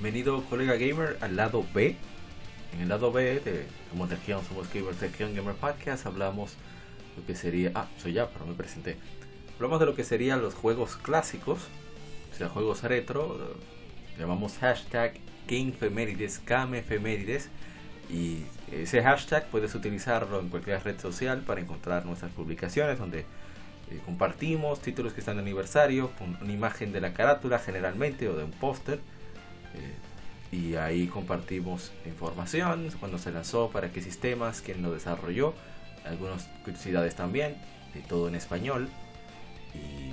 Bienvenido, colega gamer, al lado B. En el lado B de Región, Somos Gamer Región Gamer Podcast hablamos lo que sería. Ah, soy ya, pero me presenté. Hablamos de lo que serían los juegos clásicos, o sea, juegos retro. Llamamos hashtag GameFemérides, GameFemérides. Y ese hashtag puedes utilizarlo en cualquier red social para encontrar nuestras publicaciones donde eh, compartimos títulos que están de aniversario con una imagen de la carátula generalmente o de un póster. Eh, y ahí compartimos información, cuando se lanzó, para qué sistemas, quién lo desarrolló, algunas curiosidades también, de todo en español. Y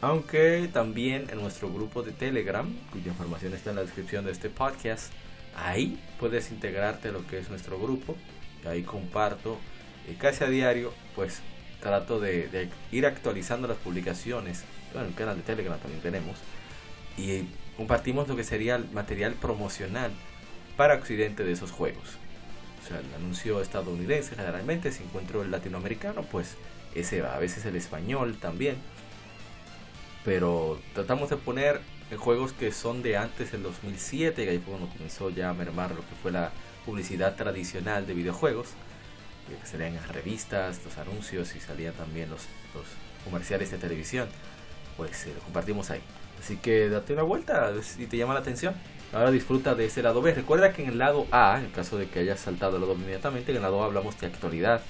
aunque también en nuestro grupo de Telegram, cuya información está en la descripción de este podcast, ahí puedes integrarte a lo que es nuestro grupo. Ahí comparto eh, casi a diario, pues trato de, ir actualizando las publicaciones. Bueno, el canal de Telegram también tenemos. Y compartimos lo que sería el material promocional para Occidente de esos juegos. O sea, el anuncio estadounidense generalmente, si encuentro el latinoamericano, pues ese va. A veces el español también. Pero tratamos de poner juegos que son de antes del 2007, que ahí fue cuando comenzó ya a mermar lo que fue la publicidad tradicional de videojuegos que salían en revistas, los anuncios y salían también los, los comerciales de televisión, pues eh, lo compartimos ahí. Así que date una vuelta si te llama la atención. Ahora disfruta de ese lado B. Recuerda que en el lado A, en caso de que hayas saltado el lado inmediatamente, en el lado A hablamos de actualidad.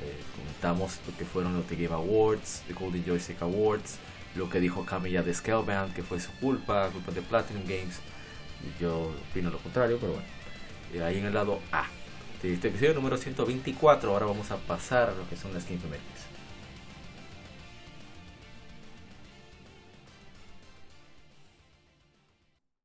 Eh, comentamos lo que fueron los The Game Awards, The Golden Joystick Awards, lo que dijo Camilla de Scalebound, que fue su culpa, culpa de Platinum Games. Yo opino lo contrario, pero bueno. Y ahí en el lado A este episodio número 124. Ahora vamos a pasar a lo que son las 15 meses.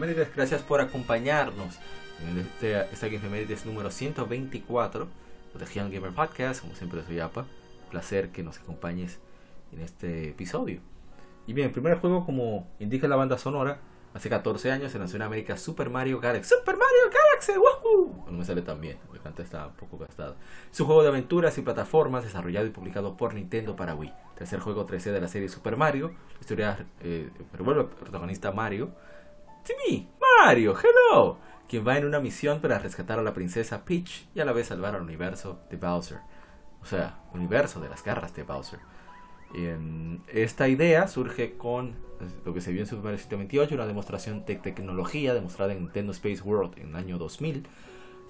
Gracias por acompañarnos en este, esta Game número 124 de Giant Gamer Podcast. Como siempre, soy APA. Placer que nos acompañes en este episodio. Y bien, el primer juego, como indica la banda sonora, hace 14 años se lanzó en América Super Mario Galaxy. ¡Super Mario Galaxy! ¡Woohoo! No me sale tan bien, me canta está un poco gastado. Es un juego de aventuras y plataformas desarrollado y publicado por Nintendo para Wii. Tercer juego 3D de la serie Super Mario. Historia, eh, el protagonista Mario Timmy, Mario, hello, quien va en una misión para rescatar a la princesa Peach y a la vez salvar al universo de Bowser. O sea, universo de las garras de Bowser. esta idea surge con lo que se vio en Super Mario 128, una demostración de tecnología demostrada en Nintendo Space World en el año 2000. El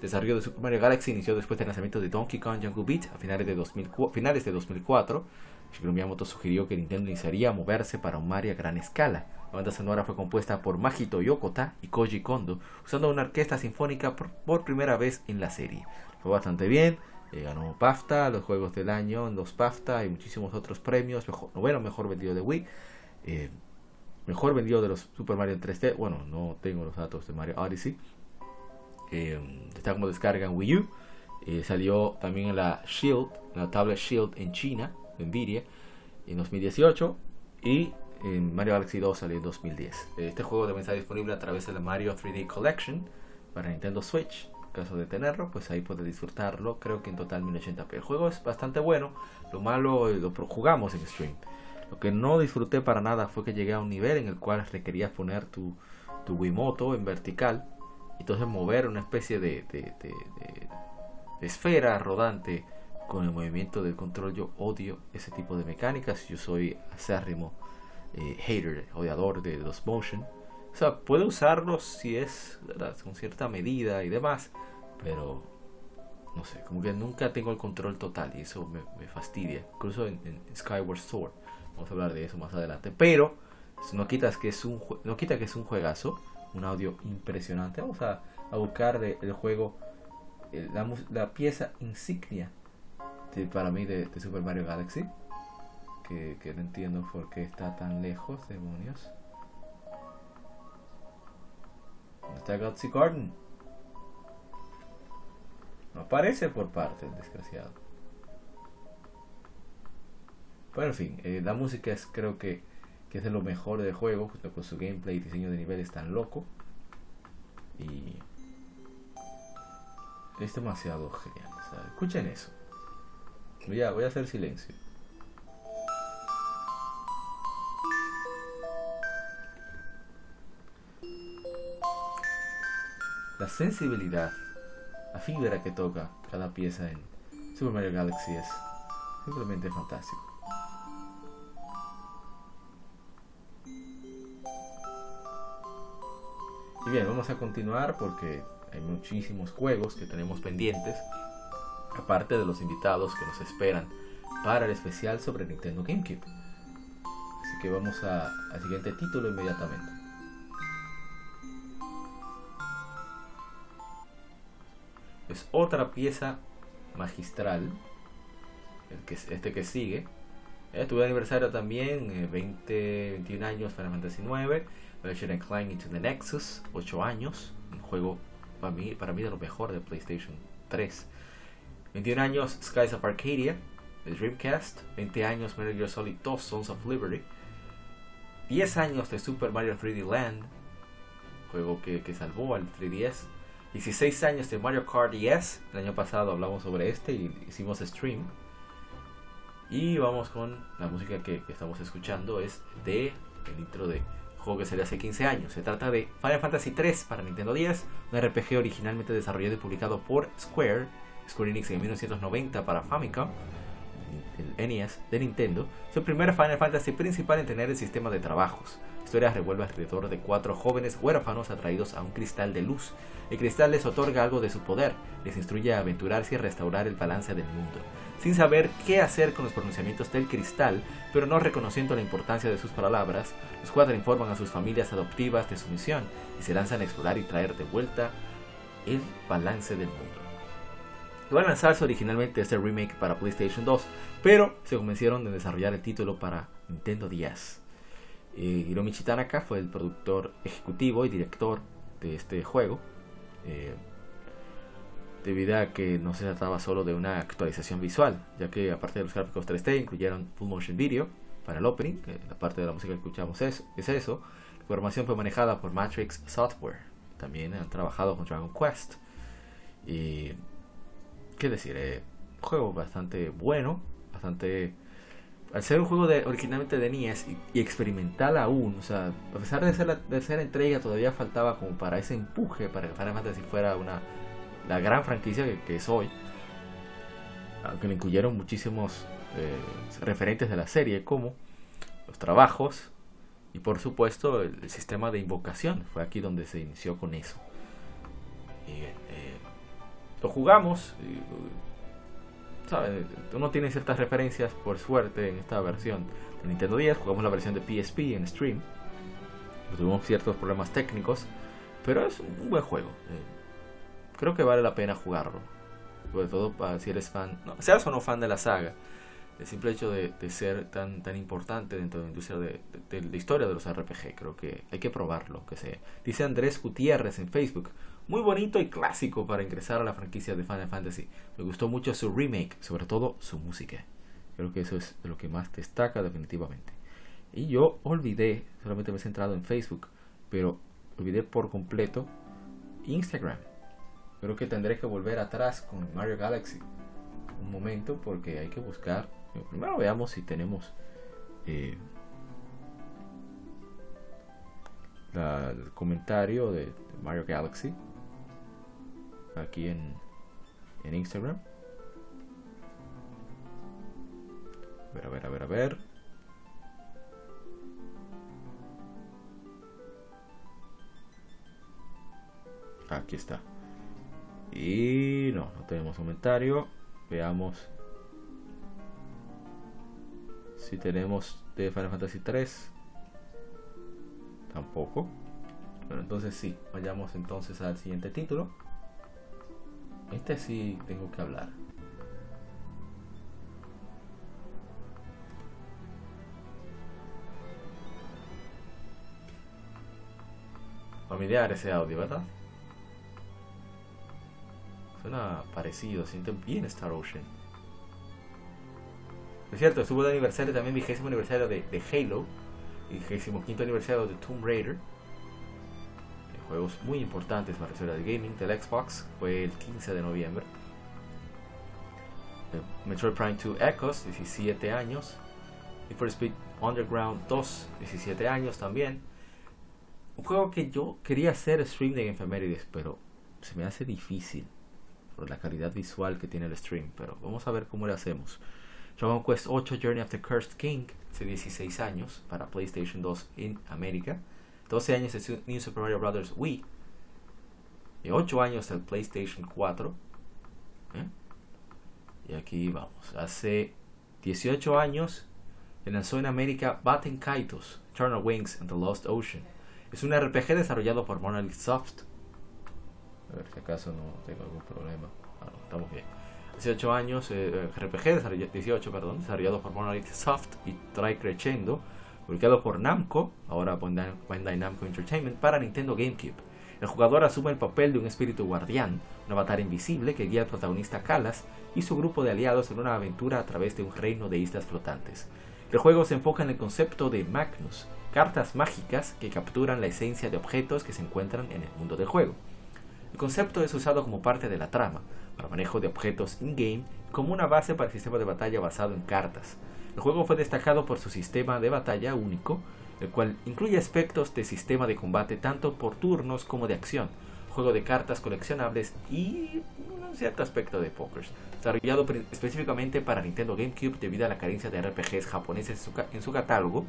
desarrollo de Super Mario Galaxy inició después del lanzamiento de Donkey Kong Jungle Beat a finales de, 2004, finales de 2004. Shigeru Miyamoto sugirió que Nintendo iniciaría a moverse para un Mario a gran escala la banda sonora fue compuesta por Majito Yokota y Koji Kondo, usando una orquesta sinfónica por, primera vez en la serie. Fue bastante bien, eh, ganó BAFTA, los juegos del año en los BAFTA y muchísimos otros premios. Mejor, bueno, mejor vendido de Wii, eh, mejor vendido de los Super Mario 3D. Bueno, no tengo los datos de Mario Odyssey. Eh, está como descarga en Wii U. salió también en la Shield, en la tablet Shield en China, de Nvidia, en 2018. Y en Mario Galaxy 2 salió en 2010. Este juego también está disponible a través de la Mario 3D Collection para Nintendo Switch. En caso de tenerlo, pues ahí puedes disfrutarlo. Creo que en total 1080p. El juego es bastante bueno. Lo malo lo jugamos en stream. Lo que no disfruté para nada fue que llegué a un nivel en el cual requerías poner tu, tu Wiimoto en vertical. Y entonces mover una especie de esfera rodante con el movimiento del control. Yo odio ese tipo de mecánicas. Yo soy acérrimo eh, hater, odiador de los motion. O sea, puede usarlos si es con cierta medida y demás, pero no sé, como que nunca tengo el control total y eso me, fastidia. Incluso en, Skyward Sword, vamos a hablar de eso más adelante. Pero no quita que es un, no quita que es un juegazo, un audio impresionante. Vamos a, buscar el juego, la, pieza insignia para mí de, Super Mario Galaxy. Que, no entiendo por qué está tan lejos, demonios. ¿Dónde está Galaxy Garden? No aparece por parte, desgraciado. Pero en fin, eh, la música es creo que, que, es de lo mejor del juego, junto con su gameplay y diseño de niveles tan loco. Y es demasiado genial. escuchen eso. Voy a, voy a hacer silencio. La sensibilidad la fibra que toca cada pieza en Super Mario Galaxy es simplemente fantástico. Y bien, vamos a continuar porque hay muchísimos juegos que tenemos pendientes, aparte de los invitados que nos esperan para el especial sobre Nintendo GameCube. Así que vamos al siguiente título inmediatamente. Otra pieza magistral. El que, este que sigue. Eh, tuve aniversario también, 20, eh, 21 años Final Fantasy 9. Ratchet Into the Nexus, 8 años. Un juego para mí, para mí de lo mejor de PlayStation 3. 21 años Skies of Arcadia, de Dreamcast. 20 años Metal Gear Solid 2, Sons of Liberty. 10 años de Super Mario 3D Land, juego que, que salvó al 3DS. 16 años de Mario Kart DS. El año pasado hablamos sobre este y hicimos stream. Y vamos con la música que, estamos escuchando. Es de el intro de juego que salió hace 15 años. Se trata de Final Fantasy 3 para Nintendo 10, un RPG originalmente desarrollado y publicado por Square, Square Enix en 1990 para Famicom, el NES de Nintendo. Su el primer Final Fantasy principal en tener el sistema de trabajos historia revuelve alrededor de cuatro jóvenes huérfanos atraídos a un cristal de luz. El cristal les otorga algo de su poder, les instruye a aventurarse y restaurar el balance del mundo. Sin saber qué hacer con los pronunciamientos del cristal, pero no reconociendo la importancia de sus palabras, los cuatro informan a sus familias adoptivas de su misión y se lanzan a explorar y traer de vuelta el balance del mundo. Iba a lanzarse originalmente este remake para PlayStation 2, pero se convencieron de desarrollar el título para Nintendo 10. Eh, Hiromichi Tanaka fue el productor ejecutivo y director de este juego. Eh, debido a que no se trataba solo de una actualización visual, ya que aparte de los gráficos 3D incluyeron full motion video para el opening, que la parte de la música que escuchamos es, es eso. La programación fue manejada por Matrix Software. También han trabajado con Dragon Quest. Y qué decir, eh, juego bastante bueno, bastante al ser un juego de, originalmente de NES y, experimental aún, o sea, a pesar de ser la tercera entrega, todavía faltaba como para ese empuje para que Final Fantasy fuera una la gran franquicia que, es hoy. Aunque le incluyeron muchísimos eh, referentes de la serie, como los trabajos y por supuesto el, sistema de invocación. Fue aquí donde se inició con eso. Y, eh, lo jugamos. Uno tiene ciertas referencias por suerte en esta versión de Nintendo 10. Jugamos la versión de PSP en stream. Tuvimos ciertos problemas técnicos, pero es un buen juego. Eh, creo que vale la pena jugarlo. Sobre todo para si eres fan, no, seas o no fan de la saga. El simple hecho de, ser tan, tan importante dentro de la industria de, de, la historia de los RPG, creo que hay que probarlo. Que sea. Dice Andrés Gutiérrez en Facebook muy bonito y clásico para ingresar a la franquicia de Final Fantasy. Me gustó mucho su remake, sobre todo su música. Creo que eso es lo que más destaca definitivamente. Y yo olvidé, solamente me he centrado en Facebook, pero olvidé por completo Instagram. Creo que tendré que volver atrás con Mario Galaxy un momento porque hay que buscar. Primero veamos si tenemos eh, el comentario de Mario Galaxy aquí en, en Instagram. A ver, a ver, a ver, a ver. Aquí está. Y no, no tenemos comentario. Veamos si tenemos de Final Fantasy 3. Tampoco. Bueno, entonces sí, vayamos entonces al siguiente título. Este sí tengo que hablar. Familiar ese audio, ¿verdad? Suena parecido, siente bien Star Ocean. Es cierto, estuvo de aniversario también, vigésimo aniversario de, de Halo y vigésimo quinto aniversario de Tomb Raider. Juegos muy importantes para la historia de gaming del Xbox. Fue el 15 de noviembre. Metroid Prime 2 Echoes, 17 años. Y for Speed Underground 2, 17 años también. Un juego que yo quería hacer stream de Ephemeride, pero se me hace difícil por la calidad visual que tiene el stream. Pero vamos a ver cómo le hacemos. Dragon Quest 8 Journey of the Cursed King, hace 16 años, para PlayStation 2 en América. 12 años de New Super Mario Bros. Wii. Y 8 años del PlayStation 4. ¿eh? Y aquí vamos. Hace 18 años lanzó en América Batten Kaitos, Eternal Wings and the Lost Ocean. Es un RPG desarrollado por Monolith Soft. A ver si acaso no tengo algún problema. Ah, estamos bien. 18 años, eh, RPG, 18, perdón, desarrollado por Monolith Soft y Try Crescendo, publicado por Namco, ahora Bandai Namco Entertainment, para Nintendo GameCube. El jugador asume el papel de un espíritu guardián, un avatar invisible que guía al protagonista Kalas y su grupo de aliados en una aventura a través de un reino de islas flotantes. El juego se enfoca en el concepto de Magnus, cartas mágicas que capturan la esencia de objetos que se encuentran en el mundo del juego. El concepto es usado como parte de la trama, para manejo de objetos in-game, como una base para el sistema de batalla basado en cartas. El juego fue destacado por su sistema de batalla único, el cual incluye aspectos de sistema de combate tanto por turnos como de acción, juego de cartas coleccionables y un cierto aspecto de pokers. Desarrollado específicamente para Nintendo GameCube debido a la carencia de RPGs japoneses en su, catálogo,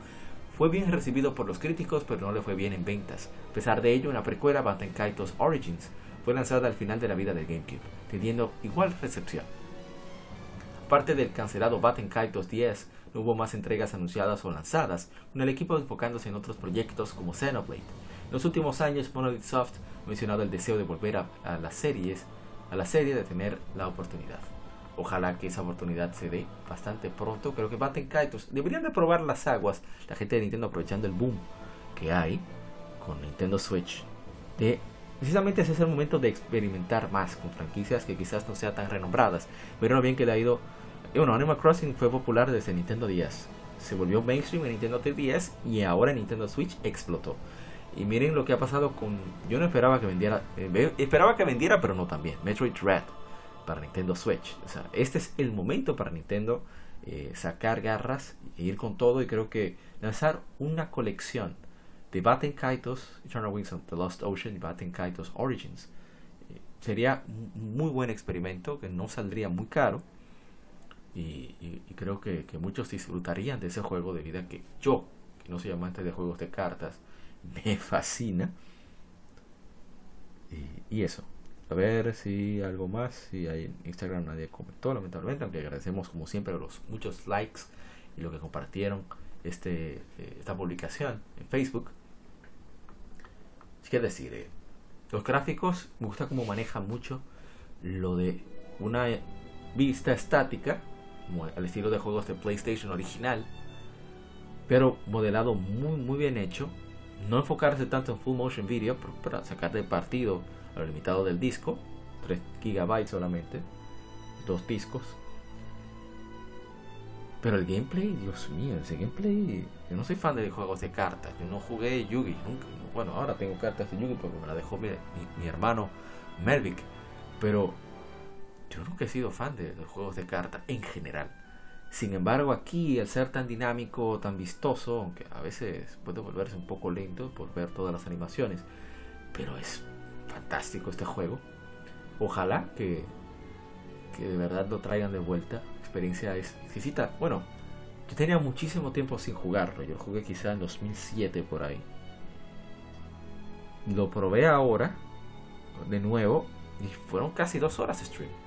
fue bien recibido por los críticos pero no le fue bien en ventas. A pesar de ello, una precuela, Batten Kaitos Origins, fue lanzada al final de la vida del GameCube, teniendo igual recepción. Aparte del cancelado Batten Kaitos 10, no hubo más entregas anunciadas o lanzadas, con el equipo enfocándose en otros proyectos como Xenoblade. En los últimos años, Monolith Soft ha mencionado el deseo de volver a, las series, a la serie de tener la oportunidad. Ojalá que esa oportunidad se dé bastante pronto. Creo que Batten Kaitos deberían de probar las aguas. La gente de Nintendo aprovechando el boom que hay con Nintendo Switch Precisamente ese es el momento de experimentar más con franquicias que quizás no sean tan renombradas. Pero bien que le ha ido. Bueno, Animal Crossing fue popular desde Nintendo 10. Se volvió mainstream en Nintendo 3DS y ahora en Nintendo Switch explotó. Y miren lo que ha pasado con. Yo no esperaba que vendiera. Eh, esperaba que vendiera, pero no también. Metroid Dread para Nintendo Switch. O sea, este es el momento para Nintendo eh, sacar garras e ir con todo. Y creo que lanzar una colección de Batten Kaitos, Eternal Wings of the Lost Ocean y Batten Kaitos Origins. Eh, sería un muy buen experimento que no saldría muy caro y, creo que, muchos disfrutarían de ese juego debido a que yo, que no soy amante de juegos de cartas, me fascina. Y, eso. A ver si algo más. Si hay en Instagram nadie comentó, lamentablemente. Aunque agradecemos como siempre los muchos likes y lo que compartieron este, eh, esta publicación en Facebook. ¿Qué decir? Eh, los gráficos, me gusta cómo manejan mucho lo de una vista estática, al estilo de juegos de PlayStation original, pero modelado muy, muy bien hecho. No enfocarse tanto en full motion video para sacar de partido a lo limitado del disco, 3 GB solamente, dos discos. Pero el gameplay, Dios mío, ese gameplay. Yo no soy fan de juegos de cartas. Yo no jugué Yugi nunca. Bueno, ahora tengo cartas de Yugi porque me la dejó mi, hermano Melvik. Pero yo nunca he sido fan de, los juegos de cartas en general. Sin embargo, aquí, al ser tan dinámico, tan vistoso, aunque a veces puede volverse un poco lento por ver todas las animaciones, pero es fantástico este juego. Ojalá que, que de verdad lo traigan de vuelta experiencia es exquisita. Bueno, yo tenía muchísimo tiempo sin jugarlo. Yo jugué quizá en 2007 por ahí. Lo probé ahora, de nuevo, Y fueron casi dos horas de stream.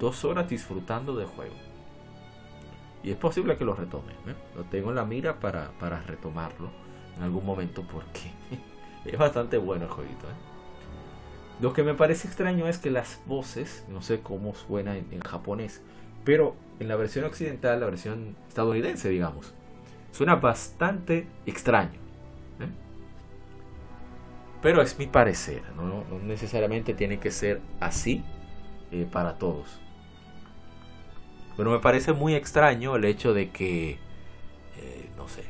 Dos horas disfrutando del juego. Y es posible que lo retome. ¿eh? Lo tengo en la mira para, para, retomarlo en algún momento porque es bastante bueno el jueguito. ¿eh? Lo que me parece extraño es que las voces, no sé cómo suena en, japonés, pero en la versión occidental, la versión estadounidense, digamos, suena bastante extraño. ¿eh? Pero es mi parecer, no, necesariamente tiene que ser así para todos. Pero me parece muy extraño el hecho de que, eh, no sé,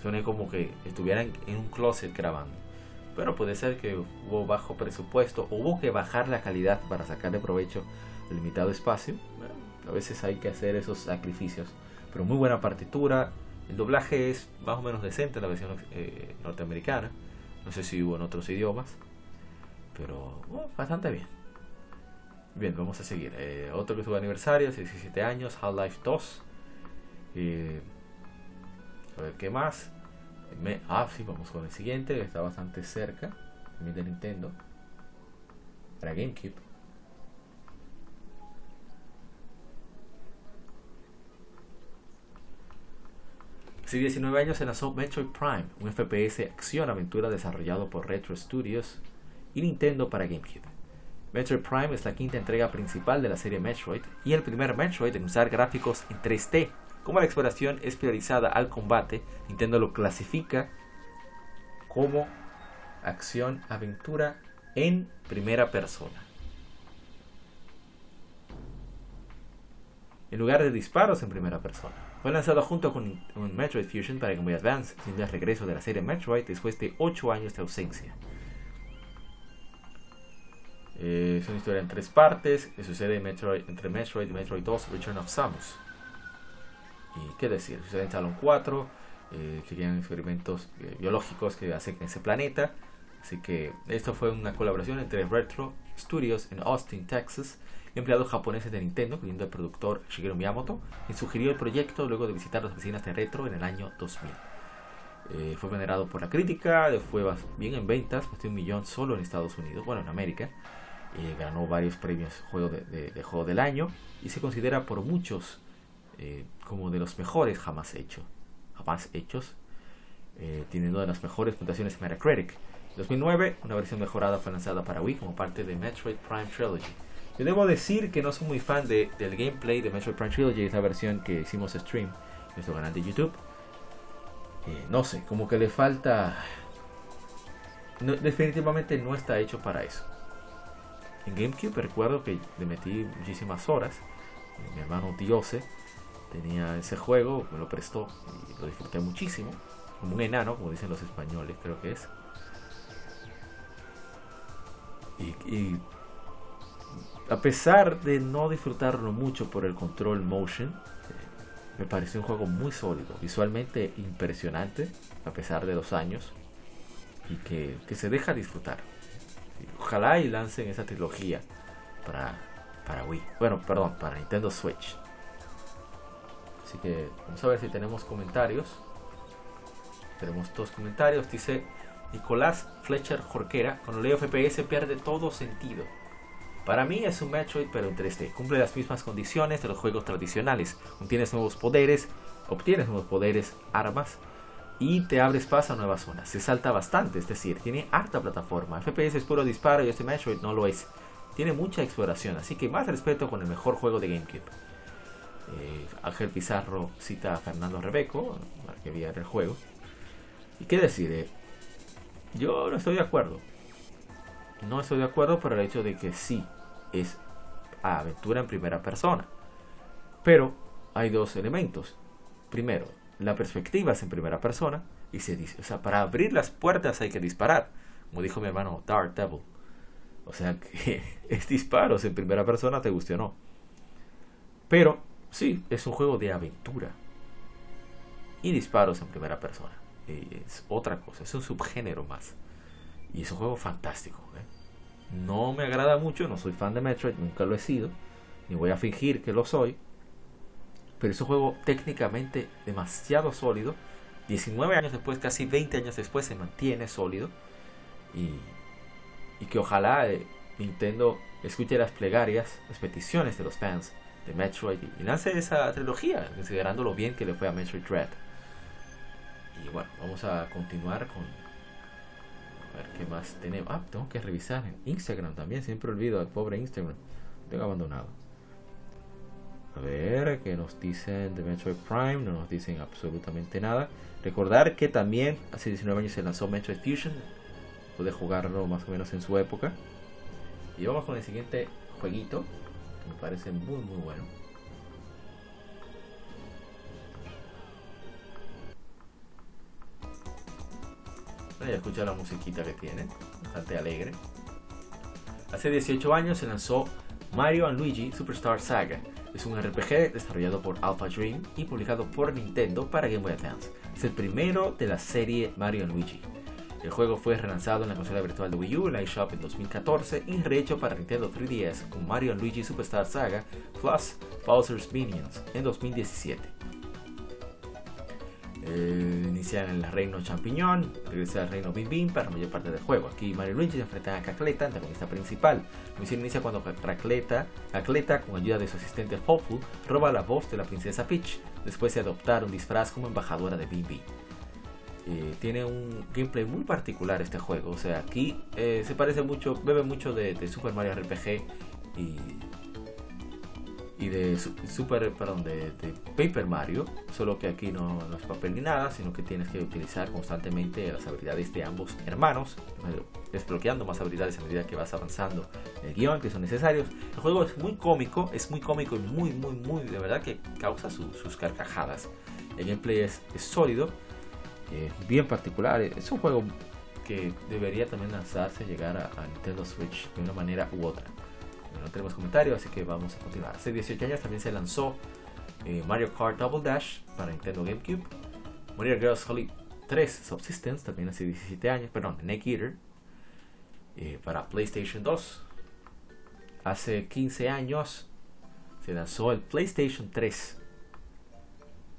suene como que estuvieran en un closet grabando. Pero puede ser que hubo bajo presupuesto, hubo que bajar la calidad para sacarle provecho al limitado espacio. a veces hay que hacer esos sacrificios. Pero muy buena partitura. El doblaje es más o menos decente en la versión eh, norteamericana. No sé si hubo en otros idiomas. Pero bastante bien. Bien, vamos a seguir. Eh, otro que tuvo aniversario, 17 años, Half-Life 2. Eh, a ver qué más. Ah, sí, vamos con el siguiente, está bastante cerca. También de Nintendo. Para GameCube. Hace 19 años se lanzó Metroid Prime, un FPS acción-aventura desarrollado por Retro Studios y Nintendo para GameCube. Metroid Prime es la quinta entrega principal de la serie Metroid y el primer Metroid en usar gráficos en 3D. Como la exploración es priorizada al combate, Nintendo lo clasifica como acción-aventura en primera persona. En lugar de disparos en primera persona. Fue lanzado junto con un Metroid Fusion para Game Boy Advance, siendo el regreso de la serie Metroid después de 8 años de ausencia. Eh, es una historia en tres partes que sucede entre Metroid y Metroid 2 Return of Samus. Y qué decir, sucede en Salon 4, eh, querían experimentos eh, biológicos que hacen en ese planeta. Así que esto fue una colaboración entre Retro Studios en Austin, Texas, empleados japoneses de Nintendo, incluyendo el productor Shigeru Miyamoto, quien sugirió el proyecto luego de visitar las oficinas de Retro en el año 2000. Eh, fue venerado por la crítica, fue bien en ventas, costó un millón solo en Estados Unidos, bueno, en América, eh, ganó varios premios juego de, juego del año y se considera por muchos eh, como de los mejores jamás hechos. Jamás hechos. Eh, tiene una de las mejores puntuaciones en Metacritic. En 2009, una versión mejorada fue lanzada para Wii como parte de Metroid Prime Trilogy. Yo debo decir que no soy muy fan de, del gameplay de Metroid Prime Trilogy, esa versión que hicimos stream en nuestro canal de YouTube. no sé, como que le falta... definitivamente no está hecho para eso. En GameCube recuerdo que le metí muchísimas horas. Mi hermano Diose tenía ese juego, me lo prestó y lo disfruté muchísimo. Como un enano, como dicen los españoles, creo que es. Y, a pesar de no disfrutarlo mucho por el control motion, eh, me pareció un juego muy sólido, visualmente impresionante, a pesar de los años, y que, que se deja disfrutar. Ojalá y lancen esa trilogía para, para Wii. Bueno, perdón, para Nintendo Switch. Así que vamos a ver si tenemos comentarios. Tenemos dos comentarios. Dice Nicolás Fletcher Jorquera. Cuando leo FPS pierde todo sentido. Para mí es un Metroid pero en 3D. Cumple las mismas condiciones de los juegos tradicionales. Obtienes nuevos poderes, obtienes nuevos poderes, armas y te abres paso a nuevas zonas. Se salta bastante, es decir, tiene harta plataforma. FPS es puro disparo y este Metroid no lo es. Tiene mucha exploración, así que más respeto con el mejor juego de GameCube. Eh, Ángel Pizarro cita a Fernando Rebeco, para que viera el juego. ¿Y qué decir? Eh, yo no estoy de acuerdo. No estoy de acuerdo por el hecho de que sí es aventura en primera persona. Pero hay dos elementos. Primero, la perspectiva es en primera persona y se dice, o sea, para abrir las puertas hay que disparar, como dijo mi hermano Dark Devil. O sea que es disparos en primera persona, te guste o no. Pero sí, es un juego de aventura. Y disparos en primera persona. Es otra cosa, es un subgénero más. Y es un juego fantástico. ¿eh? No me agrada mucho, no soy fan de Metroid, nunca lo he sido. Ni voy a fingir que lo soy. Pero es un juego técnicamente demasiado sólido. 19 años después, casi 20 años después, se mantiene sólido. Y, que ojalá eh, Nintendo escuche las plegarias, las peticiones de los fans de Metroid y lance esa trilogía, considerando lo bien que le fue a Metroid Dread. Y bueno, vamos a continuar con. A ver qué más tenemos. Ah, tengo que revisar en Instagram también. Siempre olvido al pobre Instagram. Tengo abandonado. A ver, ¿qué nos dicen de Metroid Prime? No nos dicen absolutamente nada. Recordar que también hace 19 años se lanzó Metroid Fusion. Pude jugarlo más o menos en su época. Y vamos con el siguiente jueguito. Que me parece muy muy bueno. Ya escucha la musiquita que tiene. Bastante alegre. Hace 18 años se lanzó Mario Luigi Superstar Saga. Es un RPG desarrollado por Alpha Dream y publicado por Nintendo para Game Boy Advance. Es el primero de la serie Mario Luigi. El juego fue relanzado en la consola virtual de Wii U, la eShop en 2014 y rehecho para Nintendo 3DS con Mario Luigi Superstar Saga plus Bowser's Minions en 2017. Eh, inicia en el reino champiñón, regresa al reino Bim Bim para la mayor parte del juego. Aquí Mario y Luigi se enfrentan a Cacleta, antagonista principal. La misión inicia cuando Cacleta, Cacleta, con ayuda de su asistente Hopeful, roba la voz de la princesa Peach, después de adoptar un disfraz como embajadora de Bim Bim. Eh, tiene un gameplay muy particular este juego, o sea, aquí eh, se parece mucho, bebe mucho de, de Super Mario RPG y y de Super, perdón, de, Paper Mario, solo que aquí no, no, es papel ni nada, sino que tienes que utilizar constantemente las habilidades de ambos hermanos, desbloqueando más habilidades a medida que vas avanzando el guion que son necesarios. El juego es muy cómico, es muy cómico y muy, muy, muy, de verdad que causa sus carcajadas. El gameplay es, sólido, eh, bien particular, es un juego que debería también lanzarse, llegar a Nintendo Switch de una manera u otra no tenemos comentarios, así que vamos a continuar. Hace 18 años también se lanzó eh, Mario Kart Double Dash para Nintendo GameCube. Mario Girls Holy 3 Subsistence también hace 17 años, perdón, Neck Eater eh, para PlayStation 2. Hace 15 años se lanzó el PlayStation 3.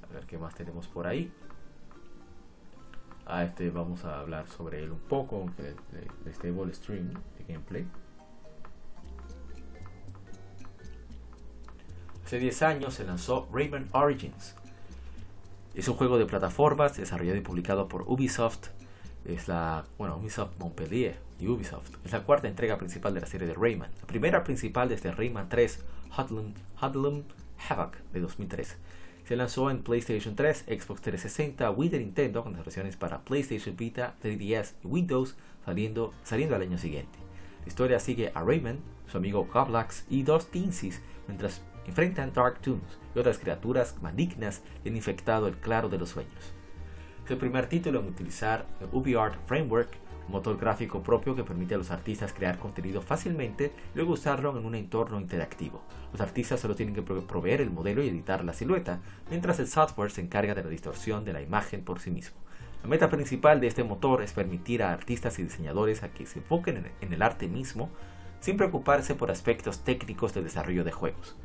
A ver qué más tenemos por ahí. A este vamos a hablar sobre él un poco, aunque de Stable Stream de gameplay. Hace 10 años se lanzó Rayman Origins. Es un juego de plataformas desarrollado y publicado por Ubisoft. Es la, bueno, Ubisoft Montpellier y Ubisoft. Es la cuarta entrega principal de la serie de Rayman. La primera principal desde Rayman 3 Hoodlum Havoc de 2003. Se lanzó en PlayStation 3, Xbox 360, Wii de Nintendo con las versiones para PlayStation Vita, 3DS y Windows saliendo, saliendo al año siguiente. La historia sigue a Rayman, su amigo Goblax y dos Teensies mientras enfrentan Dark Toons y otras criaturas malignas que han infectado el claro de los sueños. Es el primer título en utilizar el UbiArt Framework, un motor gráfico propio que permite a los artistas crear contenido fácilmente y luego usarlo en un entorno interactivo. Los artistas solo tienen que proveer el modelo y editar la silueta, mientras el software se encarga de la distorsión de la imagen por sí mismo. La meta principal de este motor es permitir a artistas y diseñadores a que se enfoquen en el arte mismo sin preocuparse por aspectos técnicos del desarrollo de juegos.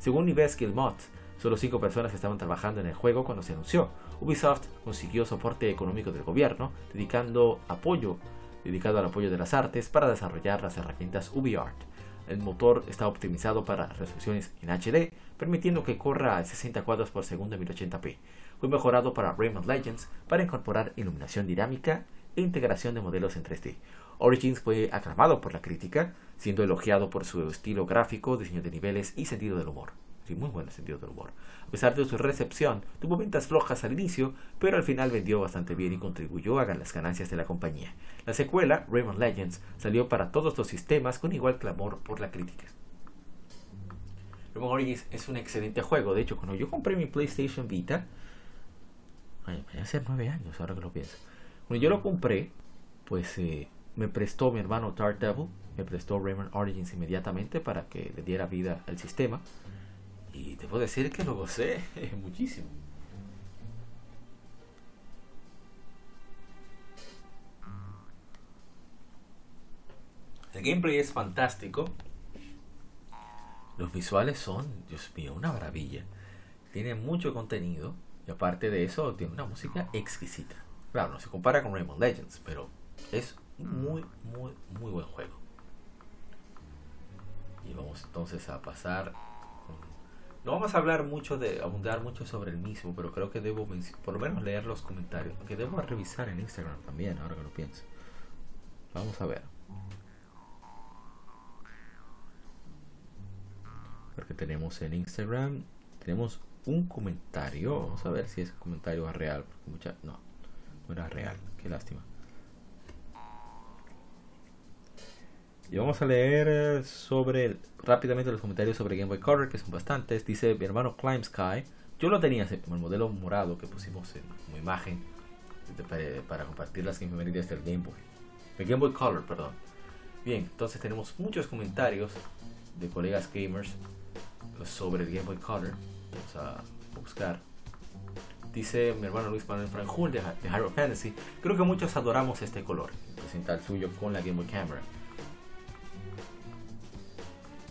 Según Yves Guillemot, solo cinco personas estaban trabajando en el juego cuando se anunció. Ubisoft consiguió soporte económico del gobierno, dedicando apoyo, dedicado al apoyo de las artes para desarrollar las herramientas UbiArt. El motor está optimizado para resoluciones en HD, permitiendo que corra a 60 cuadros por segundo en 1080p. Fue mejorado para Rayman Legends para incorporar iluminación dinámica e integración de modelos en 3D. Origins fue aclamado por la crítica, siendo elogiado por su estilo gráfico, diseño de niveles y sentido del humor. Sí, muy buen sentido del humor. A pesar de su recepción, tuvo ventas flojas al inicio, pero al final vendió bastante bien y contribuyó a las ganancias de la compañía. La secuela, Rayman Legends, salió para todos los sistemas con igual clamor por la crítica. Rayman Origins es un excelente juego. De hecho, cuando yo compré mi PlayStation Vita, hace nueve años ahora que lo pienso. Cuando yo lo compré, pues eh, me prestó mi hermano Dark Me prestó Rayman Origins inmediatamente para que le diera vida al sistema. Y debo decir que lo gocé muchísimo. El gameplay es fantástico. Los visuales son, Dios mío, una maravilla. Tiene mucho contenido y aparte de eso tiene una música exquisita. Claro, no se compara con Rayman Legends, pero es muy, muy, muy buen juego. Vamos entonces a pasar. No vamos a hablar mucho de, abundar mucho sobre el mismo, pero creo que debo por lo menos leer los comentarios, que debo revisar en Instagram también, ahora que lo pienso. Vamos a ver. Porque tenemos en Instagram, tenemos un comentario. Vamos a ver si ese comentario es real. Mucha, no, no era real. Qué lástima. Y vamos a leer eh, sobre rápidamente los comentarios sobre Game Boy Color, que son bastantes. Dice mi hermano Climb Sky. Yo lo tenía como el modelo morado que pusimos en, como imagen para, compartir las efemérides del Game Boy. El Game Boy Color, perdón. Bien, entonces tenemos muchos comentarios de colegas gamers sobre el Game Boy Color. Vamos a buscar. Dice mi hermano Luis Manuel Franjul de, de Hero Fantasy. Creo que muchos adoramos este color. Presenta el suyo con la Game Boy Camera.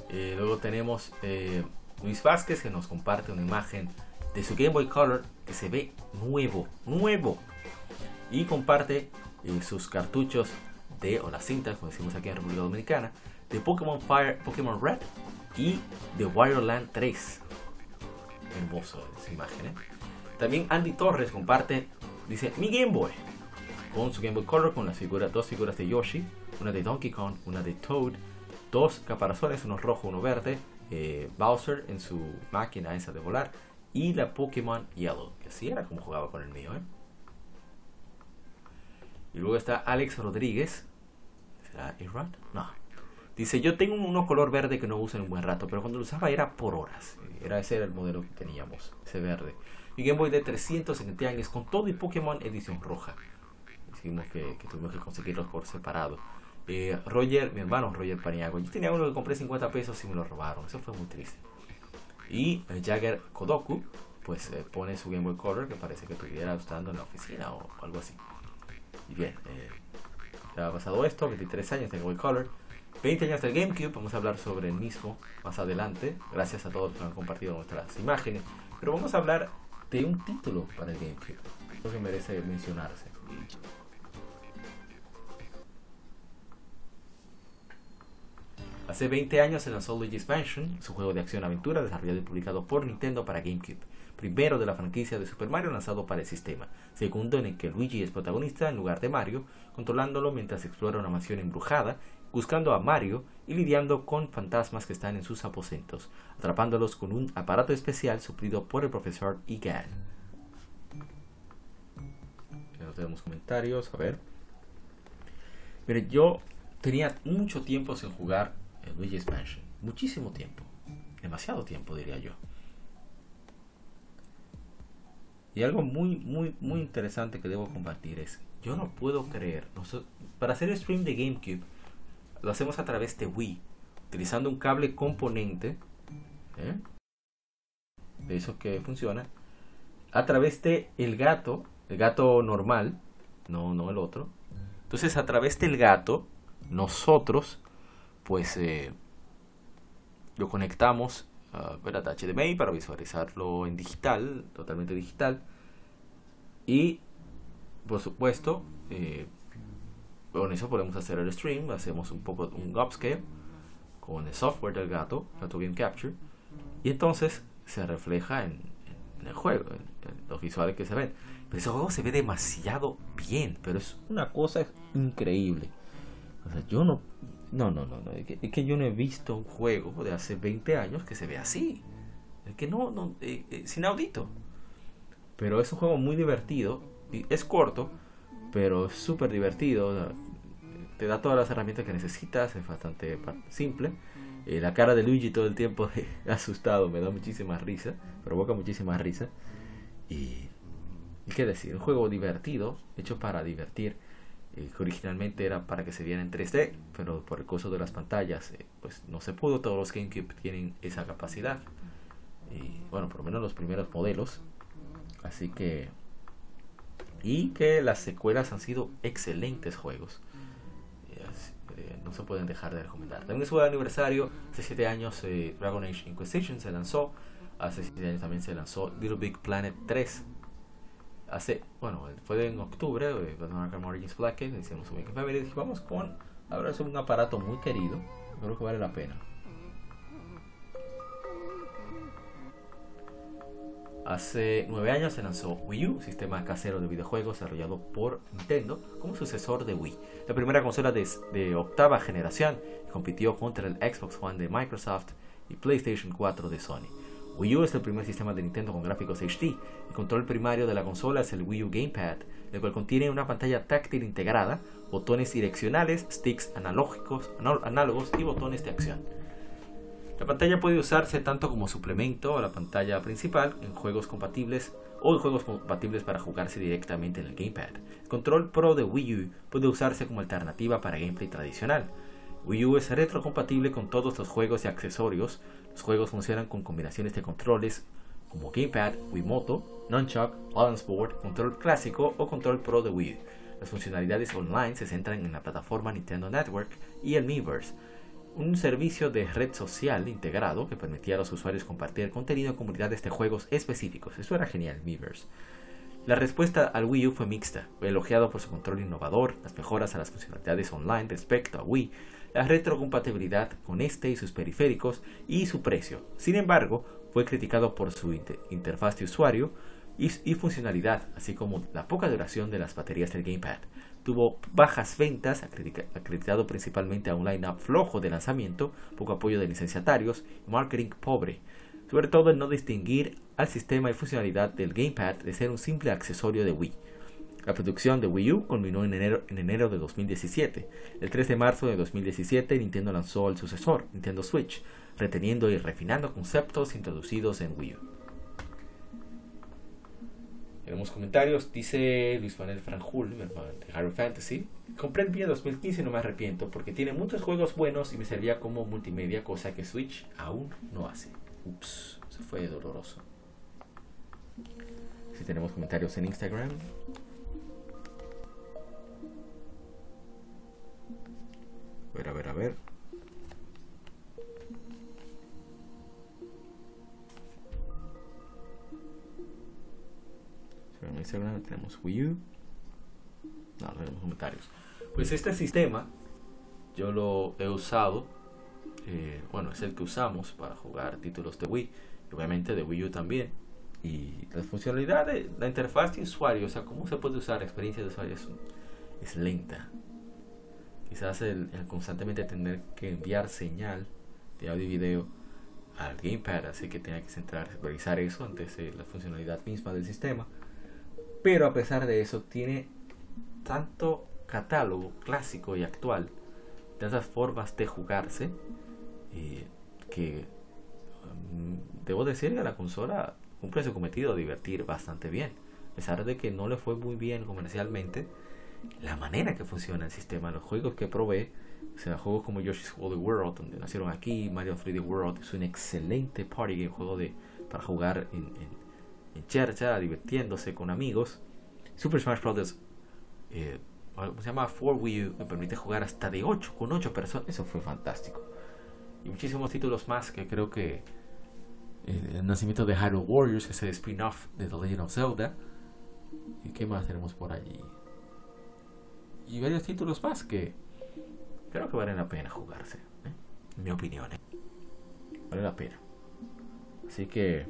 Eh, luego tenemos eh, Luis Vázquez que nos comparte una imagen de su Game Boy Color que se ve nuevo, nuevo. Y comparte eh, sus cartuchos de, o las cintas, como decimos aquí en República Dominicana, de Pokémon Fire, Pokémon Red y de Wireland 3. Hermoso esa imagen. También Andy Torres comparte, dice, mi Game Boy. Con su Game Boy Color, con las figuras, dos figuras de Yoshi, una de Donkey Kong, una de Toad dos caparazones, uno rojo, uno verde, eh, Bowser en su máquina esa de volar y la Pokémon Yellow, que así era como jugaba con el mío. ¿eh? Y luego está Alex Rodríguez. ¿Será Irad? No. Dice, yo tengo uno color verde que no uso en un buen rato, pero cuando lo usaba era por horas. Era ese era el modelo que teníamos, ese verde. Y Game Boy de 370 años con todo y Pokémon edición roja. Decimos que, que tuvimos que conseguirlos por separado. Eh, Roger, mi hermano Roger Paniago. Yo tenía uno que compré 50 pesos y me lo robaron. Eso fue muy triste. Y eh, Jagger Kodoku, pues eh, pone su Game Boy Color que parece que estuviera estando en la oficina o algo así. Y bien, ya ha pasado esto, 23 años de Game Boy Color. 20 años del GameCube, vamos a hablar sobre el mismo más adelante. Gracias a todos que han compartido nuestras imágenes. Pero vamos a hablar de un título para el GameCube. Creo que merece mencionarse. Hace 20 años se lanzó Luigi's Mansion, su juego de acción-aventura desarrollado y publicado por Nintendo para GameCube, primero de la franquicia de Super Mario lanzado para el sistema, segundo en el que Luigi es protagonista en lugar de Mario, controlándolo mientras explora una mansión embrujada, buscando a Mario y lidiando con fantasmas que están en sus aposentos, atrapándolos con un aparato especial suplido por el profesor Egan. Ya tenemos comentarios, a ver. Pero yo tenía mucho tiempo sin jugar Luigi's Mansion. Muchísimo tiempo. Demasiado tiempo, diría yo. Y algo muy, muy, muy interesante que debo compartir es, yo no puedo creer, para hacer stream de GameCube, lo hacemos a través de Wii, utilizando un cable componente, ¿eh? de eso que funciona, a través de el gato, el gato normal, no, no el otro. Entonces a través del gato, nosotros pues eh, lo conectamos a HDMI para visualizarlo en digital, totalmente digital. Y por supuesto, eh, con eso podemos hacer el stream, hacemos un poco un upscale con el software del gato, Gato Game Capture, y entonces se refleja en, el juego, en, los visuales que se ven. Pero ese juego se ve demasiado bien, pero es una cosa increíble. O sea, yo no, no, no, no, no. Es, que, yo no he visto un juego de hace 20 años que se ve así. Es que no, no, eh, eh, es inaudito. Pero es un juego muy divertido. Es corto, pero es súper divertido. Te da todas las herramientas que necesitas. Es bastante simple. Eh, la cara de Luigi todo el tiempo asustado me da muchísima risa. Provoca muchísima risa. Y, y qué decir, un juego divertido, hecho para divertir eh, originalmente era para que se viera en 3D, pero por el costo de las pantallas, eh, pues no se pudo. Todos los GameCube tienen esa capacidad. Y bueno, por lo menos los primeros modelos. Así que. Y que las secuelas han sido excelentes juegos. Eh, no se pueden dejar de recomendar. También es su aniversario. Hace 7 años Dragon Age Inquisition se lanzó. Hace 7 años también se lanzó Little Big Planet 3 hace, bueno, fue en octubre, Batman Origins Black Case, hicimos un dije, vamos con, ahora es un aparato muy querido, creo que vale la pena. Hace nueve años se lanzó Wii U, sistema casero de videojuegos desarrollado por Nintendo como sucesor de Wii, la primera consola de, octava generación, y compitió contra el Xbox One de Microsoft y PlayStation 4 de Sony. Wii U es el primer sistema de Nintendo con gráficos HD. El control primario de la consola es el Wii U Gamepad, el cual contiene una pantalla táctil integrada, botones direccionales, sticks analógicos, análogos y botones de acción. La pantalla puede usarse tanto como suplemento a la pantalla principal en juegos compatibles o en juegos compatibles para jugarse directamente en el gamepad. El control Pro de Wii U puede usarse como alternativa para gameplay tradicional. Wii U es retrocompatible con todos los juegos y accesorios. Los juegos funcionan con combinaciones de controles como Gamepad, Wiimoto, Nunchuck, Balance Board, control clásico o control Pro de Wii. Las funcionalidades online se centran en la plataforma Nintendo Network y el Miiverse un servicio de red social integrado que permitía a los usuarios compartir contenido en comunidades de juegos específicos. Eso era genial, Miiverse. La respuesta al Wii U fue mixta, elogiado por su control innovador, las mejoras a las funcionalidades online respecto a Wii, la retrocompatibilidad con este y sus periféricos y su precio. Sin embargo, fue criticado por su interfaz de usuario y, funcionalidad, así como la poca duración de las baterías del gamepad tuvo bajas ventas, acreditado principalmente a un line-up flojo de lanzamiento, poco apoyo de licenciatarios y marketing pobre. Sobre todo el no distinguir al sistema y funcionalidad del gamepad de ser un simple accesorio de Wii. La producción de Wii U culminó en enero, en enero de 2017. El 3 de marzo de 2017 Nintendo lanzó el sucesor, Nintendo Switch, reteniendo y refinando conceptos introducidos en Wii U. Tenemos comentarios. Dice Luis Manuel Franjul, de Harry Fantasy. Compré el 2015 y no me arrepiento porque tiene muchos juegos buenos y me servía como multimedia, cosa que Switch aún no hace. Ups, se fue doloroso. Si tenemos comentarios en Instagram. Ver, a ver, a ver. en Instagram tenemos Wii U. No, no tenemos comentarios. Pues este sistema yo lo he usado. Eh, bueno, es el que usamos para jugar títulos de Wii. Obviamente de Wii U también. Y la funcionalidad de la interfaz de usuario, o sea, cómo se puede usar la experiencia de usuario es, lenta. Quizás el, constantemente tener que enviar señal de audio y video al gamepad hace que tenga que centrar, revisar eso antes de la funcionalidad misma del sistema. Pero a pesar de eso, tiene tanto catálogo clásico y actual, tantas formas de jugarse, eh, que mm, debo decir que la consola cumple su cometido divertir bastante bien. A pesar de que no le fue muy bien comercialmente, la manera que funciona el sistema, los juegos que provee, o sea, juegos como Yoshi's Woolly World, donde nacieron aquí, Mario 3D World, es un excelente party game, juego de, para jugar en, en chercha, divirtiéndose con amigos. Super Smash Bros. Eh, se llama 4 Wii me permite jugar hasta de 8 con 8 personas. Eso fue fantástico. Y muchísimos títulos más que creo que eh, el nacimiento de Hyrule Warriors, ese spin-off de The Legend of Zelda. ¿Y qué más tenemos por allí? Y varios títulos más que creo que valen la pena jugarse. ¿eh? En mi opinión. Vale la pena. Así que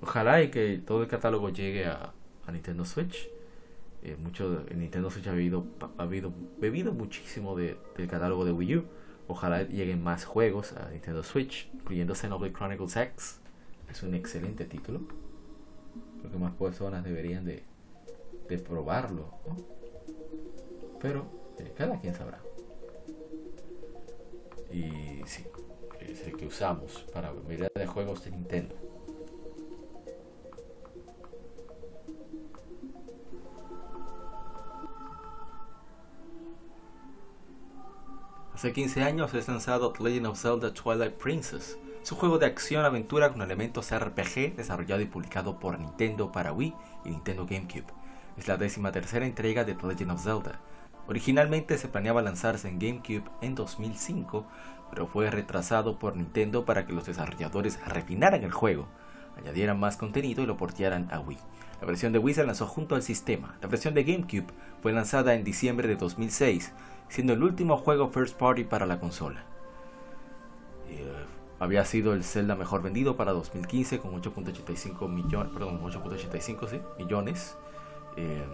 ojalá y que todo el catálogo llegue a, Nintendo Switch. Eh, mucho, en Nintendo Switch ha habido, ha habido bebido muchísimo de, del catálogo de Wii U. Ojalá lleguen más juegos a Nintendo Switch, incluyendo Xenoblade Chronicles X. Es un excelente título. Creo que más personas deberían de, de probarlo. Pero eh, cada quien sabrá. Y sí, es el que usamos para mirar de juegos de Nintendo. Hace 15 años es lanzado The Legend of Zelda Twilight Princess, su juego de acción-aventura con elementos RPG desarrollado y publicado por Nintendo para Wii y Nintendo GameCube. Es la décima tercera entrega de The Legend of Zelda. Originalmente se planeaba lanzarse en GameCube en 2005, pero fue retrasado por Nintendo para que los desarrolladores refinaran el juego, añadieran más contenido y lo portearan a Wii. La versión de Wii se lanzó junto al sistema. La versión de GameCube fue lanzada en diciembre de 2006 siendo el último juego first party para la consola. Eh, había sido el Zelda mejor vendido para 2015 con 8.85 millones, perdón, 8.85 ¿sí? millones. Eh,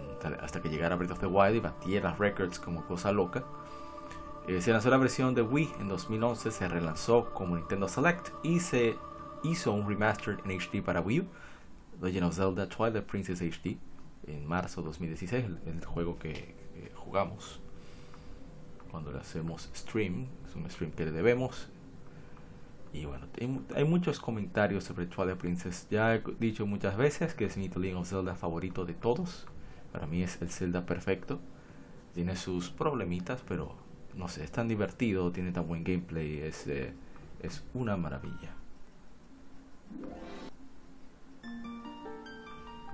hasta que llegara Breath of the Wild y batiera records como cosa loca. Eh, se lanzó la versión de Wii en 2011, se relanzó como Nintendo Select y se hizo un remaster en HD para Wii U, Legend of Zelda Twilight Princess HD, en marzo de 2016, el, juego que jugamos cuando le hacemos stream, es un stream que le debemos. Y bueno, hay, muchos comentarios sobre Twilight Princess. Ya he dicho muchas veces que es mi Legend of Zelda favorito de todos. Para mí es el Zelda perfecto. Tiene sus problemitas, pero no sé, es tan divertido, tiene tan buen gameplay, es, eh, es una maravilla.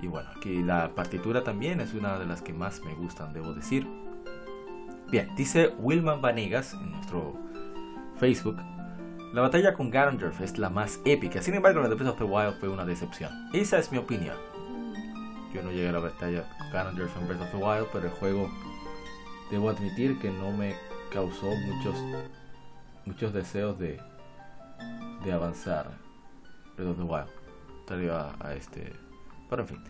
Y bueno, aquí la partitura también es una de las que más me gustan, debo decir. Bien, dice Wilman Vanegas en nuestro Facebook. La batalla con Ganondorf es la más épica, sin embargo la de Breath of the Wild fue una decepción. Esa es mi opinión. Yo no llegué a la batalla Ganondorf en Breath of the Wild, pero el juego debo admitir que no me causó muchos muchos deseos de, de avanzar Breath of the Wild. A, a este. Pero en fin.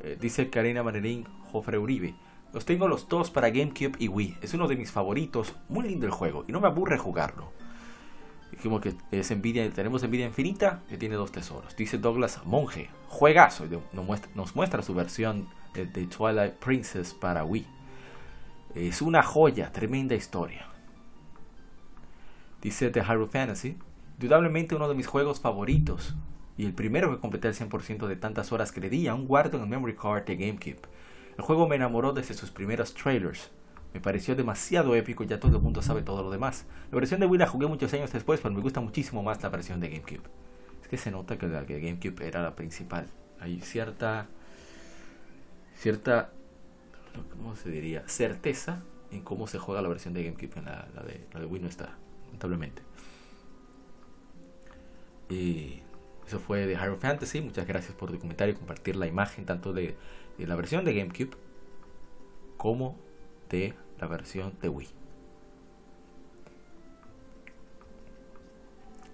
Eh, dice Karina Manerín Jofre Uribe. Los tengo los dos para GameCube y Wii. Es uno de mis favoritos. Muy lindo el juego. Y no me aburre jugarlo. Dijimos que es envidia, tenemos envidia infinita que tiene dos tesoros. Dice Douglas Monge. Juegazo. Muestra, nos muestra su versión de, Twilight Princess para Wii. Es una joya. Tremenda historia. Dice The Hyrule Fantasy. Indudablemente uno de mis juegos favoritos. Y el primero que completé el 100% de tantas horas que le di a un guardo en el memory card de GameCube. El juego me enamoró desde sus primeros trailers. Me pareció demasiado épico y ya todo el mundo sabe todo lo demás. La versión de Wii la jugué muchos años después, pero me gusta muchísimo más la versión de GameCube. Es que se nota que la de GameCube era la principal. Hay cierta. Cierta. ¿cómo se diría? certeza en cómo se juega la versión de GameCube. En la, de, la de Wii no está, lamentablemente. Y eso fue de Hyrule Fantasy. Muchas gracias por documentar y compartir la imagen tanto de de la versión de GameCube como de la versión de Wii.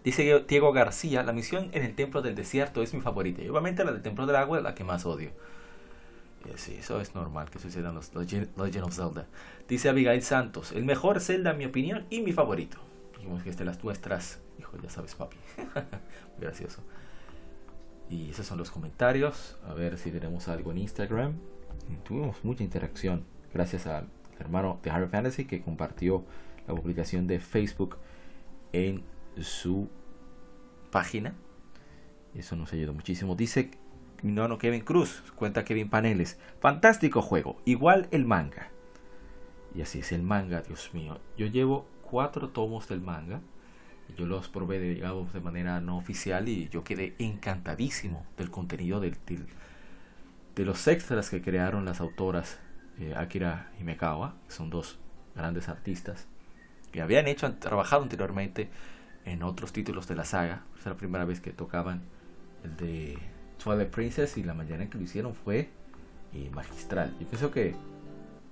Dice Diego García, la misión en el Templo del Desierto es mi favorita. Y obviamente la del Templo del Agua es la que más odio. Sí, eso es normal que suceda en los Legend of Zelda. Dice Abigail Santos, el mejor Zelda en mi opinión y mi favorito. Dijimos que este las nuestras. Hijo, ya sabes, papi. gracioso. Y esos son los comentarios. A ver si tenemos algo en Instagram. Tuvimos mucha interacción. Gracias al hermano de Harry Fantasy que compartió la publicación de Facebook en su página. Eso nos ayudó muchísimo. Dice no, no, Kevin Cruz. Cuenta Kevin Paneles. Fantástico juego. Igual el manga. Y así es el manga, Dios mío. Yo llevo cuatro tomos del manga yo los probé, de, de manera no oficial y yo quedé encantadísimo del contenido del, de los extras que crearon las autoras eh, Akira y Mekawa, que son dos grandes artistas que habían hecho, trabajado anteriormente en otros títulos de la saga. Es la primera vez que tocaban el de Twilight Princess y la manera en que lo hicieron fue eh, magistral. Yo pienso que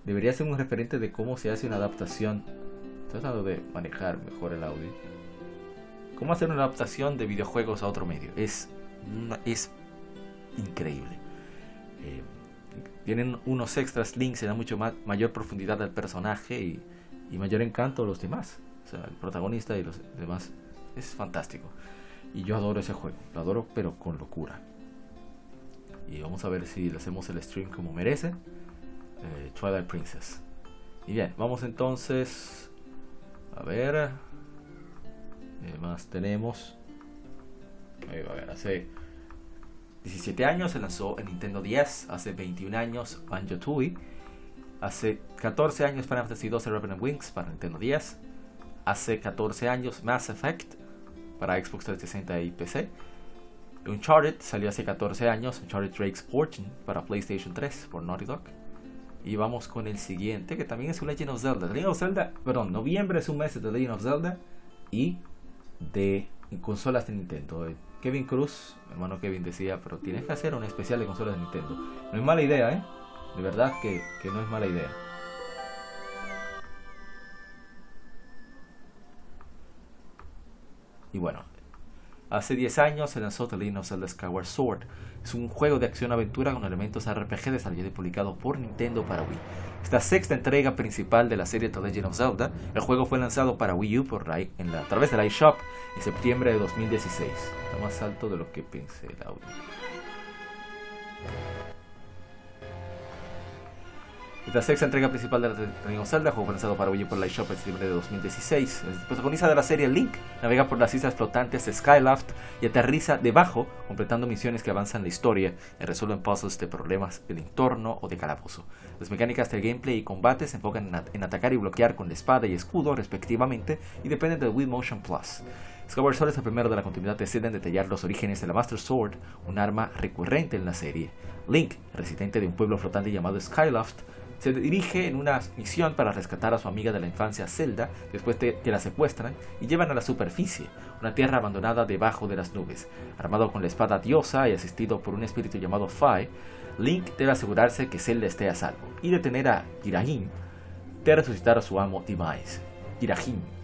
debería ser un referente de cómo se hace una adaptación, tratando de manejar mejor el audio cómo hacer una adaptación de videojuegos a otro medio. Es, es increíble. Eh, tienen unos extras links, se da mucho más, mayor profundidad al personaje y, mayor encanto a los demás. O sea, el protagonista y los demás es fantástico. Y yo adoro ese juego, lo adoro pero con locura. Y vamos a ver si le hacemos el stream como merece. Eh, Twilight Princess. Y bien, vamos entonces a ver. Eh, más tenemos? a ver, hace 17 años se lanzó en Nintendo 10, hace 21 años Banjo Tooie, hace 14 años Final Fantasy 12 Revenant Wings para Nintendo 10, hace 14 años Mass Effect para Xbox 360 y PC, Uncharted salió hace 14 años, Uncharted Drake's Fortune para PlayStation 3 por Naughty Dog. Y vamos con el siguiente, que también es un Legend of Zelda. Legend of Zelda, perdón, noviembre es un mes de Legend of Zelda. Y de consolas de Nintendo. Eh, Kevin Cruz, hermano Kevin decía, pero tienes que hacer un especial de consolas de Nintendo. No es mala idea, ¿eh? De verdad que, que no es mala idea. Y bueno, Hace 10 años se lanzó The Legend of Zelda Skyward Sword. Es un juego de acción-aventura con elementos RPG desarrollado y publicado por Nintendo para Wii. Esta sexta entrega principal de la serie The Legend of Zelda, el juego fue lanzado para Wii U por en la, a través de la eShop en septiembre de 2016. Está más alto de lo que pensé el audio. La sexta entrega principal de of Zelda, juego lanzado para Wii U por la eShop en septiembre de 2016. El protagonista de la serie Link navega por las islas flotantes de Skyloft y aterriza debajo, completando misiones que avanzan la historia y resuelven puzzles de problemas del entorno o de calabozo. Las mecánicas del gameplay y combate se enfocan en, atacar y bloquear con la espada y escudo respectivamente y dependen del Wii Motion Plus. Skyward Sword es el primero de la continuidad de Zelda en detallar los orígenes de la Master Sword, un arma recurrente en la serie. Link, residente de un pueblo flotante llamado Skyloft, se dirige en una misión para rescatar a su amiga de la infancia Zelda después de que la secuestran y llevan a la superficie, una tierra abandonada debajo de las nubes. Armado con la espada diosa y asistido por un espíritu llamado Fai, Link debe asegurarse que Zelda esté a salvo y detener a Girahim de resucitar a su amo Demise. Girahim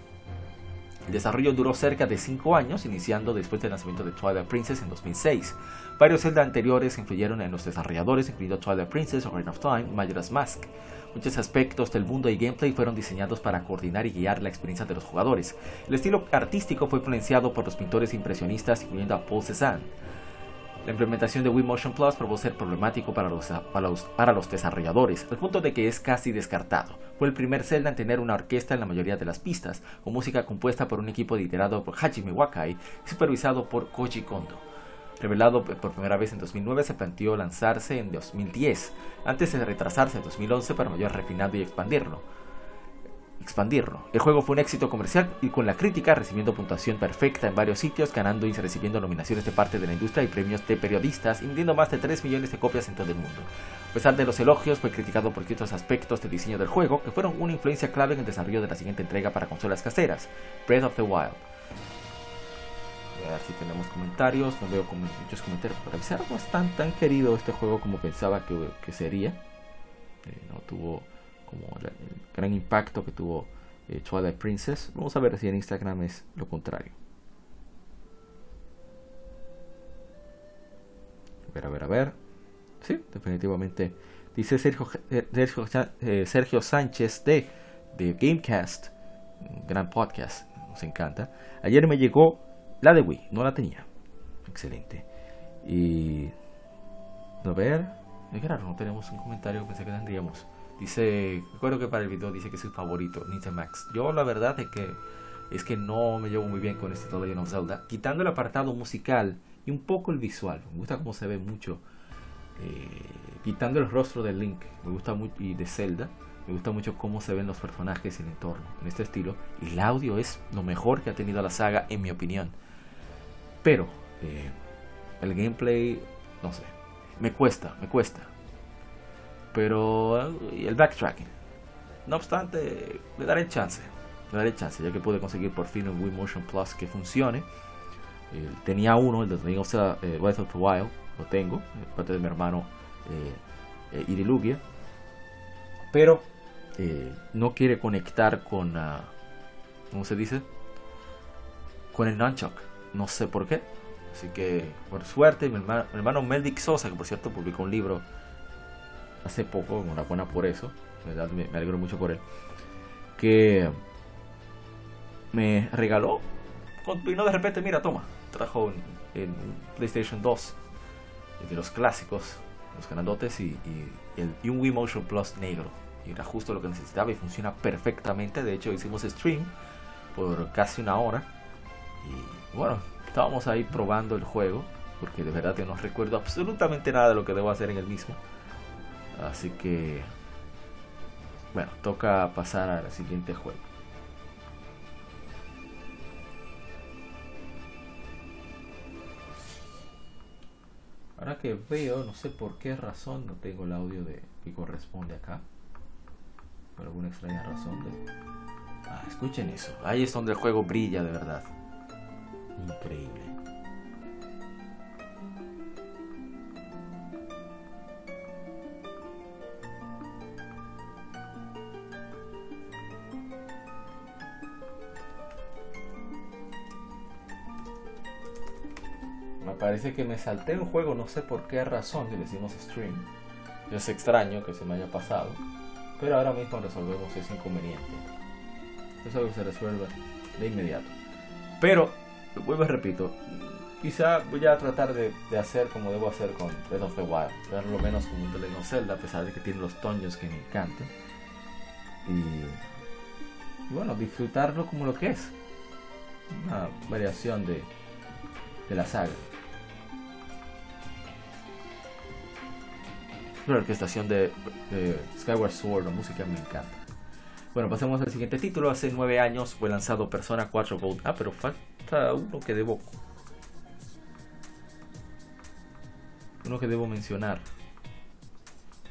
el desarrollo duró cerca de 5 años, iniciando después del lanzamiento de Twilight Princess en 2006. Varios Zelda anteriores influyeron en los desarrolladores, incluido Twilight Princess, Ocarina of Time y Majora's Mask. Muchos aspectos del mundo y gameplay fueron diseñados para coordinar y guiar la experiencia de los jugadores. El estilo artístico fue influenciado por los pintores impresionistas, incluyendo a Paul Cézanne. La implementación de Wii Motion Plus probó ser problemático para los, para, los, desarrolladores, al punto de que es casi descartado. Fue el primer Zelda en tener una orquesta en la mayoría de las pistas, con música compuesta por un equipo liderado por Hajime Wakai supervisado por Koji Kondo. Revelado por primera vez en 2009, se planteó lanzarse en 2010, antes de retrasarse en 2011 para mayor refinado y expandirlo expandirlo. El juego fue un éxito comercial y con la crítica recibiendo puntuación perfecta en varios sitios, ganando y recibiendo nominaciones de parte de la industria y premios de periodistas, y vendiendo más de 3 millones de copias en todo el mundo. A pesar de los elogios, fue criticado por ciertos aspectos del diseño del juego que fueron una influencia clave en el desarrollo de la siguiente entrega para consolas caseras, Breath of the Wild. A ver si tenemos comentarios, no veo muchos comentarios, pero avisar no es tan, tan querido este juego como pensaba que, sería. Eh, no tuvo como el gran impacto que tuvo eh, Twilight Princess. Vamos a ver si en Instagram es lo contrario. A ver, a ver, a ver. Sí, definitivamente. Dice Sergio, eh, eh, Sergio, Sánchez de, de Gamecast, un gran podcast, nos encanta. Ayer me llegó la de Wii, no la tenía. Excelente. Y. A ver. Es raro, no tenemos un comentario, pensé que tendríamos. Dice, recuerdo que para el video dice que es su favorito, Max. Yo la verdad es que es que no me llevo muy bien con este The Legend of Zelda. Quitando el apartado musical y un poco el visual. Me gusta cómo se ve mucho. Eh, quitando el rostro de Link, me gusta mucho y de Zelda. Me gusta mucho cómo se ven los personajes y el entorno en este estilo. Y el audio es lo mejor que ha tenido la saga, en mi opinión. Pero eh, el gameplay, no sé, me cuesta, me cuesta pero eh, el backtracking. No obstante, le daré chance, le daré chance, ya que pude conseguir por fin un Wii Motion Plus que funcione. Eh, tenía uno, el de Ring of eh, Breath of the Wild, lo tengo, parte de mi hermano eh, Irilugia, pero no quiere conectar con, uh, ¿cómo se dice? Con el nunchuck, no sé por qué. Así que, por suerte, mi hermano, mi hermano Sosa, que por cierto publicó un libro hace poco, enhorabuena por eso, me, me alegro mucho por él, que me regaló, vino de repente, mira, toma, trajo en, PlayStation 2 de los clásicos, los grandotes y, y, un Wii Motion Plus negro. Y era justo lo que necesitaba y funciona perfectamente. De hecho, hicimos stream por casi una hora. Bueno, estábamos ahí probando el juego. Porque de verdad que no recuerdo absolutamente nada de lo que debo hacer en el mismo. Así que, bueno, toca pasar al siguiente juego. Ahora que veo, no sé por qué razón no tengo el audio de que corresponde acá. Por alguna extraña razón. Ah, escuchen eso. Ahí es donde el juego brilla de verdad. Increíble. me parece que me salté un juego, no sé por qué razón, si le decimos stream. Es extraño que se me haya pasado, pero ahora mismo resolvemos ese inconveniente. Es algo que se resuelve de inmediato. Pero, vuelvo y repito, quizá voy a tratar de, hacer como debo hacer con Breath of the Wild, lo menos como un The Zelda, a pesar de que tiene los toños que me encantan. Y, bueno, disfrutarlo como lo que es. Una variación de, de la saga. La orquestación de, de Skyward Sword, la música me encanta. Bueno, pasemos al siguiente título. Hace nueve años fue lanzado Persona 4 Gold. Ah, pero falta uno que debo. Uno que debo mencionar.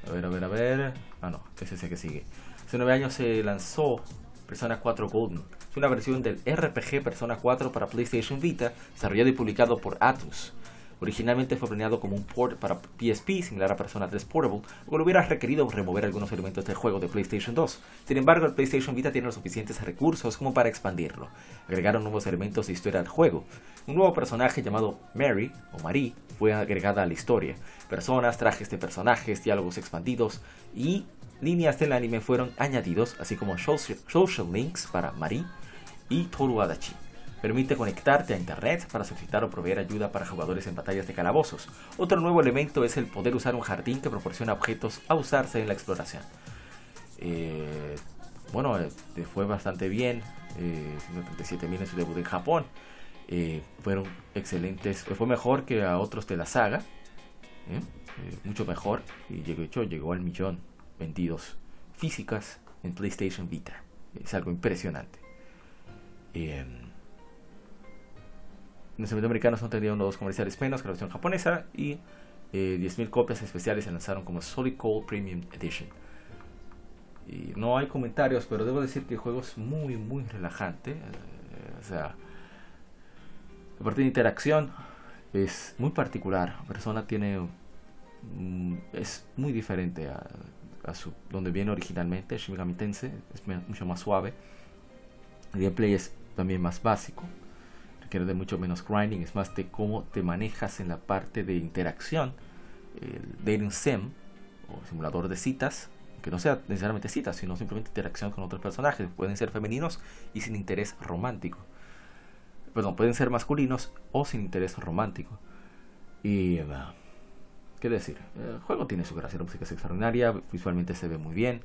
A ver, a ver, a ver. Ah, no, ese es el que sigue. Hace nueve años se lanzó Persona 4 Golden. Es una versión del RPG Persona 4 para PlayStation Vita, desarrollado y publicado por Atlus. Originalmente fue planeado como un port para PSP, similar a Persona 3 Portable, lo hubiera requerido remover algunos elementos del juego de PlayStation 2. Sin embargo, el PlayStation Vita tiene los suficientes recursos como para expandirlo. Agregaron nuevos elementos de historia al juego. Un nuevo personaje llamado Mary, o Marie, fue agregada a la historia. Personas, trajes de personajes, diálogos expandidos y líneas del anime fueron añadidos, así como social links para Marie y Toru Adachi. Permite conectarte a internet para solicitar o proveer ayuda para jugadores en batallas de calabozos. Otro nuevo elemento es el poder usar un jardín que proporciona objetos a usarse en la exploración. Eh, bueno, eh, fue bastante bien. Eh, 37.000 en su debut en Japón. Eh, fueron excelentes. Fue mejor que a otros de la saga. mucho mejor. Y llegó, hecho, llegó al millón vendidos físicas en PlayStation Vita. Es algo impresionante. En el segmento americano son tenido unos dos comerciales menos que la versión japonesa y eh, 10.000 copias especiales se lanzaron como Solid Cold Premium Edition. Y no hay comentarios, pero debo decir que el juego es muy, muy relajante. Eh, o sea, la parte de interacción es muy particular. La persona tiene. es muy diferente a, su, donde viene originalmente. Shin Megami Tensei es mucho más suave. El gameplay es también más básico requiere de mucho menos grinding, es más de cómo te manejas en la parte de interacción. El dating sim o simulador de citas, que no sea necesariamente citas, sino simplemente interacción con otros personajes. Pueden ser femeninos y sin interés romántico. Perdón, pueden ser masculinos o sin interés romántico. Y. Uh, ¿Qué decir? El juego tiene su gracia, la música es extraordinaria, visualmente se ve muy bien.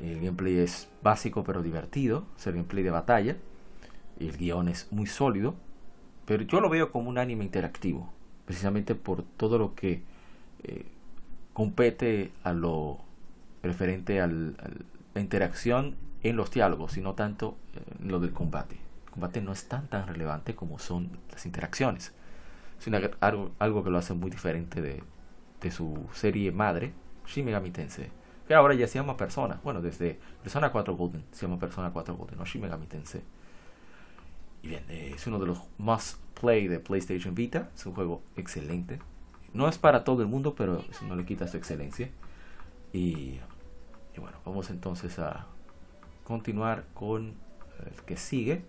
El gameplay es básico pero divertido, es el gameplay de batalla el guion es muy sólido, pero yo lo veo como un anime interactivo, precisamente por todo lo que eh, compete a lo referente a la interacción en los diálogos y no tanto en lo del combate. El combate no es tan tan relevante como son las interacciones. Es algo, algo, que lo hace muy diferente de, su serie madre, Shin Tensei, que ahora ya se llama Persona. Bueno, desde Persona 4 Golden se llama Persona 4 Golden, no Shin Tensei. Y bien, eh, es uno de los must play de PlayStation Vita. Es un juego excelente. No es para todo el mundo, pero eso no le quita su excelencia. Y, bueno, vamos entonces a continuar con el que sigue.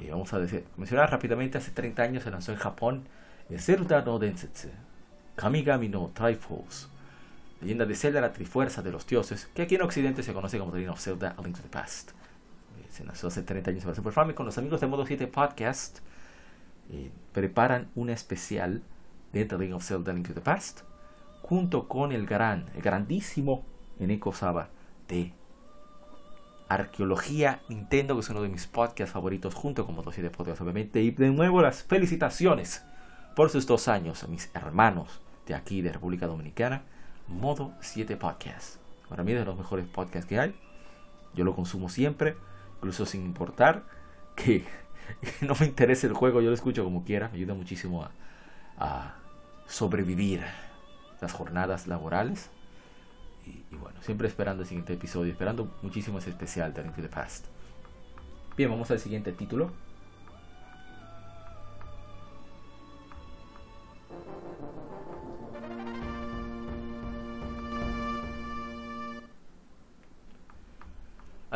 Y vamos a decir, mencionar rápidamente, hace 30 años se lanzó en Japón Zelda no Densetsu, Kamigami no Triforce, leyenda de Zelda, la Trifuerza de los Dioses, que aquí en Occidente se conoce como The Legend Zelda A Link to the Past se hace 30 años para Super Famicom. Los amigos de Modo 7 Podcast eh, preparan un especial de The Legend of Zelda Link to the Past junto con el gran, el grandísimo Eneko Saba de Arqueología Nintendo, que es uno de mis podcasts favoritos, junto con Modo 7 Podcast, obviamente. Y de nuevo, las felicitaciones por sus dos años a mis hermanos de aquí, de República Dominicana. Modo 7 Podcast. Para mí es de los mejores podcasts que hay. Yo lo consumo siempre incluso sin importar que no me interese el juego, yo lo escucho como quiera, me ayuda muchísimo a, sobrevivir las jornadas laborales. Y, bueno, siempre esperando el siguiente episodio, esperando muchísimo ese especial de Link to the Past. Bien, vamos al siguiente título.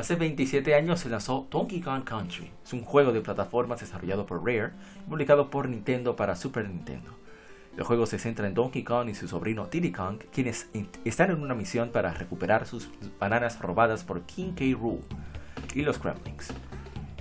Hace 27 años se lanzó Donkey Kong Country. Es un juego de plataformas desarrollado por Rare y publicado por Nintendo para Super Nintendo. El juego se centra en Donkey Kong y su sobrino Diddy Kong, quienes están en una misión para recuperar sus bananas robadas por King K. Rool y los Kremlings.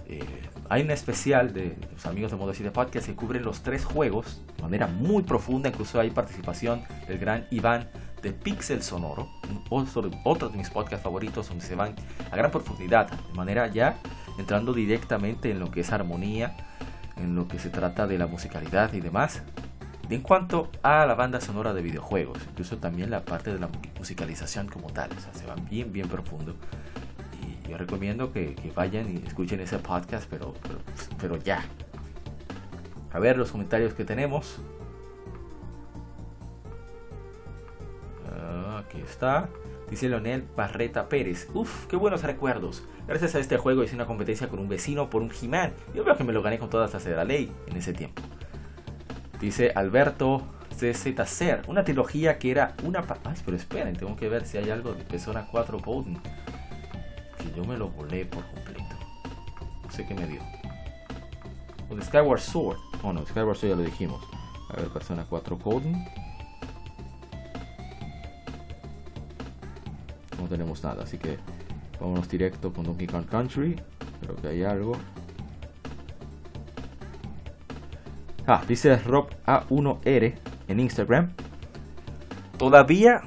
Eh, hay un especial de los amigos de Modo de Podcast que cubren los tres juegos de manera muy profunda. Incluso hay participación del gran Iván de Pixel Sonoro, otro de mis podcasts favoritos donde se van a gran profundidad, de manera ya entrando directamente en lo que es armonía, en lo que se trata de la musicalidad y demás. en cuanto a la banda sonora de videojuegos, incluso también la parte de la musicalización como tal, o sea, se van bien, bien profundo. Y yo recomiendo que, vayan y escuchen ese podcast, pero, pero, pero ya. A ver los comentarios que tenemos. Aquí está. Dice Leonel Barreta Pérez. Uf, qué buenos recuerdos. Gracias a este juego hice una competencia con un vecino por un He-Man. Yo creo que me lo gané con todas las de la ley en ese tiempo. Dice Alberto CZ Una trilogía que era una... Ay, pero esperen, tengo que ver si hay algo de Persona 4 Golden. Que yo me lo volé por completo. No sé qué me dio. Un Skyward Sword. Oh no, Skyward Sword ya lo dijimos. A ver, Persona 4 Golden. Tenemos nada, así que vámonos directo con Donkey Kong Country. Creo que hay algo. Ah, dice Rob A1R en Instagram. Todavía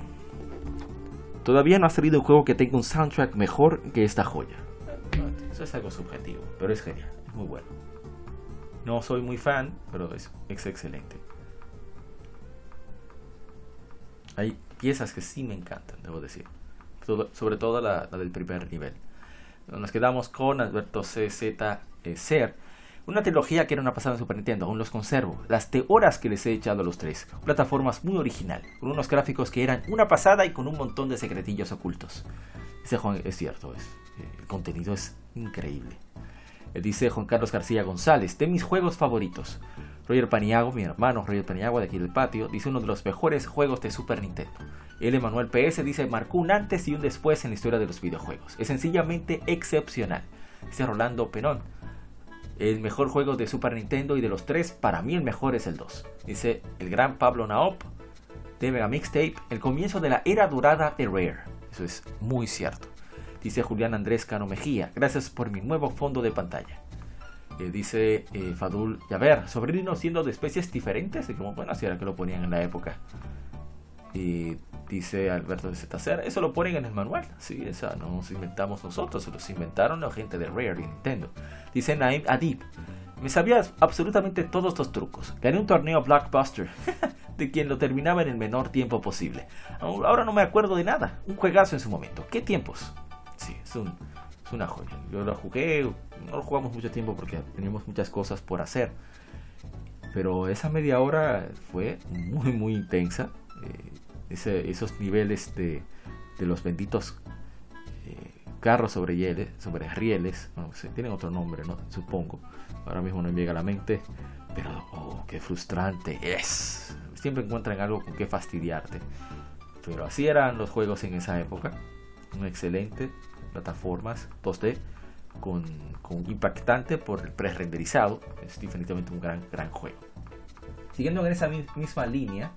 Todavía no ha salido un juego que tenga un soundtrack mejor que esta joya. Eso es algo subjetivo, pero es genial, muy bueno. No soy muy fan, pero es, es excelente. Hay piezas que sí me encantan, debo decir sobre todo la, del primer nivel. Nos quedamos con Alberto CZ eh, Ser, una trilogía que era una pasada en Super Nintendo, aún los conservo. Las horas que les he echado a los tres, plataformas muy original, con unos gráficos que eran una pasada y con un montón de secretillos ocultos. Juan, es cierto, es, eh, el contenido es increíble. Eh, dice Juan Carlos García González, de mis juegos favoritos. Roger Paniago, mi hermano Roger Paniago de aquí del patio, dice uno de los mejores juegos de Super Nintendo. El Emanuel PS dice marcó un antes y un después en la historia de los videojuegos. Es sencillamente excepcional. Dice Rolando Penón. El mejor juego de Super Nintendo y de los tres, para mí el mejor es el 2. Dice el gran Pablo Naop de Mega Mixtape, el comienzo de la era dorada de Rare. Eso es muy cierto. Dice Julián Andrés Cano Mejía, gracias por mi nuevo fondo de pantalla. Eh, dice eh, Fadul Yaver, sobrino siendo de especies diferentes, y como bueno, así era que lo ponían en la época. Y dice Alberto de Zetacer, eso lo ponen en el manual. Sí, esa no nos inventamos nosotros, los inventaron la gente de Rare y Nintendo. Dice Naim Adib, me sabía absolutamente todos los trucos. Gané un torneo Blockbuster, de quien lo terminaba en el menor tiempo posible. Ahora no me acuerdo de nada. Un juegazo en su momento. ¿Qué tiempos? Sí, es una joya. Yo lo jugué, no lo jugamos mucho tiempo porque teníamos muchas cosas por hacer. Pero esa media hora fue muy, muy intensa. Eh, esos niveles de, los benditos eh, carros sobre, rieles, sobre rieles, tienen otro nombre, ¿no? supongo, ahora mismo no me llega a la mente, pero oh, qué frustrante es. Siempre encuentran algo con que fastidiarte. Pero así eran los juegos en esa época. Un excelente plataformas 2D con, con impactante por el pre-renderizado. Es definitivamente un gran, gran juego. Siguiendo en esa misma línea,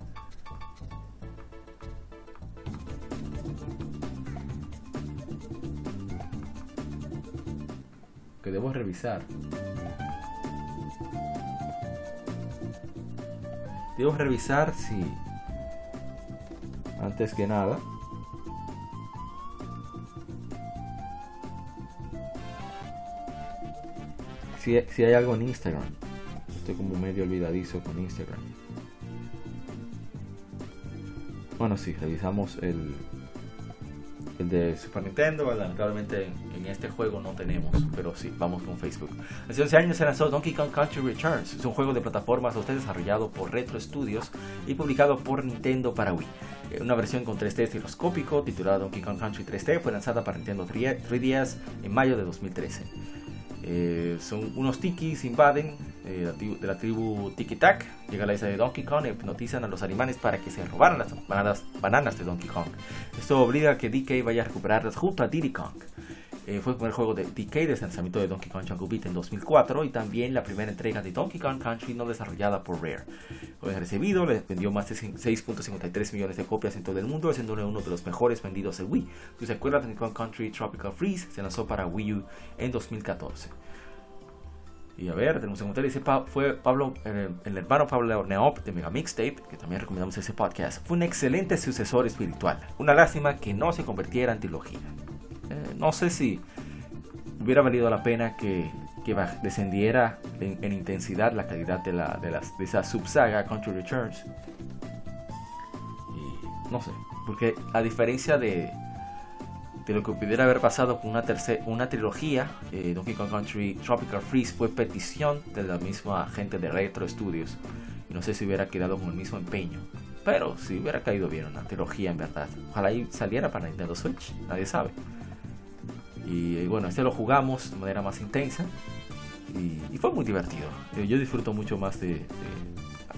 que debo revisar. Debo revisar si, antes que nada, si, si hay algo en Instagram. Estoy como medio olvidadizo con Instagram. Bueno, si revisamos el, el de Super Nintendo, lamentablemente en este juego no tenemos, pero sí, vamos con Facebook. Hace 11 años se lanzó Donkey Kong Country Returns. Es un juego de plataformas usted desarrollado por Retro Studios y publicado por Nintendo para Wii. Eh, una versión con 3D estereoscópico titulada Donkey Kong Country 3D fue lanzada para Nintendo 3DS en mayo de 2013. Eh, son unos tikis invaden eh, de la tribu Tiki Tak, llega la isla de Donkey Kong y hipnotizan a los animales para que se robaran las bananas, bananas de Donkey Kong. Esto obliga a que DK vaya a recuperarlas junto a Diddy Kong. Eh, fue el primer juego de DK desde el lanzamiento de Donkey Kong Jungle Beat en 2004 y también la primera entrega de Donkey Kong Country no desarrollada por Rare. Fue recibido, le vendió más de 6.53 millones de copias en todo el mundo, siendo uno de los mejores vendidos en Wii. Si se acuerdan, Donkey Kong Country Tropical Freeze se lanzó para Wii U en 2014. Y a ver, tenemos un comentario, dice fue Pablo, el, hermano Pablo Neop de Mega Mixtape, que también recomendamos ese podcast. Fue un excelente sucesor espiritual. Una lástima que no se convirtiera en trilogía. Eh, no sé si hubiera valido la pena que, descendiera en, intensidad la calidad de, la, de, las, de esa subsaga Country Returns. Y no sé, porque a diferencia de, de lo que pudiera haber pasado con una, tercera, una trilogía, eh, Donkey Kong Country Tropical Freeze fue petición de la misma gente de Retro Studios. Y no sé si hubiera quedado con el mismo empeño. Pero si hubiera caído bien una trilogía en verdad. Ojalá y saliera para Nintendo Switch, nadie sabe. Y, bueno, este lo jugamos de manera más intensa y, fue muy divertido. Eh, yo disfruto mucho más de,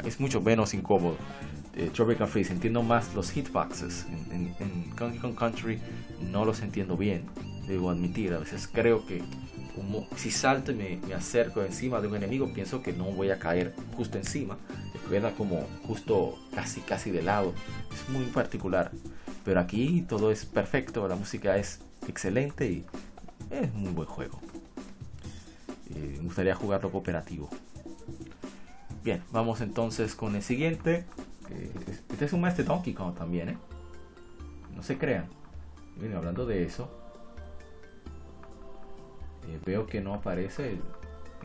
es mucho menos incómodo. de Tropical Freeze, entiendo más los hitboxes. En, en, Donkey Kong Country no los entiendo bien, debo admitir. A veces creo que como si salto y me, me, acerco encima de un enemigo, pienso que no voy a caer justo encima. Queda como justo casi casi de lado. Es muy particular. Pero aquí todo es perfecto, la música es excelente y es un buen juego. Eh, me gustaría jugarlo cooperativo. Bien, vamos entonces con el siguiente. este es un mes de Donkey Kong también, ¿eh? No se crean. Bien, hablando de eso, eh, veo que no aparece el,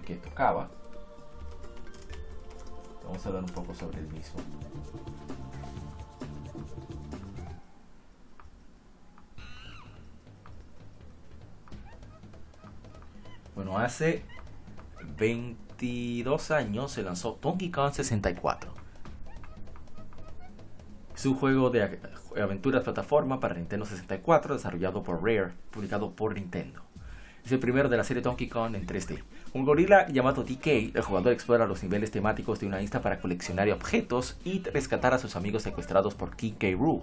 que tocaba. Vamos a hablar un poco sobre el mismo. Bueno, hace 22 años se lanzó Donkey Kong 64. Es un juego de aventuras plataforma para Nintendo 64 desarrollado por Rare, publicado por Nintendo. Es el primero de la serie Donkey Kong en 3D. Un gorila llamado DK, el jugador explora los niveles temáticos de una isla para coleccionar objetos y rescatar a sus amigos secuestrados por King K. Rool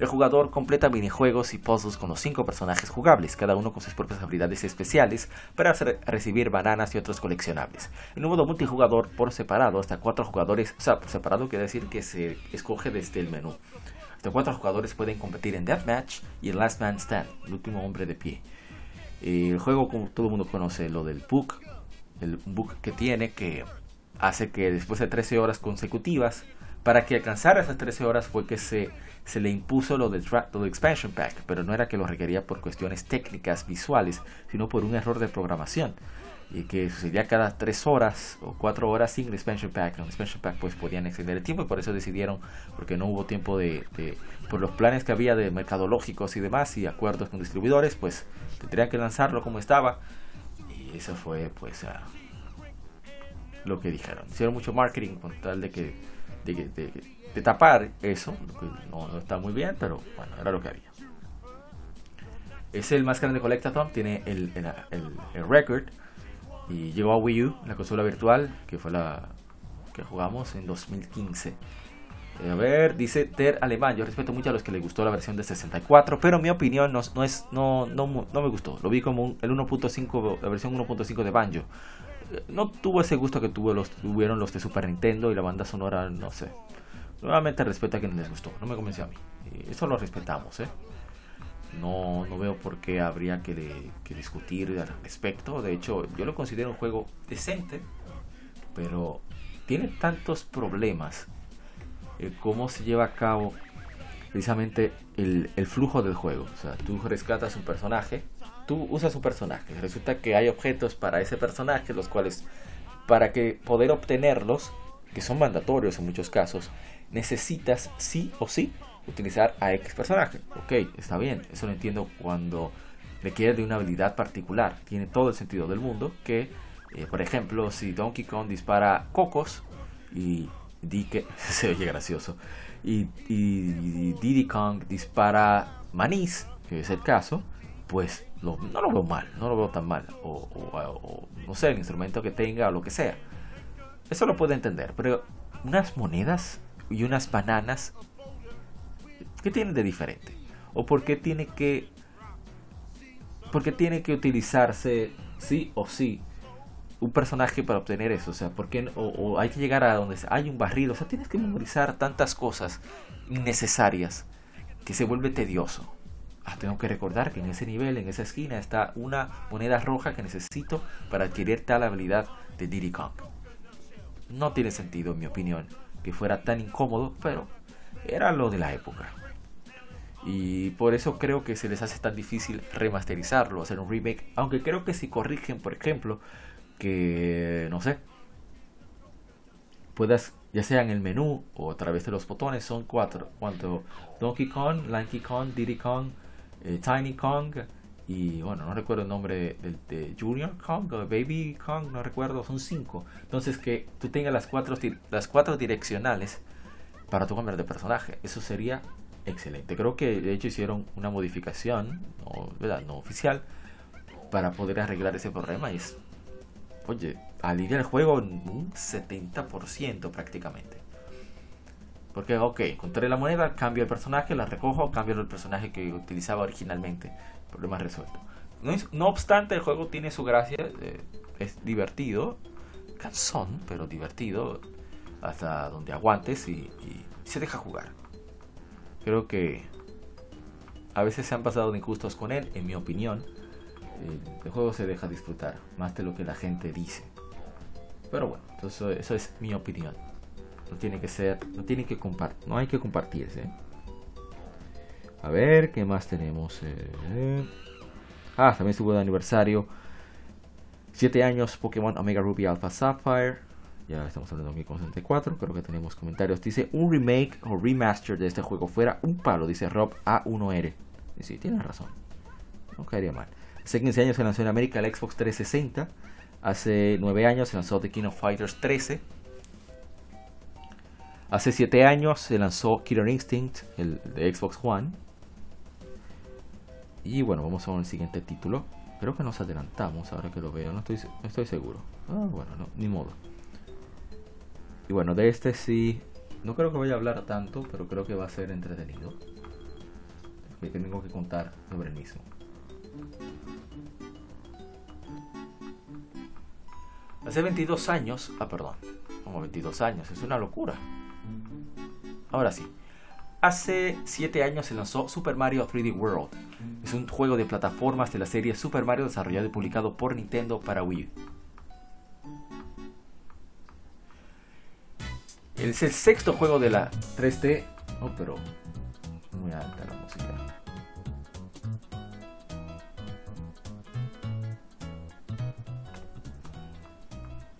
el jugador completa minijuegos y puzzles con los cinco personajes jugables, cada uno con sus propias habilidades especiales para recibir bananas y otros coleccionables. En un modo multijugador por separado, hasta cuatro jugadores, o sea, por separado quiere decir que se escoge desde el menú. Hasta cuatro jugadores pueden competir en Deathmatch y en Last Man Stand, el último hombre de pie. El juego, como todo el mundo conoce, lo del bug, el bug que tiene que hace que después de 13 horas consecutivas, para que alcanzara esas 13 horas fue que se se le impuso lo del, expansion pack, pero no era que lo requería por cuestiones técnicas visuales, sino por un error de programación. Y que sucedía cada 3 horas o 4 horas sin el expansion pack. el expansion pack pues podían extender el tiempo y por eso decidieron, porque no hubo tiempo de, por los planes que había de mercadológicos y demás y acuerdos con distribuidores, pues tendrían que lanzarlo como estaba. Y eso fue pues lo que dijeron. Hicieron mucho marketing con tal de que, de tapar eso, no, está muy bien, pero bueno, era lo que había. Es el más grande Collectathon, tiene el, el, record y llegó a Wii U, la consola virtual, que fue la que jugamos en 2015. Eh, a ver, dice Ter Alemán, yo respeto mucho a los que les gustó la versión de 64, pero mi opinión no, no es no, no, no, me gustó. Lo vi como el 1.5, la versión 1.5 de Banjo. Eh, no tuvo ese gusto que tuvo los, tuvieron los de Super Nintendo y la banda sonora, no sé. Nuevamente respeta a quienes les gustó, no me convenció a mí. Eso lo respetamos, ¿eh? No, no veo por qué habría que, discutir al respecto. De hecho, yo lo considero un juego decente, pero tiene tantos problemas. Eh, cómo se lleva a cabo precisamente el, el, flujo del juego. O sea, tú rescatas un personaje, tú usas un personaje. Resulta que hay objetos para ese personaje, los cuales, para que poder obtenerlos, que son mandatorios en muchos casos, necesitas sí o sí utilizar a X personaje. Ok, está bien, eso lo entiendo cuando requiere de una habilidad particular. Tiene todo el sentido del mundo que, eh, por ejemplo, si Donkey Kong dispara cocos y que se oye gracioso, y, Diddy Kong dispara manís, que es el caso, pues no lo veo mal, no lo veo tan mal. O, no sé, el instrumento que tenga o lo que sea. Eso lo puedo entender, pero unas monedas y unas bananas, ¿qué tienen de diferente? ¿O por qué tiene que porque tiene que utilizarse sí o sí un personaje para obtener eso. O sea, porque o, hay que llegar a donde hay un barril. O sea, tienes que memorizar tantas cosas innecesarias que se vuelve tedioso. Ah, tengo que recordar que en ese nivel, en esa esquina, está una moneda roja que necesito para adquirir tal habilidad de Diddy Kong. No tiene sentido, en mi opinión, que fuera tan incómodo, pero era lo de la época. Y por eso creo que se les hace tan difícil remasterizarlo, hacer un remake. Aunque creo que si corrigen, por ejemplo, que, no sé, puedas, ya sea en el menú o a través de los botones, son cuatro. Cuanto Donkey Kong, Lanky Kong, Diddy Kong, eh, Tiny Kong y bueno, no recuerdo el nombre de, Junior Kong o Baby Kong, no recuerdo, son cinco. Entonces que tú tengas las cuatro, las cuatro direccionales para tu cambiar de personaje. Eso sería excelente. Creo que de hecho hicieron una modificación, no, ¿verdad? no oficial, para poder arreglar ese problema. Y oye, alivia el juego en un 70% prácticamente. Porque, ok, encontré la moneda, cambio el personaje, la recojo, cambio el personaje que utilizaba originalmente. Problema resuelto. No, obstante, el juego tiene su gracia, eh, es divertido, cansón, pero divertido, hasta donde aguantes y, se deja jugar. Creo que a veces se han pasado de injustos con él, en mi opinión. el juego se deja disfrutar, más de lo que la gente dice. Pero bueno, eso, eso es mi opinión. No tiene que ser, no tiene que compartir, no hay que compartirse. A ver, ¿qué más tenemos? Eh, ah, también estuvo de aniversario. 7 años Pokémon Omega Ruby Alpha Sapphire. Ya estamos hablando de 2064. Creo que tenemos comentarios. Dice un remake o remaster de este juego fuera un palo, dice Rob A1R. Y sí, tiene razón. No caería mal. Hace 15 años se lanzó en América el Xbox 360. Hace 9 años se lanzó The King of Fighters 13. Hace 7 años se lanzó Killer Instinct, el de Xbox One. Y bueno, vamos ver el siguiente título. Creo que nos adelantamos ahora que lo veo, no estoy, estoy seguro. Ah, bueno, no, ni modo. Y bueno, de este sí, no creo que vaya a hablar tanto, pero creo que va a ser entretenido. Que tengo que contar sobre el mismo. Hace 22 años, ah, perdón, como 22 años, es una locura. Ahora sí. Hace 7 años se lanzó Super Mario 3D World. Es un juego de plataformas de la serie Super Mario desarrollado y publicado por Nintendo para Wii. Es el sexto juego de la 3D. Oh, pero muy alta la música.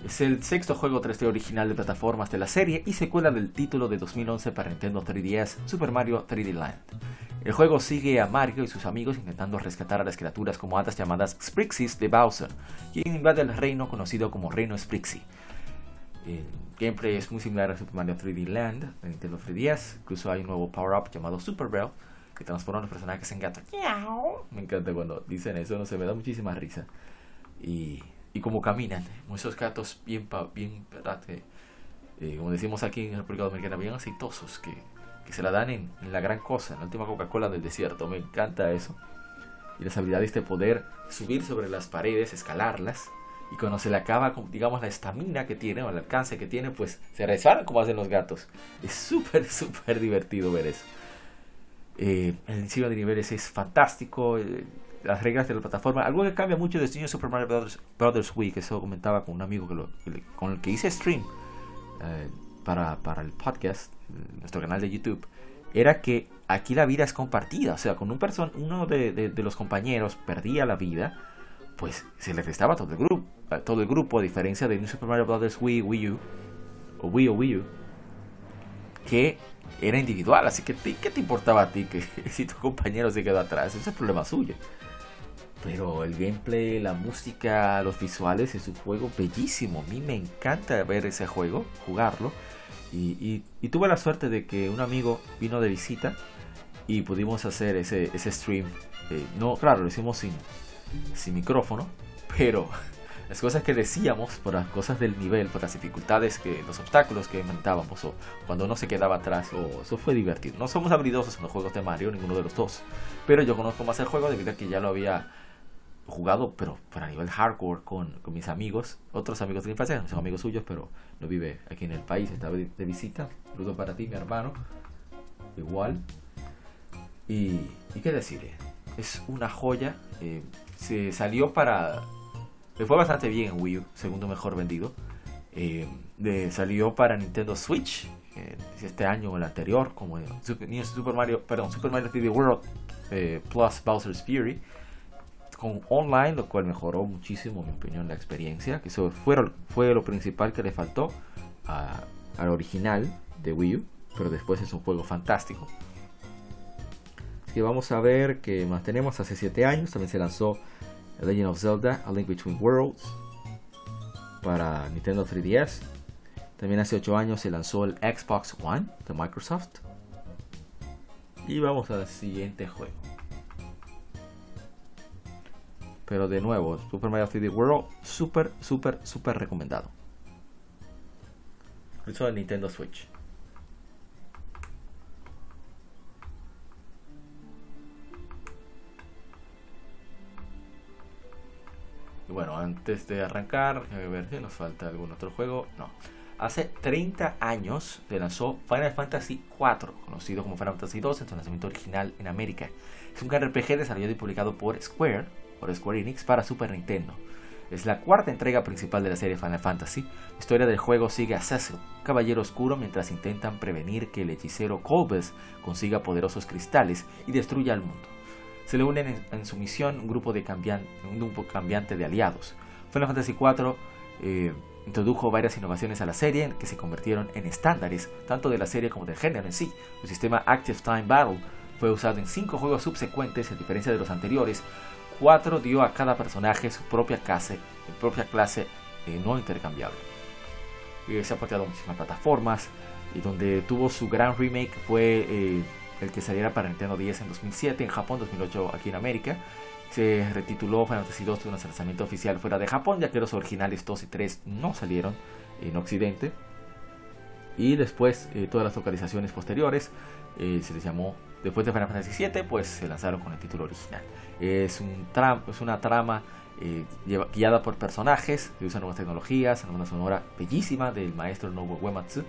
Es el sexto juego 3D original de plataformas de la serie y secuela del título de 2011 para Nintendo 3DS, Super Mario 3D Land. El juego sigue a Mario y sus amigos intentando rescatar a las criaturas como hadas llamadas Sprixies de Bowser, quien invade el reino conocido como Reino Sprixie. El gameplay es muy similar a Super Mario 3D Land de Nintendo 3DS, incluso hay un nuevo power-up llamado Super Bell que transforma a los personajes en gatos. Me encanta cuando dicen eso, no se me da muchísima risa. Y y como caminan, esos gatos bien, bien eh, como decimos aquí en República Dominicana, bien aceitosos, que, que se la dan en, la gran cosa, en la última Coca-Cola del desierto, me encanta eso. Y las habilidades de poder subir sobre las paredes, escalarlas, y cuando se le acaba, digamos, la estamina que tiene o el alcance que tiene, pues se resbalan como hacen los gatos. Es súper, súper divertido ver eso. Eh, el encima de niveles es fantástico. Eh, las reglas de la plataforma. Algo que cambia mucho de New Super Mario Brothers, Brothers Wii, que eso comentaba con un amigo que lo, con el que hice stream eh, para, para el podcast, nuestro canal de YouTube, era que aquí la vida es compartida. O sea, con un person uno de, de, los compañeros perdía la vida, pues se le restaba todo el grupo, todo el grupo, a diferencia de New Super Mario Brothers Wii, Wii U, o Wii o Wii U, que era individual. Así que, ¿qué te importaba a ti que si tu compañero se quedó atrás? Ese es problema suyo. Pero el gameplay, la música, los visuales es un juego bellísimo. A mí me encanta ver ese juego, jugarlo. Y, tuve la suerte de que un amigo vino de visita y pudimos hacer ese, ese stream. Eh, no, claro, lo hicimos sin, sin micrófono, pero las cosas que decíamos, por las cosas del nivel, por las dificultades, que los obstáculos que inventábamos, o cuando uno se quedaba atrás, eso fue divertido. No somos habilidosos en los juegos de Mario, ninguno de los dos, pero yo conozco más el juego debido a que ya lo había jugado, pero para nivel hardcore con, con mis amigos, otros amigos de la infancia, son amigos suyos, pero no vive aquí en el país, está de, visita. Saludo para ti, mi hermano. Igual. Y, y qué decir, es una joya. Eh, se salió para. Le fue bastante bien en Wii U, segundo mejor vendido. Eh, salió para Nintendo Switch eh, este año o el anterior, como Super, Super Mario, perdón, Super Mario 3D World eh, Plus Bowser's Fury con online, lo cual mejoró muchísimo, en mi opinión, la experiencia. Que eso fue, fue lo principal que le faltó al original de Wii U, pero después es un juego fantástico. Así que vamos a ver que mantenemos hace 7 años. También se lanzó The Legend of Zelda, A Link Between Worlds para Nintendo 3DS. También hace 8 años se lanzó el Xbox One de Microsoft. Y vamos al siguiente juego. Pero de nuevo, Super Mario 3D World, súper, súper, súper recomendado. Eso de Nintendo Switch. Y bueno, antes de arrancar, a ver si nos falta algún otro juego. No. Hace 30 años se lanzó Final Fantasy IV, conocido como Final Fantasy II en su lanzamiento original en América. Es un RPG desarrollado y publicado por Square por Square Enix para Super Nintendo. Es la cuarta entrega principal de la serie Final Fantasy. La historia del juego sigue a Cecil, caballero oscuro, mientras intentan prevenir que el hechicero Colbus consiga poderosos cristales y destruya el mundo. Se le unen en, su misión un grupo, de un grupo cambiante de aliados. Final Fantasy IV eh, introdujo varias innovaciones a la serie que se convirtieron en estándares tanto de la serie como del género en sí. El sistema Active Time Battle fue usado en cinco juegos subsecuentes, a diferencia de los anteriores, 4 dio a cada personaje su propia clase, propia clase eh, no intercambiable. Eh, se ha portado a muchísimas plataformas y donde tuvo su gran remake fue eh, el que saliera para Nintendo 10 en 2007, en Japón 2008 aquí en América. Se retituló Final Fantasy 2 de un lanzamiento oficial fuera de Japón, ya que los originales 2 y 3 no salieron en Occidente. Y después todas las localizaciones posteriores se les llamó Después de Final Fantasy VII, pues se lanzaron con el título original. Es, un es una trama eh, guiada por personajes que usan nuevas tecnologías, una sonora bellísima del maestro Nobuo Uematsu. Eh,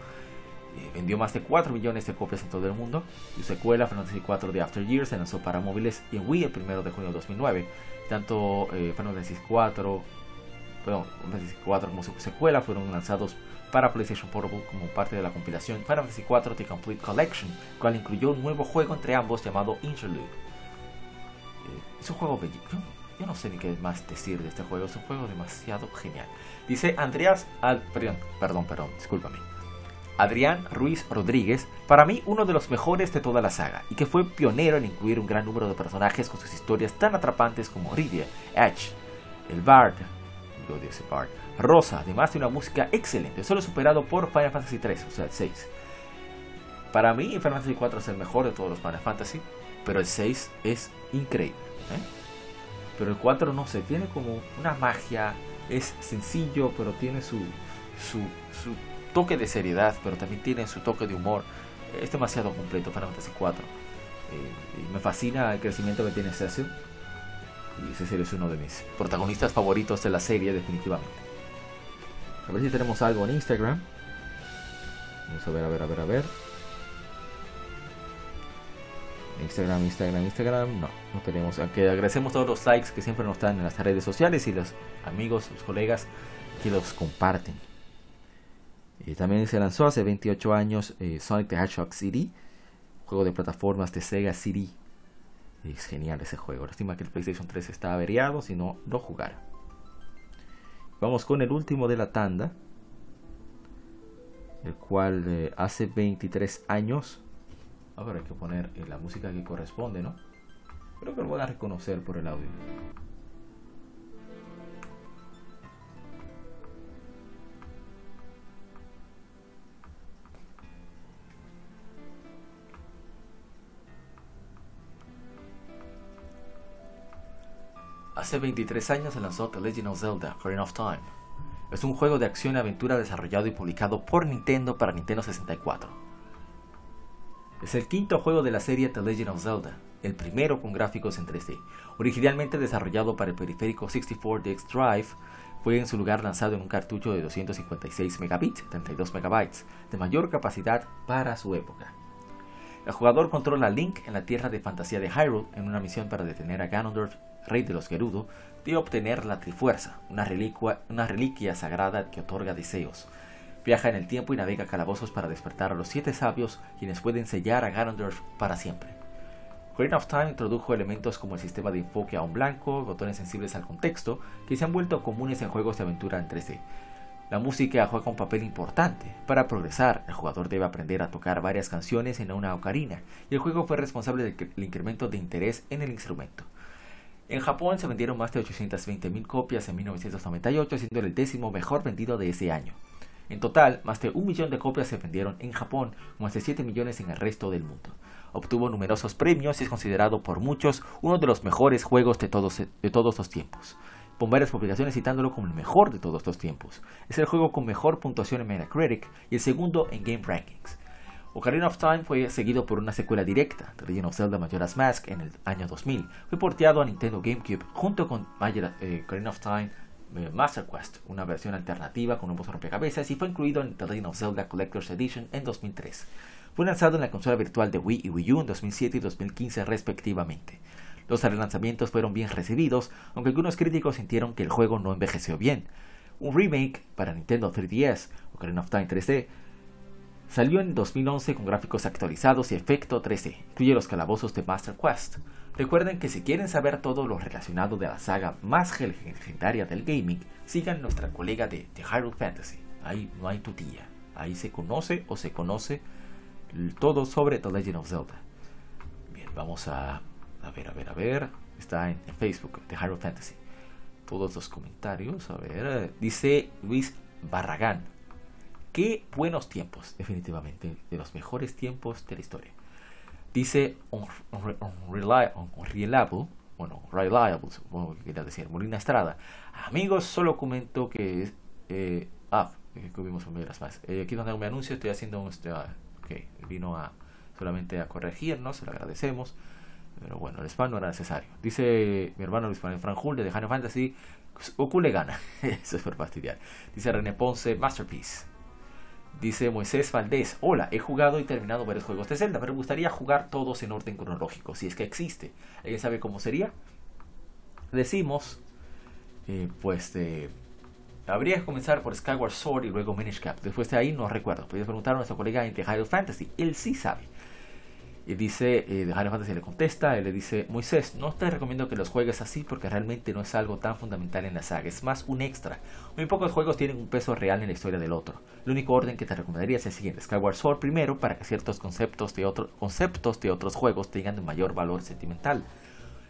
vendió más de 4 millones de copias en todo el mundo. Su secuela, Final Fantasy IV de After Years, se lanzó para móviles en Wii el 1 de junio de 2009. Tanto Final Fantasy IV, perdón, Final Fantasy IV como su secuela fueron lanzados para PlayStation Portable como parte de la compilación Final Fantasy IV The Complete Collection, cual incluyó un nuevo juego entre ambos llamado Interlude. Es un juego bello. Yo, no sé ni qué más decir de este juego, es un juego demasiado genial. Dice Andreas, Al, perdón, perdón, perdón, discúlpame. Adrián Ruiz Rodríguez, para mí uno de los mejores de toda la saga, y que fue pionero en incluir un gran número de personajes con sus historias tan atrapantes como Rydia, Edge, el Bard, yo odio ese Bard, Rosa, además de una música excelente, solo superado por Final Fantasy 3, o sea, el 6. Para mí, Final Fantasy 4 es el mejor de todos los Final Fantasy, pero el 6 es increíble. ¿eh? Pero el 4 no sé, tiene como una magia, es sencillo, pero tiene su, su, su toque de seriedad, pero también tiene su toque de humor. Es demasiado completo Final Fantasy 4. Eh, y me fascina el crecimiento que tiene Cecil. Y Cecil es uno de mis protagonistas favoritos de la serie, definitivamente. A ver si tenemos algo en Instagram. Vamos a ver, a ver, a ver, a ver. Instagram, Instagram, Instagram. No, no tenemos. Aunque agradecemos todos los likes que siempre nos dan en las redes sociales y los amigos, los colegas que los comparten. Y también se lanzó hace 28 años eh, Sonic the Hedgehog City, juego de plataformas de Sega City. Es genial ese juego. Lástima que el PlayStation 3 está averiado, si no, lo jugara. Vamos con el último de la tanda, el cual eh, hace 23 años. Ahora hay que poner eh, la música que corresponde, ¿no? Creo que lo voy a reconocer por el audio. Hace 23 años se lanzó The Legend of Zelda Ocarina of Time. Es un juego de acción y aventura desarrollado y publicado por Nintendo para Nintendo 64. Es el quinto juego de la serie The Legend of Zelda, el primero con gráficos en 3D. Originalmente desarrollado para el periférico 64DX Drive, fue en su lugar lanzado en un cartucho de 256 megabits, 32 megabytes, de mayor capacidad para su época. El jugador controla a Link en la tierra de fantasía de Hyrule en una misión para detener a Ganondorf, rey de los Gerudo, de obtener la Trifuerza, una reliquia sagrada que otorga deseos. Viaja en el tiempo y navega calabozos para despertar a los siete sabios, quienes pueden sellar a Ganondorf para siempre. Ocarina of Time introdujo elementos como el sistema de enfoque a un blanco, botones sensibles al contexto, que se han vuelto comunes en juegos de aventura en 3D. La música juega un papel importante. Para progresar, el jugador debe aprender a tocar varias canciones en una ocarina, y el juego fue responsable del incremento de interés en el instrumento. En Japón se vendieron más de 820.000 copias en 1998, siendo el décimo mejor vendido de ese año. En total, más de un millón de copias se vendieron en Japón, más de 7 millones en el resto del mundo. Obtuvo numerosos premios y es considerado por muchos uno de los mejores juegos de todos, de todos los tiempos. Con varias publicaciones citándolo como el mejor de todos los tiempos. Es el juego con mejor puntuación en Metacritic y el segundo en Game Rankings. Ocarina of Time fue seguido por una secuela directa, The Legend of Zelda Majora's Mask, en el año 2000. Fue porteado a Nintendo GameCube junto con eh, Ocarina of Time eh, Master Quest, una versión alternativa con nuevos rompecabezas, y fue incluido en The Legend of Zelda Collector's Edition en 2003. Fue lanzado en la consola virtual de Wii y Wii U en 2007 y 2015 respectivamente. Los relanzamientos fueron bien recibidos, aunque algunos críticos sintieron que el juego no envejeció bien. Un remake para Nintendo 3DS, Ocarina of Time 3D, Salió en 2011 con gráficos actualizados y efecto 3D. Incluye los calabozos de Master Quest. Recuerden que si quieren saber todo lo relacionado de la saga más legendaria del gaming, sigan nuestra colega de, The Hyrule Fantasy. Ahí no hay tutilla. Ahí se conoce o se conoce todo sobre The Legend of Zelda. Bien, vamos a, ver, a ver, a ver. Está en, Facebook, The Hyrule Fantasy. Todos los comentarios, a ver. Dice Luis Barragán. Qué buenos tiempos, definitivamente, de los mejores tiempos de la historia. Dice Unreliable, bueno, Reliable, supongo que decir, Molina Estrada. Amigos, solo comento que... Eh, ah, que vimos más. Eh, aquí donde me anuncio estoy haciendo un... Este, ah, ok, vino a solamente a corregirnos, se lo agradecemos. Pero bueno, el spam no era necesario. Dice mi hermano Luis Manuel Franjul de Final Fantasy, Goku le gana. Eso es por fastidiar. Dice René Ponce, Masterpiece. Dice Moisés Valdés, hola, he jugado y terminado varios juegos de Zelda, pero me gustaría jugar todos en orden cronológico, si es que existe. ¿Alguien sabe cómo sería? Decimos, eh, pues, eh, habría que comenzar por Skyward Sword y luego Minish Cap. Después de ahí no recuerdo. Podrías preguntar a nuestro colega The Hyrule Fantasy, él sí sabe. Y dice, eh, de Fantasy le contesta, él le dice, Moisés, no te recomiendo que los juegues así porque realmente no es algo tan fundamental en la saga, es más un extra. Muy pocos juegos tienen un peso real en la historia del otro. El único orden que te recomendaría es el siguiente, Skyward Sword primero para que ciertos conceptos de, otro, conceptos de otros juegos tengan un mayor valor sentimental.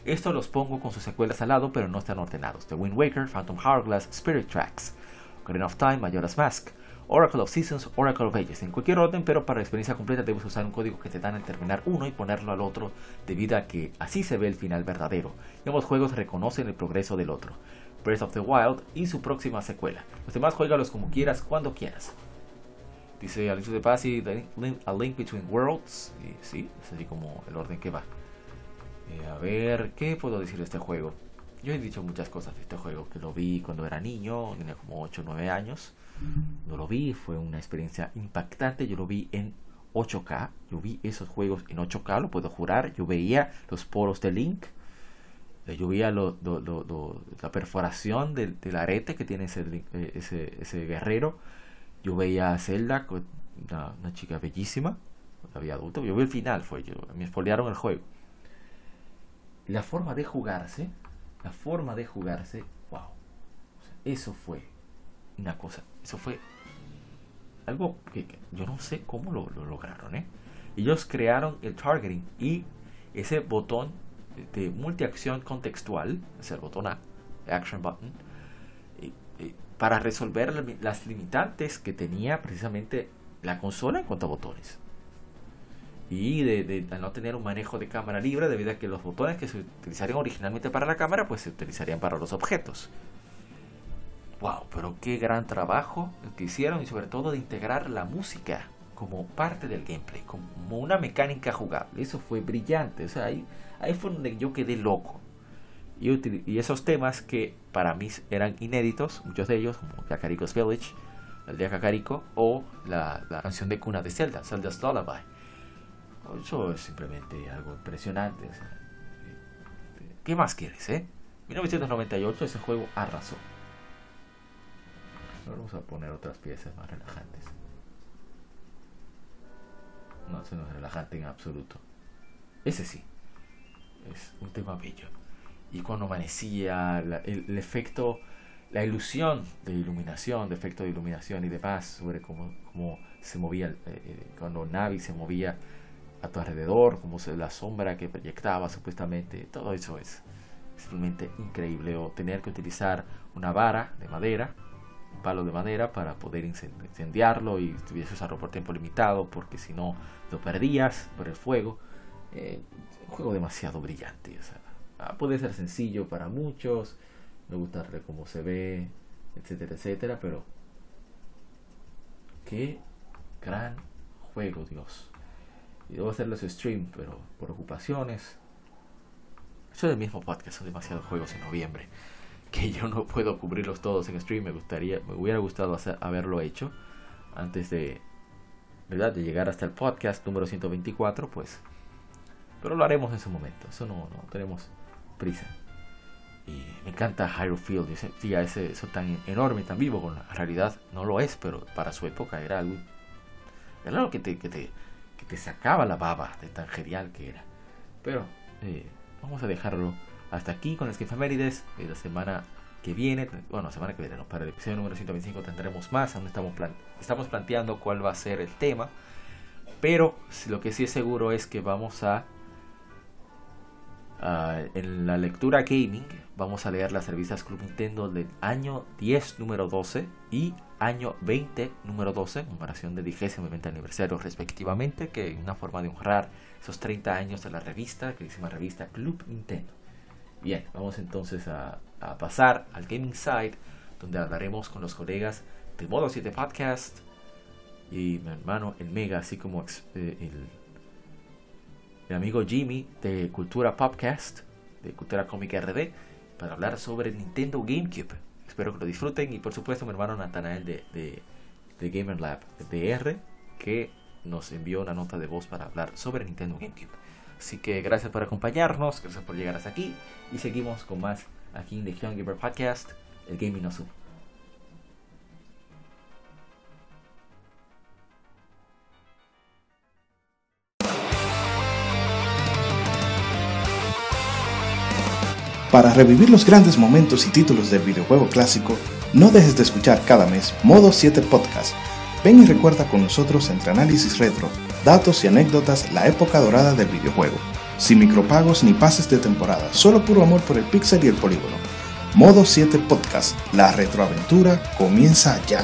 Esto los pongo con sus secuelas al lado, pero no están ordenados. The Wind Waker, Phantom Hourglass, Spirit Tracks, Ocarina of Time, Majora's Mask, Oracle of Seasons, Oracle of Ages, en cualquier orden, pero para la experiencia completa debes usar un código que te dan al terminar uno y ponerlo al otro, debido a que así se ve el final verdadero. Y ambos juegos reconocen el progreso del otro. Breath of the Wild y su próxima secuela. Los demás juegalos como quieras, cuando quieras. Dice Alicia de Paz y A Link Between Worlds. Y sí, es así como el orden que va. Eh, a ver, ¿qué puedo decir de este juego? Yo he dicho muchas cosas de este juego, que lo vi cuando era niño, tenía como 8 o 9 años. No lo vi, fue una experiencia impactante. Yo lo vi en 8K. Yo vi esos juegos en 8K, lo puedo jurar. Yo veía los poros de Link. Eh, yo veía la perforación del, arete que tiene ese, eh, ese, guerrero. Yo veía a Zelda, una, una chica bellísima. Había adulto. Yo vi el final, fue yo. Me espolearon el juego. La forma de jugarse, la forma de jugarse, wow. eso fue una cosa. Eso fue algo que, yo no sé cómo lo, lograron. ¿eh? Ellos crearon el targeting y ese botón de multiacción contextual, es el botón A, Action Button, para resolver las limitantes que tenía precisamente la consola en cuanto a botones. Y de, de, no tener un manejo de cámara libre debido a que los botones que se utilizarían originalmente para la cámara pues se utilizarían para los objetos wow, pero qué gran trabajo que hicieron y sobre todo de integrar la música como parte del gameplay, como una mecánica jugable. Eso fue brillante. O sea, ahí, ahí fue donde yo quedé loco. Y, y, esos temas que para mí eran inéditos, muchos de ellos, como Kakariko's Village, el de Kakariko, o la, la canción de cuna de Zelda, Zelda's Lullaby. Eso es simplemente algo impresionante. ¿Qué más quieres, eh? 1998 ese juego arrasó. Vamos a poner otras piezas más relajantes. No, ese no es relajante en absoluto. Ese sí. Es un tema bello. Y cuando amanecía, el, efecto, la ilusión de iluminación, de efecto de iluminación y demás, sobre cómo, cómo se movía, eh, eh, cuando Navi se movía a tu alrededor, como se, la sombra que proyectaba supuestamente, todo eso es simplemente increíble. O tener que utilizar una vara de madera, palo de madera para poder incendiarlo y tuviese usarlo por tiempo limitado porque si no lo perdías por el fuego. Eh, un juego demasiado brillante. Ah, puede ser sencillo para muchos, no gustarle cómo se ve, etcétera, etcétera, pero qué gran juego, Dios. Y debo hacerles stream, pero por ocupaciones. Eso es el mismo podcast, son demasiados juegos en noviembre. Que yo no puedo cubrirlos todos en stream. Me gustaría, me hubiera gustado haberlo hecho antes de, ¿verdad? De llegar hasta el podcast número 124, pues. Pero lo haremos en su momento. Eso no, no tenemos prisa. Y me encanta Hyrule Field. Yo sentía ese, eso tan enorme, tan vivo. Con la realidad no lo es, pero para su época era algo. Era algo que te, que te te sacaba la baba de tan genial que era. Pero eh, vamos a dejarlo hasta aquí con las que efemérides. Y la semana que viene, bueno, semana que viene, no, para el episodio número 125 tendremos más. Aún estamos, planteando cuál va a ser el tema. Pero lo que sí es seguro es que vamos a en la lectura gaming vamos a leer las revistas Club Nintendo del año 10 número 12 y año 20 número 12, comparación de 10 y 20 aniversario respectivamente, que es una forma de honrar esos 30 años de la revista, que se llama revista Club Nintendo. Bien, vamos entonces a, pasar al Gaming Side, donde hablaremos con los colegas de Modo 7 Podcast y mi hermano el Mega, así como eh, el mi amigo Jimmy de Cultura Podcast, de Cultura Cómica RD, para hablar sobre Nintendo GameCube. Espero que lo disfruten y por supuesto mi hermano Natanael de, de, de Gamer Lab DR, que nos envió una nota de voz para hablar sobre Nintendo GameCube. Así que gracias por acompañarnos, gracias por llegar hasta aquí y seguimos con más aquí en The Young Gamer Podcast, el Gaming Azul. Para revivir los grandes momentos y títulos del videojuego clásico, no dejes de escuchar cada mes Modo 7 Podcast. Ven y recuerda con nosotros entre análisis retro, datos y anécdotas la época dorada del videojuego. Sin micropagos ni pases de temporada, solo puro amor por el pixel y el polígono. Modo 7 Podcast, la retroaventura comienza ya.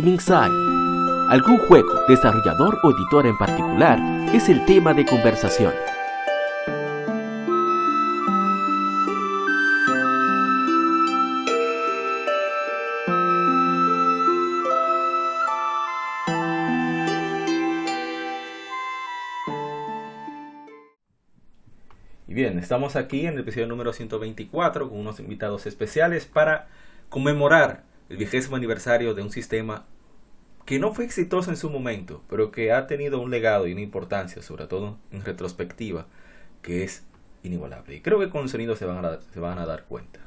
Gaming Side. Algún juego, desarrollador o editor en particular es el tema de conversación. Y bien, estamos aquí en el episodio número 124 con unos invitados especiales para conmemorar el vigésimo aniversario de un sistema que no fue exitoso en su momento, pero que ha tenido un legado y una importancia, sobre todo en retrospectiva, que es inigualable. Y creo que con el sonido se van a, se van a dar cuenta.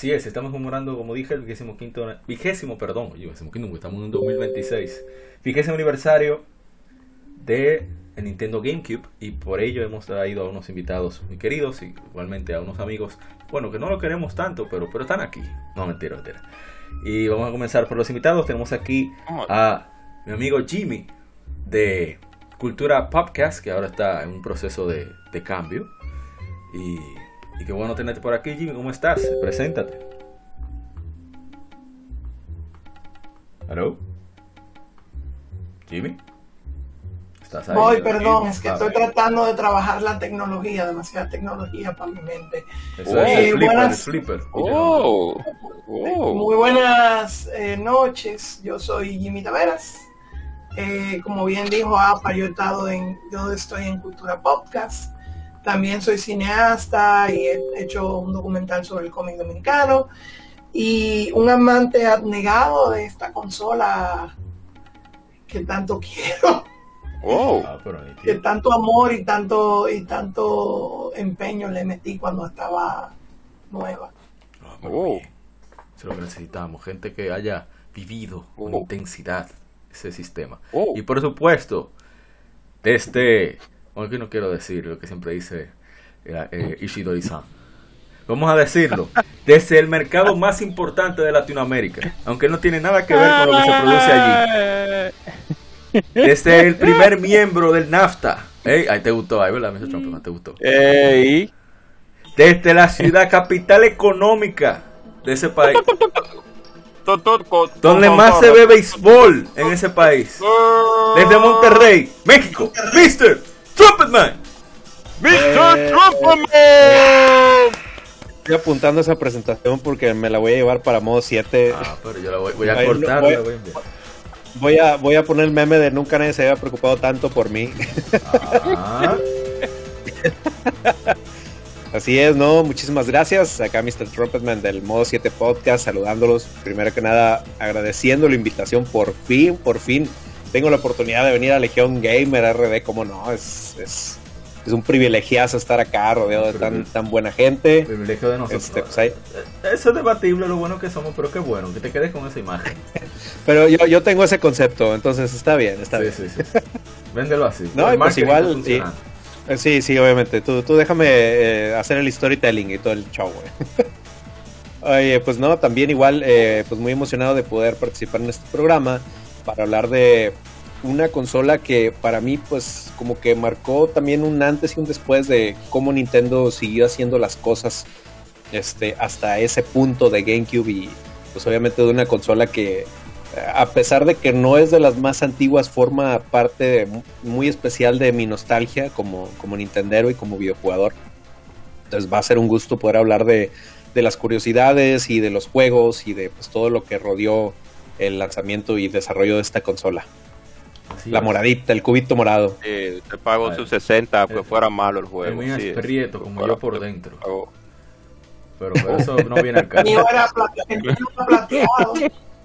Así es, estamos conmemorando, como dije, el vigésimo quinto, vigésimo, perdón, vigésimo quinto, estamos en 2026, vigésimo aniversario de Nintendo GameCube y por ello hemos traído a unos invitados muy queridos y igualmente a unos amigos, bueno, que no lo queremos tanto, pero, pero están aquí. No, mentira, mentira. Y vamos a comenzar por los invitados. Tenemos aquí a mi amigo Jimmy de Cultura Podcast, que ahora está en un proceso de, de cambio. Y, y qué bueno tenerte por aquí, Jimmy. ¿Cómo estás? Preséntate. ¿Aló? ¿Jimmy? ¿Estás ahí? Voy, perdón, es que Ah, estoy bien. tratando de trabajar la tecnología, demasiada tecnología para mi mente. Eso Eh, es el flipper, buenas- el flipper. Oh, oh. Muy buenas eh, noches, yo soy Jimmy Taveras. Eh, como bien dijo APA, yo he estado en, yo estoy en Cultura Podcast. También soy cineasta y he hecho un documental sobre el cómic dominicano. Y un amante abnegado de esta consola que tanto quiero. Oh. Ah, que tanto amor y tanto y tanto empeño le metí cuando estaba nueva. Oh. es lo que necesitamos, gente que haya vivido con Oh. intensidad ese sistema. Oh. Y por supuesto, desde, bueno, que no quiero decir lo que siempre dice eh, eh, Ishidori-san. Vamos a decirlo, desde el mercado más importante de Latinoamérica, aunque no tiene nada que ver con lo que se produce allí. Desde el primer miembro del NAFTA. Ey, ahí te gustó, ahí, ¿verdad? Mr. Trump, ¿no te gustó? Ey. Desde la ciudad capital económica de ese país. Donde más se ve béisbol en ese país. Desde Monterrey, México, Mr. Trumpetman. Mr. Trumpman. Estoy apuntando esa presentación porque me la voy a llevar para modo 7. Ah, pero yo la voy, voy a cortar. voy- la voy a enviar. Voy a, voy a poner el meme de nunca nadie se había preocupado tanto por mí. Ah, Así es, ¿no? Muchísimas gracias. Acá Mr. Trumpetman del modo 7 podcast, saludándolos. Primero que nada, agradeciendo la invitación. Por fin, por fin, tengo la oportunidad de venir a Legión Gamer RD. ¿Cómo no? Es, es, es un privilegiazo estar acá rodeado de tan, tan buena gente. privilegio de nosotros. Este, pues, ahí- Eso es debatible lo bueno que somos, pero qué bueno que te quedes con esa imagen. Pero yo, yo tengo ese concepto, entonces está bien, está Sí, bien. sí, sí. Véndelo así. No, y pues igual, funcionando. Eh, Sí, sí, obviamente. Tú, tú déjame eh, hacer el storytelling y todo el show, güey. Oye, pues no, también igual, eh, pues muy emocionado de poder participar en este programa para hablar de una consola que para mí, pues, como que marcó también un antes y un después de cómo Nintendo siguió haciendo las cosas este, hasta ese punto de GameCube y, pues, obviamente de una consola que a pesar de que no es de las más antiguas, forma parte muy especial de mi nostalgia como, como Nintendero y como videojugador. Entonces va a ser un gusto poder hablar de, de las curiosidades y de los juegos y de pues, todo lo que rodeó el lanzamiento y desarrollo de esta consola. La es. moradita, el cubito morado. Sí, te pago Vale. sus 60, que Eh, fuera malo el juego. mío sí, es como yo por dentro. pago. Pero, pero eso no viene al caso. mío era plateado.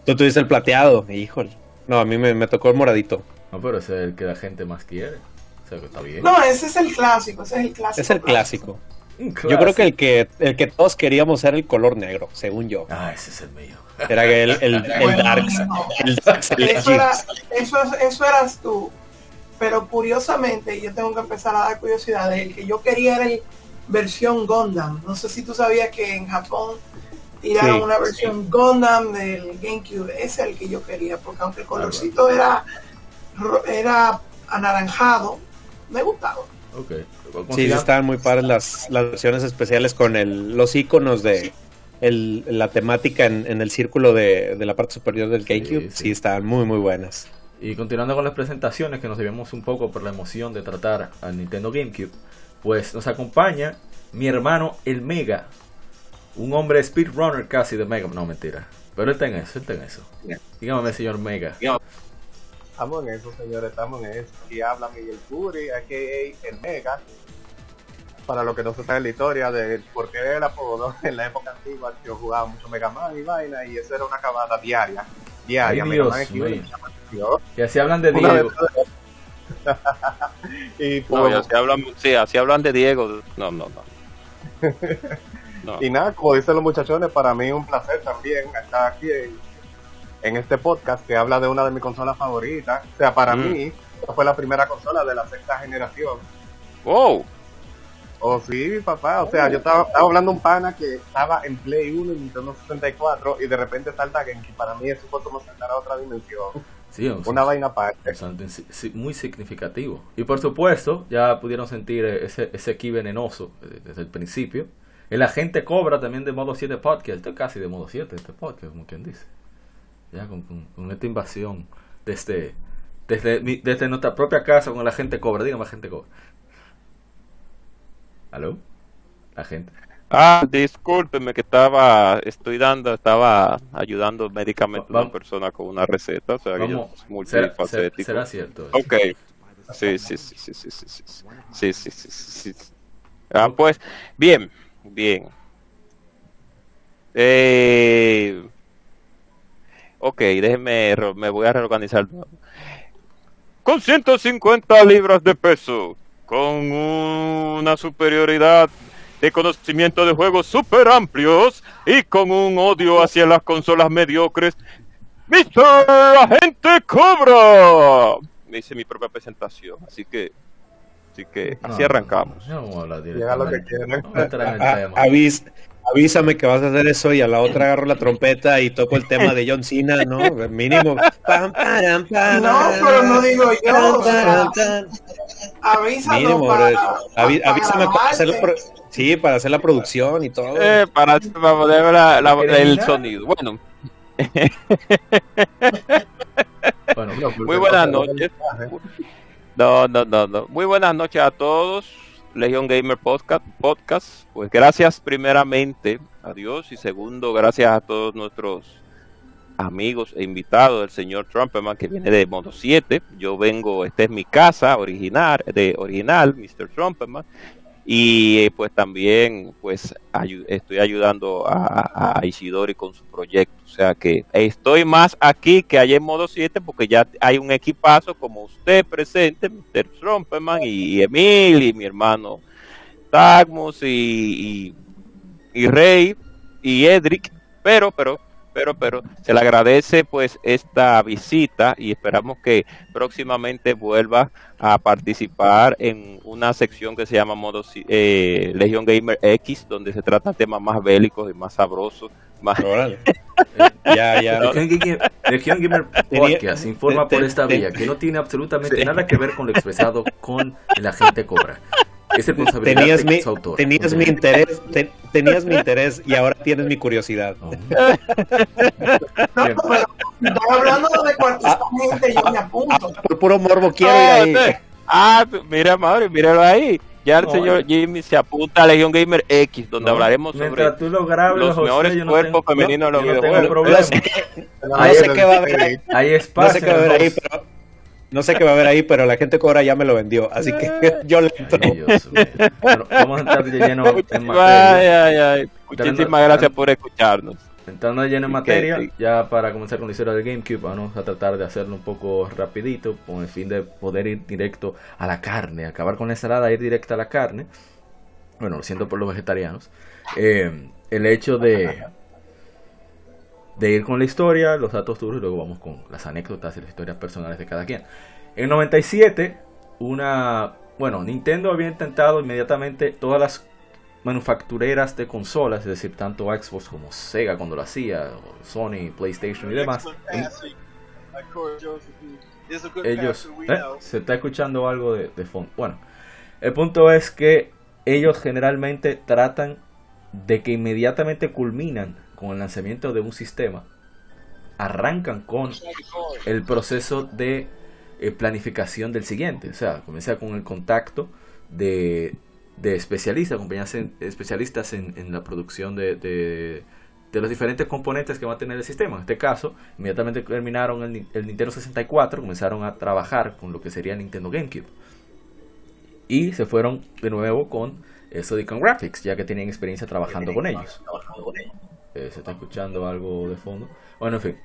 Tú tuviste el plateado, híjole. No, a mí me, me tocó el moradito. No, pero ese es el que la gente más quiere. O sea, que está bien. No, ese es el clásico, ese es el clásico. Es el clásico. Yo creo que el que el que todos queríamos era el color negro, según yo. Ah, ese es el mío. Era el, el, el Bueno, Dark. no. El Dark Eso, era, eso, eso eras tú. Pero curiosamente, yo tengo que empezar a dar curiosidades. El que yo quería era el versión Gundam. No sé si tú sabías que en Japón tiraron Sí. una versión Gundam del GameCube. Ese es el que yo quería, porque aunque el colorcito era, era anaranjado, me gustaba. Ok. Sí, sí, estaban muy padres las, las versiones especiales con el, los iconos de el, la temática en, en el círculo de, de la parte superior del GameCube. Sí, Sí, sí. estaban muy, muy buenas. Y continuando con las presentaciones que nos debíamos un poco por la emoción de tratar al Nintendo GameCube, pues nos acompaña mi hermano el Mega, un hombre speedrunner casi de Mega, no mentira, pero él está en eso, él está en eso. Dígame, señor Mega. Estamos en eso, señores, estamos en eso. Aquí habla Miguel Puri, a.k.a. el Mega. Para los que no sepan la historia de por qué el apodo, en la época antigua yo jugaba mucho Mega Man y vaina, y eso era una acabada diaria. Diaria, Ay, Dios Man X1 mío. y Mega Man X2. Y así hablan de Una Diego. y, No, y así hablan, sí, así hablan de Diego. No, no, no. No. y nada, como dicen los muchachones, para mí es un placer también estar aquí en, en este podcast que habla de una de mis consolas favoritas. O sea, para Mm. mí, esta fue la primera consola de la sexta generación. Wow. Oh, sí, papá. O sea, yo estaba, estaba hablando un pana que estaba en Play 1 y Nintendo 64 y de repente salta Genki. Para mí eso fue como saltar a otra dimensión. Sí, o sea, Una vaina aparte. muy significativo. Y por supuesto, ya pudieron sentir ese, ese ki venenoso eh, desde el principio. El agente cobra también de modo 7 podcast. Esto es casi de modo 7 este podcast, como quien dice. Ya con, con- con esta invasión desde, desde, mi- desde nuestra propia casa con el agente cobra. Dígame, agente cobra. ¿Aló? La gente. Ah, discúlpeme que estaba, estoy dando, estaba ayudando médicamente a una persona con una receta, o sea que yo soy será, será- multifacético. cierto. Ok. Sí, sí, sí, sí, sí, sí, sí, sí, sí, sí. Ah, pues, bien, bien. Eh, ok, déjeme, me voy a reorganizar. Con 150 libras de peso, con una superioridad de conocimiento de juegos super amplios y con un odio hacia las consolas mediocres, Mr. Agente Cobra. Me hice mi propia presentación, así que, así que así No, arrancamos. No, vamos a hablar Llega lo que quieran. Avísame que vas a hacer eso y a la otra agarro la trompeta y toco el tema de John Cena, ¿no? Mínimo. Pam, param, pam, No, pero no digo yo. Avísanos Mínimo, para, avísame para hacer, la sí, para hacer la producción y todo. Eh, para, para poner la- la- ¿Quieres el sonido. Bueno, Bueno, muy buenas noches. No, no, no, no. Muy buenas noches a todos. Legion Gamer Podcast, Podcast. Pues gracias primeramente a Dios y segundo, gracias a todos nuestros amigos e invitados del señor Trumpman que viene de Modo 7. Yo vengo, esta es mi casa original, de original, Mr. Trumpman. Y eh, pues también pues ayu- estoy ayudando a, a Ishidori con su proyecto. O sea que estoy más aquí que allá en modo 7 porque ya hay un equipazo como usted presente, Mr. Trumperman y, y Emil y mi hermano Tagmus y, y Rey y Edric. Pero, pero, pero, pero se le agradece pues esta visita y esperamos que próximamente vuelva a participar en una sección que se llama modo si- eh, Legion Gamer X, donde se tratan temas más bélicos y más sabrosos. Más... Órale. Ya, ya. Legion Gamer, Legion Gamer Tenía- Podcast informa por esta vía que no tiene absolutamente Sí. nada que ver con lo expresado con el agente Cobra. Es responsabilidad Tenías de mi, su autor. tenías mi interés, te- tenías mi interés y ahora tienes mi curiosidad. Oh. No, Bien. pero si están hablando de gente, yo me apunto. Por puro morbo quiero Ah, ir ahí. ah, mira, madre, míralo ahí. Ya el No, señor Jimmy se apunta a Legion Gamer X, donde No, hablaremos sobre Mientras tú lo grabes, los José, mejores no cuerpos tengo- femeninos de los videojuegos. No sé, qué va a haber ahí. Hay No espacio. sé qué va a haber en el ahí, pero no sé qué va a haber ahí, pero la gente cobra ya me lo vendió, así que yo le entro. Ay, Dios mío. Bueno, vamos a entrar de lleno en materia. ay, ay. Muchísimas gracias por escucharnos. Entrando de lleno en materia, ya para comenzar con la historia del GameCube, vamos a tratar de hacerlo un poco rapidito, con el fin de poder ir directo a la carne, acabar con la ensalada, ir directo a la carne. Bueno, lo siento por los vegetarianos. Eh, el hecho de, de ir con la historia, los datos duros, y luego vamos con las anécdotas y las historias personales de cada quien. En 97, una... Bueno, Nintendo había intentado inmediatamente todas las manufactureras de consolas, es decir, tanto Xbox como Sega cuando lo hacía, Sony, PlayStation y demás. Ellos, ¿eh? se está escuchando algo de, de fondo. Bueno, el punto es que ellos generalmente tratan de que inmediatamente culminan con el lanzamiento de un sistema, arrancan con el proceso de eh, planificación del siguiente. O sea, comienza con el contacto de, especialistas, compañías especialistas en, la producción de, de, los diferentes componentes que va a tener el sistema. En este caso, inmediatamente terminaron el, el Nintendo 64, comenzaron a trabajar con lo que sería Nintendo GameCube. Y se fueron de nuevo con Silicon Graphics, ya que tenían experiencia trabajando con ellos. Eh, se está escuchando algo de fondo. Bueno, en fin.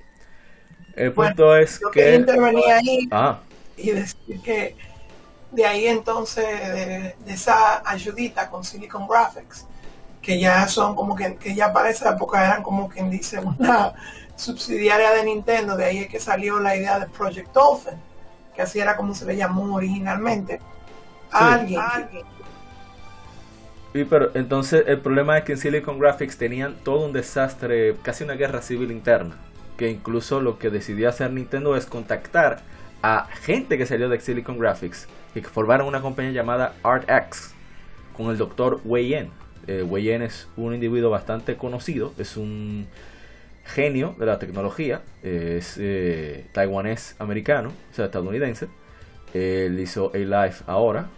El Bueno, punto es Yo quería que... intervenir ahí Ah, y decir que de ahí entonces, de, de esa ayudita con Silicon Graphics, que ya son como que, que ya para esa época eran como quien dice una subsidiaria de Nintendo, de ahí es que salió la idea de Project Dolphin, que así era como se le llamó originalmente. Alguien, Y pero entonces el problema es que en Silicon Graphics tenían todo un desastre, casi una guerra civil interna, que incluso lo que decidió hacer Nintendo es contactar a gente que salió de Silicon Graphics y que formaron una compañía llamada ArtX con el doctor Wei Yen. Eh, Wei Yen es un individuo bastante conocido, es un genio de la tecnología, eh, es eh, taiwanés americano, o sea, estadounidense. Él hizo A-Life ahora,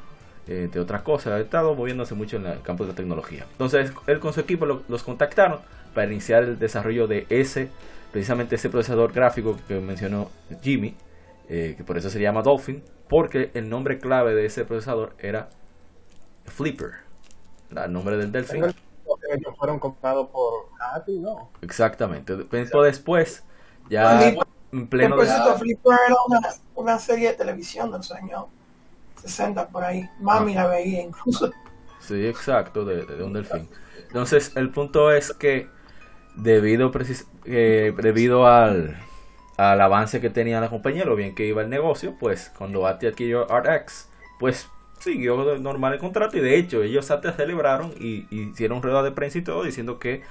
entre otras cosas, ha estado moviéndose mucho en el campo de la tecnología. Entonces, él con su equipo lo- los contactaron para iniciar el desarrollo de ese, precisamente ese procesador gráfico que mencionó Jimmy, eh, que por eso se llama Dolphin, porque el nombre clave de ese procesador era Flipper, el nombre del Delphin. Ellos fueron comprados por ATI, ¿no? Exactamente. Tiempo después, ya en pleno Flipper era una, una serie de televisión de los años 60 por ahí. Mami la veía incluso. Sí, exacto, de, de un delfín. Entonces, el punto es que debido, precis- eh, debido al, al avance que tenía la compañía, lo bien que iba el negocio, pues cuando AT adquirió RX, pues siguió normal el contrato y de hecho ellos hasta celebraron y, y hicieron rueda de prensa y todo diciendo que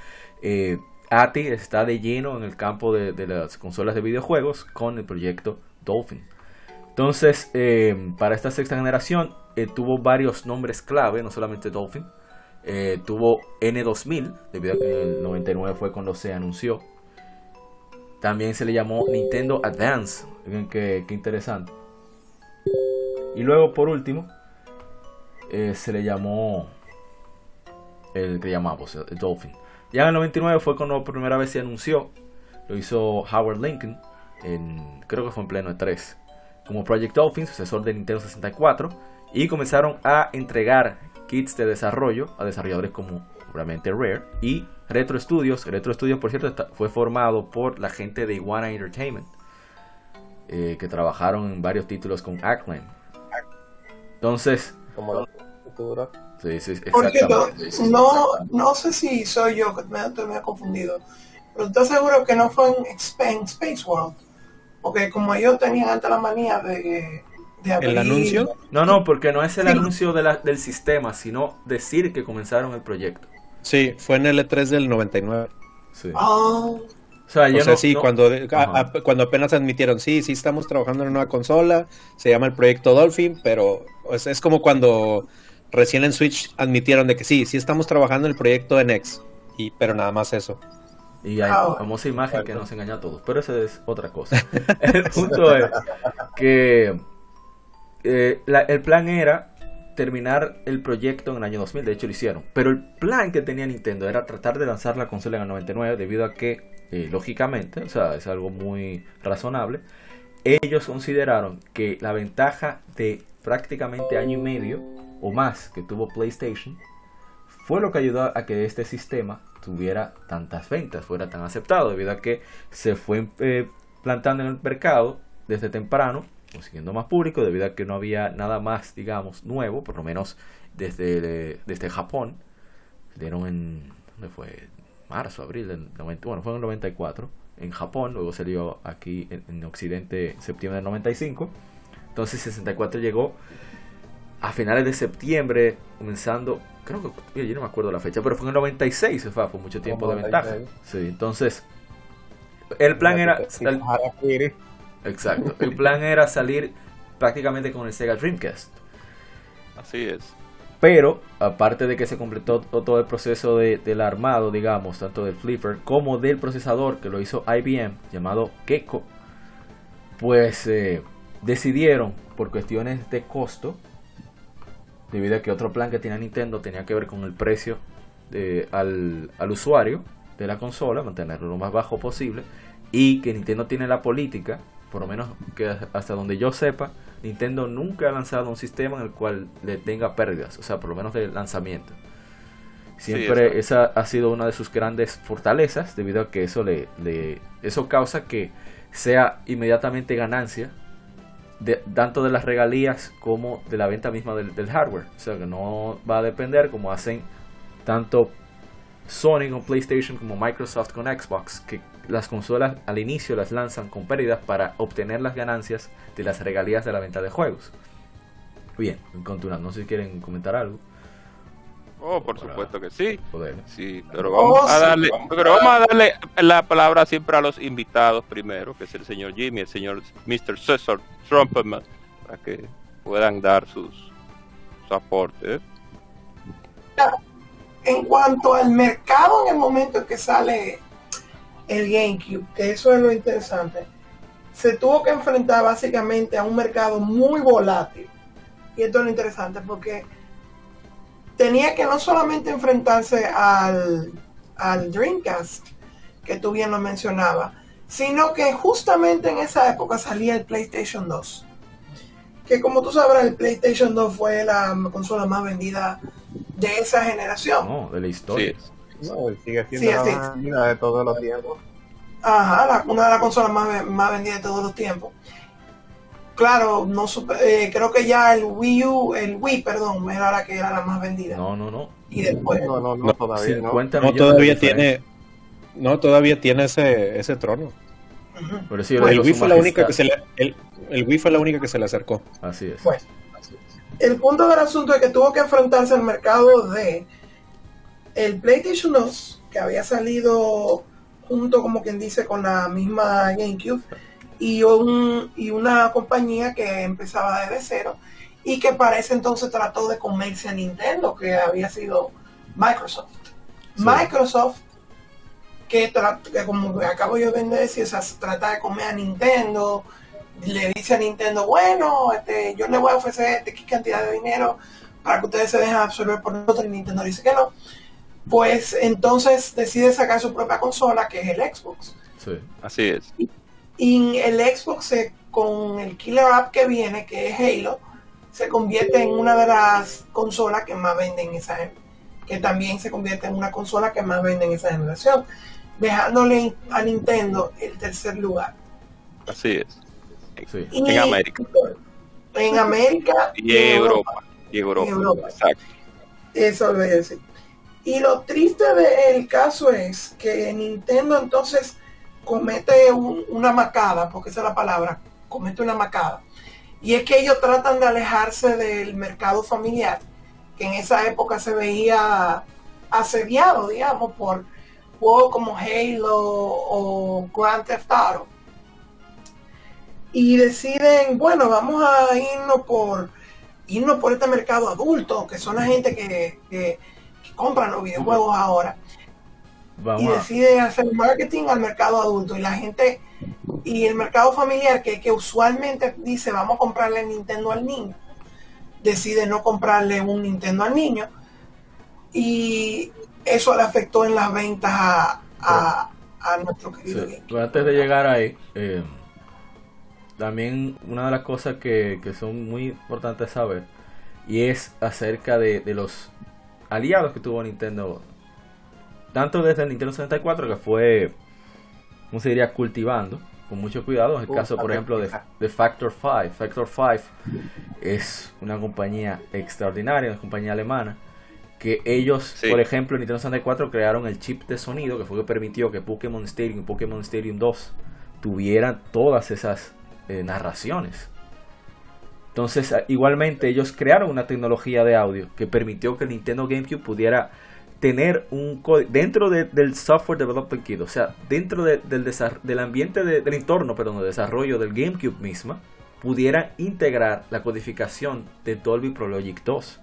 eh, ATI está de lleno en el campo de, de las consolas de videojuegos con el proyecto Dolphin. Entonces, eh, para esta sexta generación eh, tuvo varios nombres clave, no solamente Dolphin. Eh, tuvo N2000, debido a que en el 99 fue cuando se anunció. También se le llamó Nintendo Advance. Miren qué, qué interesante. Y luego, por último, se le llamó el que llamamos, Dolphin. Ya en el 99 fue cuando por primera vez se anunció. Lo hizo Howard Lincoln, en, creo que fue en pleno E3 como Project Dolphin, sucesor de Nintendo 64, y comenzaron a entregar kits de desarrollo a desarrolladores como obviamente Rare y Retro Studios. Retro Studios, por cierto, fue formado por la gente de Iguana Entertainment, eh, que trabajaron en varios títulos con Acclaim. Entonces, Como la cultura. sí, sí, Por cierto, exactamente. no, no sé si soy yo que me estoy medio confundido, pero ¿estás seguro que no fue en Space World? Porque como ellos tenían antes la manía de, de abrir... ¿El anuncio? No, no, porque no es el Sí. anuncio de la- del sistema, sino decir que comenzaron el proyecto. Sí, fue en el E3 del 99. Sí. Ah, O sea, O yo sea, no- sí, no- cuando, a- Ajá. a- cuando apenas admitieron, sí, sí estamos trabajando en una nueva consola, se llama el proyecto Dolphin, pero es, es como cuando recién en Switch admitieron de que sí, sí estamos trabajando en el proyecto NX, y, pero nada más eso. Y hay Ah, bueno. famosa imagen que nos engaña a todos, pero esa es otra cosa. el punto es que eh, la- el plan era terminar el proyecto en el año 2000, de hecho lo hicieron, pero el plan que tenía Nintendo era tratar de lanzar la consola en el 99 debido a que, eh, lógicamente, o sea, es algo muy razonable, ellos consideraron que la ventaja de prácticamente año y medio o más que tuvo PlayStation fue lo que ayudó a que este sistema tuviera tantas ventas, fuera tan aceptado, debido a que se fue eh, plantando en el mercado desde temprano, consiguiendo más público, debido a que no había nada más, digamos, nuevo, por lo menos desde, desde Japón. Dieron en, ¿dónde fue? Marzo, abril del 90, bueno, fue en el 94, en Japón, luego salió aquí en, en Occidente en septiembre del 95. Entonces 64 llegó a finales de septiembre, comenzando, creo que, mira, yo no me acuerdo la fecha, pero fue en el 96, fue, fue mucho tiempo de ventaja. 96. Sí, entonces, el plan era, Harakiri. exacto, el plan era salir prácticamente con el Sega Dreamcast. Así es. Pero, aparte de que se completó todo el proceso de, del armado, digamos, tanto del flipper como del procesador que lo hizo IBM, llamado Gecko, pues eh, decidieron, por cuestiones de costo, debido a que otro plan que tenía Nintendo tenía que ver con el precio de, al, al usuario de la consola, mantenerlo lo más bajo posible, y que Nintendo tiene la política, por lo menos que hasta donde yo sepa, Nintendo nunca ha lanzado un sistema en el cual le tenga pérdidas, o sea, por lo menos de lanzamiento. Siempre Sí, esa ha sido una de sus grandes fortalezas, debido a que eso le, le- eso causa que sea inmediatamente ganancia de, tanto de las regalías como de la venta misma del, hardware. O sea que no va a depender como hacen tanto Sony con PlayStation como Microsoft con Xbox, que las consolas al inicio las lanzan con pérdidas para obtener las ganancias de las regalías de la venta de juegos. Bien, continuando, no sé si quieren comentar algo. Oh, por supuesto que sí. Sí, pero vamos Oh, a darle, pero vamos a darle la palabra siempre a los invitados primero, que es el señor Jimmy, el señor Mr. Cesar Trumpman, para que puedan dar sus, su aporte. ¿eh? En cuanto al mercado en el momento en que sale el GameCube, que eso es lo interesante, se tuvo que enfrentar básicamente a un mercado muy volátil. Y esto es lo interesante porque tenía que no solamente enfrentarse al, al Dreamcast, que tú bien lo mencionabas, sino que justamente en esa época salía el PlayStation 2. Que como tú sabrás, el PlayStation 2 fue la consola más vendida de esa generación. No, de la Sí, historia. No, sigue siendo Sí, la más vendida de todos los tiempos. Ajá, la- una de las consolas más, más vendidas de todos los tiempos. Claro, no supe- eh, creo que ya el Wii U, el Wii, perdón, era la que era la más vendida. No, no, no. Y después, No, no, no, No, todavía, ¿no? 50 No, millones todavía tiene. No, todavía tiene ese, ese trono. Pero sí, el Wii fue la única que se le, el, el Wii fue la única que se le acercó. Así es. Bueno, el punto del asunto es que tuvo que enfrentarse al mercado de el PlayStation 2, que había salido junto, como quien dice, con la misma GameCube, y, un, y una compañía que empezaba desde cero y que para ese entonces trató de comerse a Nintendo, que había sido Microsoft. Sí. Microsoft, que, que como acabo yo de decir, o sea, se trata de comer a Nintendo, le dice a Nintendo, bueno, este, yo le voy a ofrecer este X cantidad de dinero para que ustedes se dejen absorber por nosotros y Nintendo dice que no. Pues entonces decide sacar su propia consola, que es el Xbox. Sí. así es. Y el Xbox se- con el killer app que viene, que es Halo, se convierte en una de las consolas que más venden en esa que también se convierte en una consola que más vende en esa generación, dejándole a Nintendo el tercer lugar. Así es. Sí. Y- En América. En América Y en Europa. Y Europa. Y Europa. Exacto. Eso lo voy a decir. Y lo triste del caso es que Nintendo entonces comete un- una macada, porque esa es la palabra, comete una macada. Y es que ellos tratan de alejarse del mercado familiar, que en esa época se veía asediado, digamos, por juegos como Halo o Grand Theft Auto. Y deciden, bueno, vamos a irnos por irnos por este mercado adulto, que son la gente que, que, que compran los videojuegos ahora. Y a, decide hacer marketing al mercado adulto. Y la gente y el mercado familiar que, que usualmente dice vamos a comprarle Nintendo al niño decide no comprarle un Nintendo al niño. Y eso le afectó en las ventas a, a, a nuestro Sí, querido GameCube. pero antes de llegar ahí, eh, también una de las cosas que, que son muy importantes saber y es acerca de, de los aliados que tuvo Nintendo, tanto desde el Nintendo 64 que fue, ¿cómo se diría?, cultivando con mucho cuidado. En el Uh, caso, por ejemplo, de, Factor 5. Factor 5 es una compañía extraordinaria, una compañía alemana que ellos, Sí. por ejemplo, en Nintendo 64 crearon el chip de sonido que fue que permitió que Pokémon Stadium y Pokémon Stadium 2 tuvieran todas esas eh, narraciones. Entonces, igualmente ellos crearon una tecnología de audio que permitió que el Nintendo GameCube pudiera tener un código dentro de- del software development kit, o sea, dentro de- del, del ambiente de- del entorno, perdón, de desarrollo del GameCube misma, pudiera integrar la codificación de Dolby Pro Logic 2.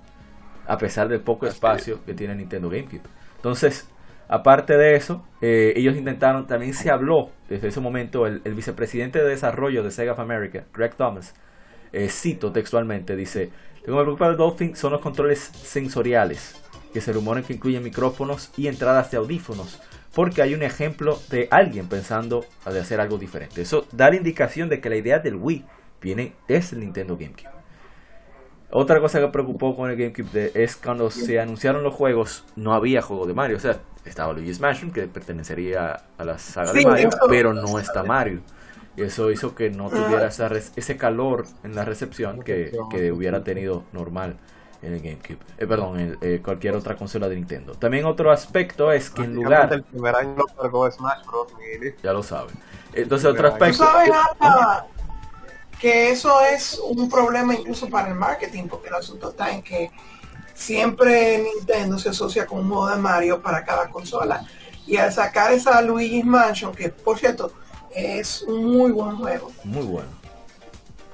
a pesar del poco espacio que tiene Nintendo GameCube. Entonces, aparte de eso, eh, ellos intentaron, también se habló desde ese momento, el, el vicepresidente de desarrollo de Sega of America, Greg Thomas, eh, cito textualmente, dice, lo que me preocupa del Dolphin son los controles sensoriales, que se rumoran que incluyen micrófonos y entradas de audífonos, porque hay un ejemplo de alguien pensando de hacer algo diferente. Eso da la indicación de que la idea del Wii viene desde el Nintendo GameCube. Otra cosa que preocupó con el GameCube de- es cuando se anunciaron los juegos, no había juego de Mario. O sea, estaba Luigi's Mansion, que pertenecería a la saga Sí, de Mario, pero no está Mario. Y eso hizo que no tuviera esa res- ese calor en la recepción que, que hubiera tenido normal en el GameCube. Eh, perdón, en eh, cualquier otra consola de Nintendo. También otro aspecto es que en lugar... El primer año lo cargó Smash Bros. Ya lo saben. Entonces otro Tú Tú aspecto... sabes, Rafa, que eso es un problema incluso para el marketing, porque el asunto está en que siempre Nintendo se asocia con un modo de Mario para cada consola. Y al sacar esa Luigi's Mansion, que por cierto es un muy buen juego, Muy bueno.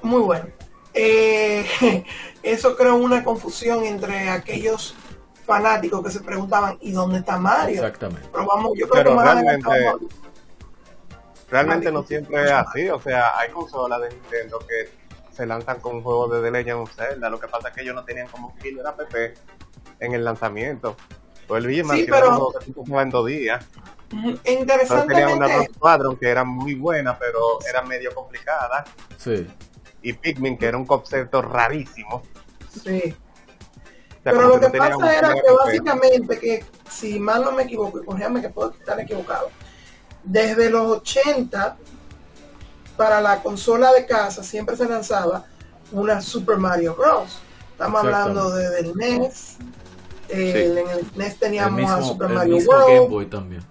muy bueno, eh, eso creó una confusión entre aquellos fanáticos que se preguntaban, ¿y dónde está Mario? Exactamente. Pero vamos, yo creo Pero que realmente- Realmente no siempre es así, o sea, hay consolas de Nintendo que se lanzan con juegos de The Legend of Zelda, lo que pasa es que ellos no tenían como killer app en el lanzamiento. Pues el Luigi Mansion pero- que en dos días. Ujú, Pero tenía una Interesantemente, Rock Squadron que era muy buena, pero era medio complicada. Sí. Y Pikmin, que era un concepto rarísimo. sí. O sea, Pero lo que pasa era que básicamente que, si mal no me equivoco, y corrígame que puedo estar equivocado, desde los 80 para la consola de casa siempre se lanzaba una Super Mario Bros. Estamos hablando de, del NES. eh, En el NES El teníamos a Super el Mario mismo World, Game Boy también.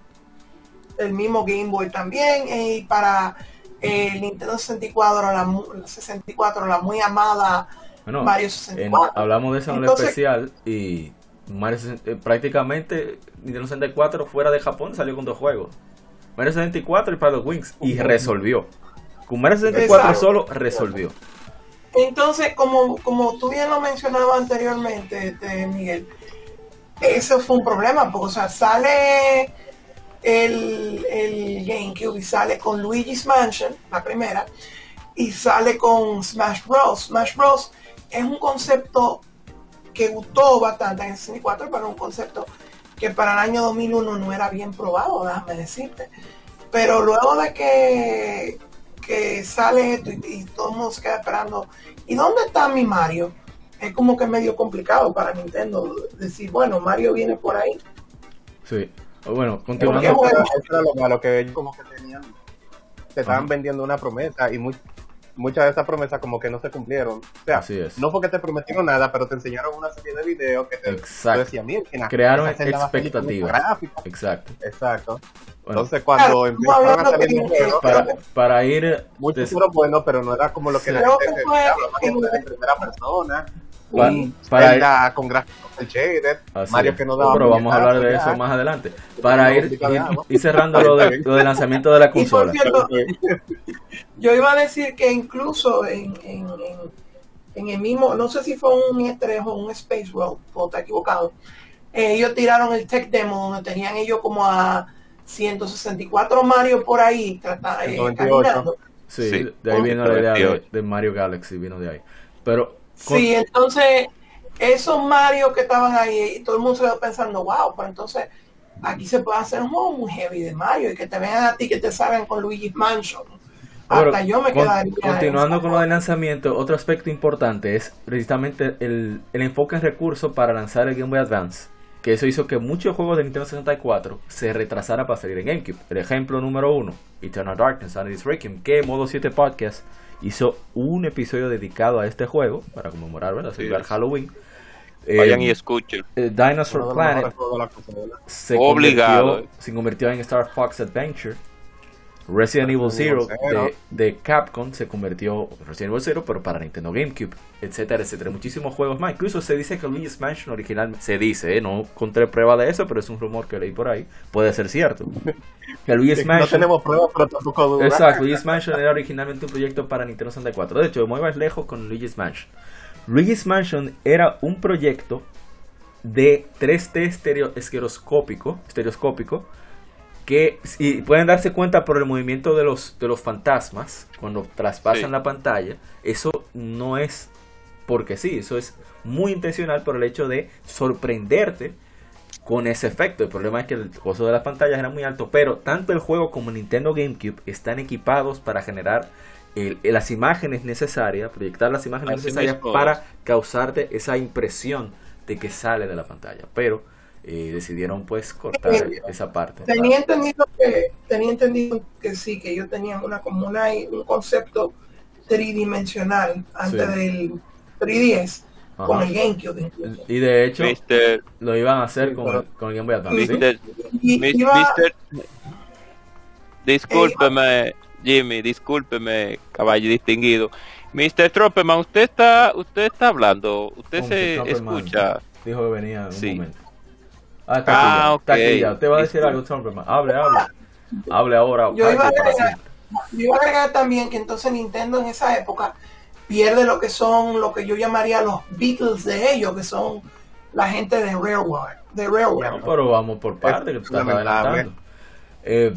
el mismo Game Boy también, eh, y para el Nintendo 64 la, mu- 64, la muy amada Bueno, Mario en- 64. hablamos de eso en el especial y Mario 60 eh, prácticamente Nintendo 64 fuera de Japón salió con dos juegos. Mario 64 y para los Wings y resolvió. Con Mario 64 Exacto. solo resolvió. Entonces, como, como tú bien lo mencionabas anteriormente, este, Miguel, eso fue un problema, porque o sea, sale el, el GameCube sale con Luigi's Mansion, la primera, y sale con Smash Bros. Smash Bros. es un concepto que gustó bastante en el 64, pero un concepto que para el año 2001 no era bien probado, déjame decirte. Pero luego de que, que sale esto y, y todo el mundo se queda esperando, ¿y dónde está mi Mario? Es como que medio complicado para Nintendo decir, bueno, Mario viene por ahí. Sí. Bueno, continuando. bueno, Eso era lo malo, que ellos como que tenían, te estaban Ajá. vendiendo una promesa y muy- muchas de esas promesas como que no se cumplieron. O sea, Así es. no porque te prometieron nada, pero te enseñaron una serie de videos que te Exacto. tú decías, "Mira, que Crearon expectativas. estos gráficos". Exacto. Exacto. Bueno, Entonces cuando Claro, empezaron a salir para, para ir muchos fueron buenos, pero no era como lo que Sí. la gente que fue- que en primera persona. Pa- un para Zelda con gráficos del shaded, Así Mario es. que no daba pero vamos a hablar de eso ya. más adelante. Para ir, ir, ir cerrando lo, de, lo del lanzamiento de la Y por consola. cierto, yo iba a decir que incluso en, en, en, en el mismo, no sé si fue un E3 o un Space World, o está equivocado, eh, ellos tiraron el tech demo donde tenían ellos como a 164 Mario por ahí tratando, eh, 128. caminando. Sí, Sí. de ahí vino la idea de, 28. de Mario Galaxy, vino de ahí. Pero Sí, entonces esos Mario que estaban ahí, todo el mundo se quedó pensando, wow, pero entonces aquí se puede hacer un juego muy heavy de Mario y que te vean a ti que te salgan con Luigi's Mansion. Hasta yo me quedaría. Continuando con lo del lanzamiento, otro aspecto importante es precisamente el, el enfoque en recursos para lanzar el Game Boy Advance. Que eso hizo que muchos juegos de Nintendo 64 se retrasaran para salir en GameCube. El ejemplo número uno, Eternal Darkness, Sanity's Requiem, que Modo 7 Podcast hizo un episodio dedicado a este juego para conmemorar, ¿verdad? Sí. Halloween. Vayan Eh, y escuchen. eh, Dinosaur Planet se Obligado. convirtió, se convirtió en Star Fox Adventure. Resident Evil Zero de, de Capcom se convirtió Resident Evil Zero, pero para Nintendo GameCube, etcétera, etcétera. Muchísimos juegos más. Incluso se dice que Luigi's Mansion originalmente, se dice, ¿eh? no encontré prueba de eso, pero es un rumor que leí por ahí. Puede ser cierto. Que Luigi's No Mansion. tenemos pruebas, pero tampoco dudas. Exacto, Luigi's Mansion era originalmente un proyecto para Nintendo 64. De hecho, voy más lejos con Luigi's Mansion. Luigi's Mansion era un proyecto de 3D estereo, estereoscópico, estereoscópico que y pueden darse cuenta por el movimiento de los, de los fantasmas cuando traspasan Sí. la pantalla. Eso no es porque sí, eso es muy intencional por el hecho de sorprenderte con ese efecto. El problema es que el costo de las pantallas era muy alto, pero tanto el juego como Nintendo GameCube están equipados para generar el- las imágenes necesarias, proyectar las imágenes Así necesarias para causarte esa impresión de que sale de la pantalla. Pero eh, decidieron pues cortar Sí. esa parte. Tenía entendido que tenía entendido que sí, que ellos tenían una como una, un concepto tridimensional antes Sí. del 3DS con Ajá. el GameCube. Y de hecho Mr. lo iban a hacer con, pero- con el Game Boy Advance. ¿sí? Mr. Y Mis- iba- Mister- Discúlpeme, Jimmy, discúlpeme, caballo distinguido. Mr. Tropperman, usted está, usted está hablando, usted Con se. Tropperman. escucha. Dijo que venía en un Sí. momento. Ah, está Ah, aquí ya, está aquí ok. ya. Usted va a decir algo, Trumperman. Hable, hable. Hable ahora. Yo iba, a agregar, siempre. yo iba a agregar también que entonces Nintendo en esa época pierde lo que son lo que yo llamaría los Beatles de ellos, que son la gente de Railroad. De Railroad. No, pero vamos por parte, que tú estás adelantando. Eh,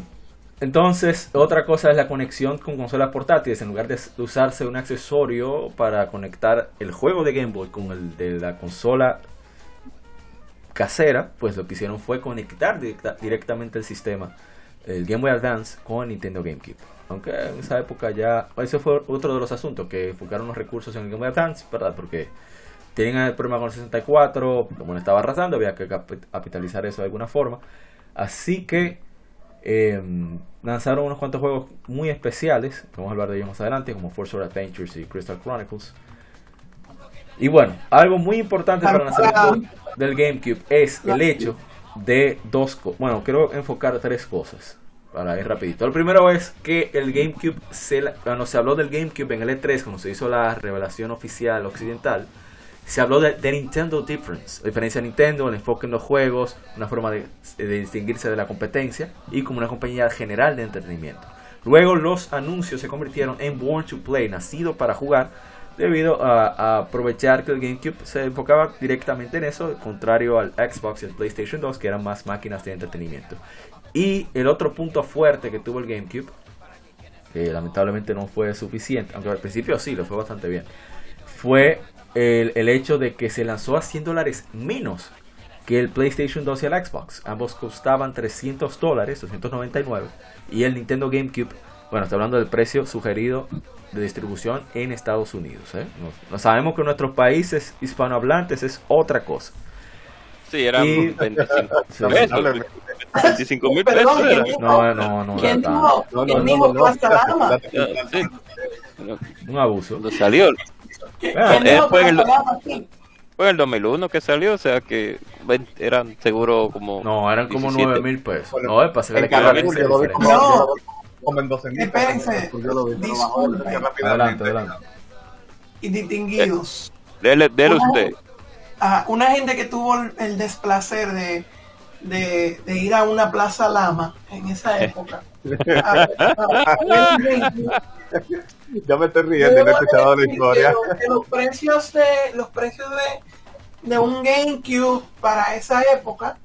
entonces, otra cosa es la conexión con consolas portátiles. En lugar de usarse un accesorio para conectar el juego de Game Boy con el de la consola casera, pues lo que hicieron fue conectar directa- directamente el sistema, el Game Boy Advance, con Nintendo GameCube. Aunque en esa época ya, ese fue otro de los asuntos, que enfocaron los recursos en el Game Boy Advance, ¿verdad? Porque tienen el problema con el 64, como le estaba arrasando, había que cap- capitalizar eso de alguna forma. Así que eh, lanzaron unos cuantos juegos muy especiales, vamos a hablar de ellos más adelante, como Forza Adventures y Crystal Chronicles. Y bueno, algo muy importante para el lanzamiento del GameCube es el hecho de dos cosas. Bueno, quiero enfocar tres cosas para ir rapidito. El primero es que el GameCube, se, la- cuando se habló del GameCube en el E3, cuando se hizo la revelación oficial occidental, se habló de, de Nintendo Difference, la diferencia de Nintendo, el enfoque en los juegos, una forma de, de distinguirse de la competencia y como una compañía general de entretenimiento. Luego los anuncios se convirtieron en Born to Play, nacido para jugar, debido a, aprovechar que el GameCube se enfocaba directamente en eso, contrario al Xbox y el PlayStation 2, que eran más máquinas de entretenimiento. Y el otro punto fuerte que tuvo el GameCube, que lamentablemente no fue suficiente, aunque al principio sí, lo fue bastante bien, fue el, el hecho de que se lanzó a 100 dólares menos que el PlayStation 2 y el Xbox. Ambos costaban 300 dólares, 299, y el Nintendo GameCube, bueno, está hablando del precio sugerido de distribución en Estados Unidos. ¿eh? No, no sabemos que en nuestros países hispanohablantes es otra cosa. Sí, eran Y- 25 Sí. pesos. 25 mil pesos. Perdón, era. ¿quién dijo? No, no, no. ¿Quién dijo? No, ¿Quién no, dijo tan- un abuso. Cuando salió, ¿Quién Bueno, dijo eh, fue en el- fue en el 2001 que salió, o sea que 20 eran seguro como. No, eran como 17. 9 mil pesos. No, es para sacarle En que la Carrefour diferencia yo lo vi es como, diferente. No. yo lo vi como en 12 mil. Espérense. Adelante, adelante. Y distinguidos. Dele, dele Una- usted. Ajá, una gente que tuvo el, el desplacer de, de, de ir a una plaza Lama en esa época. A- a- a ver el GameCube. Yo me estoy riendo no he escuchado la historia. que lo- que los precios de los precios de, de un GameCube para esa época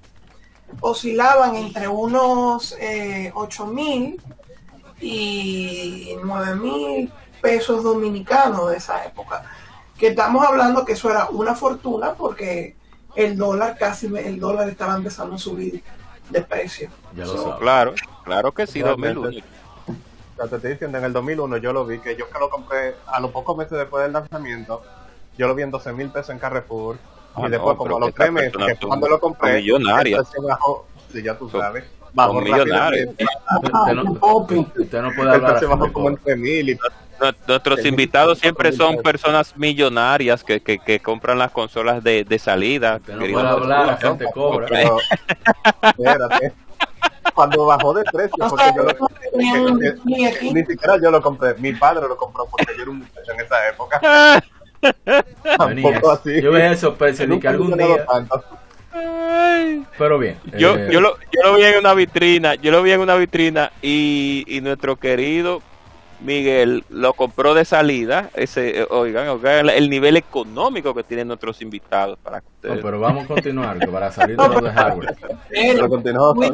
oscilaban entre unos eh, 8 mil y 9 mil pesos dominicanos de esa época. Que estamos hablando que eso era una fortuna porque el dólar casi el dólar estaba empezando a subir de precio. Ya lo So, sabes. Claro, claro que sí, Realmente. 2001. Ya te estoy diciendo, en el 2001 yo lo vi, que yo que lo compré a los pocos meses después del lanzamiento, yo lo vi en 12 mil pesos en Carrefour. Ah, y después, no, como a los que tres meses, cuando lo compré, precio bajó, sí, ya tú sabes, son millonarios. Usted no, Popi. usted no puede hablar así bajó de como entre mil y Nue- Nuestros Sí, invitados siempre son personas millonarias que, que, que compran las consolas de, de salida. Usted no puede hablar, la gente cobra. Pero, espérate. Cuando bajó de precio, porque yo lo, un que- ni aquí. ni siquiera yo lo compré, mi padre lo compró porque yo era un muchacho en esa época. Tampoco así. Yo veía esos precios de que algún día. tanto. Pero bien. Yo, eh, yo, lo, yo lo vi en una vitrina, yo lo vi en una vitrina y, y nuestro querido Miguel lo compró de salida. Ese, eh, oigan, oigan, el nivel económico que tienen nuestros invitados para que No, ustedes. pero vamos a continuar que para salir de lo de hardware. Pero continuamos.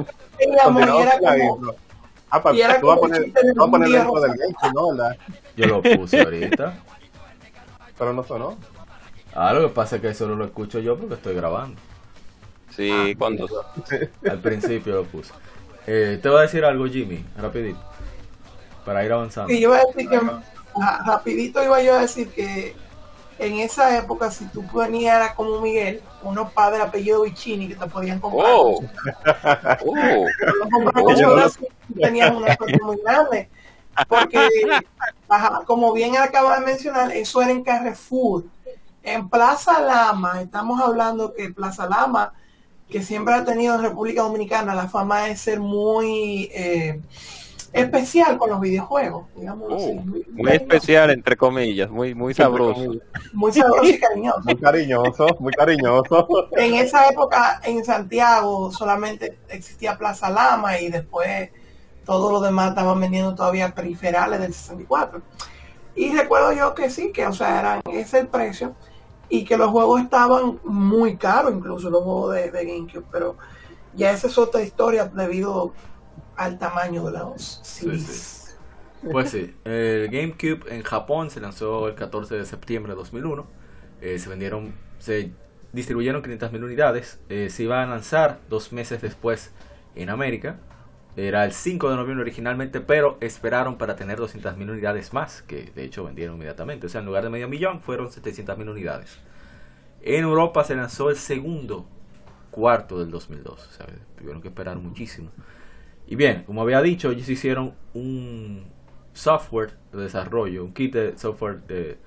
Ah, pa- y era tú vas a poner, vas a poner el del game, ¿no? ¿Verdad? Yo lo puse ahorita. Pero no sonó. Ah, lo que pasa es que solo lo escucho yo porque estoy grabando. Sí, cuando. Al principio lo puse. Eh, te voy a decir algo, Jimmy, rapidito. Para ir avanzando. Y yo iba a decir que ah, rapidito iba yo a decir que en esa época si tú venías era como Miguel, unos padres apellido Vicini que te podían comprar. Oh, oh, sí tenías una suerte muy grande. Porque, ajá, como bien acaba de mencionar, eso era en Carrefour. En Plaza Lama, estamos hablando que Plaza Lama, que siempre ha tenido en República Dominicana la fama de ser muy eh, especial con los videojuegos, digamos oh. así. muy especial, entre comillas, muy, muy sabroso. Muy sabroso y cariñoso. Muy cariñoso, muy cariñoso. En esa época en Santiago solamente existía Plaza Lama y después todo lo demás estaban vendiendo todavía periferales del 64. Y recuerdo yo que sí, que o sea, eran ese es el precio y que los juegos estaban muy caros, incluso los juegos de, GameCube, pero ya esa es otra historia debido al tamaño de los CDs. Pues sí, el GameCube en Japón se lanzó el 14 de septiembre de 2001. Eh, se vendieron, se distribuyeron 500.000 unidades. Eh, se iba a lanzar dos meses después en América. Era el 5 de noviembre originalmente, pero esperaron para tener 200.000 unidades más, que de hecho vendieron inmediatamente. O sea, en lugar de medio millón, fueron 700.000 unidades. En Europa se lanzó el segundo cuarto del 2002. O sea, tuvieron que esperar muchísimo. Y bien, como había dicho, ellos hicieron un software de desarrollo, un kit de software de,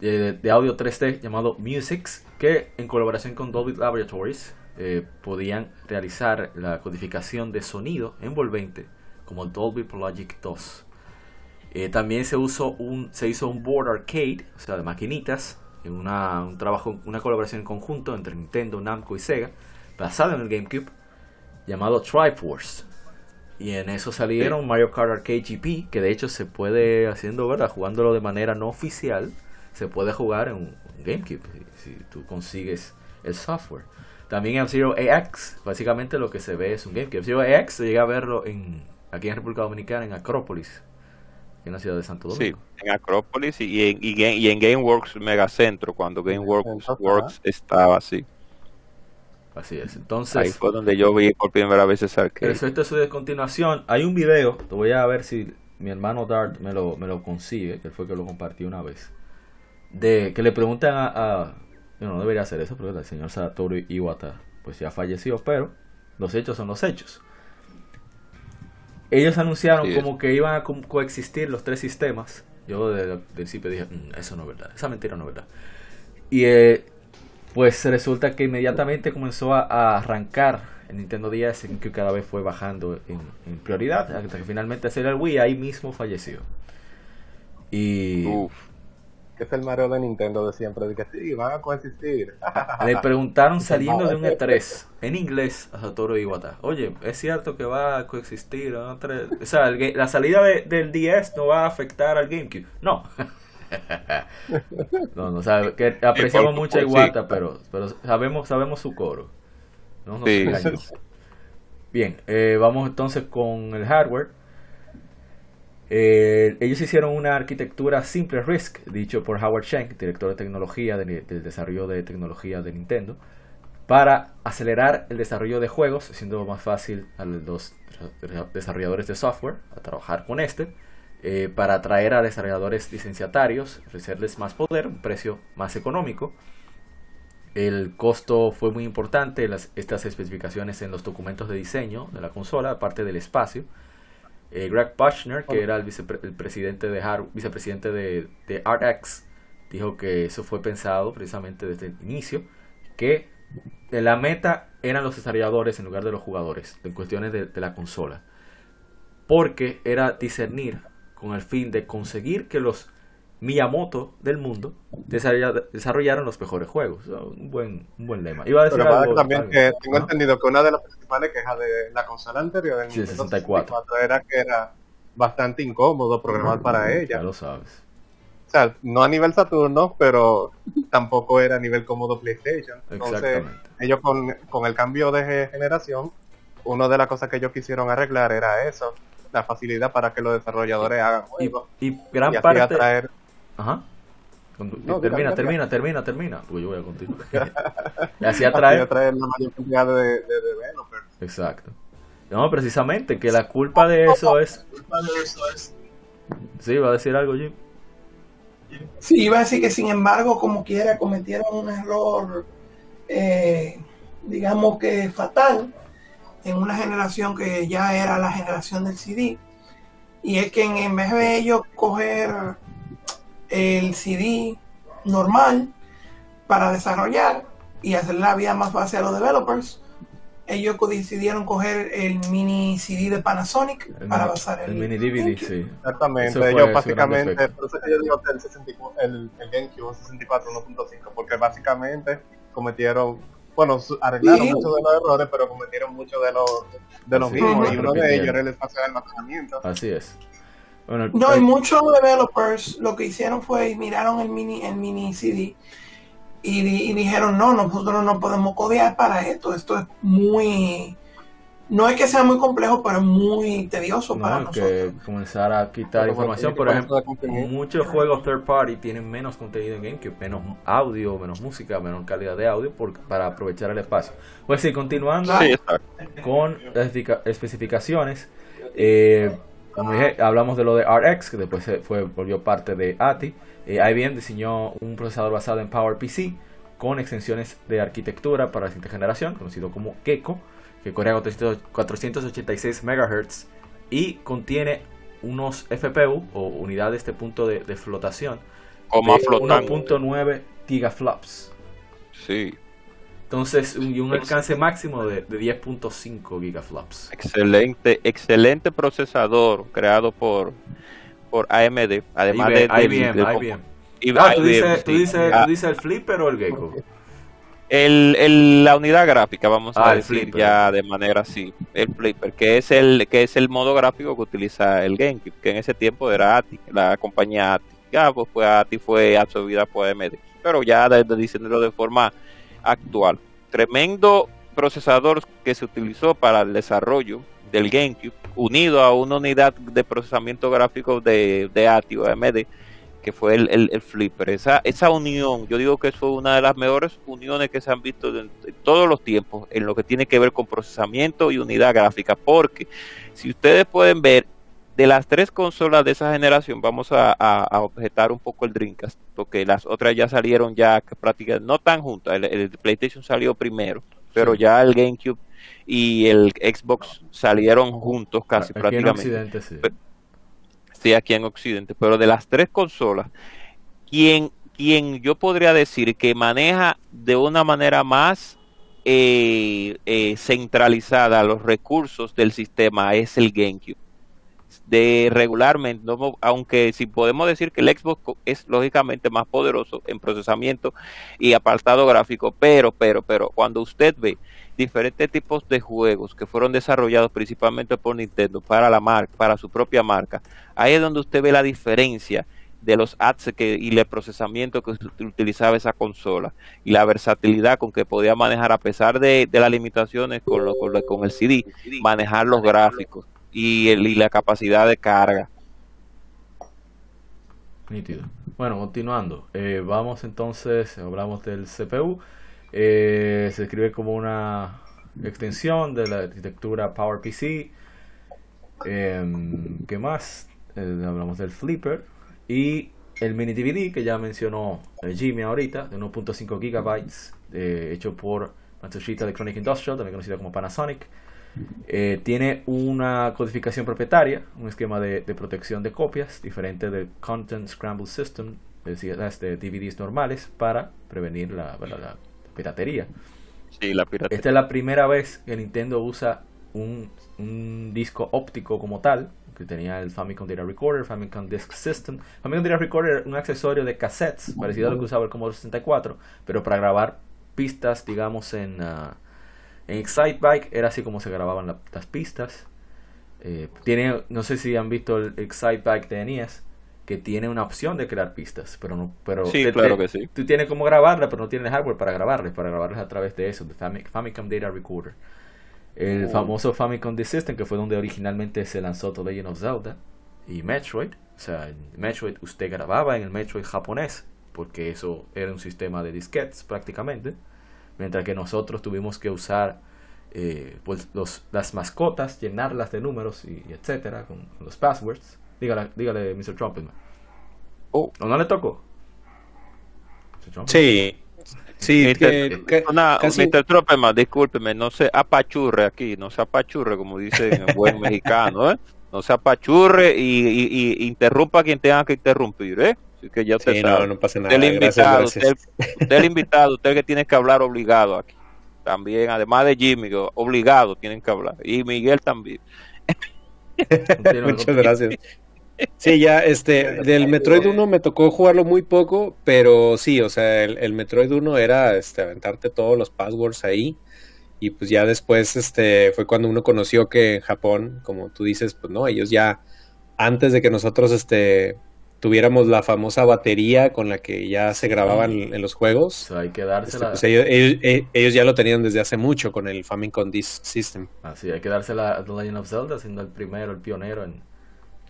de, audio 3D llamado Musics, que en colaboración con Dolby Laboratories eh, podían realizar la codificación de sonido envolvente como Dolby Logic 2. Eh, también se, hizo un board arcade, o sea, de maquinitas, en una, una colaboración en conjunto entre Nintendo, Namco y Sega, basado en el GameCube, llamado Triforce. Y en eso salieron Mario Kart Arcade GP, que de hecho se puede, haciendo, ¿verdad? Jugándolo de manera no oficial, se puede jugar en un GameCube, si tú consigues el software. También F-Zero AX, básicamente lo que se ve es un GameCube. F-Zero AX se llega a verlo en, aquí en República Dominicana, en Acrópolis, en la ciudad de Santo Sí, Domingo. en Acrópolis y en, y, Game- y en GameWorks Megacentro, cuando GameWorks Works estaba así. Así es. Ahí Entonces, fue donde yo vi por primera vez ese arcade. respecto a su descontinuación, hay un video, te voy a ver si mi hermano Dart me lo, me lo consigue, que fue que lo compartió una vez, de que le preguntan a... a yo no debería hacer eso porque el señor Satoru Iwata pues ya falleció, pero los hechos son los hechos. Ellos anunciaron Sí, como que iban a co- coexistir los tres sistemas. Yo desde el principio dije, "Mm, eso no es verdad, esa mentira no es verdad. Y eh, pues resulta que inmediatamente comenzó a, a arrancar el Nintendo DS, que cada vez fue bajando en, en prioridad, hasta que finalmente salió el Wii, ahí mismo falleció. Y Uf, Que es el Mario de Nintendo de siempre. De que sí, van a coexistir. le preguntaron saliendo de un E3 en inglés a Satoru Iwata, oye, ¿es cierto que va a coexistir? un E3? O sea, el la salida de- del DS no va a afectar al GameCube. No. no, no, o sea, que apreciamos mucho a Iwata, pero, pero sabemos, sabemos su coro. No nos Sí. Bien, eh, vamos entonces con el hardware. Eh, ellos hicieron una arquitectura simple RISC, dicho por Howard Schenck, director de tecnología de- del desarrollo de tecnología de Nintendo, para acelerar el desarrollo de juegos, siendo más fácil a los desarrolladores de software a trabajar con este, eh, para atraer a desarrolladores licenciatarios, ofrecerles más poder, un precio más económico. El costo fue muy importante, las, estas especificaciones en los documentos de diseño de la consola, aparte del espacio. Eh, Greg Buchner, que era el, vicepre- el presidente de Har- vicepresidente de, de ArtX, dijo que eso fue pensado precisamente desde el inicio, que la meta eran los desarrolladores en lugar de los jugadores, en cuestiones de, de la consola. Porque era discernir con el fin de conseguir que los Miyamoto del mundo desarrolla- desarrollaran los mejores juegos. Un buen, un buen lema. Iba a decir Pero algo- también algo. que tengo entendido que una de las principales quejas de la consola anterior del Sí, Nintendo 64. 64 era que era bastante incómodo programar para ella. Ya lo sabes. O sea, no a nivel Saturno, pero tampoco era a nivel cómodo PlayStation. Entonces, ellos con, con el cambio de ge- generación, una de las cosas que ellos quisieron arreglar era eso, la facilidad para que los desarrolladores hagan Y, juegos y gran y así parte. atraer Ajá. No, termina, termina, termina, termina. Porque yo voy a continuar. y así así atrae. atraer la mayor cantidad de, de, de developers. Exacto. No, precisamente, que la culpa de eso es. Sí, va a decir algo, Jim. Sí, iba a decir que sin embargo, como quiera, cometieron un error, eh, digamos que fatal, en una generación que ya era la generación del CD. Y es que en, en vez de ellos coger el CD normal para desarrollar y hacer la vida más fácil a los developers, ellos decidieron coger el mini CD de Panasonic El, para basar el, el mini DVD, sí. Exactamente, ellos básicamente, por eso es que yo digo que el, 64, el, el GameCube 64 1.5, porque básicamente cometieron, bueno, arreglaron Sí. muchos de los errores, pero cometieron muchos de los, de los mismos, y uno de ellos era el espacio de almacenamiento. Así es. Bueno, el- No, y muchos developers lo que hicieron fue miraron el mini, el mini CD y, di- y dijeron, no, nosotros no podemos codear para esto, esto es muy, no es que sea muy complejo, pero es muy tedioso para no, nosotros. que comenzar a quitar Pero información. Por ejemplo, muchos juegos third party tienen menos contenido en GameCube, menos audio, menos música, menos calidad de audio por- para aprovechar el espacio. Pues sí, continuando Sí, con las especificaciones. eh, como dije, hablamos de lo de RX, que después se fue, volvió parte de ATI. Eh, IBM diseñó un procesador basado en PowerPC con extensiones de arquitectura para la siguiente generación, conocido como Gecko, que corre a 400 486 MHz y contiene unos FPU o unidades de punto de, de flotación Como de flotando. 1.9 gigaflops. Sí, Entonces, un- y un alcance máximo de, de 10.5 gigaflops. excelente, excelente procesador creado por por AMD, además de, IBM, del- IBM. y- Ah, tú IBM, dices, tú dices, Ah, tú dices el flipper o el gecko. el, el- la unidad gráfica, vamos Ah, a el decir flipper. ya de manera así, el flipper, que es el que es el modo gráfico que utiliza el GameCube, que en ese tiempo era ATI, la compañía ATI. Ya pues, pues ATI fue absorbida por AMD, pero ya desde diciéndolo de forma actual. Tremendo procesador que se utilizó para el desarrollo del GameCube, unido a una unidad de procesamiento gráfico de, de ATI o AMD, que fue el, el- flipper. Esa, esa unión, yo digo que fue una de las mejores uniones que se han visto en todos los tiempos en lo que tiene que ver con procesamiento y unidad gráfica, porque si ustedes pueden ver, de las tres consolas de esa generación, vamos a, a- a objetar un poco el Dreamcast, porque las otras ya salieron ya prácticamente, no tan juntas, el, el PlayStation salió primero, pero Sí. ya el GameCube y el Xbox salieron juntos casi Aquí en prácticamente. Occidente, sí. Sí, aquí en Occidente, pero de las tres consolas, quien, quien yo podría decir que maneja de una manera más eh, eh, centralizada los recursos del sistema es el GameCube. De regularmente, no- aunque si podemos decir que el Xbox es lógicamente más poderoso en procesamiento y apartado gráfico, pero, pero, pero, cuando usted ve diferentes tipos de juegos que fueron desarrollados principalmente por Nintendo para la marca, para su propia marca, ahí es donde usted ve la diferencia de los ads que, y el procesamiento que ut- utilizaba esa consola y la versatilidad con que podía manejar a pesar de, de las limitaciones con, lo- con, lo- con el CD, manejar los gráficos y, el, y la capacidad de carga. Nítido. Bueno, continuando. Eh, vamos entonces, hablamos del CPU. Eh, se escribe como una extensión de la arquitectura PowerPC. Em, ¿Qué más? Eh, hablamos del flipper. Y el mini DVD que ya mencionó eh, Jimmy ahorita, de 1.5 gigabytes, eh, hecho por Matsushita Electronic Industrial, también conocido como Panasonic. Eh, tiene una codificación propietaria, un esquema de, de protección de copias diferente del Content Scramble System, es decir, las de DVDs normales, para prevenir la, la- la piratería. Sí, la piratería. Esta es la primera vez que Nintendo usa un, un disco óptico como tal, que tenía el Famicom Data Recorder, Famicom Disk System. Famicom Data Recorder era un accesorio de cassettes, parecido a lo que usaba el Commodore 64, pero para grabar pistas, digamos, en, ah, en Excitebike era así como se grababan la- las pistas. Eh, tiene, no sé si han visto el Excite Pack de NES, que tiene una opción de crear pistas, pero no, pero Sí, te- claro te- que sí. Tú tienes como grabarla, pero no tienes hardware para grabarlas, para grabarlas a través de eso, de Fami- Famicom Data Recorder. El Oh. famoso Famicom Disk System, que fue donde originalmente se lanzó The Legend of Zelda y Metroid. O sea, en Metroid usted grababa en el Metroid japonés, porque eso era un sistema de disquetes prácticamente. Mientras que nosotros tuvimos que usar eh, pues los, las mascotas, llenarlas de números y etcétera, con, con los passwords. Dígale, dígale Mr. Trumpetman. Oh. ¿O no le tocó? Sí, sí, Mr. que- que- Una- casi- Mr. Tropperman, discúlpeme, no se apachurre aquí, no se apachurre, como dice en buen mexicano, ¿eh? No se apachurre y, y- y interrumpa a quien tenga que interrumpir, ¿eh? Que ya usted Sí, sabe. no, no pasa nada. Usted el Gracias, invitado, gracias. Usted, usted el invitado, usted que tiene que hablar obligado aquí. También, además de Jimmy, obligado tienen que hablar. Y Miguel también. Muchas gracias. Sí, ya, este, del Metroid 1 me tocó jugarlo muy poco, pero sí, o sea, el, el Metroid 1 era, este, aventarte todos los passwords ahí, y pues ya después, este, fue cuando uno conoció que en Japón, como tú dices, pues no, ellos ya, antes de que nosotros, este, tuviéramos la famosa batería con la que ya se grababan en los O juegos, sea, hay que este, dársela. pues ellos, ellos, eh, ellos ya lo tenían desde hace mucho con el Famicom Disk System. Así, hay que dársela a The Legend of Zelda, siendo el primero, el pionero en,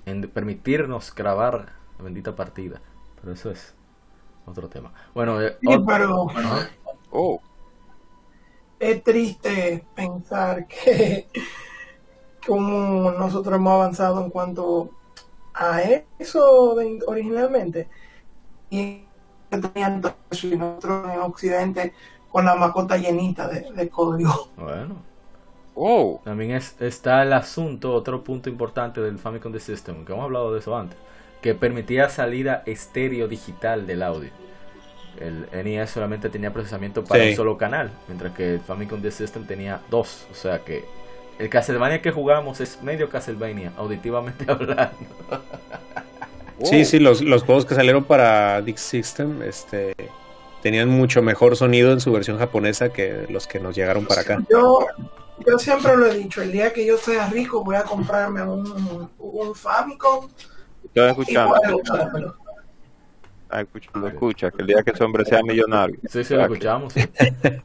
en permitirnos grabar la bendita partida. Pero eso es otro tema. Bueno, eh, Sí. Oh, es triste pensar que como nosotros hemos avanzado en cuanto a eso de- originalmente y que tenían todo eso, y nosotros en Occidente con la macota llenita de, de código. bueno. oh. También es, está el asunto, otro punto importante del Famicom The System, que hemos hablado de eso antes, que permitía salida estéreo digital del audio. El NES solamente tenía procesamiento para Sí. un solo canal, mientras que el Famicom The System tenía dos. O sea que el Castlevania que jugamos es medio Castlevania, auditivamente hablando. Sí, sí, los, los juegos que salieron para Disk System este, tenían mucho mejor sonido en su versión japonesa que los que nos llegaron para acá. Yo, yo siempre lo he dicho, el día que yo sea rico voy a comprarme un, un Famicom Estoy y escuchando. Ah, escucha, lo escucha, que el día que ese hombre sea millonario. Sí, sí, lo Aquí. escuchamos. sí.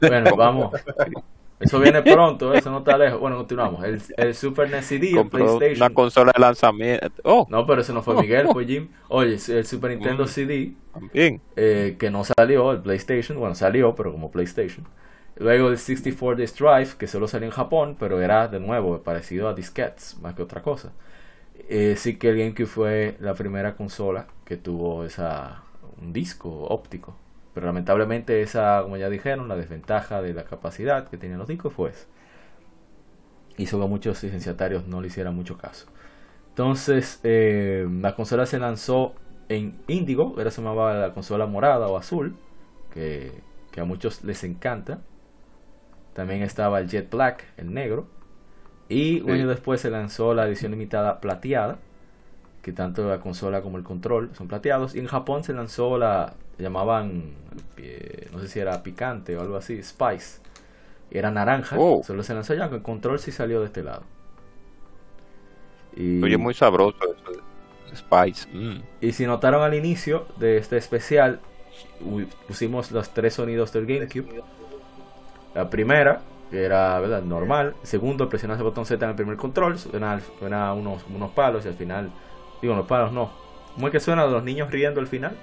Bueno, vamos. Eso viene pronto, eso no está lejos. Bueno, continuamos. El, el Super NES CD, el PlayStation. una consola de lanzamiento. Oh, No, pero ese no fue Miguel, fue Jim. Oye, el Super Nintendo Mm. CD, también. eh, que no salió, el PlayStation, bueno, salió, pero como PlayStation. Luego el 64 Disk Drive, que solo salió en Japón, pero era de nuevo parecido a disquetes, más que otra cosa. Eh, sí que el GameCube fue la primera consola que tuvo esa un disco óptico. Pero lamentablemente esa, como ya dijeron, la desventaja de la capacidad que tenían los discos fue esa. Hizo que muchos licenciatarios no le hicieran mucho caso. Entonces, eh, la consola se lanzó en índigo, era se llamaba la consola morada o azul, que, que a muchos les encanta. También estaba el Jet Black, el negro. Y un año después se lanzó la edición limitada plateada, que tanto la consola como el control son plateados. Y en Japón se lanzó la, llamaban, eh, no sé si era picante o algo así, Spice. Era naranja, Oh. solo se lanzó ya, el control sí salió de este lado. Y, Oye, muy sabroso eso. de Spice. Mm. y si notaron al inicio de este especial, pusimos los tres sonidos del GameCube. La primera, que era ¿verdad? normal. Segundo, presionas el botón Z en el primer control, suena, suena unos, unos palos y al final, digo, los palos no. ¿Cómo es que suena de los niños riendo al final?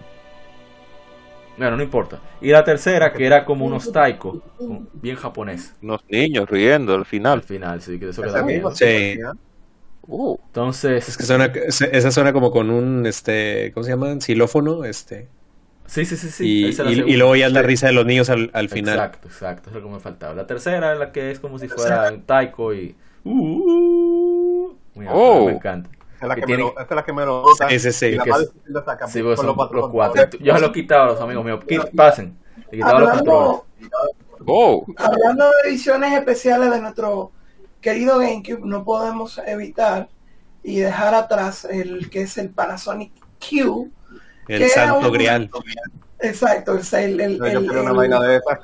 Bueno, no importa. Y la tercera, que era como unos taiko, bien japonés. Unos niños riendo al Al final. final, sí, que eso queda bien. Sí. Uh, Entonces, Es que suena, esa suena como con un, este, ¿cómo se llama? Xilófono, este. sí, sí, sí, sí. y, luego ya es la risa de los niños al, al final. Exacto, exacto, eso es lo que me faltaba. La tercera es la que es como si fuera un taiko y... Uh, Oh. me encanta. Es la Que que, tiene- me lo, esa es la que me lo gusta. Sí, sí, sí, Y la que más es- difícil de sacar, Sí, con son los los, cuatro. Yo se lo quitaba a los amigos míos. Pasen. Le quitaba los controles. Hablando, oh, hablando de ediciones especiales de nuestro querido GameCube, no podemos evitar y dejar atrás el que es el Panasonic Q. El santo un- grial. Exacto, el, el, el, Yo el- quiero una el- vaina de esas.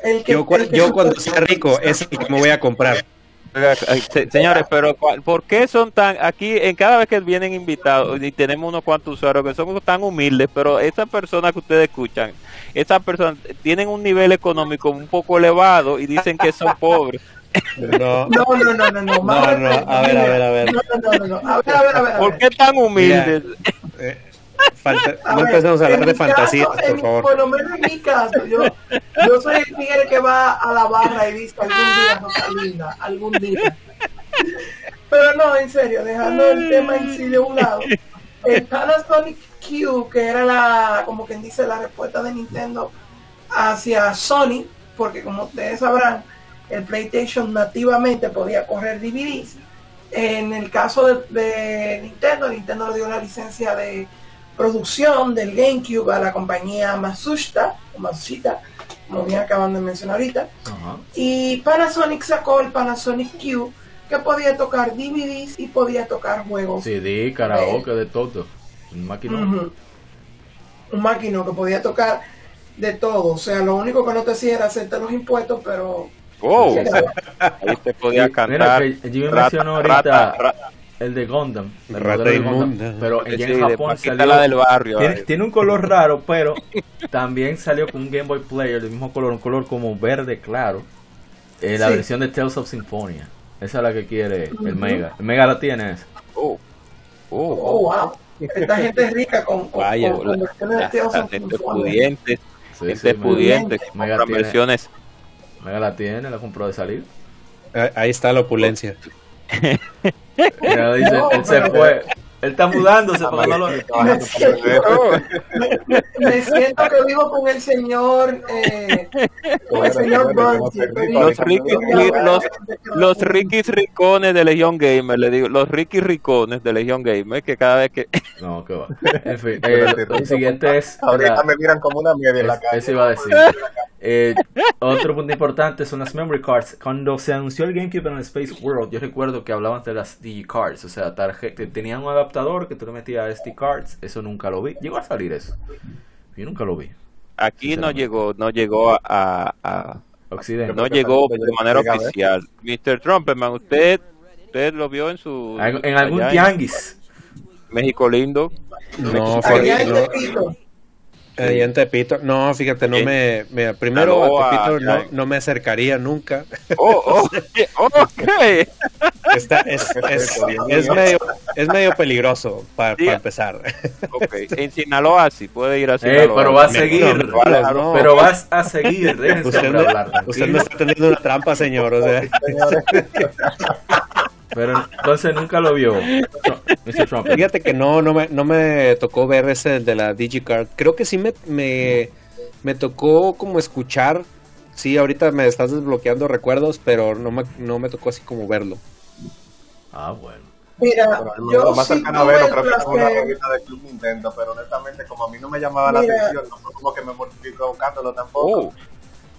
el que- Yo, cua- el que- yo cuando sea rico, es el que me voy a comprar. Se- Señores, pero cua- ¿por qué son tan aquí en cada vez que vienen invitados y tenemos unos cuantos usuarios que son tan humildes, pero estas personas que ustedes escuchan, estas personas tienen un nivel económico un poco elevado y dicen que son pobres. No, No, no, no, no, no. más No, no, respeto, a ver, a mira. ver, a ver. No, no, no, no, no. A ver, a ver, a ver. a ¿Por qué tan humildes? eh, no ver, empecemos a hablar en de mi fantasías, caso, en por mi- favor. Por lo menos en mi caso, yo, yo soy el tigre que va a la barra y dice algún día, Rosalinda, algún día. Pero no, en serio, dejando el tema en sí de un lado, el Panasonic Q, que era la, como quien dice, la respuesta de Nintendo hacia Sony, porque como ustedes sabrán, el PlayStation nativamente podía correr DVDs. En el caso de, de Nintendo, Nintendo le dio la licencia de producción del GameCube a la compañía Masushita, o Masushita, como bien acaban de mencionar ahorita. Y Panasonic sacó el Panasonic Q, que podía tocar DVDs y podía tocar juegos. CD, karaoke, de todo. Un máquina. Ujú. Un máquina que podía tocar de todo. O sea, lo único que no te hacía era hacerte los impuestos, pero... Oh, ahí te podía Mira, cantar. que Jimmy Rata, mencionó ahorita rata, rata. El de Gundam. el Rata de inmunda. Gundam, Pero allá Sí, en de Japón salió. la del barrio. Tiene, tiene un color raro, pero también salió con un Game Boy Player del mismo color, un color como verde claro. Eh, la Sí. versión de Tales of Symphonia. Esa es la que quiere el Mega. El Mega la tiene esa. Oh, oh, Oh, wow. Esta gente es rica con, con, Vaya, con- con la- versiones de la- Tales la of gente pudiente, Sí, gente pudiente Mega compra tiene- versiones. Mega la tiene, la compró de salir. Ah, Ahí está la opulencia. Mira, dice, No, él se pero- fue. Él está mudándose porque no lo- Me siento, me- me siento que vivo con el señor, eh, con el señor. Los Ricky, los, los Ricky's Ricones de Legion Gamer, le digo, los Ricky Ricones de Legion Gamer, que cada vez que No, que va. En fin, eh, lo siguiente es. Ahorita me miran como una media en la calle. Eso iba a decir. Eh, otro punto importante son las memory cards. Cuando se anunció el GameCube en el Space World, yo recuerdo que hablaban de las DigiCards, o sea, tenían un adaptador que tú le metías SD cards. Eso nunca lo vi. Llegó a salir eso. Yo nunca lo vi. aquí no llegó, no llegó a, a- a- Occidente. no llegó de manera Llega, ¿eh? oficial. Mr. Usted, usted lo vio en su En algún tianguis. México lindo. No, fíjate, en no, Ahí en Tepito. No, fíjate, no me, me- primero Sinaloa, a Tepito no, no me acercaría nunca. Oh, oh, ok. Está, es, es, es medio, es medio peligroso para Sí. empezar. ok. En Sinaloa sí puede ir a Eh, Sinaloa. pero va a No, seguir. no, no, no. Pero vas a seguir. Usted hablar. usted me está teniendo una trampa, señor. O sea, Pero entonces nunca lo vio. Mr. Trump. fíjate que no, no me, no me tocó ver ese de la DigiCard. Creo que sí me, me, me tocó como escuchar. Sí, ahorita me estás desbloqueando recuerdos, pero no me, no me tocó así como verlo. Ah, bueno. Mira, Bueno, lo yo más sí cercano a tuve verlo el creo que fue una placer. revista de Club Nintendo, pero honestamente como a mí no me llamaba la Mira. atención, no fue como que me mortificó buscándolo tampoco.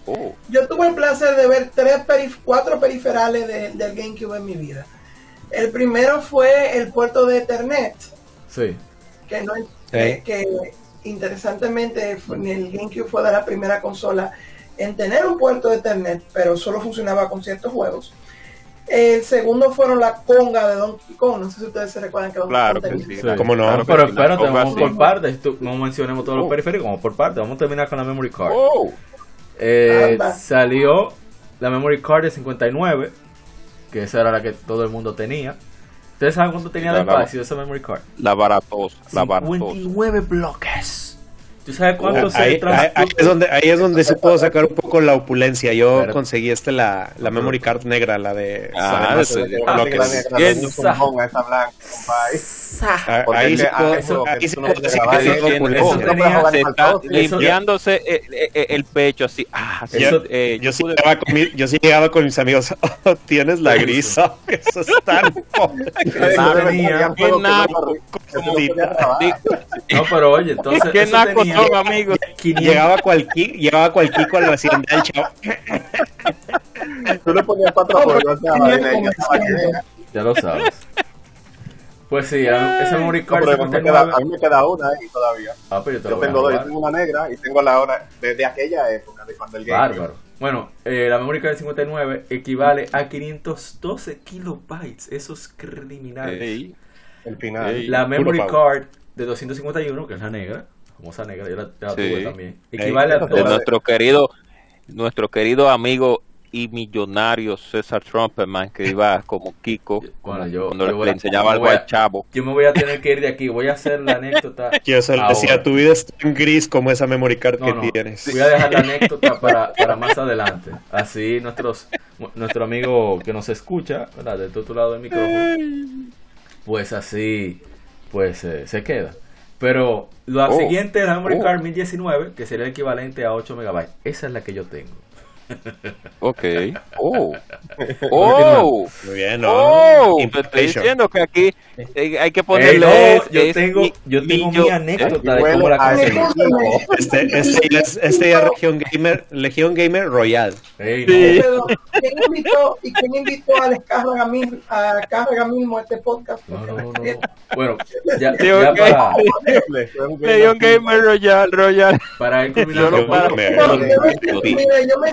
Oh, oh. Yo tuve el placer de ver tres perif- cuatro periferales de- del GameCube en mi vida. El primero fue el puerto de Ethernet, Sí. que, no, que, que interesantemente el GameCube fue de la primera consola en tener un puerto de Ethernet, pero solo funcionaba con ciertos juegos. El segundo fueron la conga de Donkey Kong. No sé si ustedes se recuerdan que Donkey Claro Kong que tenía- sí. Sí. ¿Cómo no? Claro Pero espérate, conga vamos sí. por partes. Tú- No mencionemos todos los Oh. periféricos, vamos por partes. Vamos a terminar con la memory card. Oh. Eh, Anda. salió la memory card de 59, que esa era la que todo el mundo tenía. ¿Ustedes saben cuánto tenía de La- la- espacio esa memory card? La baratosa, la baratosa. 59 bloques. ¿Tú sabes cuánto se Ahí, ahí- trans- ahí es donde, ahí es donde se puedo sacar un poco la opulencia. Yo Pero- conseguí este la, la memory card negra, la de Ah, sí, sí. Esa blanca. Ah, Ahí es sí puedo, ah, ahí sí puedo decir que limpiándose el, pecho así. Ah, sí, Yo, eh, yo sí pude- llegaba con mi- yo sí llegaba con mis amigos. "Oh, tienes la grisa. Eso es tan. Naco, No, pero oye, entonces. Qué eso son, amigos. 500 llegaba cualquier, llegaba cualquier con la hacienda del chavo. Tú le ponías cuatro No, pero polvos a esa tenía vaina y ya. Ya lo sabes. Pues sí, a- esa memory No, card pero me queda- 59. a mí me queda una ahí todavía. Ah, pero yo te lo tengo dos, yo tengo una negra y tengo la hora desde aquella época, de cuando el game. Bárbaro. Bueno, eh, la memory card de 59 equivale a 512 kilobytes. Esos criminales. Ey, El final. Ey. La memory card de 251, que es la negra, famosa negra, yo la, yo la Sí. tuve también. Equivale a nuestro querido, nuestro querido amigo y millonario César Trumpman que iba como Kiko Bueno, yo- cuando yo le- a- enseñaba algo al chavo. Yo me voy a tener que ir de aquí. Voy a hacer la anécdota. Yo solo decía, tu vida es tan gris como esa memory card No, que no. tienes. Voy a dejar la anécdota para, para más adelante. Así nuestros nuestro amigo que nos escucha, ¿verdad? De tu lado del micrófono, pues así pues eh, se queda. Pero la Oh. siguiente es la memory Oh. card 1019, que sería el equivalente a 8 megabytes. Esa es la que yo tengo. Ok. Oh. Oh. Muy bien, ¿no? Oh, te estoy diciendo que aquí hay que ponerle. no, yo tengo, mi- yo tengo mi anécdota eh, de cómo la huele a conseguí. ese- Este, este, es, este es Gamer, Legión Gamer Royal. No. Sí. Pero, ¿quién invitó y quién invitó a Descarga Mil, a Carga Mismo a este podcast? No. Bueno, ya, Sí, ya para, Legion Gamer Royal, Royal. para ir Yo me-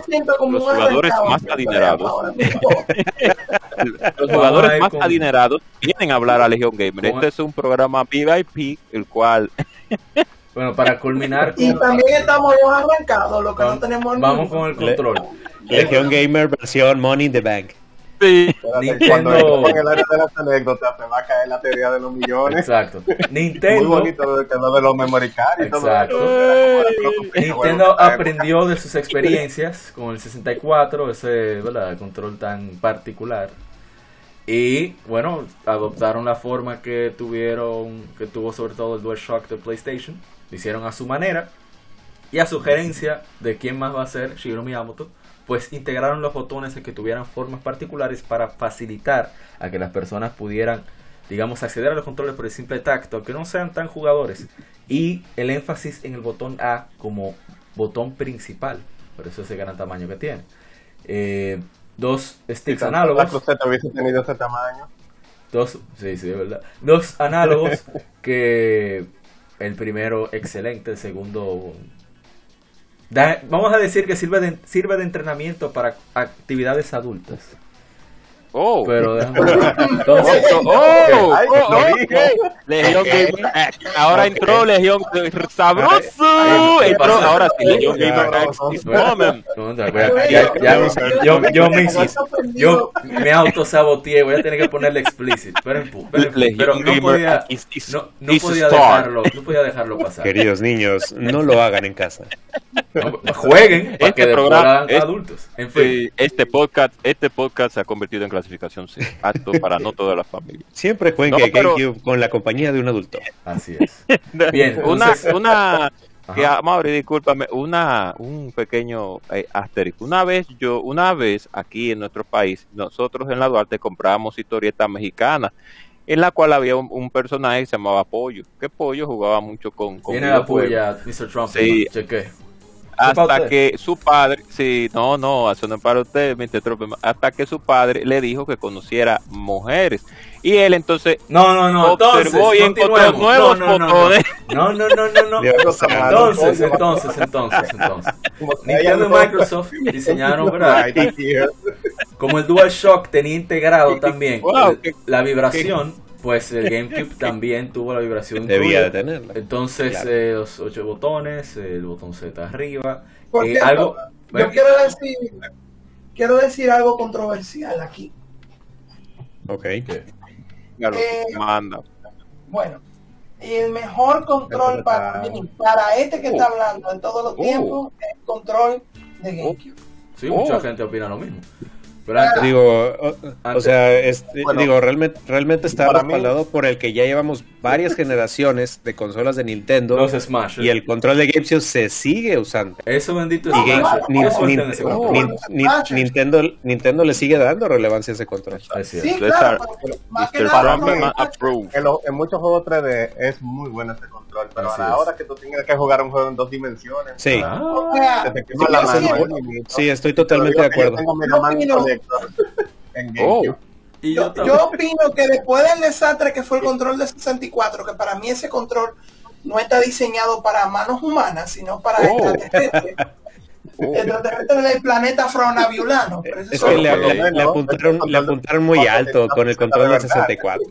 me siento como los un jugadores más adinerados. Los jugadores más adinerados vienen a hablar a Legion Gamer. Este es un programa VIP, el cual bueno, para culminar Y también estamos los arrancados, lo que no tenemos vamos con el control. Legión Gamer versión Money in the Bank. Sí, Espérate, Nintendo- Cuando en el área de las anécdotas se va a caer la teoría de los millones. Exacto. Muy bonito de, lo de los memory card y todo Exacto. eso. Nintendo aprendió de sus experiencias con el 64, ese ¿verdad? control tan particular. Y bueno, adoptaron la forma que tuvieron, que tuvo sobre todo el DualShock de PlayStation. Lo hicieron a su manera. Y a sugerencia de quién más va a ser Shigeru Miyamoto, pues integraron los botones que tuvieran formas particulares para facilitar a que las personas pudieran, digamos, acceder a los controles por el simple tacto, aunque no sean tan jugadores. Y el énfasis en el botón A como botón principal, por eso ese gran tamaño que tiene. Eh, dos sticks La análogos, cruceta hubiese tenido ese tamaño. dos, sí, sí, de verdad, dos análogos que el primero excelente, el segundo vamos a decir que sirve de, sirve de entrenamiento para actividades adultas. Oh, Pero déjame ver. Entonces, oh, oh, Ay, oh, lo ok. dijo. Legion Gamer. eh, Ahora entró Legion Sabroso. ¿qué Entró, ahora sí, Legion Ya. Gamer ya- ya- yo, yo me yo me autosaboteé, voy a tener que ponerle explicit. Pero, no podía, no, podía dejarlo, no podía dejarlo pasar. Queridos niños, no lo hagan en casa. No, jueguen para Este que después programa- adultos. En fin. Este podcast, este podcast se ha convertido en clasificación C, apto para no toda la familia. Siempre jueguen No, pero- con la compañía de un adulto. Así es. Bien, una, entonces- una, que, Ajá. Mauri, discúlpame, una, un pequeño eh, asterisco. Una vez yo, una vez aquí en nuestro país, nosotros en la Duarte compramos historietas mexicanas, en la cual había un, un personaje que se llamaba Pollo. Que Pollo jugaba mucho con, con Tiene la puya, Mr. Trump. Sí. Cheque. Para hasta usted? que su padre, sí, no, no, eso no es para usted. Trump, hasta que su padre le dijo que conociera mujeres. Y él entonces No, no, no. Entonces, observó y encontró nuevos no, no, no, botones. no, no, no. Entonces, entonces, entonces, entonces. Nintendo y Microsoft diseñaron, ¿verdad? Como el DualShock tenía integrado también Wow, el- qué- la vibración, pues el GameCube también tuvo la vibración Debía de tenerla. Entonces, Claro. eh, los ocho botones, el botón Z arriba. Eh, algo. yo quiero decir, quiero decir algo controversial aquí. Ok. Claro, Eh, manda. Bueno, el mejor control para mí, para este que está hablando en todos los Oh. tiempos, es el control de GameCube. Sí, Oh. mucha gente opina lo mismo. Pero Digo, o, o sea, este, Bueno, digo, realmente, realmente está para mí- respaldado por el que ya llevamos varias generaciones de consolas de Nintendo los Smash. y el control de GameCube se sigue usando. Eso bendito es Nintendo, Nintendo le sigue dando relevancia a ese control. Es cierto. Sí, claro, pero más que nada, no, approve. En, lo- en muchos juegos 3D es muy bueno ese control, pero Así a la es. hora que tú tengas que jugar un juego en dos dimensiones, Sí, Ah, o sea, te la mano. sí, estoy totalmente de acuerdo. Oh, y yo yo opino que después del desastre que fue el control de 64, que para mí ese control no está diseñado para manos humanas, sino para Oh. extraterrestres, Oh, del planeta Fronaviulano. Es que le, le- le apuntaron, le apuntaron muy control- alto con el control del 64.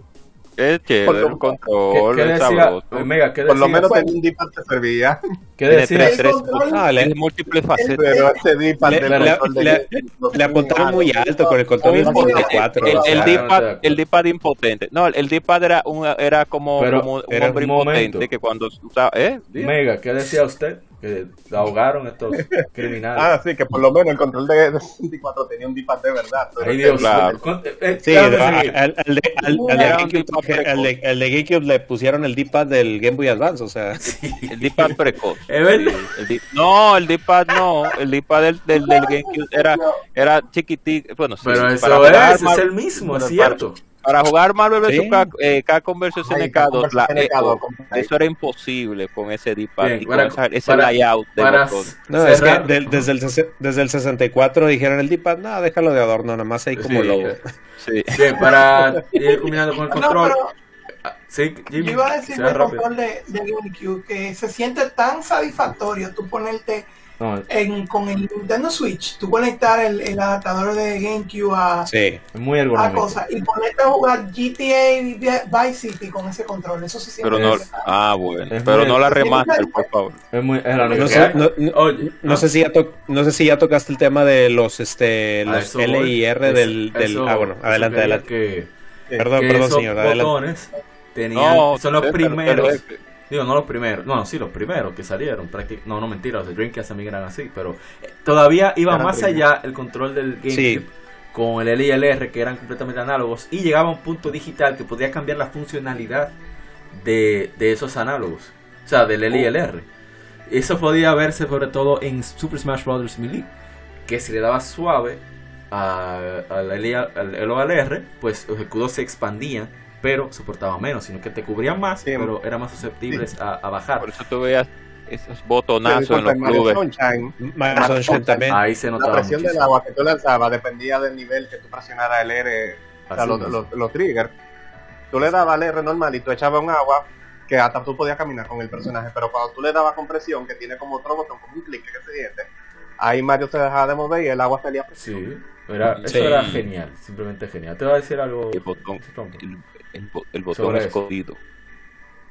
Es chévere el control, ¿Qué, qué es decía? Omega, ¿qué Por lo menos tenía un D-pad que servía, ¿Qué Tiene decía? tres, tres, control- Ah, le- tiene múltiples facetas. pero ese D-pad Le- le- control de- le- Le apuntaron muy alto con el control. 64. El, el D-pad, te- el impotente. No, el D-pad era, un, era como, un era hombre un impotente que cuando usaba. ¿Eh? Omega, ¿qué decía usted? Que ahogaron estos criminales. Ah, sí, que por lo menos el control de de 64 tenía un D-pad de verdad. pero Ay, Dios. claro. ¿Cuánto- eh, Sí, al, de, GameCube, le pusieron el D-pad del Game Boy Advance, o sea, El D-pad precoz. ¿Es verdad? Sí, el D- no, el D-pad no. El D-pad del, del, del GameCube era, era chiquitito. Bueno, sí, Pero para eso es, es el mismo, es cierto. Para jugar Marvel vs. Sí. Capcom, eh, Capcom vs. Ay, SNK2, Capcom vs. la- eh, SNK2, oh, compadre. eso era imposible con ese D-pad Bien, y con para- esa- ese para- layout de para no, es que del- desde, el, desde el 64 dijeron el D-pad, no, déjalo de adorno, nada más ahí como Sí. logo. Sí. Bien, para ir combinando con el No, control. pero Ah, Sí, Jimmy, yo iba a decir rápido. control de, de GameCube que se siente tan satisfactorio tú ponerte No, en, con el Nintendo Switch, tú conectar el, el adaptador de GameCube a, Sí. es muy a cosas y ponerte a jugar GTA Vice City con ese control, eso se siente. Pero no, Es- ah, bueno. es pero no la remaster, por favor. Es muy, es la No sé, no, no- Oye, no ah, sé si ya to- no sé si ya tocaste el tema de los este los eso L y R del, del eso- ah bueno adelante adelante Que, perdón que perdón esos señor adelante tenían, No, son los pero- primeros. pero- Digo, no los primeros, no, sí, los primeros que salieron. No, no, mentira, los de Dreamcast también eran así, pero eh, todavía iba Eran más primeros. allá el control del GameCube Sí. con el L y el R que eran completamente análogos y llegaba a un punto digital que podía cambiar la funcionalidad de, de esos análogos, o sea, del L y el R. Eso podía verse sobre todo en Super Smash Bros. Melee, que si le dabas suave a- al L al al L o al R, pues los escudos se expandían, pero soportaban menos, sino que te cubrían más, Sí. pero eran más susceptibles a, a bajar. Por eso tú veías esos botonazos en los clubes. Sunshine, Mario Sunshine también Ahí se la notaba presión del agua que tú lanzabas dependía del nivel que tú presionaras el R, o sea, los, los, los triggers. Tú le dabas al R normal y tú echabas un agua que hasta tú podías caminar con el personaje, pero cuando tú le dabas con presión, que tiene como otro botón, como un clic que se siente, ahí Mario se dejaba de mover y el agua salía. Sí, era, eso Sí. era genial, simplemente genial. Te voy a decir algo. El botón, Trump. el, el el botón Sobre eso. escondido.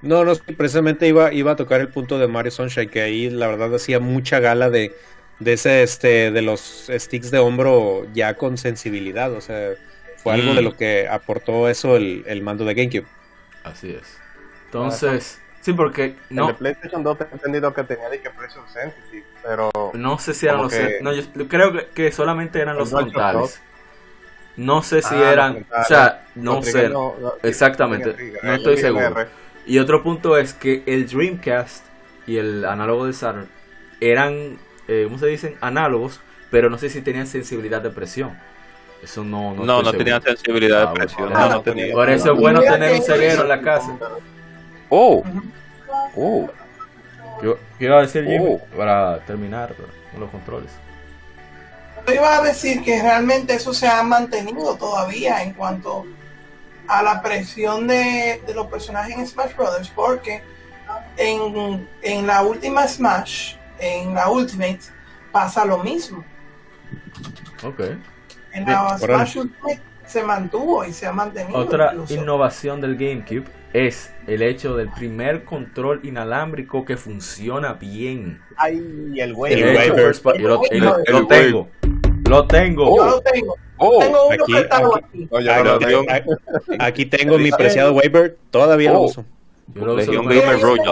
no no sí, precisamente iba iba a tocar el punto de Mario Sunshine que ahí la verdad hacía mucha gala de de ese este de los sticks de hombro ya con sensibilidad o sea fue algo Mm. de lo que aportó eso el, el mando de GameCube Así es. Entonces, sí, porque El de no, PlayStation 2 te he entendido que tenía de que pressure sensitive, pero no sé si eran los. que- No, yo creo que, que solamente eran los frontales. No sé si Ah, eran. O sea, no sé. no- no- Exactamente, no estoy seguro. Y otro punto es que el Dreamcast y el análogo de Saturn eran, eh, ¿cómo se dicen? Análogos, pero no sé si tenían sensibilidad de presión. Eso no, no, No, no tenían sensibilidad Ah, de bueno, presión. por No, eso- no tenía. Por eso es bueno tener un ceguero en la casa. Oh, oh. Yo ¿qué iba a decir Jimmy Oh. para terminar con los controles. Yo iba a decir que realmente eso se ha mantenido todavía en cuanto a la presión de, de los personajes en Smash Brothers, porque en, en la última Smash, en la Ultimate, pasa lo mismo. Ok. En la. Smash Ultimate se mantuvo y se ha mantenido. Otra incluso. innovación del GameCube es el hecho del primer control inalámbrico que funciona bien. Ay, el güey. El party- yo lo, El lo- Waver. Lo tengo. Yo lo tengo. Oh, tengo uno aquí- prestado aquí. No, yo no tengo. aquí tengo mi preciado waiver todavía lo Oh. uso Yo lo uso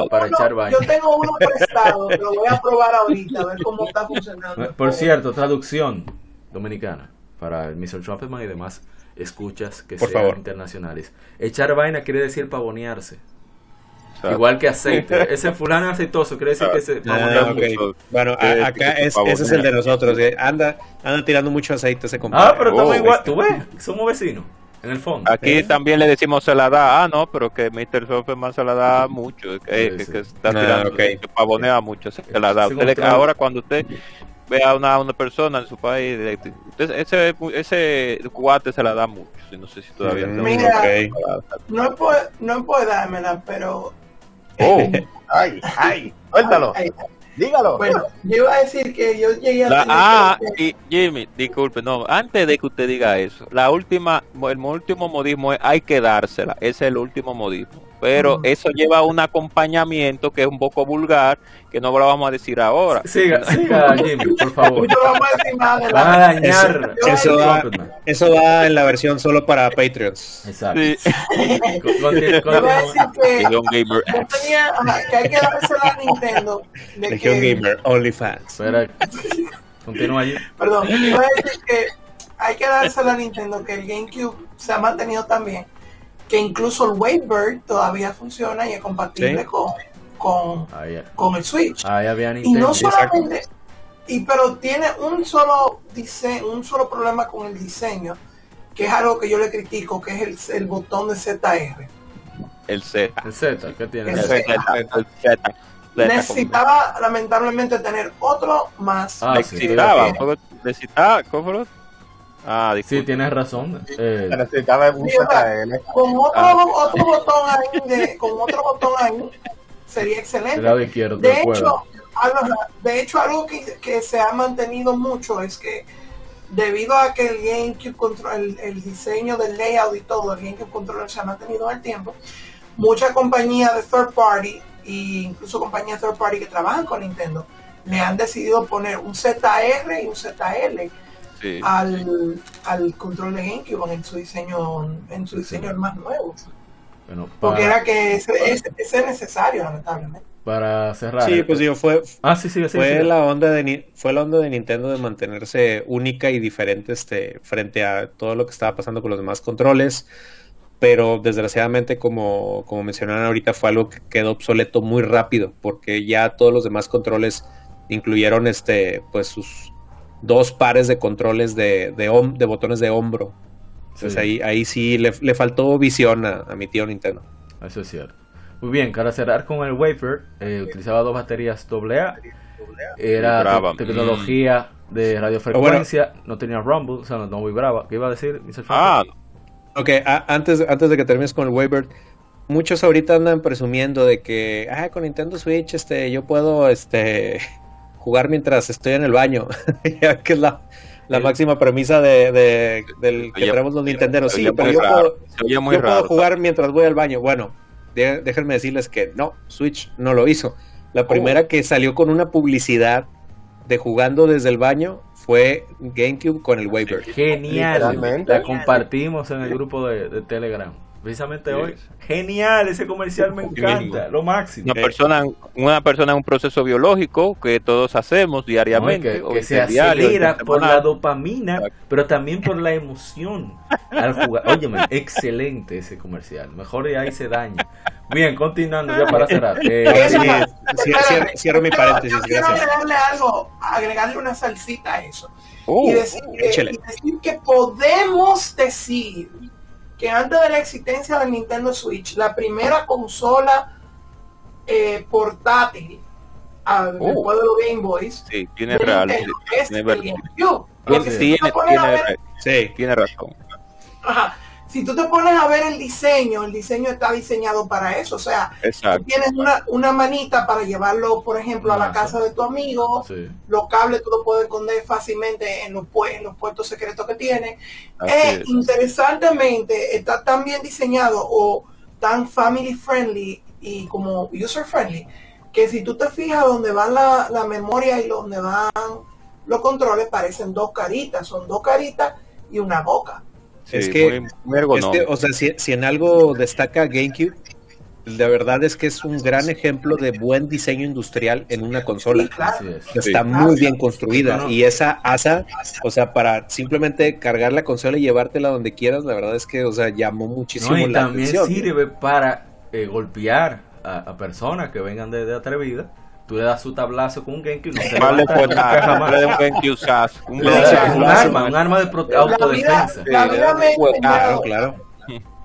para uno- echar vaina. Yo tengo uno prestado, lo voy a probar ahorita, a ver cómo está funcionando. Por cierto, traducción dominicana para el Mr. Trumpetman y demás escuchas que Por sean favor. internacionales. Echar vaina quiere decir pavonearse. Exacto. Igual que aceite. Ese fulano aceitoso quiere decir que se Ah, pavonea ok. mucho. Bueno, a- Eh, acá es, ese es el de nosotros. eh. Anda, anda tirando mucho aceite ese compadre. Ah, pero estamos Oh, igual. este. ¿Tú ves? Somos vecinos. En el fondo. Aquí ¿Eh? también le decimos se la da. Ah, no, pero que Mr. Softman se la da mucho. eh, Sí, que, sí. que está Ah, tirando, ok. que pavonea mucho. Se la da. Sí, Usted le- ahora, cuando usted ve a una, una persona en su país, usted- ese, ese guate se la da mucho. No sé si todavía Mm, está- Mira. ok. No es por, no es por dármela, pero Oh, Ay, ay, suéltalo. Ay, Dígalo. Bueno, yo iba a decir que yo llegué a La- ah, que- y Jimmy, disculpe, no, antes de que usted diga eso, la última, el último modismo es hay que dársela, ese es el último modismo. Pero Mm. eso lleva un acompañamiento que es un poco vulgar, que no lo vamos a decir ahora. Siga, siga, Jimmy, por favor. no vamos a Van dañar. Eso yo- va, eso va en la versión solo para Patreons. Exacto. Sí. Con- con- voy decir que Gamer tenía, hay que dársela a Nintendo. De Legion que, Gamer, OnlyFans. Espera. Continúa allí. Perdón, yo iba a decir que hay que dársela a Nintendo que el GameCube se ha mantenido también. Que incluso el Wavebird todavía funciona y es compatible Sí. con, con, Ahí, con el Switch. ahí había Y no solamente, y pero tiene un solo diseño, un solo problema con el diseño, que es algo que yo le critico, que es el, el botón de ZR. el Z. El Z, ¿qué tiene? El El Z. El Z. Necesitaba lamentablemente tener otro más. Ah, sí, Necesitaba, estoy de ¿cómo- necesitaba, Ah, Sí, tienes razón. Eh, Necesitaba un Sí, o sea, ZL. con otro, Ah. otro botón ahí, de, con otro botón ahí, sería excelente. lado izquierdo, De hecho, algo, de hecho, algo que, que se ha mantenido mucho es que debido a que el GameCube control, el, el diseño del layout y todo, el GameCube Controller se ha mantenido en el tiempo, muchas compañías de third party e incluso compañías third party que trabajan con Nintendo le han decidido poner un ZR y un ZL Sí. al, al control de GameCube en su diseño en su diseño más nuevo Bueno, porque para, era que ese, ese- ese es necesario lamentablemente para cerrar. Sí, pues digo, fue, Ah, sí, sí, sí. fue sí. la onda de Ni- fue la onda de Nintendo de mantenerse única y diferente este frente a todo lo que estaba pasando con los demás controles pero desgraciadamente como, como mencionaron ahorita fue algo que quedó obsoleto muy rápido porque ya todos los demás controles incluyeron este pues sus dos pares de controles de, de, hom- de botones de hombro entonces Sí. ahí, ahí sí le, le faltó visión a, a mi tío Nintendo Eso es cierto. Muy bien, para cerrar con el wafer, eh, utilizaba dos baterías AA. Era tecnología de radiofrecuencia, no tenía rumble, o sea, no, no vibraba. ¿Qué iba a decir, Mr. Ah? Ok, a- antes, antes de que termines con el Waybird, muchos ahorita andan presumiendo de que, ah, con Nintendo Switch, este, yo puedo, este, jugar mientras estoy en el baño, ya que es la, la El- máxima premisa de, de- del que Oye, tenemos los Nintenderos. Sí, pero muy yo, raro, puedo, muy yo jugar mientras voy al baño. Bueno, de- déjenme decirles que no, Switch no lo hizo. La primera que salió con una publicidad de jugando desde el baño fue GameCube con el Waybird. Genial. La compartimos en el grupo de, de Telegram. Precisamente hoy. Genial, ese comercial me encanta. Lo máximo. Una persona, una persona en un proceso biológico que todos hacemos No, diariamente. que, o que se diario, acelera por la dopamina, pero también por la emoción al jugar. Óyeme, excelente ese comercial. Mejor ahí se daña. Bien, continuando ya para cerrar. Eh, cierro, cierro mi paréntesis, yo quiero gracias. agregarle algo, agregarle una salsita a eso. Uh, y, decir, que, y decir que podemos decir que antes de la existencia del Nintendo Switch, la primera consola eh, portátil ah, después de los Game Boys sí, tiene real. Nintendo sí, es tiene razón. ajá, si tú te pones a ver el diseño, el diseño está diseñado para eso. O sea, Exacto. tienes una, una manita para llevarlo, por ejemplo, a la casa de tu amigo. sí. Los cables tú los puedes esconder fácilmente en los, pu- en los puertos secretos que tiene. Eh, es. interesantemente, está tan bien diseñado o tan family friendly y como user friendly que si tú te fijas donde van la, la memoria y donde van los controles parecen dos caritas, son dos caritas y una boca. Sí, es que- muy, muy Es que, o sea, si, si en algo destaca GameCube, la verdad es que es un gran ejemplo de buen diseño industrial en una consola. Es. Está muy bien construida No, no. y esa asa, o sea, para simplemente cargar la consola y llevártela donde quieras, la verdad es que, o sea, llamó muchísimo No, y la también atención. sirve para eh, golpear a, a personas que vengan de, de atrevida. Tú le das su tablazo con un GameCube, no se No le levanta fue nunca nada, jamás. no le un GameCube Sas, un un arma, un arma de prote- La vida, autodefensa. la vida me ha Claro, Claro, enseñado- claro.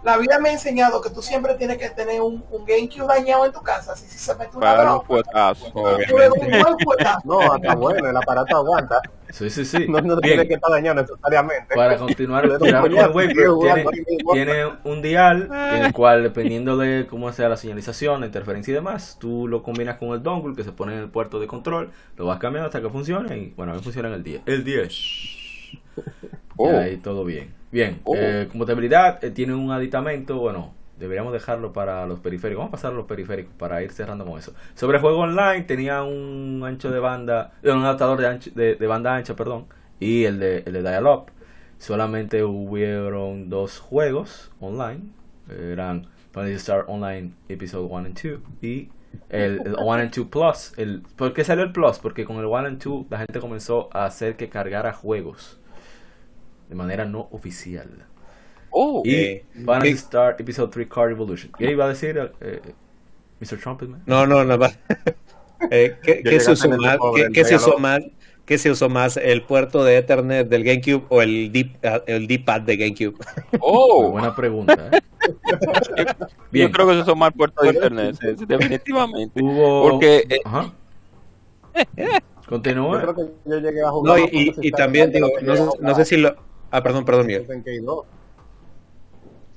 la vida me ha enseñado que tú siempre tienes que tener un, un GameCube dañado en tu casa, así si se mete una Para los puetazos. tú le das un buen puetazo. No, está bueno, el aparato aguanta. Sí, sí, sí. No, no tiene que estar dañado necesariamente. Para continuar, tiene, tiene un dial en el cual, dependiendo de cómo sea la señalización, la interferencia y demás, tú lo combinas con el dongle que se pone en el puerto de control, lo vas cambiando hasta que funcione y bueno, a mí funciona en el 10. El 10. Oh. Y ahí todo bien. Bien, Oh. eh, compatibilidad eh, tiene un aditamento, bueno, deberíamos dejarlo para los periféricos. Vamos a pasar a los periféricos para ir cerrando con eso. Sobre juego online tenía un ancho de banda, eh, un adaptador de, ancho- de, banda ancha, perdón, y el de, el de dial-up. Solamente hubieron dos juegos online. Eran Fantasy Star Online Episode 1 and 2 y el, el 1 and 2 Plus. El, ¿Por qué salió el Plus? Porque con el 1 and 2 la gente comenzó a hacer que cargara juegos de manera no oficial. Oh, Y Eh, Fantasy ¿qué? Star Episode 3 Card Evolution. ¿Qué iba a decir eh, Mr. Trumpetman? No, no, nada más. Eh, ¿qué, Ya qué se usó el más? ¿Qué, el qué se usó más? ¿Qué se usó más? ¿El puerto de Ethernet del GameCube o el deep, el D-pad de GameCube? oh. Buena pregunta. ¿eh? Bien. Yo creo que esos son mal puertos de internet, sí, sí, definitivamente. Hubo... Porque eh, Ajá. Yo Continúa. creo que yo llegué a jugar. No, y, y- y también digo, no, sé- no sé si lo... Ah, perdón, perdón, Miguel.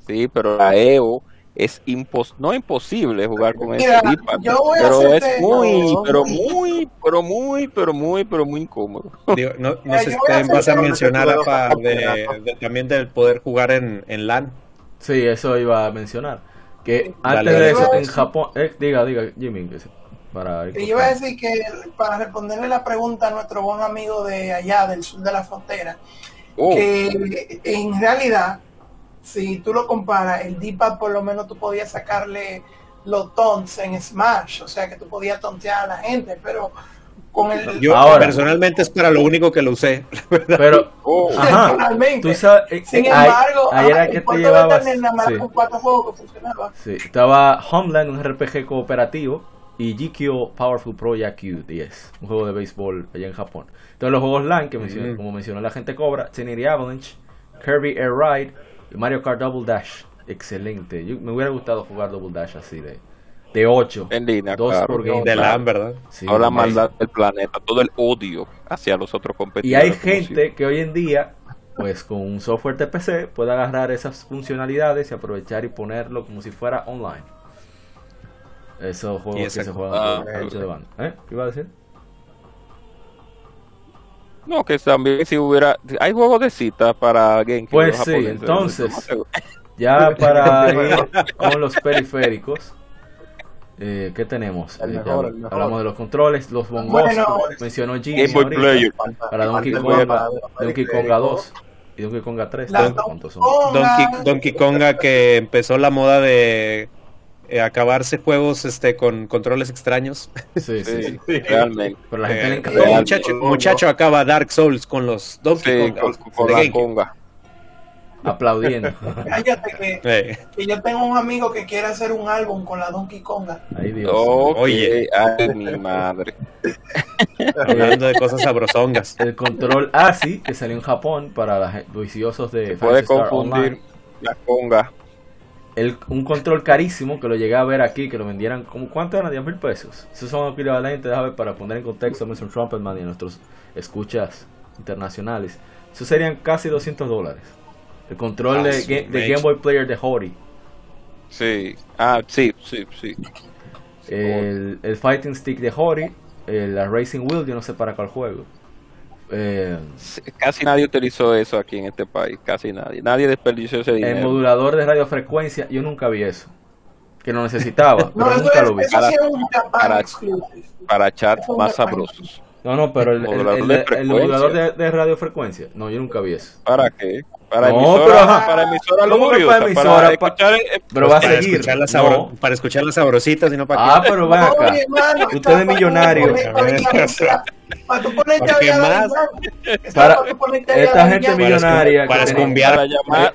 En Key 2. sí, pero la EO es impos no imposible jugar con ese Mira, voy a pero es muy, no, pero no. muy, pero muy, pero muy, pero muy incómodo. Digo, no, no Mira, sé si a vas a mencionar apa, de, de- también del poder jugar en, en LAN. Sí, eso iba a mencionar. Que antes dale. de eso, a en Japón. eh, diga, diga, Jimmy. Para yo iba a decir que para responderle la pregunta a nuestro buen amigo de allá, del sur de la frontera, Oh, que en realidad, si tú lo comparas, el D-pad por lo menos tú podías sacarle los taunts en Smash, o sea que tú podías tontear a la gente, pero con el... Yo Ahora. personalmente es para lo único que lo usé. Pero, oh. ajá. Personalmente. Tú sabes. eh, Sin eh, embargo, era el que te llevabas. Sí. con cuatro juegos que. Sí, estaba Homeland, un RPG cooperativo, y GKO Powerful Pro Yaku 10, un juego de béisbol allá en Japón. Entonces los juegos LAN, que mencioné- Mm. como mencionó la gente Cobra, Trinity Avalanche, Kirby Air Ride Mario Kart Double Dash. Excelente. Yo, me hubiera gustado jugar Double Dash así de, de 8. En línea, Dos claro. por game. De Claro. LAN, ¿verdad? Sí, Toda la maldad del planeta, todo el odio hacia los otros Y competidores. hay como gente que hoy en día, pues con un software de PC, puede agarrar esas funcionalidades y aprovechar y ponerlo como si fuera online. Esos juegos Y que se juegan Ah, de banda. ¿Eh? ¿Qué iba a decir? No, que también si hubiera... Hay juegos de cita para GameCube. Pues sí, entonces-. Ya para ir con los periféricos, eh, ¿qué tenemos? El Eh, ya mejor, el mejor. hablamos de los controles, los bongos, Bueno, mencionó Jimmy Game Boy ahorita, Player. para Donkey para- Donkey Konga 2 y Donkey Konga 3. La ¿Cuántos son? Donkey, Donkey Konga que empezó la moda de eh, acabarse juegos este con controles extraños. Sí, sí, sí. Sí, realmente. Pero la gente Eh, le encanta. muchacho, muchacho acaba Dark Souls con los Donkey Sí, Konga con, con la conga. aplaudiendo. cállate que, Eh, que yo tengo un amigo que quiere hacer un álbum con la Donkey Konga. Ay, Dios. Ok, Oye. ay, mi madre. hablando de cosas sabrosongas. El control ASI que salió en Japón para los viciosos de Puede Fantasy Star confundir Online. la conga. El, un control carísimo que lo llegué a ver aquí, que lo vendieran como ¿cuánto eran? 10 mil pesos. Esos son equivalentes, déjame ver, para poner en contexto a Mr. Trumpetman y a nuestros escuchas internacionales. Eso serían casi 200 dólares. El control Ah, de, mecha. Game Boy Player de Hori. Sí. Ah, sí, sí, sí. El, el Fighting Stick de Hori. el- la Racing Wheel, yo no sé para cuál juego. Eh, Casi nadie utilizó eso aquí en este país. Casi nadie. Nadie desperdició ese el dinero. modulador de radiofrecuencia, yo nunca vi eso. Que lo necesitaba, No, pero eso, nunca es, lo vi. Para-. Para chats Eso más sabrosos. No, no, pero el, el, Modulador el- de el frecuencia. modulador de, de radiofrecuencia, no, yo nunca vi eso. ¿Para qué? Para No, emisoras, pero ajá. para emisoras ¿Cómo que lujuriosas, para para, emisora? Pa- escuchar eh, Pero va a para, seguir. escuchar las sabro- No. para escuchar las sabrositas y no para Ah, pero ven acá. Oye, hermano, Usted está es millonario. Para tú ponerte ¿Para a Para esta gente millonaria para que escumbiar. para llamar,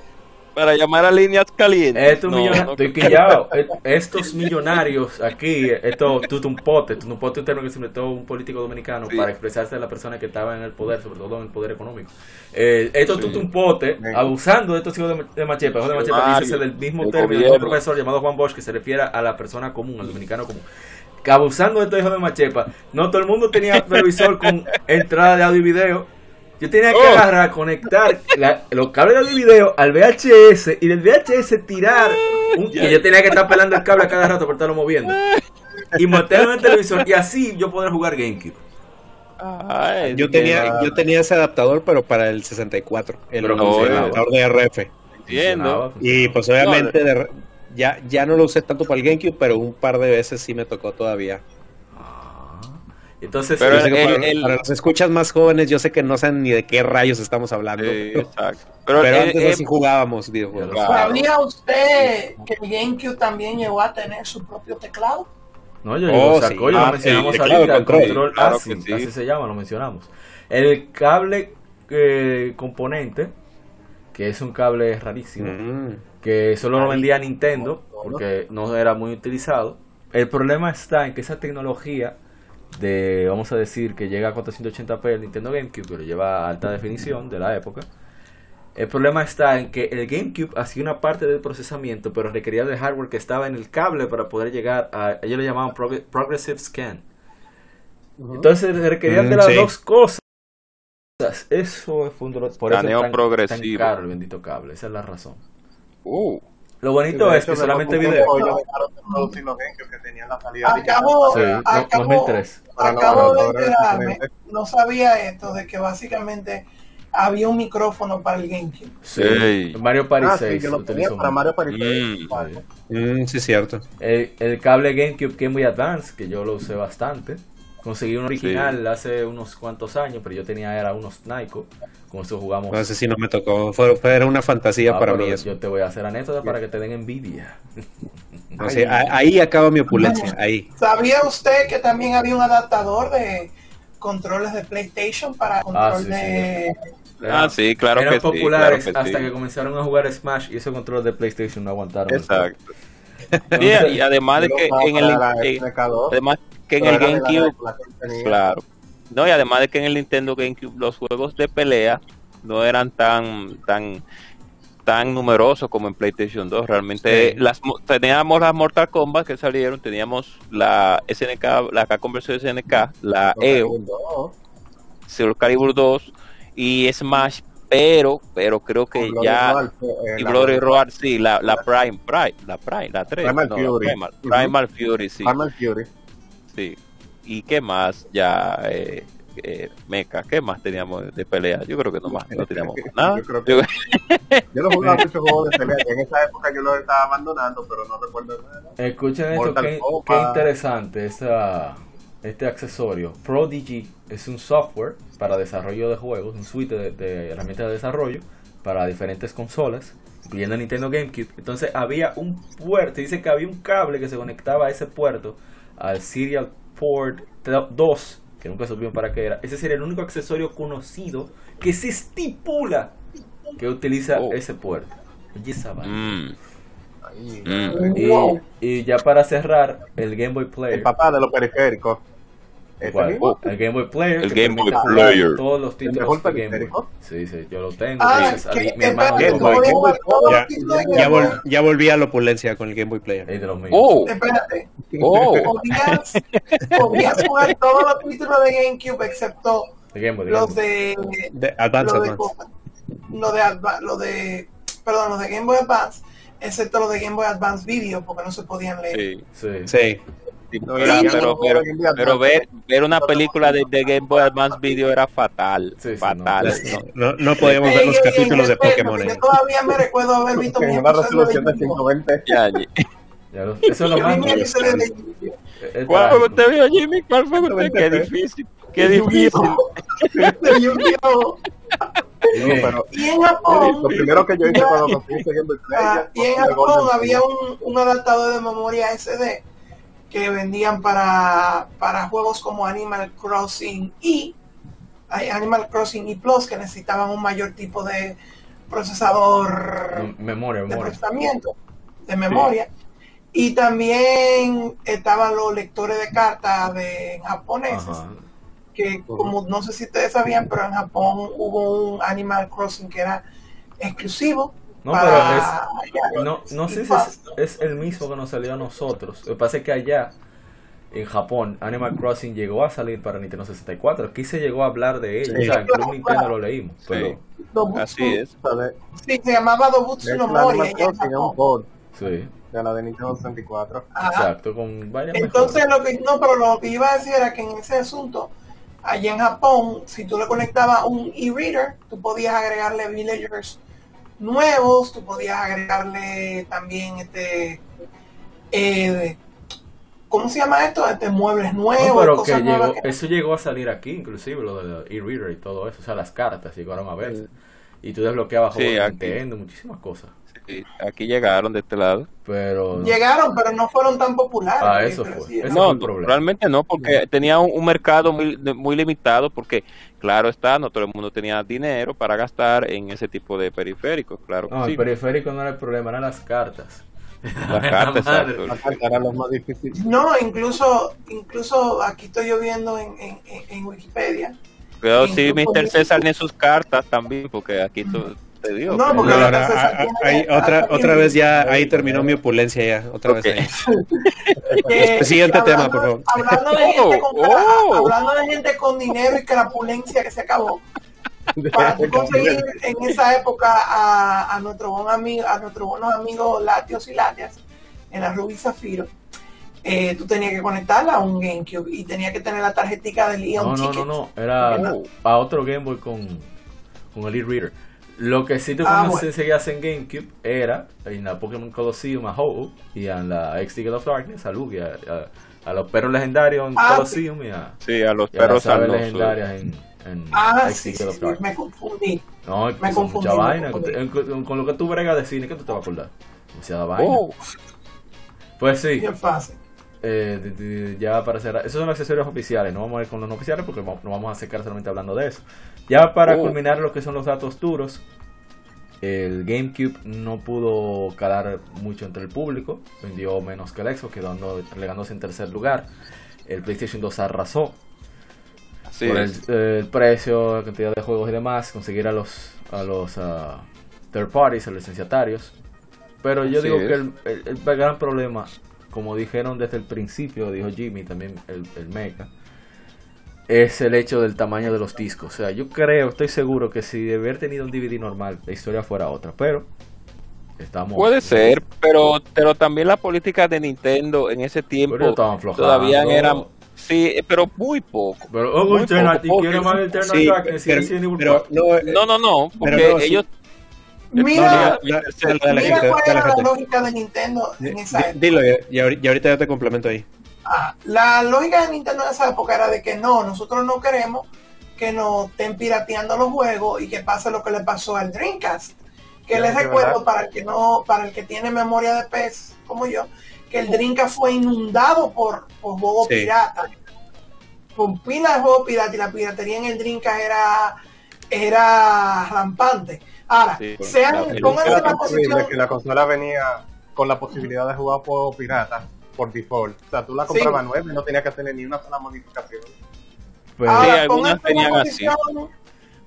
para llamar a líneas calientes. Estos, No, millona- no, estoy quillado. Estos millonarios aquí, esto tutumpote, tutumpote un término que se inventó un político dominicano Sí. para expresarse de la persona que estaba en el poder, sobre todo en el poder económico. Eh, estos Sí. tutumpote, Sí. abusando de estos hijos de, de Machepa, hijos de Machepa, Millonarios, dice del mismo término de un profesor llamado Juan Bosch que se refiere a la persona común, al dominicano común. Que abusando de estos hijos de Machepa, no todo el mundo tenía televisor con entrada de audio y video. Yo tenía que Oh. agarrar, conectar la- los cables de audio y video al VHS y del VHS tirar un, que yo tenía que estar pelando el cable a cada rato para estarlo moviendo. Y meterlo en el televisor y así yo poder jugar GameCube. Ay, Yo tenía, yo tenía ese adaptador, pero para el 64. El, Pero el adaptador de RF. Entiendo. Y pues obviamente de- ya, ya no lo usé tanto para el GameCube, pero un par de veces sí me tocó todavía. Entonces, Pero el- para, el- para los escuchas más jóvenes, yo sé que no saben ni de qué rayos estamos hablando. Sí, pero exacto. pero Pero, eh, antes eh, así jugábamos videojuegos. Claro. ¿Sabía usted que el GameCube también llegó a tener su propio teclado? No, yo Oh, lo sacó, sí. yo lo Ah, mencionamos el teclado ahorita, el control. control Claro sí. así se llama, lo mencionamos. El cable eh, componente, que es un cable rarísimo, Mm. que solo lo vendía Nintendo, porque no era muy utilizado. El problema está en que esa tecnología de, vamos a decir, que llega a 480p el Nintendo GameCube, pero lleva alta definición de la época. El problema está en que el GameCube hacía una parte del procesamiento, pero requería de hardware que estaba en el cable para poder llegar a. Ellos le llamaban prog- Progressive Scan. Entonces requerían de Mm, las sí. dos cosas. Eso fue un dolor. Por eso es tan, caro el bendito cable. Esa es la razón. uh, Lo bonito De es que de solamente video. tiempo ellos dejaron de producir los GameCube que tenían la salida Acabo, Sí, no, acabo, 2003. Para los acabo de adaptadores enterarme, no sabía esto, de que básicamente había un micrófono para el GameCube. Sí. Sí. Mario Party Ah, 6 sí, yo lo tenía para. Mario Party Mm. 6. Mm, sí, cierto. El, el cable GameCube Game Boy Advance, que yo lo usé bastante. Conseguí un original hace unos cuantos años, pero yo tenía era unos Nyko. Con eso jugamos. No sé si no me tocó. Fue, fue- era una fantasía Ah, para mí eso. Yo te voy a hacer anécdota para que te den envidia. No ahí acaba mi opulencia. Ahí. ¿Sabía usted que también había un adaptador de controles de PlayStation para control sí, de... ah, sí, claro Eran que sí. populares claro que hasta sí. que comenzaron a jugar Smash y esos controles de PlayStation no aguantaron. Exacto. Entonces, y, además de que en el, además que en el GameCube, claro. No, y además de que en el Nintendo GameCube los juegos de pelea no eran tan tan tan numerosos como en PlayStation 2. Realmente Sí. las mo- teníamos las Mortal Kombat que salieron, teníamos la SNK, la K conversión de SNK, la EO, Soul Calibur 2 y Smash, pero pero creo que ya y Glory Roar, sí, la, la Prime, Prime, la Prime, la 3. Primal no, Fury. Primal, Ujú. Primal Fury, sí, Primal Fury. sí. ¿Y qué más ya, eh, eh, Mecha, qué más teníamos de pelea? Yo creo que no más, no teníamos más nada. Yo creo que- Yo- Yo no jugaba muchos juegos de pelea. En esa época yo los estaba abandonando, pero no recuerdo nada. Escuchen esto, qué, qué interesante esa, este accesorio. Prodigy es un software para desarrollo de juegos, un suite de, de herramientas de desarrollo para diferentes consolas, incluyendo Nintendo GameCube. Entonces había un puerto, dice que había un cable que se conectaba a ese puerto, al Serial Port 2, que nunca supieron para qué era. Ese sería el único accesorio conocido que se estipula que utiliza Oh. ese puerto. Oye, esa vaina. Mm, Ahí, mm. Y, Wow. y ya para cerrar, el Game Boy Player. El papá de los periféricos. Este. El Game Boy Player. El Game Boy Player. Todos los títulos de Game Boy. Sí, sí, yo lo tengo. Ah, mi- hermano Ya, volví a la opulencia con el Game Boy Player. Es de los míos. Oh, Espérate, oh, podías, podías jugar todos los títulos de GameCube excepto los de De Advance, lo de, Advance. lo de Adva- lo de perdón los de Game Boy Advance excepto los de Game Boy Advance Video porque no se podían leer sí. Sí. Sí. Sí, No, pero, era- pero, pero, pero ver, ver una película de, de Game Boy Advance Video era fatal. Sí, sí, fatal. no. ¿no? Podíamos ver los capítulos de Pokémon. ahí. todavía me recuerdo haber visto mi una resolución de YouTube. 120. Ya, ya. Lo- eso es lo más. ¿Cuál fue trágico. que usted vio, Jimmy? ¿Cuál fue que usted? Qué difícil. Qué difícil. Pero y en Japón lo primero que yo hice cuando Ah, y en Japón había un, un adaptador de memoria SD que vendían para, para juegos como Animal Crossing y hay Animal Crossing y Plus que necesitaban un mayor tipo de procesador Memoria, de memoria. procesamiento de memoria. Y también estaban los lectores de cartas de japoneses, Ajá. que como no sé si ustedes sabían, pero en Japón hubo un Animal Crossing que era exclusivo. No, para pero allá. No, no sé si es, es el mismo que nos salió a nosotros. Lo que pasa es que allá, en Japón, Animal Crossing llegó a salir para Nintendo 64. Aquí se llegó a hablar de ello. Sí. O sea, en Club Nintendo lo leímos. Pero, Dobutsu- Así es. Sí, se llamaba Dobutsu no Mori. Es sí, de la de Nintendo 64. Ajá. exacto, con varias Entonces mejoras. lo que no, pero lo que iba a decir era que en ese asunto, allá en Japón, si tú le conectabas un e-reader, tú podías agregarle villagers nuevos, tú podías agregarle también este eh, ¿cómo se llama esto? Este muebles nuevos, No, pero que cosas nuevas llegó, que- eso llegó a salir aquí, inclusive lo del e-reader y todo eso. O sea, las cartas llegaron a verse. Y tú desbloqueabas Sí, juegos de. Nintendo, muchísimas cosas. Sí, aquí llegaron de este lado. Pero. llegaron, pero no fueron tan populares. Ah, eso fue. no, fue el problema. realmente no, porque tenía un, un mercado muy, muy limitado, porque claro está, no todo el mundo tenía dinero para gastar en ese tipo de periféricos, claro que No, sí. el periférico no era el problema, eran las cartas. Las cartas, Madre. exacto. La carta era lo más difícil. No, incluso, incluso aquí estoy yo viendo en, en, en- en Wikipedia. Pero en sí, Mr. César tiene sus cartas también, porque aquí tú, te digo. No, que- porque No, no, a- ahí otra, otra vez ya, ahí terminó mi opulencia ya, otra Ok. vez ahí. que- Siguiente hablando- tema, por favor. Hablando de, gente con, Oh, oh. hablando de gente con dinero y que la opulencia que se acabó. Para tú conseguir en esa época a, a nuestro buen amigo, a nuestros buenos amigos Latios y Latias en la Ruby Zafiro, eh, tú tenías que conectarla a un GameCube y tenías que tener la tarjetica del Ion No, no, Ticket. no, no. Era No. a otro Game Boy con, con el e-reader. Lo que sí tú Ah, cuando bueno. en GameCube era en la Pokémon Colosseum a Ho y en la X Ticket of Darkness a Lugia, a, a los perros legendarios en Ah, Colosseum y a, Sí, a los a perros salnosos. legendarias en, en Ah, X sí, Ticket sí, of sí, Darkness. me confundí. No, me confundí, mucha me vaina. confundí. Con, con- con lo que tú bregas de cine, ¿qué tú te vas a acordar? Demasiada vaina. Oh, Pues sí, Bien fácil. eh, de- de- ya para cerrar, esos son los accesorios oficiales, no vamos a ir con los no oficiales porque no vamos a secar solamente hablando de eso. Ya para Oh. culminar lo que son los datos duros, el GameCube no pudo calar mucho entre el público, vendió menos que el Xbox, quedando relegándose en tercer lugar. El PlayStation 2 arrasó sí. por el, el precio, la cantidad de juegos y demás, conseguir a los a los ah, third parties, a los licenciatarios. Pero yo Así digo es. que el, el- el gran problema, como dijeron desde el principio, dijo Jimmy, también el, el Mecha, es el hecho del tamaño de los discos. O sea, yo creo, estoy seguro que si de haber tenido un DVD normal, la historia fuera otra. Pero estamos... Puede ser, pero pero también la política de Nintendo en ese tiempo Pero estaban aflojando. todavía eran sí, pero muy poco. Pero, oh, Muy poco, porque- más Sí, pero, Resident Evil pero 4. no, eh, No, no, no, porque Pero no, sí. ellos Mira, no, mira cuál era la lógica de Nintendo en esa época. Dilo, y ahorita yo te complemento ahí. Ah, la lógica de Nintendo en esa época era de que no, nosotros no queremos que nos estén pirateando los juegos y que pase lo que le pasó al Dreamcast. Que les recuerdo ¿verdad? para el que no, para el que tiene memoria de pez como yo, que el Dreamcast fue inundado por, por juegos Sí. piratas. Con pilas de juegos piratas y la piratería en el Dreamcast era, era rampante. Ahora, Sí, sean, la- pónganse la terrible posición. que la consola venía con la posibilidad de jugar juegos piratas por default. O sea, tú la comprabas Sí. nueva y no tenías que hacerle ni una sola modificación. Sí, Ahora, algunas pónganse, en la tenían así. posición,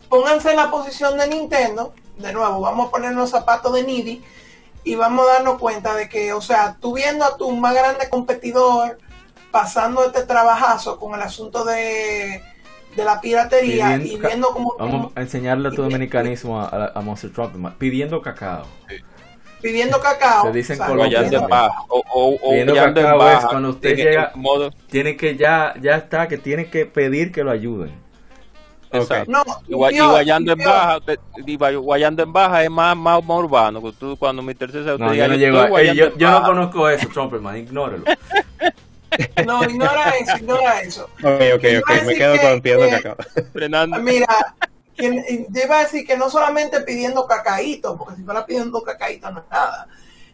pónganse en la posición de Nintendo. De nuevo, vamos a poner los zapatos de Nidhi y vamos a darnos cuenta de que, o sea, tú viendo a tu más grande competidor pasando este trabajazo con el asunto de, de la piratería Pidiendo y viendo como Vamos a enseñarle a tu dominicanismo a, Monster Truck, ma- pidiendo cacao. Pidiendo cacao. Se dicen o sea, Colombia guayando en también. baja o, o, o Pidiendo es baja cuando usted llega- modo Tiene que ya, ya está, que tiene que pedir que lo ayuden. exacto. No, Y, guayando en baja, y guayando en baja es más, más, más urbano. que Tú, cuando Mr. César No, yo no yo llego ey, yo, no conozco eso, Trumperman, ignórelo. No, ignora eso, ignora eso. Ok, ok, ok, me quedo que- con pidiendo que- cacao. Mira, que- yo iba a decir que no solamente pidiendo cacaíto, porque si fuera pidiendo cacaíto no es nada,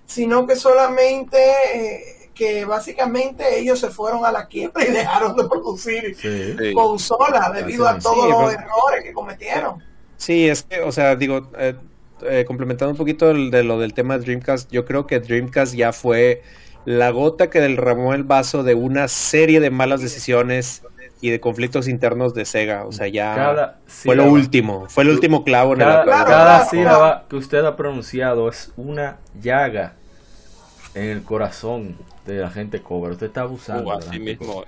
sino que solamente eh, que básicamente ellos se fueron a la quiebra y dejaron de producir Sí. Sí. consolas debido Así a todos Sí, los pero- errores que cometieron. Sí, es que, o sea, digo, eh, eh, complementando un poquito el- de lo del tema de Dreamcast, yo creo que Dreamcast ya fue la gota que derramó el vaso de una serie de malas decisiones y de conflictos internos de Sega. O sea, ya Cada fue lo último, fue el último clavo en el Cada, ataúd. Claro, cada claro, sílaba que usted ha pronunciado es una llaga en el corazón de la gente cobra. Usted está abusando. Uh, así mismo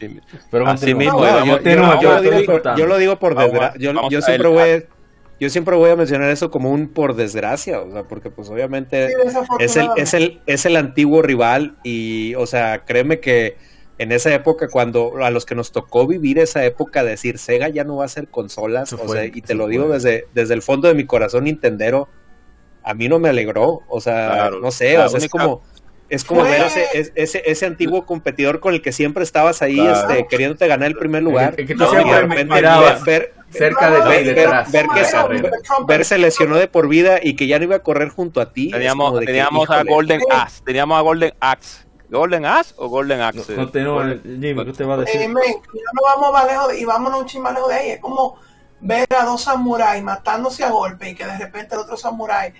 mismo. Pero Así mismo, yo, continúa, yo- yo yo lo digo por, desgracia. Yo, siempre el- voy a, yo siempre voy a mencionar eso como un por desgracia, o sea, porque pues obviamente Sí, es el, es el, es el antiguo rival y, o sea, créeme que en esa época, cuando a los que nos tocó vivir esa época, decir Sega ya no va a hacer consolas, o fue, sea, y te lo digo fue. desde, desde el fondo de mi corazón Nintendero, a mí no me alegró, o sea, Claro, no sé, o sea, es como, es como ver ese, es- ese, ese antiguo competidor con el que siempre estabas ahí, Claro. este, queriéndote ganar el primer lugar. Que tú y de repente ver, cerca de No, ti, ver, ver que de se, ver se lesionó de por vida y que ya no iba a correr junto a ti. Teníamos, como de que, teníamos a híjole. Golden Axe. Teníamos a Golden Axe. ¿Golden Axe o Golden Axe? Continúa, Golden- Jimmy, ¿qué usted va a Eh, decir? men, ya no vamos más lejos de- y vámonos un chin más lejos de ahí. Es como ver a dos samuráis matándose a golpe y que de repente el otro samurái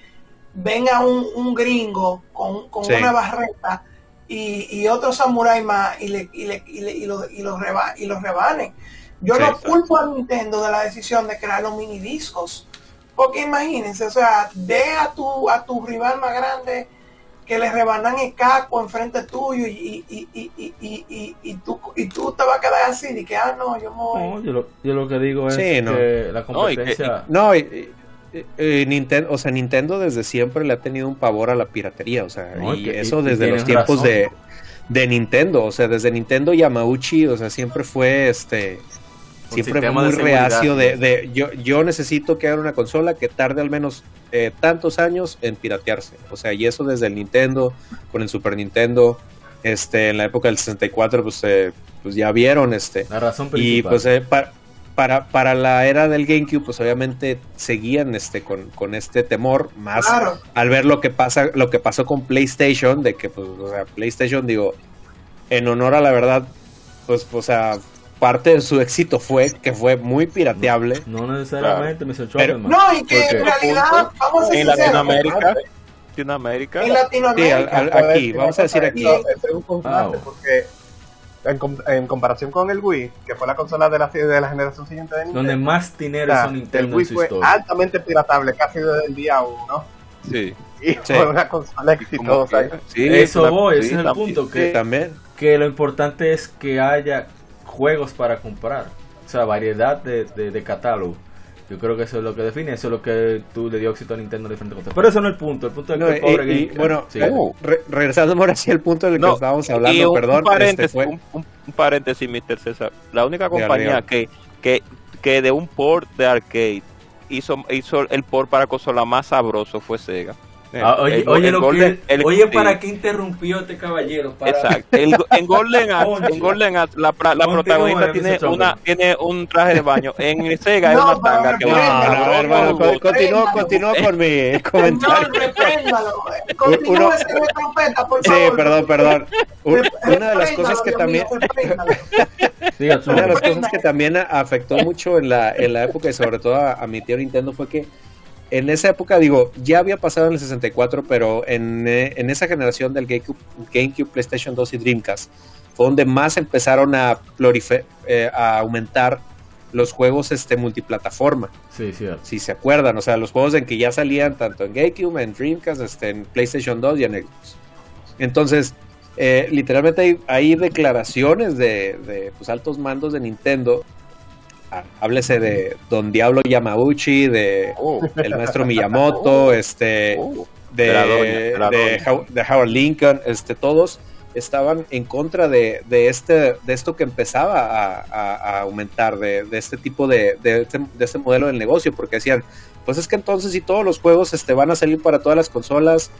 venga un, un gringo con, con Sí. una barreta y, y otro samurái más y, le, y, le, y, le- y lo, y lo reba- y los rebanen. Yo Sí, no exacto. culpo a Nintendo de la decisión de crear los mini discos. Porque imagínense, o sea, ve a tu, a tu rival más grande que le rebanan el caco enfrente tuyo y, y, y, y, y, y, y tú, y tú te vas a quedar así de que, ah, no, yo me voy. No, yo, lo, yo lo que digo es Sí, no. que la No, y que- competencia... No, y- y- y Nintendo, o sea, Nintendo desde siempre le ha tenido un pavor a la piratería, o sea, No, y y que- eso y- y desde los tiempos razón. de, de Nintendo, o sea, desde Nintendo Yamauchi, o sea, siempre fue este siempre fue muy de reacio de, de yo, yo necesito que haga una consola que tarde al menos eh, tantos años en piratearse. O sea, y eso desde el Nintendo, con el Super Nintendo, este, en la época del 64, pues, eh, pues ya vieron, este. La razón Y principal. pues eh, pa- para, para la era del GameCube, pues obviamente seguían este con, con este temor, más Claro. al ver lo que pasa, lo que pasó con PlayStation, de que pues, o sea, PlayStation, digo, en honor a la verdad, pues, o sea, parte de su éxito fue que fue muy pirateable. no necesariamente, Mr. Pero-. No, y que Porque- en realidad, vamos a ser En Latinoamérica. Latinoamérica. en Sí, Latinoamérica, al- al- aquí, vamos a decir aquí. Es un contraste Wow. porque en, com- en comparación con el Wii, que fue la consola de la, de la generación siguiente de Nintendo, Donde más dinero o sea, hizo Nintendo el en Wii su fue historia. altamente piratable casi desde el día 1 Sí. y Sí. fue una consola exitosa. sí, Eso voy, sí, ese es el punto. Que, También. que lo importante es que haya juegos para comprar. O sea, variedad de, de, de catálogo. Yo creo que eso es lo que define, eso es lo que tú le dio éxito a Nintendo en diferentes cosas. Pero eso no es el punto, el punto es No, que el pobre y- y, Game- bueno, Sí, uh, re- regresando ahora sí al punto del que No, estábamos y hablando, un, perdón, un paréntesis, este fue- un, un- un paréntesis, Mr. César. La única compañía que, que, que de un port de arcade hizo, hizo el port para consola más sabroso fue Sega. Ah, oye, El- oye, el lo Golden- que, el- oye, sí. ¿para qué interrumpió este caballero? Para... Exacto. El- en Golden Axe, en Golden Axe, la, protagonista tiene una tiene un traje de baño. En Sega es No, una tanga que pero No, va no, a ver, bueno, con- continúo, continúo con mi comentario. señor trompeta, por Sí, favor. perdón, perdón. U- Una de las cosas que también, una de las cosas que también afectó mucho en la, en la época y sobre todo a, a mi tío Nintendo fue que en esa época, digo, ya había pasado en el 64, pero en, eh, en esa generación del GameCube, GameCube, PlayStation 2 y Dreamcast, fue donde más empezaron a, eh, a aumentar los juegos este, multiplataforma. Sí, cierto. si se acuerdan, o sea, los juegos en que ya salían tanto en GameCube, en Dreamcast, este, en PlayStation 2 y en Xbox. Entonces, eh, literalmente hay, hay declaraciones de, de, pues, altos mandos de Nintendo. Háblese de Don Diablo Yamauchi, de Oh, el maestro Miyamoto, este, oh. de, la doña, de la Howard Lincoln, este, todos estaban en contra de, de este de esto que empezaba a, a- a aumentar, de, de este tipo de, de, este, de este modelo de negocio, porque decían, pues es que entonces si todos los juegos este, van a salir para todas las consolas,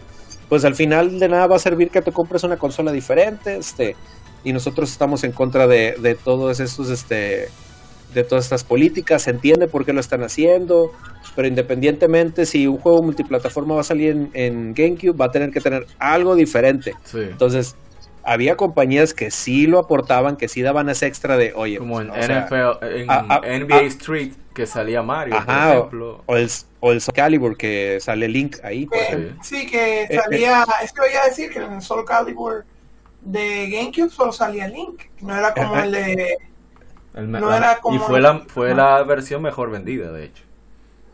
pues al final de nada va a servir que te compres una consola diferente, este, y nosotros estamos en contra de, de todos estos, este, de todas estas políticas, se entiende por qué lo están haciendo, pero independientemente si un juego multiplataforma va a salir en, en GameCube, va a tener que tener algo diferente. Sí. Entonces, había compañías que sí lo aportaban, que sí daban ese extra de, oye, Como en sea, NFL, en a- a- NBA a- Street, que salía Mario, Ajá, por ejemplo. o el, o el Soul Calibur que sale Link ahí, por Que- ejemplo. sí, que eh. salía, eso voy a decir que en el Soul Calibur de GameCube solo salía Link, no era como Ajá. el de... El No la- era como y fue el- la, fue la versión mejor vendida, de hecho.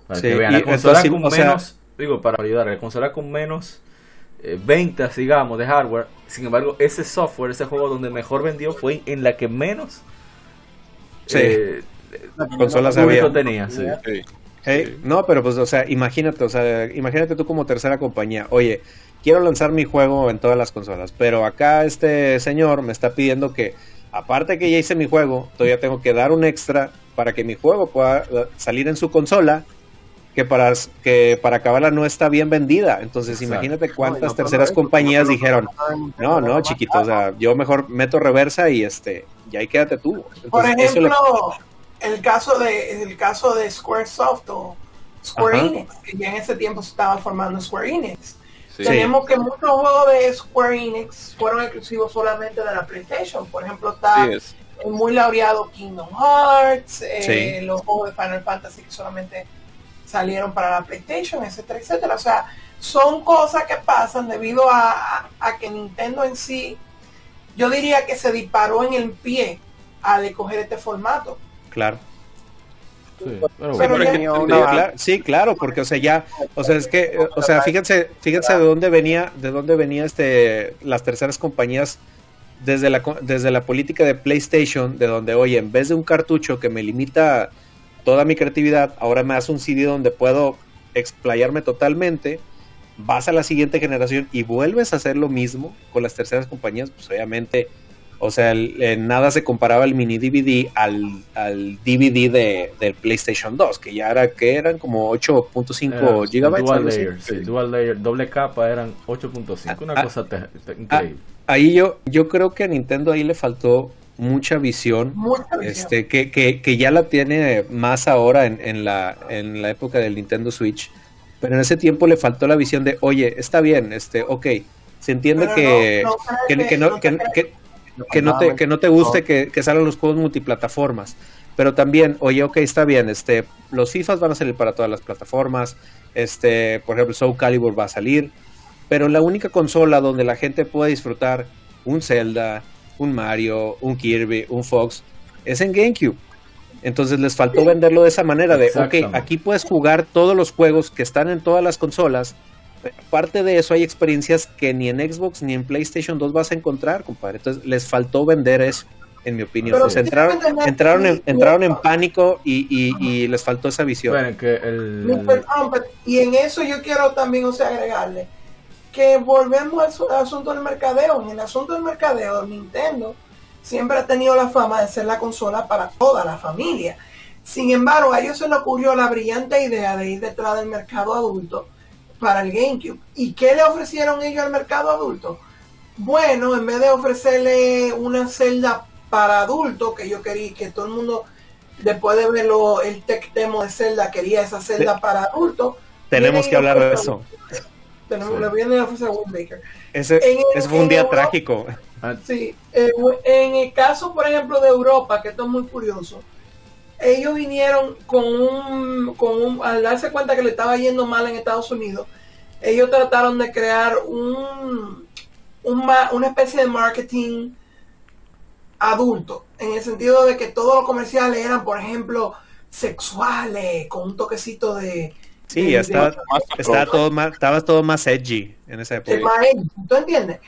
Para Sí, que vean, y la consola con o sea- menos, digo, para ayudar, la consola con menos eh, ventas, digamos, de hardware. Sin embargo, ese software, ese juego donde mejor vendió fue en la que menos Sí. eh, Consolas público había. tenía. sí. Sí. Hey, no, pero pues, o sea, imagínate, o sea, imagínate tú como tercera compañía, oye, quiero lanzar mi juego en todas las consolas, pero acá este señor me está pidiendo que, aparte que ya hice mi juego, todavía tengo que dar un extra para que mi juego pueda eh, salir en su consola, que para, que para acabarla no está bien vendida. Entonces, Exacto. imagínate cuántas no terceras compañías dijeron, no no, chiquito, o sea, yo mejor meto reversa y este, y ahí quédate tú. Por le- ejemplo, el caso de el caso de Squaresoft o Square Ajá. Enix, que ya en ese tiempo se estaba formando Square Enix. Sí. Tenemos que muchos juegos de Square Enix fueron exclusivos solamente de la PlayStation. Por ejemplo, está Sí, el muy laureado Kingdom Hearts, eh, Sí. los juegos de Final Fantasy que solamente salieron para la PlayStation, etcétera, etcétera. O sea, son cosas que pasan debido a- a que Nintendo en sí, yo diría que se disparó en el pie al escoger este formato. Claro. Sí, Pero claro, sí, claro, porque o sea ya, o sea es que, o sea fíjense, fíjense de dónde venía, de dónde venía este, las terceras compañías desde la desde la política de PlayStation, de donde oye en vez de un cartucho que me limita toda mi creatividad, ahora me hace un CD donde puedo explayarme totalmente. Vas a la siguiente generación y vuelves a hacer lo mismo con las terceras compañías, pues obviamente o sea, el- eh, nada se comparaba el mini DVD al, al DVD de, del PlayStation 2, que ya era que eran como 8.5 Era gigabytes. Dual layer, sí, dual layer, doble capa eran 8.5, una Ah, cosa te- te- Ah, increíble. ahí yo, yo creo que a Nintendo ahí le faltó mucha visión, Mucha visión. este, que, que, que ya la tiene más ahora en, en la, en la época del Nintendo Switch, pero en ese tiempo le faltó la visión de, oye, está bien, este, ok, se entiende que, no- no que, no, que- no te, que no te guste que, que salgan los juegos multiplataformas. Pero también, oye, ok, está bien, este, los FIFAs van a salir para todas las plataformas, este, por ejemplo, Soul Calibur va a salir, pero la única consola donde la gente puede disfrutar un Zelda, un Mario, un Kirby, un Fox, es en GameCube. Entonces les faltó venderlo de esa manera, de, ok, aquí puedes jugar todos los juegos que están en todas las consolas, pero aparte de eso hay experiencias que ni en Xbox ni en PlayStation 2 vas a encontrar, compadre. Entonces les faltó vender eso, en mi opinión. Pero O sea, sí entraron, entraron, en, entraron en pánico y, y- y les faltó esa visión. Bueno, que el, Mi perdón, pero- y en eso yo quiero también, o sea, agregarle que volvemos al, su- al asunto del mercadeo. En el asunto del mercadeo, Nintendo siempre ha tenido la fama de ser la consola para toda la familia. Sin embargo, a ellos se les ocurrió la brillante idea de ir detrás del mercado adulto para el GameCube. ¿Y qué le ofrecieron ellos al mercado adulto? Bueno, en vez de ofrecerle una celda para adultos, que yo quería que todo el mundo, después de verlo, el tech demo de Zelda, quería esa celda para adultos. Tenemos que hablar de eso. Sí. Tenemos, Wind Baker. Ese, En el- ese fue un día Europa- trágico. Sí, eh, en el caso, por ejemplo, de Europa, que esto es muy curioso, ellos vinieron con un, con un, al darse cuenta que le estaba yendo mal en Estados Unidos, ellos trataron de crear un, un ma- una especie de marketing adulto, en el sentido de que todos los comerciales eran, por ejemplo, sexuales, con un toquecito de... Sí, de- estaba, de- estaba todo más, estaba todo más edgy en esa época. maestro, ¿tú entiendes?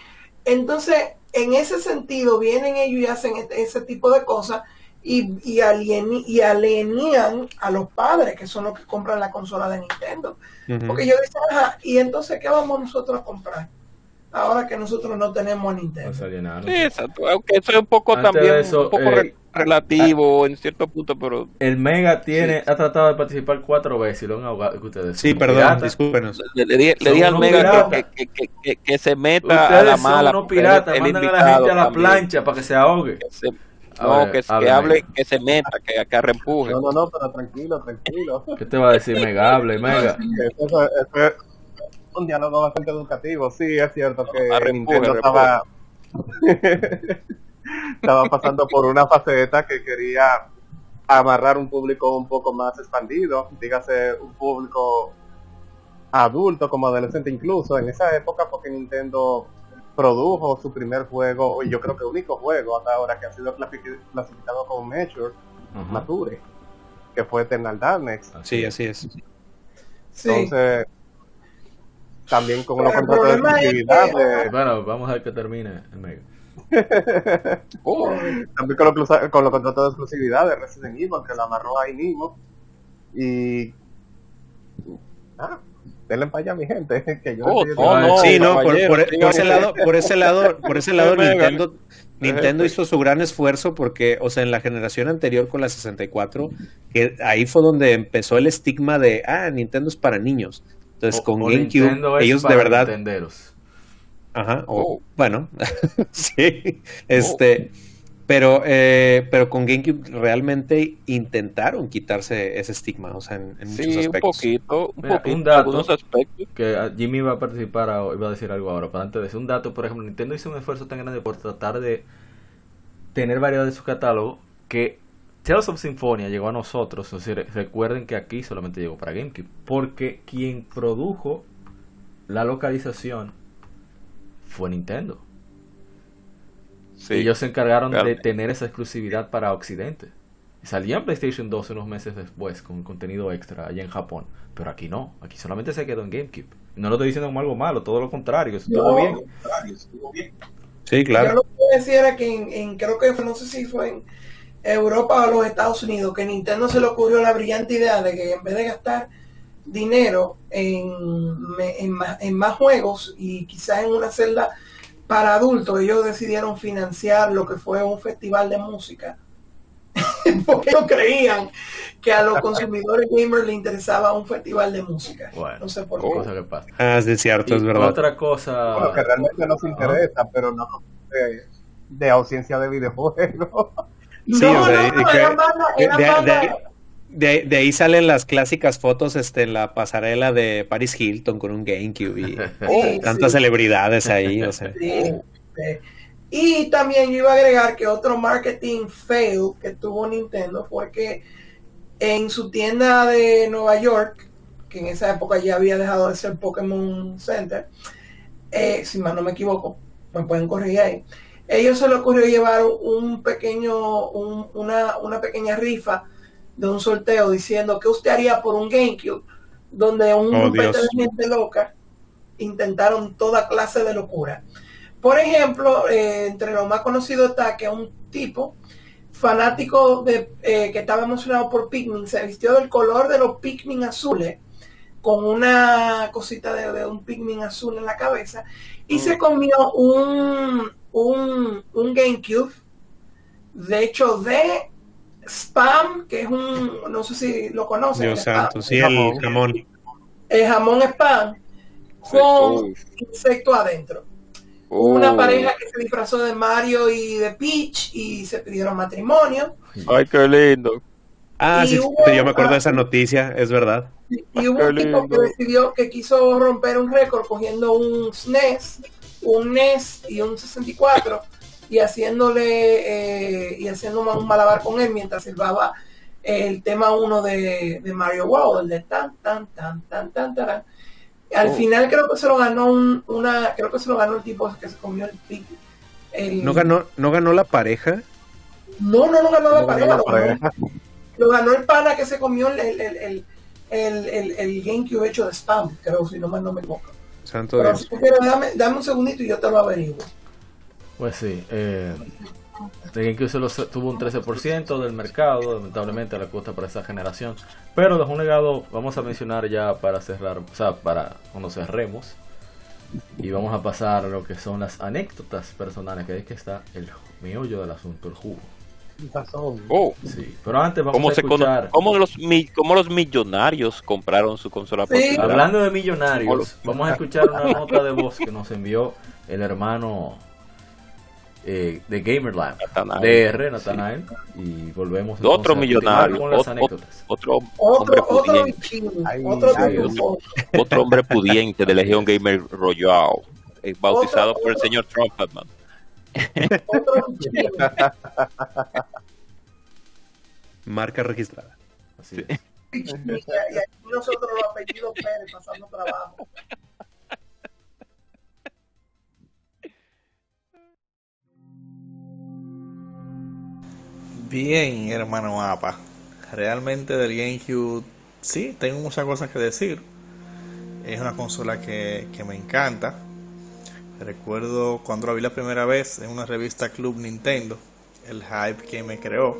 Entonces, en ese sentido, vienen ellos y hacen este- ese tipo de cosas y, y, alieni- y alienían a los padres, que son los que compran la consola de Nintendo. Porque yo dicen, ajá, ¿y entonces qué vamos nosotros a comprar? Ahora que nosotros no tenemos Nintendo. no salía nada. Sí, exacto. Aunque eso es un poco Antes también eso, un poco eh, re- relativo en cierto punto, pero El Mega tiene, ha tratado de participar cuatro veces y lo han ahogado. que Ustedes Sí, son perdón, discúlpenos. le, le di, le Son di al unos Mega que, que, que, que, que se meta a Ustedes la son mala. unos piratas, el mandan a la invitado gente a la también. plancha para que se ahogue. Que se- A no, ver, que, que hable, que se meta, que, que reempuje. No, no, no, pero tranquilo, tranquilo. ¿Qué te va a decir Mega? Hable, Mega. Eso, eso es un diálogo bastante educativo. Sí, es cierto que Nintendo arrempuje. estaba, estaba pasando por una faceta que quería amarrar un público un poco más expandido, dígase un público adulto como adolescente incluso. En esa época porque Nintendo produjo su primer juego, y yo creo que único juego hasta ahora que ha sido clasifi- clasificado como Mature. Mature, que fue Eternal Darkness. Sí, así es. Sí. Entonces, también con los el contratos de es exclusividad que- de- Bueno, vamos a ver que termine el medio. también con los, con los contratos de exclusividad de Resident Evil que lo amarró ahí mismo y ah, denle para allá mi gente que yo Oh, oh, no, sí, no, por, ese lado, por ese lado, por ese lado. Nintendo, Nintendo hizo su gran esfuerzo porque, o sea, en la generación anterior con la 64, que ahí fue donde empezó el estigma de, ah, Nintendo es para niños. Entonces O- con o GameCube, ellos de verdad, Nintenderos. ajá, o, Oh. bueno, sí, este, pero, eh, pero con GameCube realmente intentaron quitarse ese estigma, o sea, en, en muchos Sí, un aspectos. poquito, un Mira, poquito, un dato. algunos aspectos. que ah, Jimmy va a participar o iba a decir algo ahora, pero antes de eso, un dato, por ejemplo, Nintendo hizo un esfuerzo tan grande por tratar de tener variedad de su catálogo que Tales of Symphonia llegó a nosotros, es decir, recuerden que aquí solamente llegó para GameCube, porque quien produjo la localización fue Nintendo. Sí. Ellos se encargaron de tener esa exclusividad para Occidente. Y salía en PlayStation 2 unos meses después con contenido extra allá en Japón. Pero aquí no, aquí solamente se quedó en GameCube. No lo estoy diciendo como algo malo, todo lo contrario, estuvo No. bien. Sí, Yo claro. lo que decía era que en, en- creo que fue, no sé si fue en Europa o los Estados Unidos, que Nintendo se le ocurrió la brillante idea de que en vez de gastar dinero en, me- en, más, en más juegos y quizás en una celda para adultos, ellos decidieron financiar lo que fue un festival de música. Porque ellos creían que a los consumidores gamers les interesaba un festival de música. Bueno, no sé por qué. cosa que pasa. Ah, sí, cierto, Y es verdad. otra cosa. bueno, que realmente nos interesa pero no de, de ausencia de videojuegos Sí, no, o sea, no, no, que- eran bandas- de- eran de- bandas- de- De, ahí- salen las clásicas fotos este, en la pasarela de Paris Hilton con un GameCube y Sí, tantas sí. celebridades ahí. O sea. Sí, sí. Y también yo iba a agregar que otro marketing fail que tuvo Nintendo fue que en su tienda de Nueva York, que en esa época ya había dejado de ser Pokémon Center, eh, si mal no me equivoco, me pueden corregir ahí, ellos se les ocurrió llevar un pequeño, un- una, una pequeña rifa de un sorteo diciendo que usted haría por un GameCube, donde un Oh, de gente loca intentaron toda clase de locura. Por ejemplo, eh, entre lo más conocido está que un tipo fanático de eh, que estaba emocionado por Pikmin se vistió del color de los Pikmin azules con una cosita de, de un Pikmin azul en la cabeza y se comió un, un, un GameCube de hecho de Spam, que es un, no sé si lo conocen, Dios Spam. santo, sí, el jamón. el jamón Spam con insecto adentro. Una Oh. pareja que se disfrazó de Mario y de Peach y se pidieron matrimonio. Ay, qué lindo. Ah, sí, hubo- yo me acuerdo de esa noticia, es verdad. Y hubo qué un tipo que decidió que quiso romper un récord cogiendo un SNES, un NES y un 64 y haciéndole eh, y haciendo un malabar con él mientras silbaba el tema 1 de, de Mario Wow, el de tan tan tan tan tan tan. Al Oh. final creo que se lo ganó un, una, creo que se lo ganó el tipo que se comió el pic. el- ¿No ganó, ¿No ganó la pareja? No, no, no ganó la No pareja, ganó lo ganó, pareja. lo ganó el pana que se comió el, el, el, el, GameCube hecho de spam, creo, si no mal no me equivoco. Santo Pero Dios. quieres, dame, dame un segundito y yo te lo averiguo. Pues sí, eh, solo se- tuvo un 13% del mercado, lamentablemente la cuota para esa generación. Pero dejó un legado, vamos a mencionar ya para cerrar, o sea, para cuando cerremos. Y vamos a pasar a lo que son las anécdotas personales, que es que está el meollo del asunto, el jugo. Oh. Sí, pero antes vamos ¿Cómo, a escuchar. cómo los, cómo los millonarios compraron su consola Sí. Hablando de millonarios, vamos a escuchar una nota de voz que nos envió el hermano eh, de Gamerlab, Natanael. DR, Natanael, y volvemos Otro millonario, con las otro, otro hombre Otro, pudiente, Ay, otro hombre pudiente de Legión Gamer Royal, eh, bautizado Otro- por el señor Trumpetman. Marca registrada. Así Sí. es. Y, y aquí nosotros los apellidos Pérez pasando trabajo. Bien, hermano APA. Realmente del GameCube, sí, tengo muchas cosas que decir. Es una consola que, que me encanta. Recuerdo cuando la vi la primera vez en una revista Club Nintendo, el hype que me creó,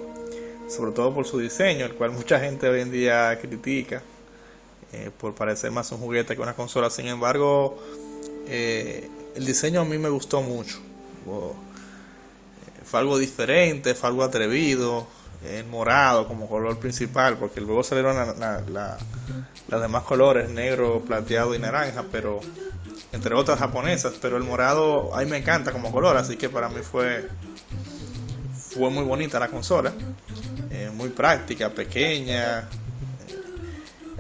sobre todo por su diseño, el cual mucha gente hoy en día critica eh, por parecer más un juguete que una consola. Sin embargo, eh, el diseño a mí me gustó mucho. Fue algo diferente, fue algo atrevido, el morado como color principal, porque luego salieron la, la, la, las demás colores, negro, plateado y naranja, pero entre otras japonesas, pero el morado a mí me encanta como color, así que para mí fue fue muy bonita la consola, eh, muy práctica, pequeña, eh,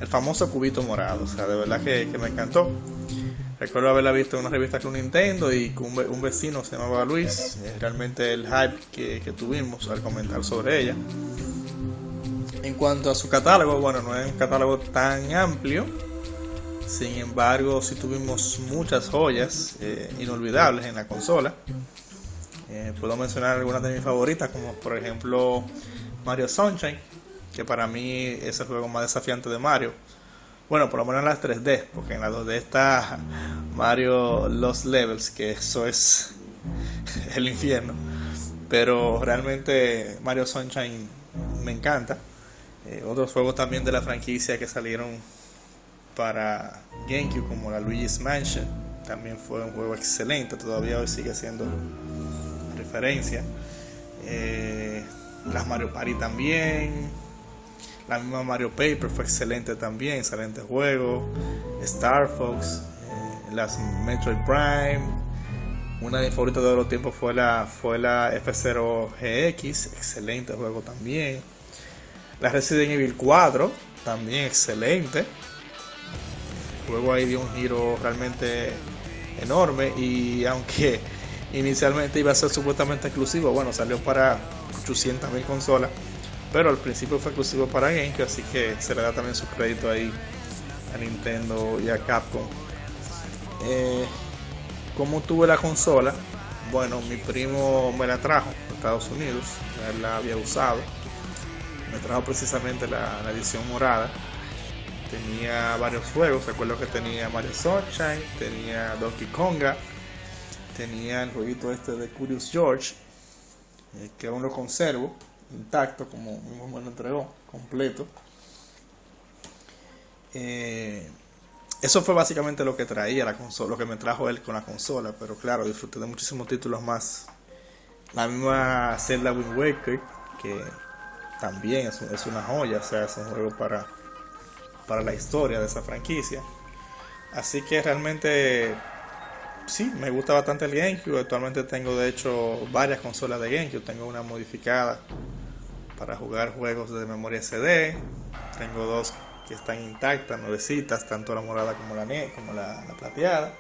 el famoso cubito morado, o sea, de verdad que me encantó. Recuerdo haberla visto en una revista con Nintendo y con un, ve- un vecino se llamaba Luis. realmente el hype que, que tuvimos al comentar sobre ella. En cuanto a su catálogo, bueno, no es un catálogo tan amplio. Sin embargo, sí tuvimos muchas joyas eh, inolvidables en la consola. Eh, puedo mencionar algunas de mis favoritas, como por ejemplo Mario Sunshine, que para mí es el juego más desafiante de Mario. Bueno, por lo menos en las 3D, porque en las 2D está Mario Lost Levels, que eso es el infierno. Pero realmente Mario Sunshine me encanta. Eh, otros juegos también de la franquicia que salieron para GameCube, como la Luigi's Mansion, también fue un juego excelente, todavía hoy sigue siendo referencia. Eh, las Mario Party también, la misma Mario Paper fue excelente también, excelente juego. Star Fox, eh, las Metroid Prime. Una de mis favoritas de los tiempos fue la, fue la F0 GX, excelente juego también. La Resident Evil 4, también excelente. El juego ahí dio un giro realmente enorme y aunque inicialmente iba a ser supuestamente exclusivo, bueno, salió para 800.000 consolas pero al principio fue exclusivo para GameCube, así que se le da también su crédito ahí a Nintendo y a Capcom. Eh, ¿Cómo tuve la consola? Bueno, mi primo me la trajo de Estados Unidos, él la había usado. Me trajo precisamente la, edición morada. Tenía varios juegos, recuerdo que tenía Mario Sunshine, tenía Donkey Konga, tenía el jueguito este de Curious George, eh, que aún lo conservo intacto como mismo me lo entregó completo Eh, eso fue básicamente lo que traía la consola lo que me trajo él con la consola pero claro disfruté de muchísimos títulos más la misma Zelda Wind Waker que también es, es una joya o sea es un juego para para la historia de esa franquicia así que realmente sí, me gusta bastante el GameCube. Actualmente tengo de hecho varias consolas de GameCube. Tengo una modificada para jugar juegos de memoria CD. Tengo dos que están intactas, nuevecitas, tanto la morada como la, como la, la plateada.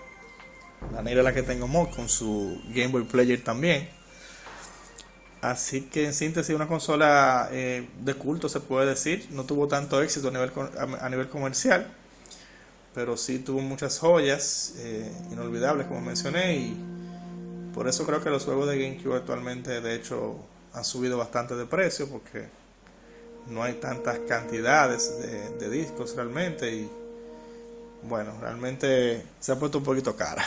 La negra es la que tengo mod con su Game Boy Player también. Así que en síntesis una consola eh, de culto se puede decir. No tuvo tanto éxito a nivel comercial pero sí tuvo muchas joyas eh, inolvidables como mencioné y por eso creo que los juegos de GameCube actualmente de hecho han subido bastante de precio porque no hay tantas cantidades de, discos realmente y bueno realmente se ha puesto un poquito cara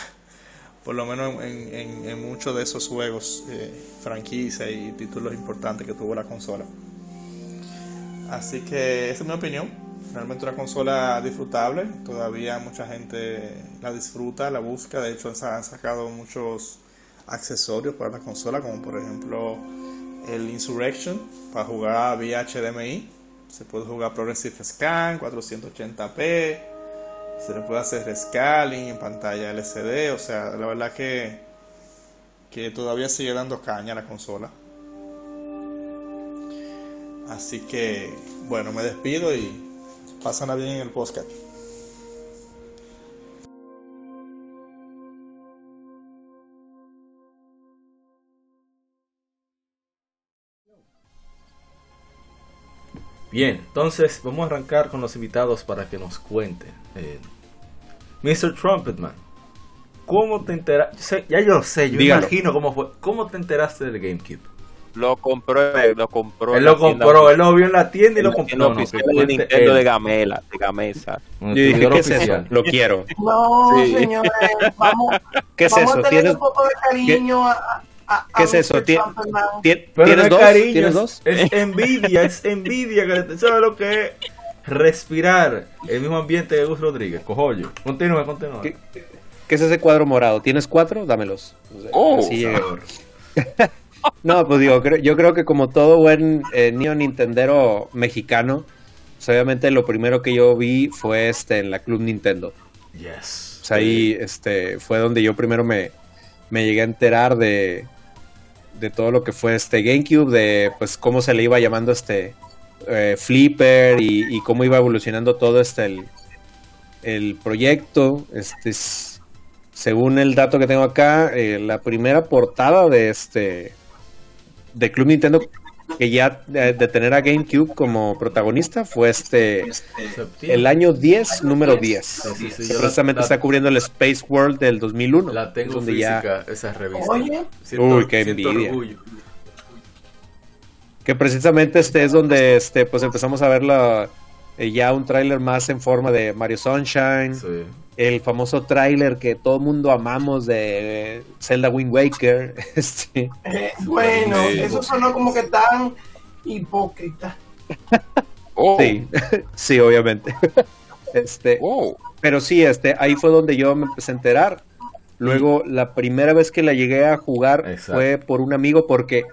por lo menos en, en- muchos de esos juegos eh, franquicia y títulos importantes que tuvo la consola así que esa es mi opinión realmente una consola disfrutable. Todavía mucha gente la disfruta, la busca. De hecho, han sacado muchos accesorios para la consola, como por ejemplo el Insurrection para jugar vía HDMI. Se puede jugar Progressive Scan 480p. Se le puede hacer rescaling en pantalla LCD. O sea, la verdad que, que todavía sigue dando caña la consola. Así que, bueno, me despido y Pásala bien en el podcast. Bien, entonces vamos a arrancar con los invitados para que nos cuenten. Eh, Mr. Trumpetman, ¿cómo te enteraste? Ya yo lo sé, yo Dígalo. imagino cómo fue. ¿Cómo te enteraste del GameCube? Lo compró, eh, lo compró. Él lo compró, él lo vio en la tienda y lo compró. No, no, de Nintendo él. de Gamela, de Gamesa. Yo dije, ¿qué es eso? Lo quiero. No, Sí. señores, vamos, ¿Qué es vamos eso? a tener ¿Tienes, un poco de cariño a, a, a ¿Qué es eso? ¿Tien- Trumpetman. tien- Pero ¿Tienes dos? cariño, ¿Tienes es- dos? Es, envidia, es envidia. que ¿tú ¿Sabes lo que es? Respirar el mismo ambiente de Gus Rodríguez. Cojollo. Continúa, continúa. ¿Qué, qué es ese cuadro morado? ¿Tienes cuatro? Dámelos. O sea, Oh, así. No, pues digo, creo- yo creo que como todo buen eh, niño nintendero mexicano, pues obviamente lo primero que yo vi fue este en la Club Nintendo. Yes. Pues ahí este, fue donde yo primero me, me llegué a enterar de, de todo lo que fue este GameCube, de pues cómo se le iba llamando este eh, Flipper y, cómo iba evolucionando todo este el, el proyecto. Este es- según el dato que tengo acá, eh, la primera portada de este de Club Nintendo que ya de, de tener a GameCube como protagonista fue este el año 10, número 10. Sí, sí, la- precisamente la- está cubriendo el Space World del 2001. La tengo donde ya- física, esa revista. Oye. Uy, qué siento envidia. orgullo. que precisamente este es donde este pues empezamos a ver la, eh, ya un tráiler más en forma de Mario Sunshine, Sí. El famoso tráiler que todo mundo amamos de Zelda Wind Waker, este, Eh, bueno, eso sonó como que tan hipócrita. Oh, sí, sí, obviamente. Este, oh. pero sí, este, ahí fue donde yo me empecé a enterar. Luego, la primera vez que la llegué a jugar Exacto. fue por un amigo, porque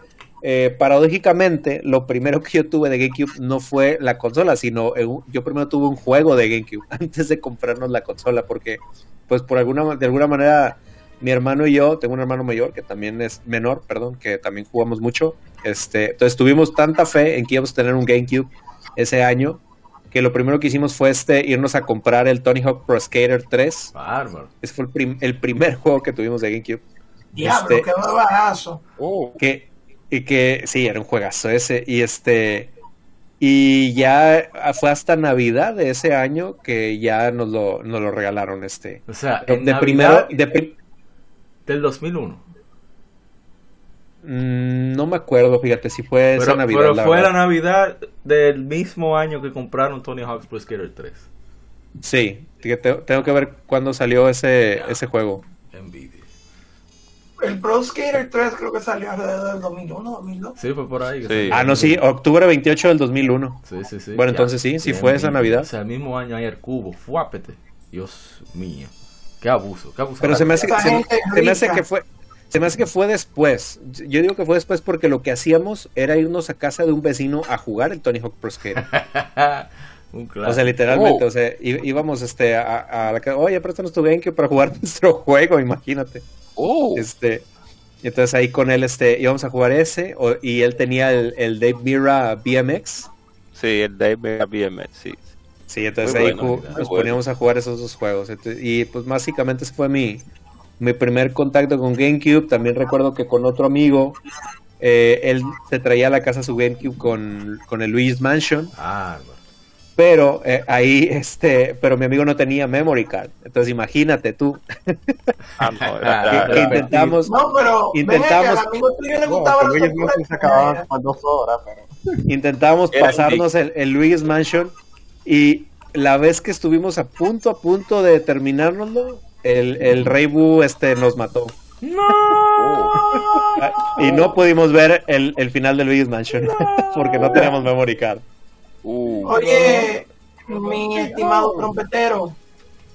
eh, paradójicamente, lo primero que yo tuve de GameCube no fue la consola, sino eh, un- yo primero tuve un juego de GameCube antes de comprarnos la consola, porque, pues, por alguna, de alguna manera, mi hermano y yo, tengo un hermano mayor que también es menor, perdón, que también jugamos mucho. Este, entonces tuvimos tanta fe en que íbamos a tener un GameCube ese año que lo primero que hicimos fue este irnos a comprar el Tony Hawk Pro Skater 3. Bárbaro. Ese fue el, prim- el primer juego que tuvimos de GameCube. Diablo, Este- qué barazo. Oh. Que, y que sí, era un juegazo ese. Y este. Y ya fue hasta Navidad de ese año que ya nos lo, nos lo regalaron este. O sea, De, en de Navidad primero, de pri- del 2001. Mm, no me acuerdo, fíjate, si fue esa Pero, Navidad. pero la fue verdad. la Navidad del mismo año que compraron Tony Hawk's Pro Skater 3. Sí, tengo que ver cuándo salió ese, ese juego. Envidia. El Pro Skater 3 creo que salió alrededor del 2001, 2002. Sí, fue por ahí. Sí. Ah, no, sí, octubre 28 del 2001. Sí, sí, sí. Bueno, entonces sí, sí fue esa envidia. Navidad. O sea, el mismo año ahí el cubo. Fuápete. Dios mío. Qué abuso, qué abuso. Pero se me hace, se, se me hace que fue se me hace que fue después. Yo digo que fue después porque lo que hacíamos era irnos a casa de un vecino a jugar el Tony Hawk Pro Skater. Un O sea, literalmente, Oh. o sea, íbamos este a, a la casa, oye, préstanos tu GameCube para jugar nuestro juego, imagínate. Oh. Este, y entonces ahí con él este íbamos a jugar ese o- y él tenía el, el Dave Mira BMX. Sí, el Dave Mega BMX, sí. Sí, entonces Muy ahí bueno, mira, nos bueno. poníamos a jugar esos dos juegos. Entonces, y pues básicamente ese fue mi, mi primer contacto con GameCube. También recuerdo que con otro amigo, eh, él se traía a la casa su GameCube con, con el Luigi's Mansion. Bárbaro. Pero eh, ahí, este, pero mi amigo no tenía memory card. Entonces imagínate tú Ah, no, era- que, era- que intentamos, No, pero Intentamos- ven acá, al amigo tuyo le No, gustaba con la ellos tortura no se de acababan manera. por dos horas, pero... intentamos Era pasarnos el, el Luigi's Mansion y la vez que estuvimos a punto, a punto de terminárnoslo, el, el Rey Boo este, nos mató. Ah, Y no pudimos ver el, el final de Luigi's Mansion porque no teníamos memory card. Uh, Oye, mi estimado trompetero,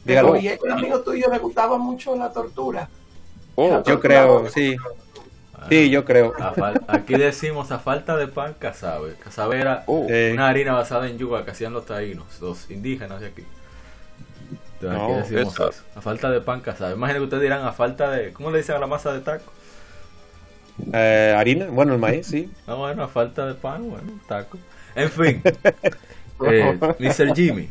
Dígalo. oye, que al amigo tuyo le gustaba mucho la tortura. oh. Yo creo, sí. Sí, yo creo. Aquí decimos a falta de pan, casabe. Casabe era Oh. Eh, una harina basada en yuca que hacían los taínos, los indígenas de aquí. Entonces, aquí decimos eso. eso. A falta de pan, casabe. Imagino que ustedes dirán a falta de. ¿Cómo le dicen a la masa de taco? eh, harina, bueno, el maíz, sí. No, bueno, a falta de pan, bueno, taco. En fin, eh, Mr. Jimmy,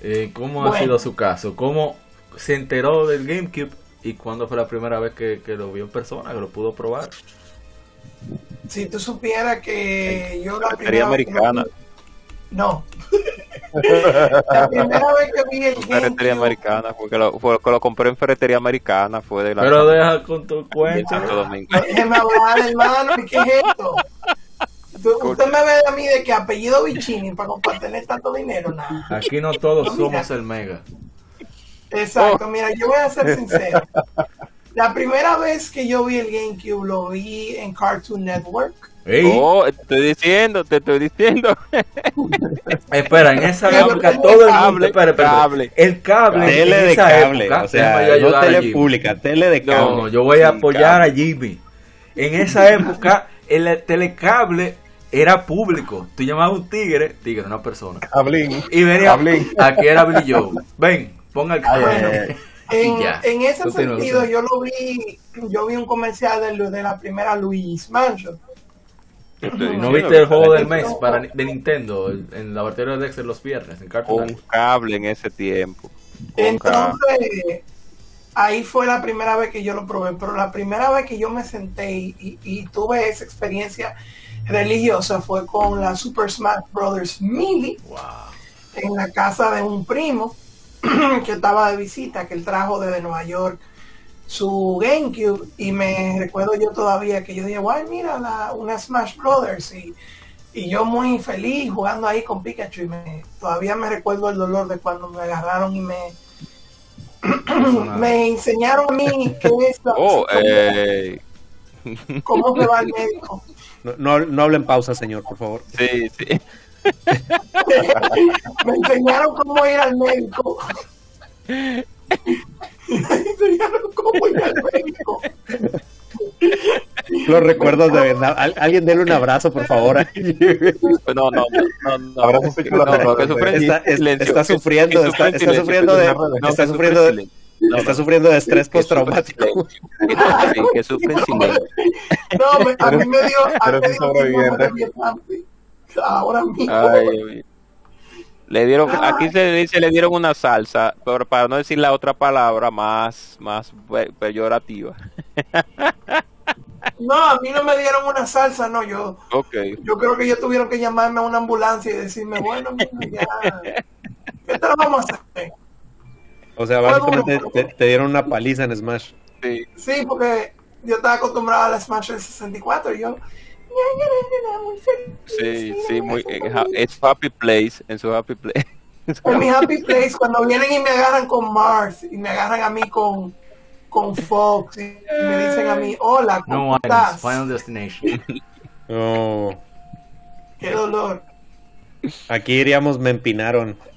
eh, ¿cómo ha sido su caso? ¿Cómo se enteró del GameCube y cuándo fue la primera vez que, que lo vio en persona, que lo pudo probar? Si tú supieras que yo la primera vez que lo americana. No. la primera vez que vi el Ferretería americana, fue que lo, fue que lo compré en ferretería americana, fue de la Pero deja con tu de cuenta. Santo Domingo. déjeme hablar, hermano, ¿y ¿qué es esto? Usted me ve a mí de que apellido Vicini para compartir tanto dinero, nada. Aquí no todos Mira. somos el mega. Exacto, mira, yo voy a ser sincero. La primera vez que yo vi el GameCube lo vi en Cartoon Network. Ey, Oh, te estoy diciendo, te estoy diciendo. Espera, en esa época todo el mundo. cable, Espera, espera, cable. El cable. Tele en de esa cable, época, o sea, no tele pública, tele de No, cable. no, yo voy a Sí, apoyar cable. a Jimmy. En esa época, el telecable era público. Tú llamabas a un tigre, tigre, una persona. Hablín. Y venía, Hablín. aquí era Billy Joe. Ven, ponga el ay. En, Y ya. en ese Continúa, sentido, continúa. yo lo vi, yo vi un comercial de, de la primera Luigi's Mansion. ¿No viste el juego del mes para, de Nintendo el- en la batería de Dexter los viernes en Cartoon Un cable en ese tiempo. Entonces, ahí fue la primera vez que yo lo probé, pero la primera vez que yo me senté y, y- y tuve esa experiencia religiosa fue con la Super Smash Brothers Wow. en la casa de un primo que estaba de visita, que él trajo desde Nueva York su GameCube. Y me recuerdo yo todavía que yo dije, guay, mira, la, una Smash Brothers y, y yo muy feliz jugando ahí con Pikachu. Y me, todavía me recuerdo el dolor de cuando me agarraron y me me enseñaron a mí qué es la- Oh, cómo, eh, cómo se va al médico. No, no, no hablen pausa, señor, por favor. sí, sí. me enseñaron cómo ir al médico. me enseñaron cómo ir al médico. Los recuerdos de verdad. Al- alguien denle un abrazo, por favor. No, no, no, no, no. Abrazo. No, no, sufren Está, está sufriendo, está, sufriendo de, no, está sufriendo de. No, está no, sufriendo de estrés postraumático. que sufren silencio. No, a mí me dio, a mí Eres me un dio sobreviviente. Ahora mismo. Ay. Le dieron, aquí se dice le dieron una salsa, pero para no decir la otra palabra más, más pe- peyorativa. No, a mí no me dieron una salsa, no, yo, yo creo que ellos tuvieron que llamarme a una ambulancia y decirme, bueno, mira, ya, ¿qué te lo vamos a hacer? O sea, básicamente te, te dieron una paliza en Smash. Sí. Sí, porque yo estaba acostumbrado a la Smash del 64 y yo, "Ya, ya, ya, ya, muy feliz. Sí, sí, muy, eh, es happy place, en su happy place. En mi happy place, cuando vienen y me agarran con Mars y me agarran a mí con, con Fox y me dicen a mí, hola, ¿cómo No items, estás? Final Destination. No. Qué dolor. Aquí iríamos, me empinaron.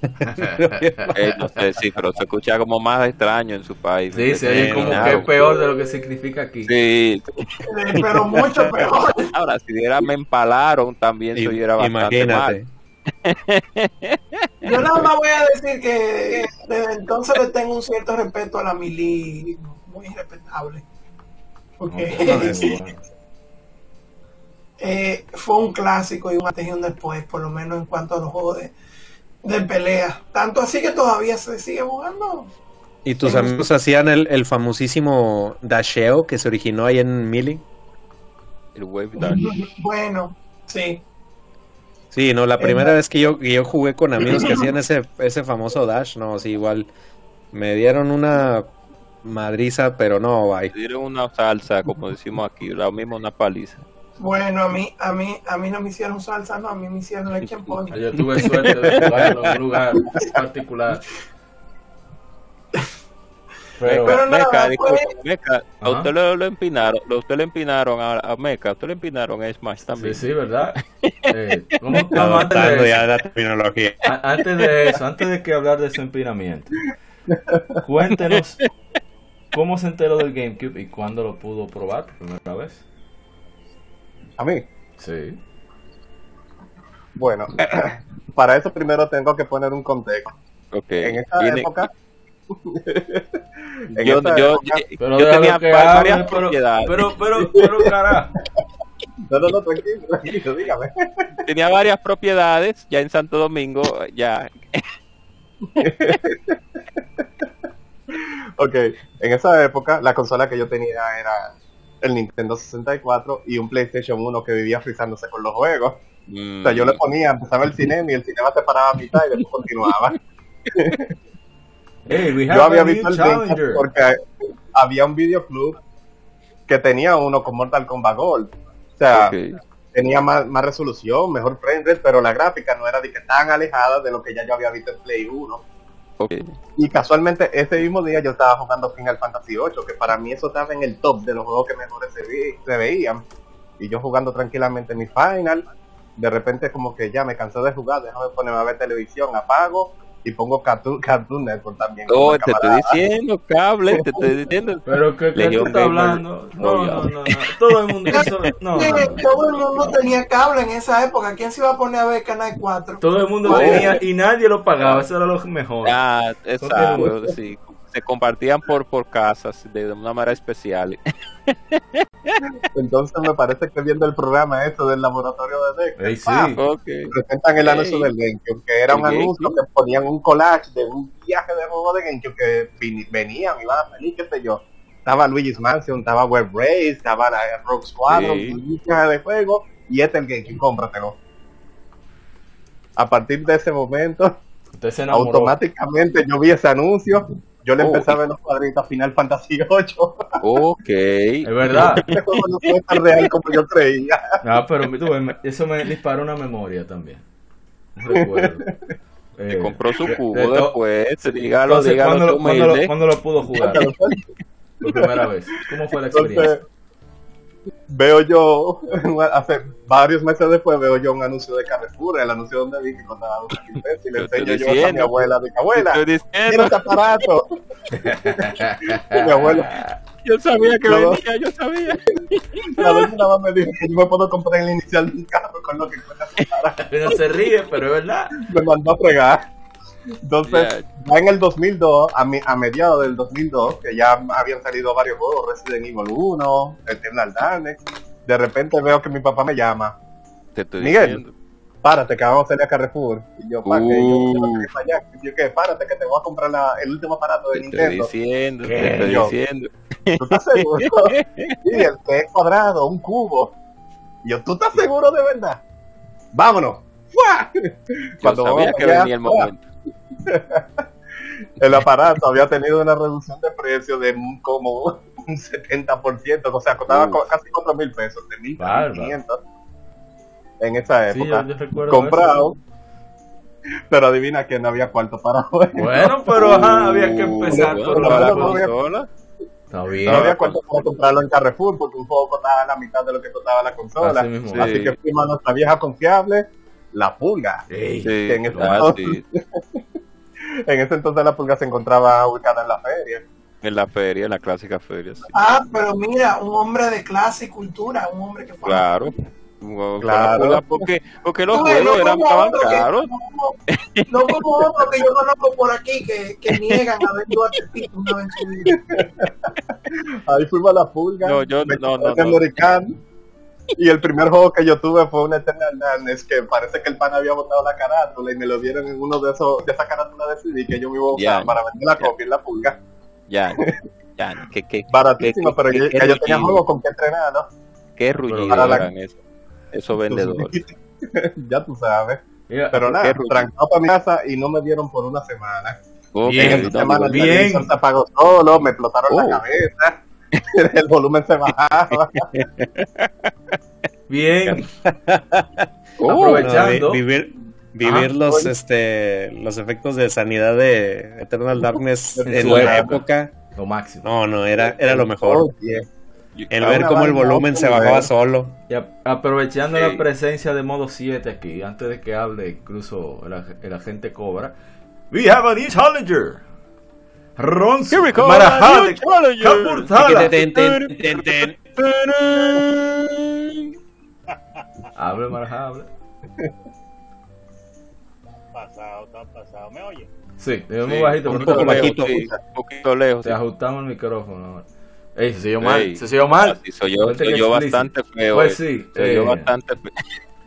Eh, no sé, sí, pero se escucha como más extraño en su país. Sí, se oye como que es peor de lo que significa aquí. Sí, pero mucho peor. ahora si diera me empalaron, también se oyera bastante Imagínate. mal. Yo nada más voy a decir que desde entonces le tengo un cierto respeto a la mili, muy respetable. Porque. eh, fue un clásico y un antes y un después, por lo menos en cuanto a los juegos de, de pelea. Tanto así que todavía se sigue jugando. ¿Y tus amigos hacían el, el famosísimo dasheo que se originó ahí en Melee? El wave dash. Bueno, sí. Sí, no, la primera vez que yo, que yo jugué con amigos que hacían ese, ese famoso dash, no, sí, igual me dieron una madriza, pero no, bye. Le dieron una salsa, como decimos aquí, lo mismo una paliza. Bueno, a mí, a mí, a mí no me hicieron salsa, no, a mí me hicieron leche en polvo. Yo tuve suerte de jugarlo en un lugar particular. Pero, Pero nada, Meca, Meca, a usted lo, lo empinaron, lo, usted le empinaron a, a Meca, usted le empinaron a Smash sí, también. sí, ¿verdad? Eh, ¿cómo, cómo antes, de ya eso, la terminología. antes de eso, antes de que hablar de su empinamiento, cuéntenos cómo se enteró del GameCube y cuándo lo pudo probar por primera vez. A mí. Sí. Bueno, para eso primero tengo que poner un contexto. Ok. En esa Tiene- época. en yo, esa yo, época- Pero yo déjalo tenía que va- hable, varias pero, propiedades. pero, pero, pero, carajo. No, no, no, tranquilo, tranquilo, dígame. tenía varias propiedades ya en Santo Domingo, ya. Ok, en esa época la consola que yo tenía era el Nintendo 64 y un PlayStation 1 que vivía frizándose con los juegos. Mm. O sea, yo le ponía, empezaba el cinema y el cinema se paraba a mitad y después continuaba. Hey, Yo había visto el Dreamcast porque había un videoclub que tenía uno con Mortal Kombat Gold. O sea, tenía más, más resolución, mejor frame rate, pero la gráfica no era de que tan alejada de lo que ya yo había visto en Play 1. Y casualmente ese mismo día yo estaba jugando Final Fantasy 8, que para mí eso estaba en el top de los juegos que mejores se, vi- se veían. Y yo jugando tranquilamente mi Final, de repente como que ya me cansé de jugar, déjame ponerme a ver televisión, apago y pongo Cartoon, Cartoon Network también. Oh, la te estoy diciendo, cable, te estoy diciendo. Pero que, que tú estás hablando. No, no, no, no. Todo el mundo. no, no, no. todo el mundo tenía cable en esa época. ¿Quién se iba a poner a ver Canal 4? Todo el mundo tenía y nadie lo pagaba. Eso era lo mejor. Ah, exacto, sí. Se compartían por, por casas de una manera especial. Entonces me parece que viendo el programa eso del laboratorio de Dexter, Ey, sí. ¡pam! Ok. presentan el anuncio del GameCube, que era un anuncio que ponían un collage de un viaje de juego de GameCube que vin- venían, iban a salir, qué sé yo. Estaba Luigi's Mansion, estaba Web Race, estaba la Rogue Squadron, Sí. un viaje de juego, y este es el GameCube, cómpratelo. A partir de ese momento, automáticamente yo vi ese anuncio, yo le Oh. empecé a ver los cuadritos a Final Fantasy 8. Ok. Es verdad. este juego no fue tan real como yo creía. Ah, pero tú eso me disparó una memoria también. Recuerdo. Eh, compró su cubo de después. Dígalo, Entonces, dígalo ¿cuándo, cuándo lo, cuándo lo pudo jugar? Por primera vez. ¿Cómo fue la experiencia? Entonces, veo yo, hace varios meses después, veo yo un anuncio de Carrefour, el anuncio donde vi que costaba 2 mil pesos, y le enseño yo a mi abuela, digo, abuela, diciendo, este aparato. Y mi abuela, yo sabía que venía, yo sabía. la vez nada más me dijo que yo me puedo comprar el inicial de un carro con lo que cuesta. No se ríe, pero es verdad. Me mandó a fregar. Entonces, Ya. ya en el 2002, a, mi- a mediados del 2002, que ya habían salido varios juegos, Resident Evil 1, Eternal Darkness, de repente veo que mi papá me llama, Te estoy Miguel. diciendo. párate que vamos a salir a Carrefour. Y yo. Yo, Uh. yo, allá. Y yo, ¿qué? Párate que te voy a comprar la- el último aparato de Te estoy Nintendo. diciendo, ¿Qué? te estoy Yo. diciendo. ¿Tú estás seguro? sí, el que es cuadrado, un cubo. Y yo, ¿tú estás seguro de verdad? Vámonos. ¡Fua! Yo Cuando sabía vamos que venía el ¡fua! momento. el aparato había tenido una reducción de precio de como un 70%, o sea, costaba Uf. casi 4 mil pesos, de mil Bárbaro. 500 en esa Sí, época. yo, yo recuerdo comprado. Pero adivina que no había cuarto para jugar. Bueno, pero ajá, había que empezar Uh, bueno, la consola. Está No había cuarto para comprarlo en Carrefour porque un juego costaba la mitad de lo que costaba la consola. Así mismo. Así Sí. que fuimos a nuestra vieja confiable, la pulga. Ey, en ese entonces- sí. En ese entonces la pulga se encontraba ubicada en la feria. En la feria, en la clásica feria. sí. Ah, pero mira, un hombre de clase y cultura, un hombre que fue Claro. Claro. Porque, porque los juegos no eran que- caros. no como- No como otro que yo conozco por aquí que, que niegan haber ido a Tepito una vez en su vida. Ahí fuimos a la pulga. No, yo- no, no, Y el primer juego que yo tuve fue un Eternal Darkness que parece que el pan había botado la carátula y me lo dieron en uno de esos de esa carátula de CD que yo me iba a usar Ya. para vender la Ya. copia en la pulga. Ya, ya, que, que, Baratísimo, ¿Qué- pero qué ya yo tenía juegos con que entrenar, ¿no? qué Para la- eran eso, esos vendedores. ya tú sabes. Pero nada, trancado para mi casa y no me dieron por una semana. Ok, Bien, en esa semana bien. se apagó solo, me explotaron Oh. la cabeza, el volumen se bajaba. bien. Oh, Aprovechando. No, vi- vivir vivir Ajá. los este los efectos de sanidad de Eternal Darkness En su la época. Lo máximo. no no era era lo mejor Oye, el Ah, ver una cómo el volumen se bajaba vez. solo Y aprovechando Sí. la presencia de modo 7 aquí, antes de que hable incluso el, ag- el agente Cobra, we have a new challenger. Ronzo Here we go, Marajá a de new challenger. Capurtala. Ten, ten, ten, ten. Hable, Marajá, hable. Pasado, está pasado. ¿Me oye? Sí, es muy Sí, bajito, un pero poco bajito. sí, un poquito lejos. Te sí. ajustamos el micrófono ahora. Ey, se oyó mal, se oyó mal. Así soy yo, soy yo bastante feo. Pues eh. sí, Soy yo eh, bastante feo.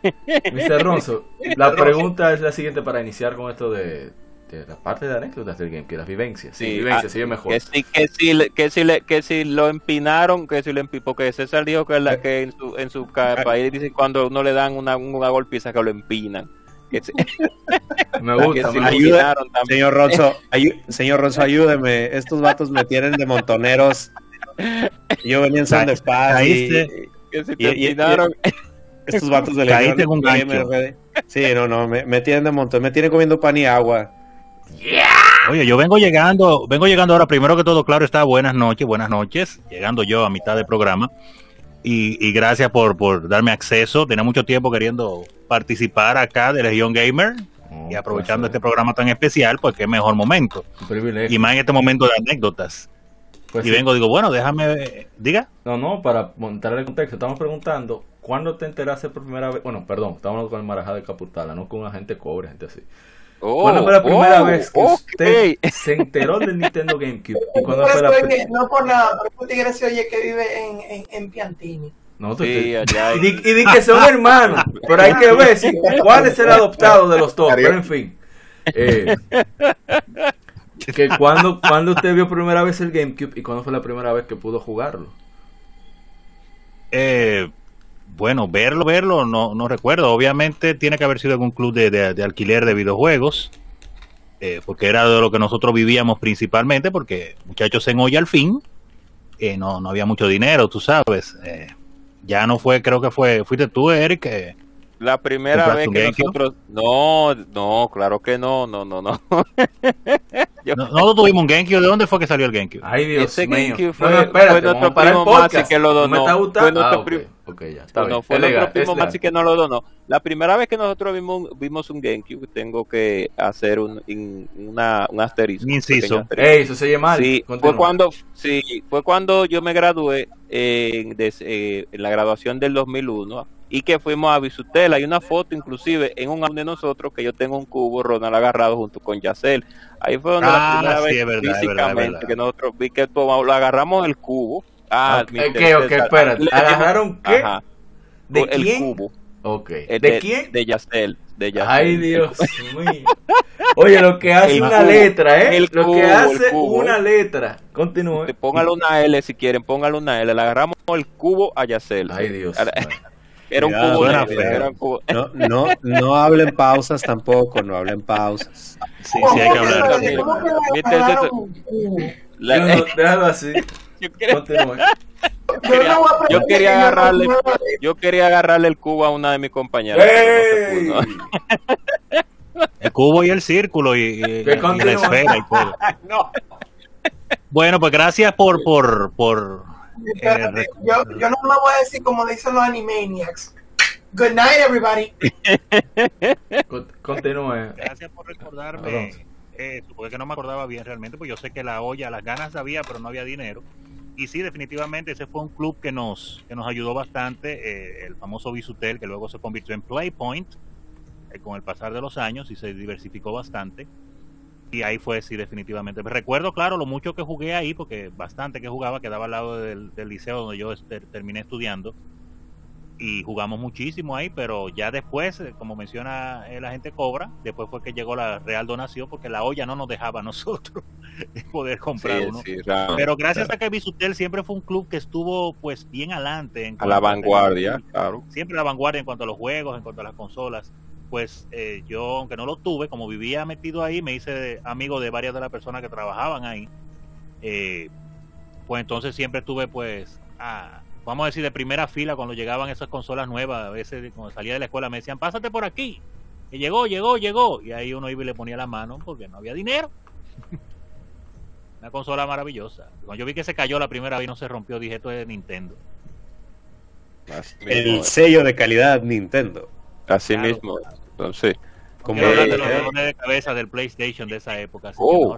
Mr. Ronzo, la pregunta es la siguiente para iniciar con esto de de la parte de anécdotas del GameCube, las vivencias. Sí, Sí, vivencias, ah, sí, mejor. Que si, que que si, le- que si lo empinaron, que si lo empi- porque César dijo que, la, que en su, en su ca- país dice cuando no le dan una, una golpiza que lo empinan. Que si- Me que gusta, si me. Ayuda, empinaron señor Ronzo, ayu- señor Ronzo, ayúdeme. Estos vatos me tienen de montoneros. Yo venía en de paz y. Que si te y- y- empinaron. estos vatos de Caíste gancho. GamerRD. Sí, no, no, me, me tienen de montón, me tienen comiendo pan y agua. Oye, yo vengo llegando, vengo llegando ahora, primero que todo, claro está, buenas noches, buenas noches, llegando yo a mitad del programa. Y, y gracias por, por darme acceso. Tenía mucho tiempo queriendo participar acá de Legión Gamer Oh, y aprovechando este programa tan especial, pues qué mejor momento. Y más en este momento de anécdotas. Pues y sí. vengo, digo, bueno, déjame, diga. No, no, para montar el contexto, estamos preguntando, ¿cuándo te enteraste por primera vez? Bueno, perdón, estamos hablando con el Marajá de Capurtala, no con un agente cobre, gente así. Oh, ¿Cuándo fue la primera oh, vez que usted se enteró del Nintendo GameCube? ¿Y cuándo Por fue eso la es pri- que- no por nada, pero este tigre se oye que vive en, en, en Piantini. No, tú- Sí, allá y, di, y di que son hermanos, pero hay que ver si, cuál es el adoptado de los dos. Pero en fin, eh, que cuando, cuando usted vio primera vez el GameCube y cuándo fue la primera vez que pudo jugarlo. Eh, bueno, verlo, verlo, no, no recuerdo. Obviamente tiene que haber sido algún club de, de- alquiler de videojuegos, eh, porque era de lo que nosotros vivíamos principalmente, porque muchachos en hoy al fin, eh, no, no había mucho dinero, tú sabes. Eh, ya no fue, creo que fue, fuiste tú, Eric. Eh, La primera ¿Compraste vez que GameCube? nosotros... No, no, claro que no, no, no, no. Yo- no, no tuvimos un GameCube. ¿De dónde fue que salió el GameCube? Ay, Dios Ese mío. GameCube No, fue- no, espérate, fue nuestro primo. Maxi que lo ¿No donó. me está gustando? Fue nuestro Ah, ok, primo- ok, ya, está No, bien. no, fue Es nuestro legal, primo. Maxi que no lo donó. La primera vez que nosotros vimos, vimos un GameCube, tengo que hacer un, in- una, un asterisco. Un inciso. asterisco. Ey, eso se llama. Sí, Continúa. fue cuando, sí, fue cuando yo me gradué en, des- eh, en la graduación del 2001 y que fuimos a Bisutel. Hay una foto inclusive en un álbum de nosotros que yo tengo un cubo Ronald agarrado junto con Yacel. Ahí fue donde Ah, la primera sí, vez es verdad, es verdad, es físicamente verdad. que nosotros vi que tomamos, lo agarramos el cubo. Ah, Ok, mi ok, César, ok, espérate. le- ¿Agarraron qué? Ajá, ¿De el quién? cubo. Ok. Eh, ¿De, quién? De Yacel. De Yacel. Ay, Dios mío. Oye, lo que hace El una cubo, letra, ¿eh? el lo cubo, que hace cubo. una letra. Continúe. Eh, Póngale una L si quieren, póngale una L. Le agarramos el cubo a Yacel. Ay, Dios. Era- un cubo suena negro, feo. era un cubo- No, no, no hablen pausas tampoco, no hablen pausas. Sí, ¿Cómo sí, hay que hablar. déjalo así. yo quería, yo agarrarle- yo quería agarrarle el cubo a una de mis compañeras. pero ¡Ey! no se pudo. El cubo y el círculo y, y- y la esfera y todo. Bueno, pues gracias por por por Espérate, yo, yo no me voy a decir como dicen los Animaniacs. Good night, everybody. Con- Continúe. gracias por recordarme eso, porque que no me acordaba bien realmente, pues yo sé que la olla, las ganas había, pero no había dinero. Y sí, definitivamente ese fue un club que nos que nos ayudó bastante, eh, el famoso Bisutel, que luego se convirtió en Playpoint eh, con el pasar de los años y se diversificó bastante. Y ahí fue, sí, definitivamente. Recuerdo, claro, lo mucho que jugué ahí, porque bastante que jugaba, quedaba al lado del, del liceo donde yo este, terminé estudiando. Y jugamos muchísimo ahí, pero ya después, eh, como menciona eh, la gente Cobra, después fue que llegó la Real Donación, porque la olla no nos dejaba a nosotros poder comprar Sí, uno. sí, claro. Pero gracias a que Bisutel siempre fue un club que estuvo pues bien adelante. en a la vanguardia, claro. siempre a la vanguardia en cuanto a los juegos, en cuanto a las consolas. Pues eh, yo, aunque no lo tuve, como vivía metido ahí, me hice amigo de varias de las personas que trabajaban ahí. Eh, pues entonces siempre tuve, pues, a- vamos a decir, de primera fila cuando llegaban esas consolas nuevas. A veces, cuando salía de la escuela, me decían, pásate por aquí. Y llegó, llegó, llegó. Y ahí uno iba y le ponía la mano porque no había dinero. Una consola maravillosa. Cuando yo vi que se cayó la primera vez y no se rompió, dije, esto es de Nintendo. Así mismo. El sello de calidad Nintendo. Así Claro. mismo. Entonces, Como Quiero hablar de- de los dolores de cabeza del PlayStation de esa época. así Oh.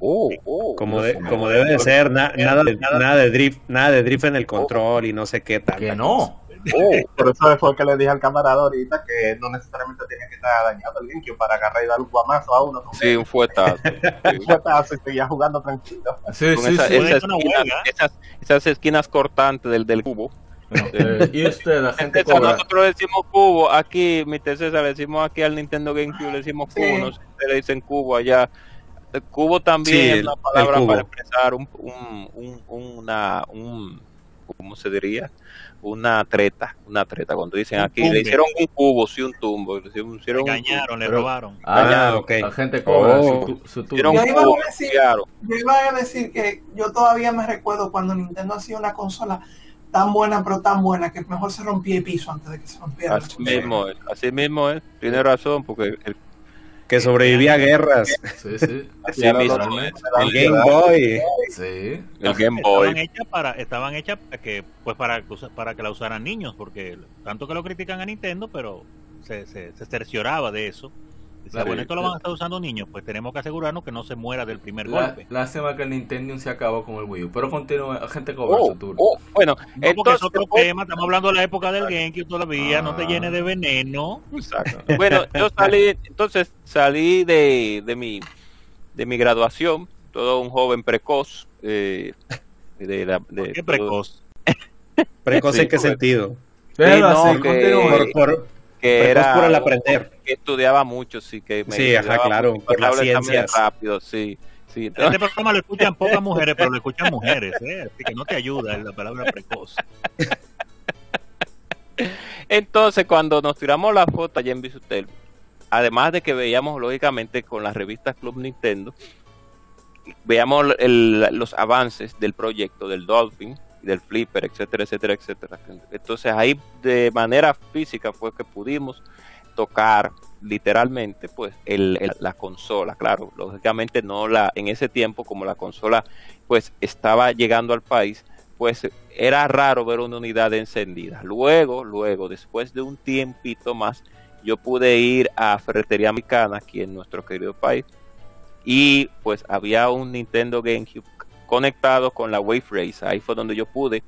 oh, oh, Como, de- como debe de ser, na- nada, de, nada de drift, nada de drift en el control y no sé qué tal. Que no. oh. Por eso fue que le dije al camarada ahorita que no necesariamente tiene que estar dañado el GameCube para agarrar y dar un guamazo a uno. Sí, un fuetazo. Sí. Un fuetazo y seguía jugando tranquilo. Sí, Con sí, esa- sí. esas, esquinas, esas, esas esquinas cortantes del, del cubo. Eh, y usted, la gente cobra. nosotros decimos cubo, aquí, mi César, le decimos aquí al Nintendo GameCube, le decimos cubo, Sí. no sé si ustedes le dicen cubo allá. El cubo también Sí, es una palabra el para expresar un, un, un, una, un, ¿cómo se diría? Una treta, una treta. Cuando dicen aquí, tumbe. le hicieron un cubo, sí, un tumbo, le hicieron, un engañaron, le robaron. Ah, ok. La gente cobra Oh. su, su Yo un iba a cubo, decir- claro. Yo iba a decir que yo todavía me recuerdo cuando Nintendo hacía una consola tan buena, pero tan buena, que mejor se rompía el piso antes de que se rompiera. Así mismo es, así mismo es, tiene razón, porque el, Que sobrevivía a guerras. Sí, sí. así mismo El Game Boy. Sí. el Game estaban Boy. hechas para estaban hechas para que pues para para que la usaran niños porque tanto que lo critican a Nintendo pero se, se, se cercioraba de eso Claro, bueno esto lo la- van a estar usando niños pues tenemos que asegurarnos que no se muera del primer La, golpe lástima que el Nintendo se acabó con el Wii U. Pero continúa, la gente cobra Oh, oh, bueno, no porque es entonces, otro oh, tema estamos hablando de la época del GameCube todavía no te Ah. llenes de veneno Exacto. Bueno, yo salí, entonces salí de, de mi de mi graduación, todo un joven precoz, eh, de la, de qué todo- precoz ¿Precoz Sí, en qué sentido? Déjalo no, así, que- continúa. Por, por- que precoz era por el aprender. que estudiaba mucho, sí que me Sí, ajá, claro, mucho, por examen ciencias. rápido, sí, sí. este programa lo escuchan pocas mujeres pero lo escuchan mujeres ¿eh? así que no te ayuda la palabra precoz Entonces, cuando nos tiramos la foto allá en Bisutel, además de que veíamos lógicamente con las revistas Club Nintendo, veíamos el- los avances del proyecto, del Dolphin, del Flipper, etcétera, etcétera, etcétera. Entonces ahí de manera física fue que pudimos tocar literalmente pues el, la consola claro lógicamente no la en ese tiempo como la consola pues estaba llegando al país pues era raro ver una unidad encendida. Luego, luego, después de un tiempito más, yo pude ir a Ferretería Americana aquí en nuestro querido país y pues había un Nintendo GameCube conectado con la Wave Race. Ahí fue donde yo pude,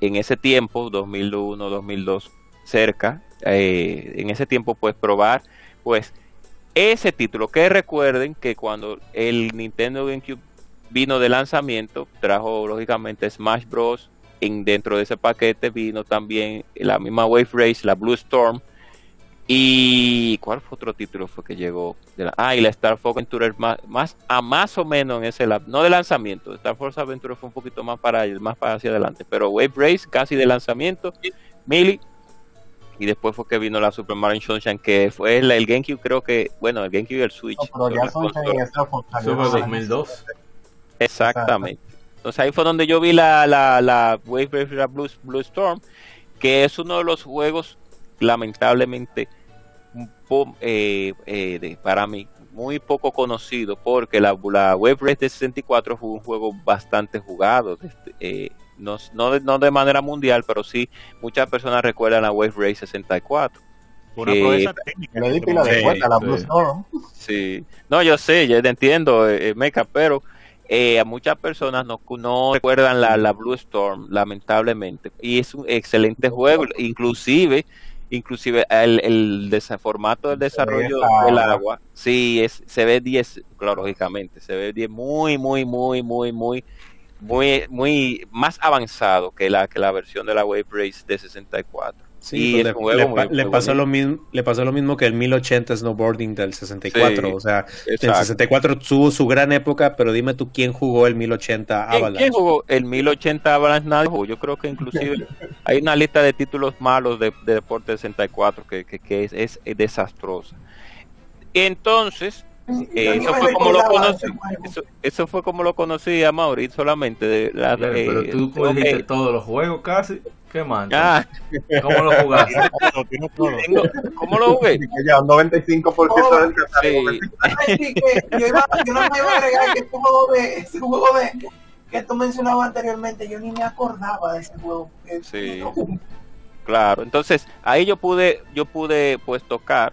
en ese tiempo, 2001, 2002, cerca, eh, en ese tiempo pues probar pues ese título. Que recuerden que cuando el Nintendo GameCube vino de lanzamiento, trajo lógicamente Smash Bros. En, dentro de ese paquete vino también la misma Wave Race, la Blue Storm. Y ¿cuál fue otro título fue que llegó? De la, ah, y la Star Fox Adventure más, más a más o menos en ese lab, no de lanzamiento. Star Fox Adventure fue un poquito más para más para hacia adelante, pero Wave Race casi de lanzamiento, Melee y después fue que vino la Super Mario Sunshine que fue el, el GameCube creo que bueno el GameCube y el Switch No, pero ya Sunshine y Star Fox antes. 2002. Exactamente. Entonces ahí fue donde yo vi la, la, la Wave Race la Blue, Blue Storm, que es uno de los juegos, lamentablemente, eh, eh, de- para mí, muy poco conocido, porque la, la Wave Race de 64 fue un juego bastante jugado. desde, eh, no, no, de, no de manera mundial, pero sí muchas personas recuerdan la Wave Race 64. Fue una Eh, proeza técnica. Le di pila de Sí, vuelta a la sí. Blue Storm. Sí, no, yo sé, yo entiendo, Mecha, pero eh, a muchas personas no, no recuerdan la, la Blue Storm, lamentablemente. Y es un excelente juego, inclusive, inclusive el, el desa- formato del desarrollo esa- del agua, sí, es, se ve 10, claro, lógicamente, se ve 10 muy, muy, muy, muy, muy, muy, muy más avanzado que la, que la versión de la Wave Race de 64. Sí, Y pues le, juego le muy- pa- le muy pasó bonito. lo mismo, le pasó lo mismo que el 1080 snowboarding del 64. Sí, o sea, el Exacto. 64 tuvo su gran época, pero dime tú quién jugó el 1080 ¿Quién, Avalanche. quién jugó el 1080 Avalanche? Nadie jugó. Yo creo que inclusive hay una lista de títulos malos de, de Deporte 64 que, que, que es, es desastrosa. Entonces, eh, eso fue como lo conocí. Eso, eso fue como lo conocí a Mauriz solamente. De la, eh, pero tú como ok. dijiste todos los juegos casi. ¿Qué más? Ah, ¿Cómo lo jugaste? Tengo- ¿Cómo lo jugué? Ya un 95% del catálogo. Sí. Ay, sí, que yo, iba, yo no me iba a agregar que este juego de, este juego de que tú mencionabas anteriormente, yo ni me acordaba de ese juego. Sí. Claro, entonces ahí yo pude, yo pude pues tocar,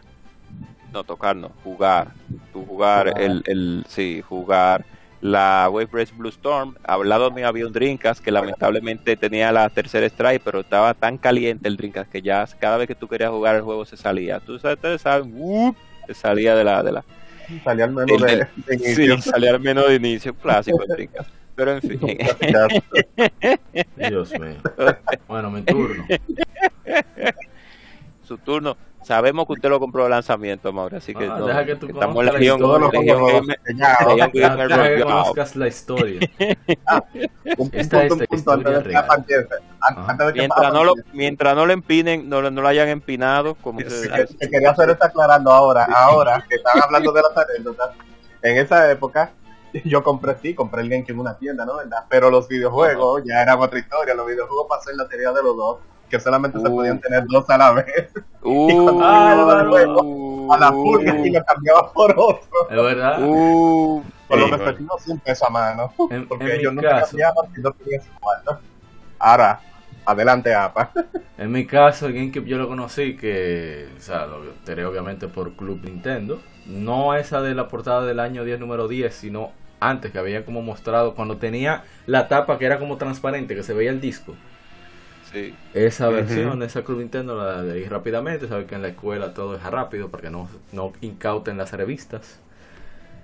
no tocar, no, jugar, tú jugar, el, el, sí, jugar la Wave Race Blue Storm, al lado mío había un Dreamcast que lamentablemente tenía la tercera strike, pero estaba tan caliente el Dreamcast que ya cada vez que tú querías jugar el juego se salía, tú sabes, ustedes saben, ¡wup! se salía de la, de la, Salía al menos El- de, de sí, inicio. salía al menos de inicio, clásico el Dreamcast. Pero en fin. Dios mío. Bueno, mi turno. Su turno. Sabemos que usted lo compró de lanzamiento, Mauro, así que, Ah, no, deja que tú estamos conozcas la Legión, Gamer- que conozcas la historia. Que que Mientras no lo, mientras no lo empinen, no, lo- no lo hayan empinado, como Sí, se- que, que quería hacer esto aclarando ahora, ahora que están hablando de las anécdotas, en esa época yo compré sí, compré el GameCube en una tienda, ¿no? ¿verdad? Pero los videojuegos ya eran otra historia, los videojuegos pasé la teoría de los dos, que solamente se Uh. podían tener dos a la vez, Uh, Y cuando llegaba el juego, a la furia y lo cambiaba por otro, Es verdad. uh, con los Sí, respectivos 100 pesos a mano, En- porque en ellos nunca caso. cambiaban si no tenían su cuarto. Ahora, adelante, APA. En mi caso, el GameCube yo lo conocí que, o sea, lo enteré obviamente por Club Nintendo. No esa de la portada del año 10, número 10, sino antes que había como mostrado, cuando tenía la tapa que era como transparente, que se veía el disco. Sí. Esa versión, esa Club Nintendo la leí rápidamente, sabes que en la escuela todo es rápido para que no, no incauten las revistas.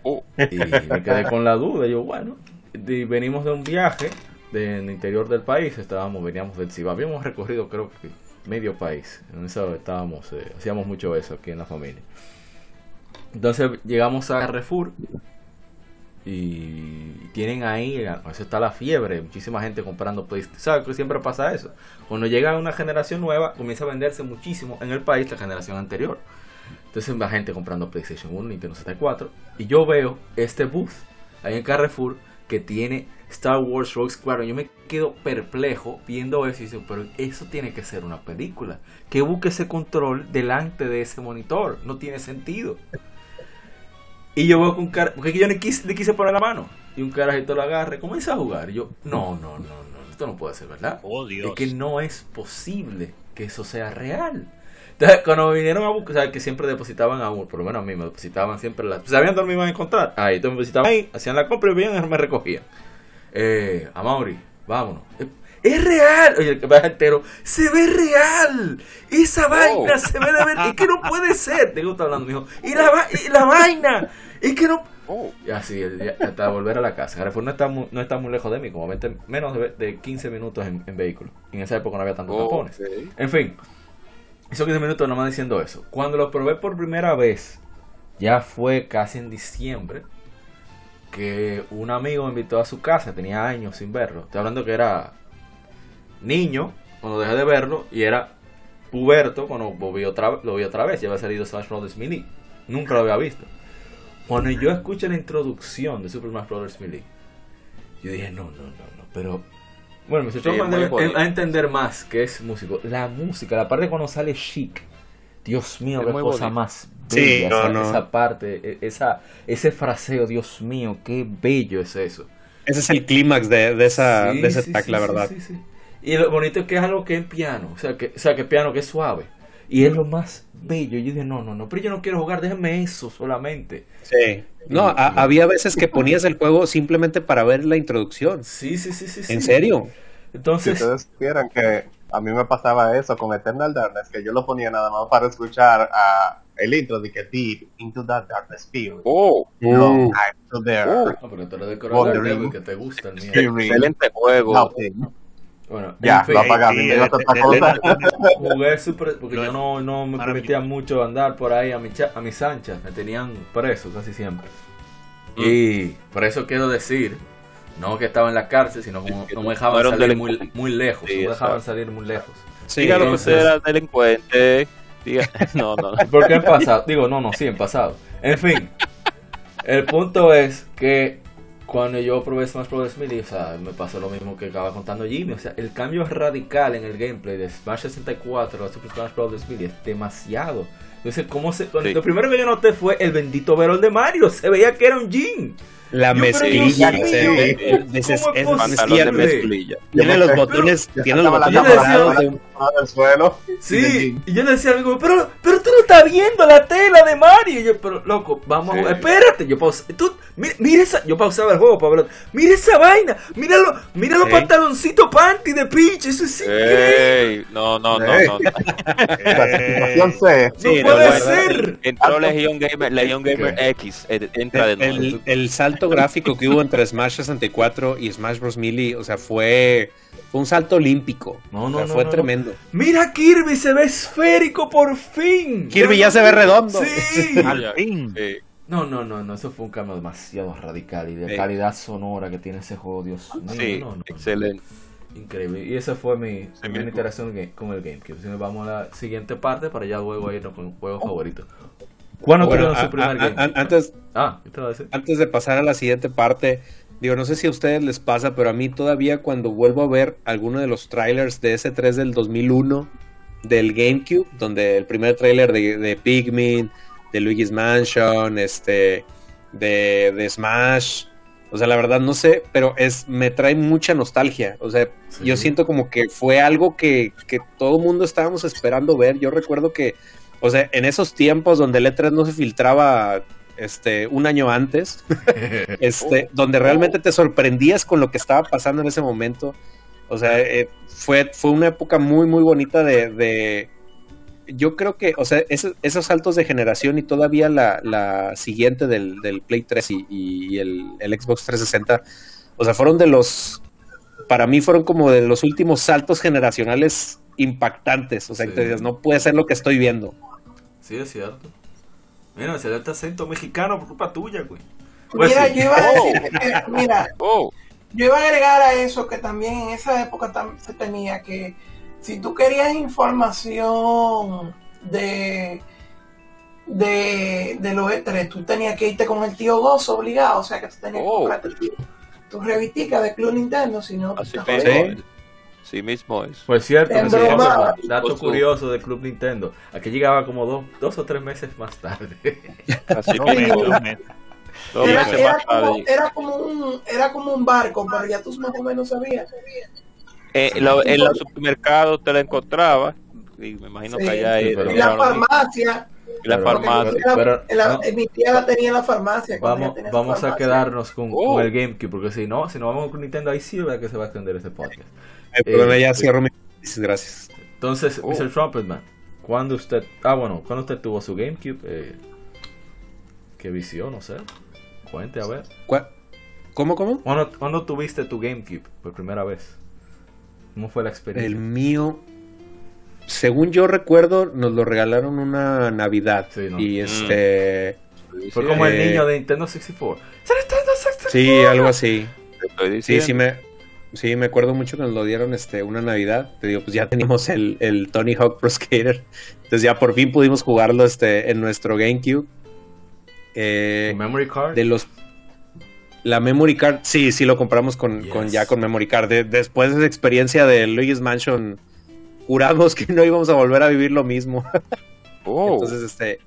Oh. Y me quedé con la duda, yo bueno, y venimos de un viaje de- en el interior del país, estábamos, veníamos del Ciba, habíamos recorrido creo que medio país, en eso estábamos, eh, hacíamos mucho eso aquí en la familia. Entonces llegamos a Carrefour y tienen ahí, eso está la fiebre, muchísima gente comprando PlayStation. ¿Sabes que siempre pasa eso? Cuando llega una generación nueva, comienza a venderse muchísimo en el país la generación anterior. Entonces va gente comprando PlayStation 1, Nintendo 64. Y yo veo este booth ahí en Carrefour que tiene Star Wars Rogue Squadron. Yo me quedo perplejo viendo eso y digo, pero eso tiene que ser una película. Que busque ese control delante de ese monitor. No tiene sentido. Y yo veo con cara, porque yo le quise, le quise poner la mano. Y un carajito lo agarre, comienza a jugar. Y yo, no, no, no, no, esto no puede ser verdad. Oh, Dios. Es que no es posible que eso sea real. Entonces, cuando me vinieron a buscar, o sea, que siempre depositaban a uno, por lo menos a mí me depositaban siempre la. ¿Sabían dónde me iban a encontrar? Ahí, entonces me depositaban ahí, hacían la compra y venían y me recogían. Eh, a Mauri, vámonos. Eh, Es real. Oye, el que vaya entero, se ve real. Esa vaina se ve de ver. Es que no puede ser. Tengo que estar hablando, mijo. Y la, va- y la vaina. Es que no. Oh. Y así, hasta volver a la casa. Carrefour no está muy, no está muy lejos de mí, como 20, menos de, de 15 minutos en, en vehículo. En esa época no había tantos Oh, tapones. En fin, esos 15 minutos nomás diciendo eso. Cuando lo probé por primera vez, ya fue casi en diciembre, que un amigo me invitó a su casa, tenía años sin verlo. Estoy hablando que era niño cuando dejé de verlo y era puberto cuando lo vi otra, lo vi otra vez. Ya había salido Smash Bros. Melee. Nunca lo había visto. Cuando yo escuché la introducción de Super Smash Bros. Melee, yo dije, no, no, no, no, pero... Bueno, me Sí, a entender más que es músico. La música, la parte cuando sale chic. Dios mío, Es qué cosa bonito. más Sí, bella no, esa, no. esa parte, e- esa, ese fraseo, Dios mío, qué bello es eso. Ese es el clímax de, de, esa, Sí, de ese sí, track, sí, la sí, verdad. sí, sí. Y lo bonito es que es algo que es piano, o sea, que, o sea, que es piano que es suave. Y es lo más bello. Yo dije, no, no, no, pero yo no quiero jugar, déjenme eso solamente. Sí. No, a- había veces que ponías el juego simplemente para ver la introducción. Sí, sí, sí, sí. sí. ¿En serio? Si Entonces, ustedes supieran que a mí me pasaba eso con Eternal Darkness, que yo lo ponía nada más para escuchar a el intro de que Deep into that darkness field. Oh, Long time to there. Oh. no, pero tú eres de que te gusta el mío. Excelente juego. Nothing. Bueno, Ya, en fin, lo apagamos. Otra de- cosa. de- jugué super, porque Lo yo no, no me permitía mucho andar por ahí a, mi cha- a mis anchas, me tenían preso casi siempre. Y por eso quiero decir, no que estaba en la cárcel, sino como no me dejaban No salir muy, muy lejos, Sí, no me dejaban salir muy lejos. Sí, Diga lo que usted era delincuente. Diga- No, no. Porque en pasado, digo, no, no, sí, en pasado. En fin, el punto es que cuando yo probé Smash Bros. Melee, o sea, me pasó lo mismo que acaba contando Jimmy. O sea, el cambio radical en el gameplay de Smash 64 a Super Smash Bros. Melee es demasiado. Entonces, ¿cómo se.? Sí. Lo primero que yo noté fue el bendito verón de Mario. Se veía que era un Jin. La Yo, mezclilla. Dios se- mío, eh, eh, dices- ¿cómo es es- posible? Pantalón de tiene- mezclilla. Tiene Yo los botones, Pero- tiene los yo botones dorados de un al suelo. Sí, y yo le decía al amigo, pero, pero tú no estás viendo la tela de Mario. Y yo, pero loco, vamos, Sí. a- espérate. Yo pausé, tú, mira, mira esa, yo pausaba el juego para ver, mira esa vaina, míralo, mira los Sí. pantaloncitos panty de Peach, eso es increíble. Ey, no, no, no, no. Clasificación C. No Sí, puede no, ser. Entró Legion Gamer, Legion Gamer X, eh, entra de nuevo. El, el salto gráfico que hubo entre Smash 64 y Smash Bros. Melee, o sea, fue, fue un salto olímpico. No, no, O sea, no, fue no, no. tremendo. Mira Kirby, se ve esférico por fin. Kirby ya se ve redondo. Sí. Al fin. Sí. No, no, no, no, eso fue un cambio demasiado radical y de Sí. calidad sonora que tiene ese juego, Dios mío. Sí, no, no, no. excelente. Increíble. Y esa fue mi interacción con el GameCube. Si nos vamos a la siguiente parte para ya luego irnos con juegos favoritos. ¿Cuándo Bueno, a- su primer a- antes, Ah, antes de pasar a la siguiente parte, digo, no sé si a ustedes les pasa, pero a mí todavía cuando vuelvo a ver alguno de los trailers de S3 del 2001 del GameCube, donde el primer trailer de, de Pikmin, de Luigi's Mansion, este, de, de Smash, o sea, la verdad no sé, pero es me trae mucha nostalgia, o sea, Sí. yo siento como que fue algo que, que todo el mundo estábamos esperando ver, yo recuerdo que, o sea, en esos tiempos donde el E3 no se filtraba este un año antes, este, donde realmente te sorprendías con lo que estaba pasando en ese momento. O sea, eh, fue, fue una época muy, muy bonita de, de- yo creo que, o sea, esos, esos saltos de generación y todavía la, la siguiente del, del Play 3 y, y el, el Xbox 360, o sea, fueron de los, para mí fueron como de los últimos saltos generacionales impactantes. O sea, Sí. que te dices, no puede ser lo que estoy viendo. Sí, es cierto. Mira, se este acento mexicano por culpa tuya, güey. Pues Mira, sí. yo iba a decir que, mira, Oh, yo iba a agregar a eso que también en esa época tam- se tenía que si tú querías información de de, de los E3, tú tenías que irte con el tío Gozo obligado, o sea que tú tenías que Oh. comprarte tu, tu revistica de Club Nintendo, si no, así te. Sí mismo es. Pues cierto, dato Oso. curioso del Club Nintendo. Aquí llegaba como dos, dos o tres meses más tarde. Así mismo. dos Era, meses era más como, era, como un, era como un barco, pero ya tú más o menos sabías. Eh, lo- en los supermercados te la encontraba. Y me imagino Sí. que allá Sí, era- En la farmacia, Y la Pero- farmacia. Era- Pero- en la- no. en mi tía la tenía en la farmacia. Vamos, vamos a quedarnos con, Oh. con el GameCube, porque si no, si no vamos con Nintendo, ahí sí verdad que se va a extender este podcast. Perdón, Eh, ya sí. cierro mi... Gracias. Entonces, Oh. Mr. Trumpetman, ¿cuándo usted, ah bueno, cuando usted tuvo su GameCube? Eh, ¿Qué visión? No sé. Cuente, a ver. ¿Cuál- ¿Cómo, cómo? ¿Cuándo, cuándo tuviste tu GameCube por primera vez? ¿Cómo fue la experiencia? El mío, según yo recuerdo, nos lo regalaron una Navidad. Sí, ¿no? Y este... Fue como el eh, niño de Nintendo 64. ¡Nintendo 64! Sí, algo así. Sí, sí me, sí, me acuerdo mucho que nos lo dieron este, una Navidad. Te digo, pues ya teníamos el, el Tony Hawk Pro Skater. Entonces ya por fin pudimos jugarlo este, en nuestro GameCube. Eh, Memory card. de los la memory card sí sí lo compramos con, Yes. con ya con memory card De- después de esa experiencia de Luigi's Mansion juramos que no íbamos a volver a vivir lo mismo Oh, entonces este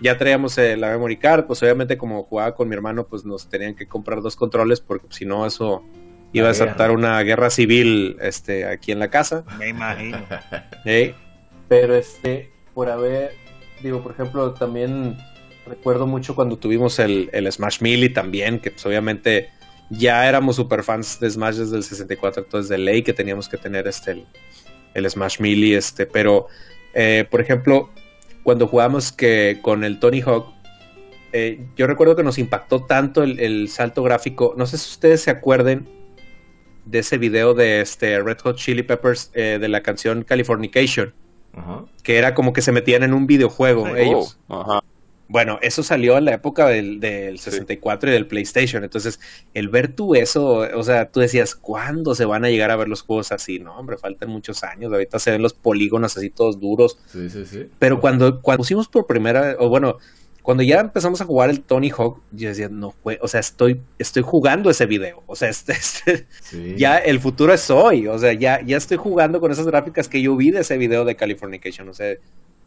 ya traíamos eh, la memory card pues obviamente como jugaba con mi hermano pues nos tenían que comprar dos controles porque si no eso iba a desatar una guerra civil este aquí en la casa. Me imagino. Pero este, por haber, digo, por ejemplo, también recuerdo mucho cuando tuvimos el, el Smash Melee también, que pues obviamente ya éramos super fans de Smash desde el 64, entonces de ley que teníamos que tener este el, el Smash Melee, este, pero eh, por ejemplo, cuando jugamos que con el Tony Hawk, eh, yo recuerdo que nos impactó tanto el, el salto gráfico, no sé si ustedes se acuerden de ese video de este Red Hot Chili Peppers eh, de la canción Californication Ajá. que era como que se metían en un videojuego Sí. ellos. oh, ajá. Bueno, eso salió en la época del, del 64 y del PlayStation. Entonces, el ver tú eso, o sea, tú decías, ¿cuándo se van a llegar a ver los juegos así? No, hombre, faltan muchos años. Ahorita se ven los polígonos así todos duros. Sí, sí, sí. Pero cuando, cuando pusimos por primera vez, o bueno, cuando ya empezamos a jugar el Tony Hawk, yo decía, no, jue- o sea, estoy, estoy jugando ese video. O sea, este, este- Sí. ya el futuro es hoy. O sea, ya, ya estoy jugando con esas gráficas que yo vi de ese video de Californication. O sea,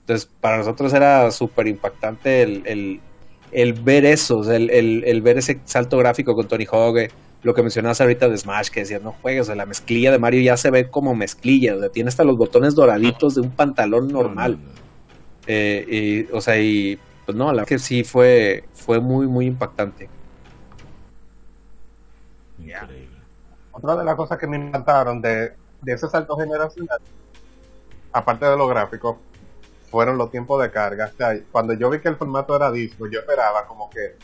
entonces para nosotros era súper impactante el, el, el ver eso, o sea, el- el ver ese salto gráfico con Tony Hawk. eh. lo que mencionabas ahorita de Smash, que decías, no juegues, o sea, la mezclilla de Mario ya se ve como mezclilla, o sea, tiene hasta los botones doraditos de un pantalón normal. Eh, y, o sea, y pues no, la verdad que sí fue, fue muy, muy impactante. Increíble. Otra de las cosas que me encantaron de, de ese salto generacional, aparte de los gráficos, fueron los tiempos de carga. O sea, cuando yo vi que el formato era disco, yo esperaba como que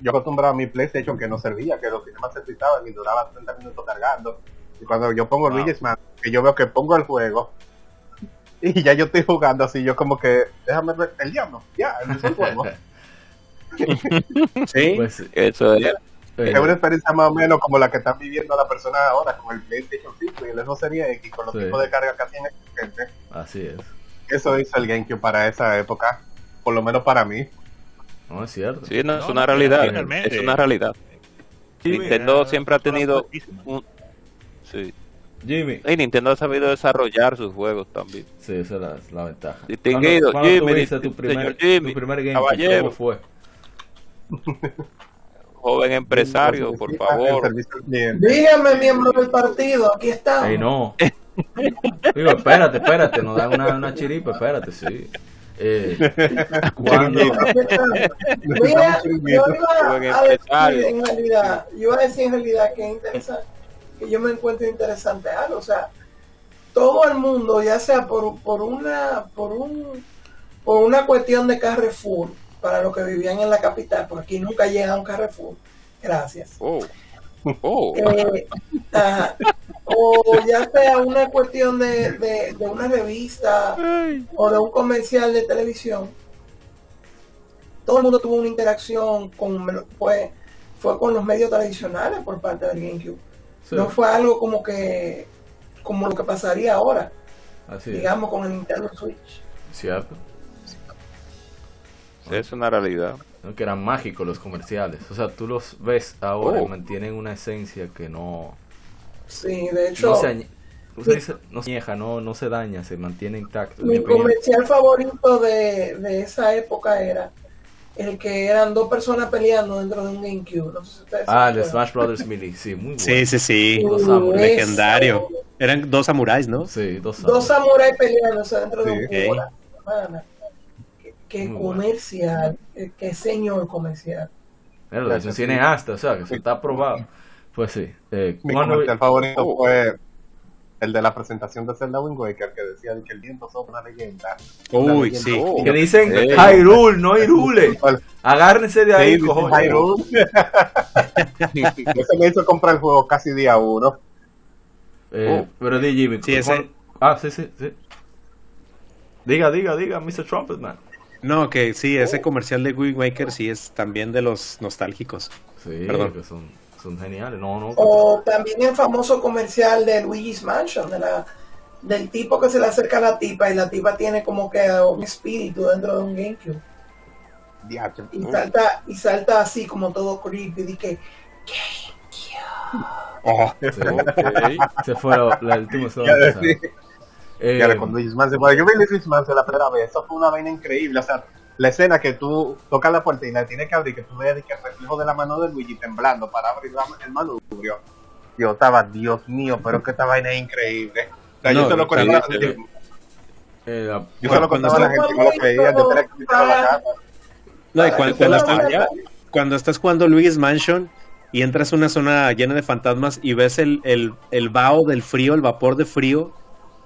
yo acostumbraba a mi PlayStation que no servía, que los cinemas se fritaban y duraba 30 minutos cargando. Y cuando yo pongo Luigi's Mansion, que yo veo que pongo el juego y ya yo estoy jugando así, yo como que déjame ver el diablo, ya, es el juego. Sí, Pues, Eso es. Es una experiencia más o menos como la que están viviendo las personas ahora con el PlayStation 5 y el Xbox Series X con los Sí. tipos de carga que tiene gente. así es. Eso hizo el GameCube para esa época, por lo menos para mí. No es cierto. Sí, no, es una realidad. Es una realidad. Nintendo siempre ha tenido un... Sí. Jimmy. Y Nintendo ha sabido desarrollar sus juegos también. Sí, esa es la, la ventaja. Distinguido, ¿Cuándo, cuándo Jimmy, tuviste tu señor primer, Jimmy, tu primer game? caballero. ¿Cómo fue? Joven empresario, por favor. Dígame, miembro del partido, aquí estamos. Ey, no. Digo, espérate, espérate, nos da una, una chiripa, espérate, sí. Eh, cuando, Mira, yo iba a decir en realidad, yo iba a decir en realidad que es interesante, que yo me encuentro interesante algo, o sea, todo el mundo, ya sea por, por una, por un, por una cuestión de Carrefour, para los que vivían en la capital, porque aquí nunca llega un Carrefour, gracias. Oh. Oh. Eh, ajá. o ya sea una cuestión de, de, de una revista o de un comercial de televisión, todo el mundo tuvo una interacción con fue, fue con los medios tradicionales por parte del GameCube. Sí, No fue algo como que como lo que pasaría ahora, así es, digamos con el Nintendo Switch. cierto. Sí, es una realidad. ¿no? Que eran mágicos los comerciales. O sea, tú los ves ahora Oh. y mantienen una esencia que no, Sí, de hecho, no se, añe- ¿cómo se dice? no se añeja, no, no se daña, se mantiene intacto. mi mi comercial favorito de, de esa época era el que eran dos personas peleando dentro de un GameCube. No sé si ustedes Ah, el de. Smash Brothers Melee, sí, muy bueno. sí, sí, sí. Los Uh, samuráis. Legendario. Eran dos samuráis, ¿no? Sí, dos Dos samuráis peleándose dentro de Sí. un Ok. cubo. la semana. Qué, qué Muy bueno. comercial, qué, señor comercial. Lo dice un cineasta, o sea, que se está aprobado. Pues sí. Eh, Mi ¿cuándo- comercial favorito fue el de la presentación de Zelda Wind Waker que decía que el viento sopla una leyenda. Uy, sí. Oh. Que dicen Eh. Hyrule, no Hyrule. Agárrense de ahí, Sí, cojones. Hyrule. Eso me hizo comprar el juego casi día uno. Eh, Oh. Pero di Jimmy. Sí, ese- ¿cuál- Ah, sí, sí, sí. Diga, diga, diga, Mr. Trumpetman. No, que sí, ese comercial de Wind Waker sí es también de los nostálgicos. Sí, Perdón. que son, son geniales. No, no. O también el famoso comercial de Luigi's Mansion, de la, del tipo que se le acerca a la tipa y la tipa tiene como que un espíritu dentro de un GameCube. Diacho. Y salta, y salta así como todo creepy y que Oh. Sí, se fue la, la última. Eh, ahora con Luigi's Mansion, cuando yo vi Luigi's Mansion la primera vez, eso fue una vaina increíble. O sea, la escena que tú tocas la puerta y la tienes que abrir, que tú veas que el reflejo de la mano de Luigi temblando para abrir la- el manubrio. Yo estaba, Dios mío, pero que esta vaina es increíble. O sea, yo se lo sí, contaba, eh, la- yo se lo Cuando contaba a la gente que lo veía, yo tenía que invitar a la casa. No, y Para cuando, estás, cuando estás jugando Luigi's Mansion y entras a una zona llena de fantasmas y ves el, el, el vaho del frío, el vapor de frío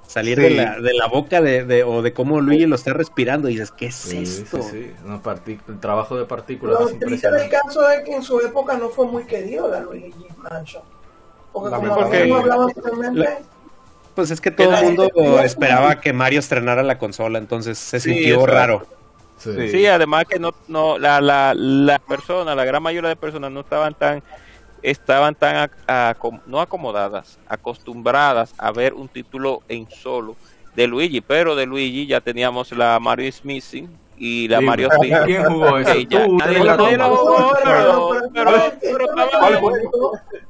salir Sí. de, la, de la boca de, de- o de cómo Luigi lo está respirando y dices, ¿qué es sí, esto? sí, partic- el trabajo de partículas Lo es triste del caso es que en su época no fue muy querido la Luigi's Mansion. Porque La como verdad que- habíamos hablado anteriormente, Pues es que todo la el mundo gente quería- esperaba que Mario estrenara la consola, entonces se Sí, sintió raro. Sí, además que no, no la, la, la persona, la gran mayoría de personas no estaban tan estaban tan no acomodadas, acostumbradas a ver un título en solo de Luigi, pero de Luigi ya teníamos la Mario is Missing y la Mario 3. ¿Quién jugó eso? Tú, nadie la No, pero- pero- pero, pero estaba,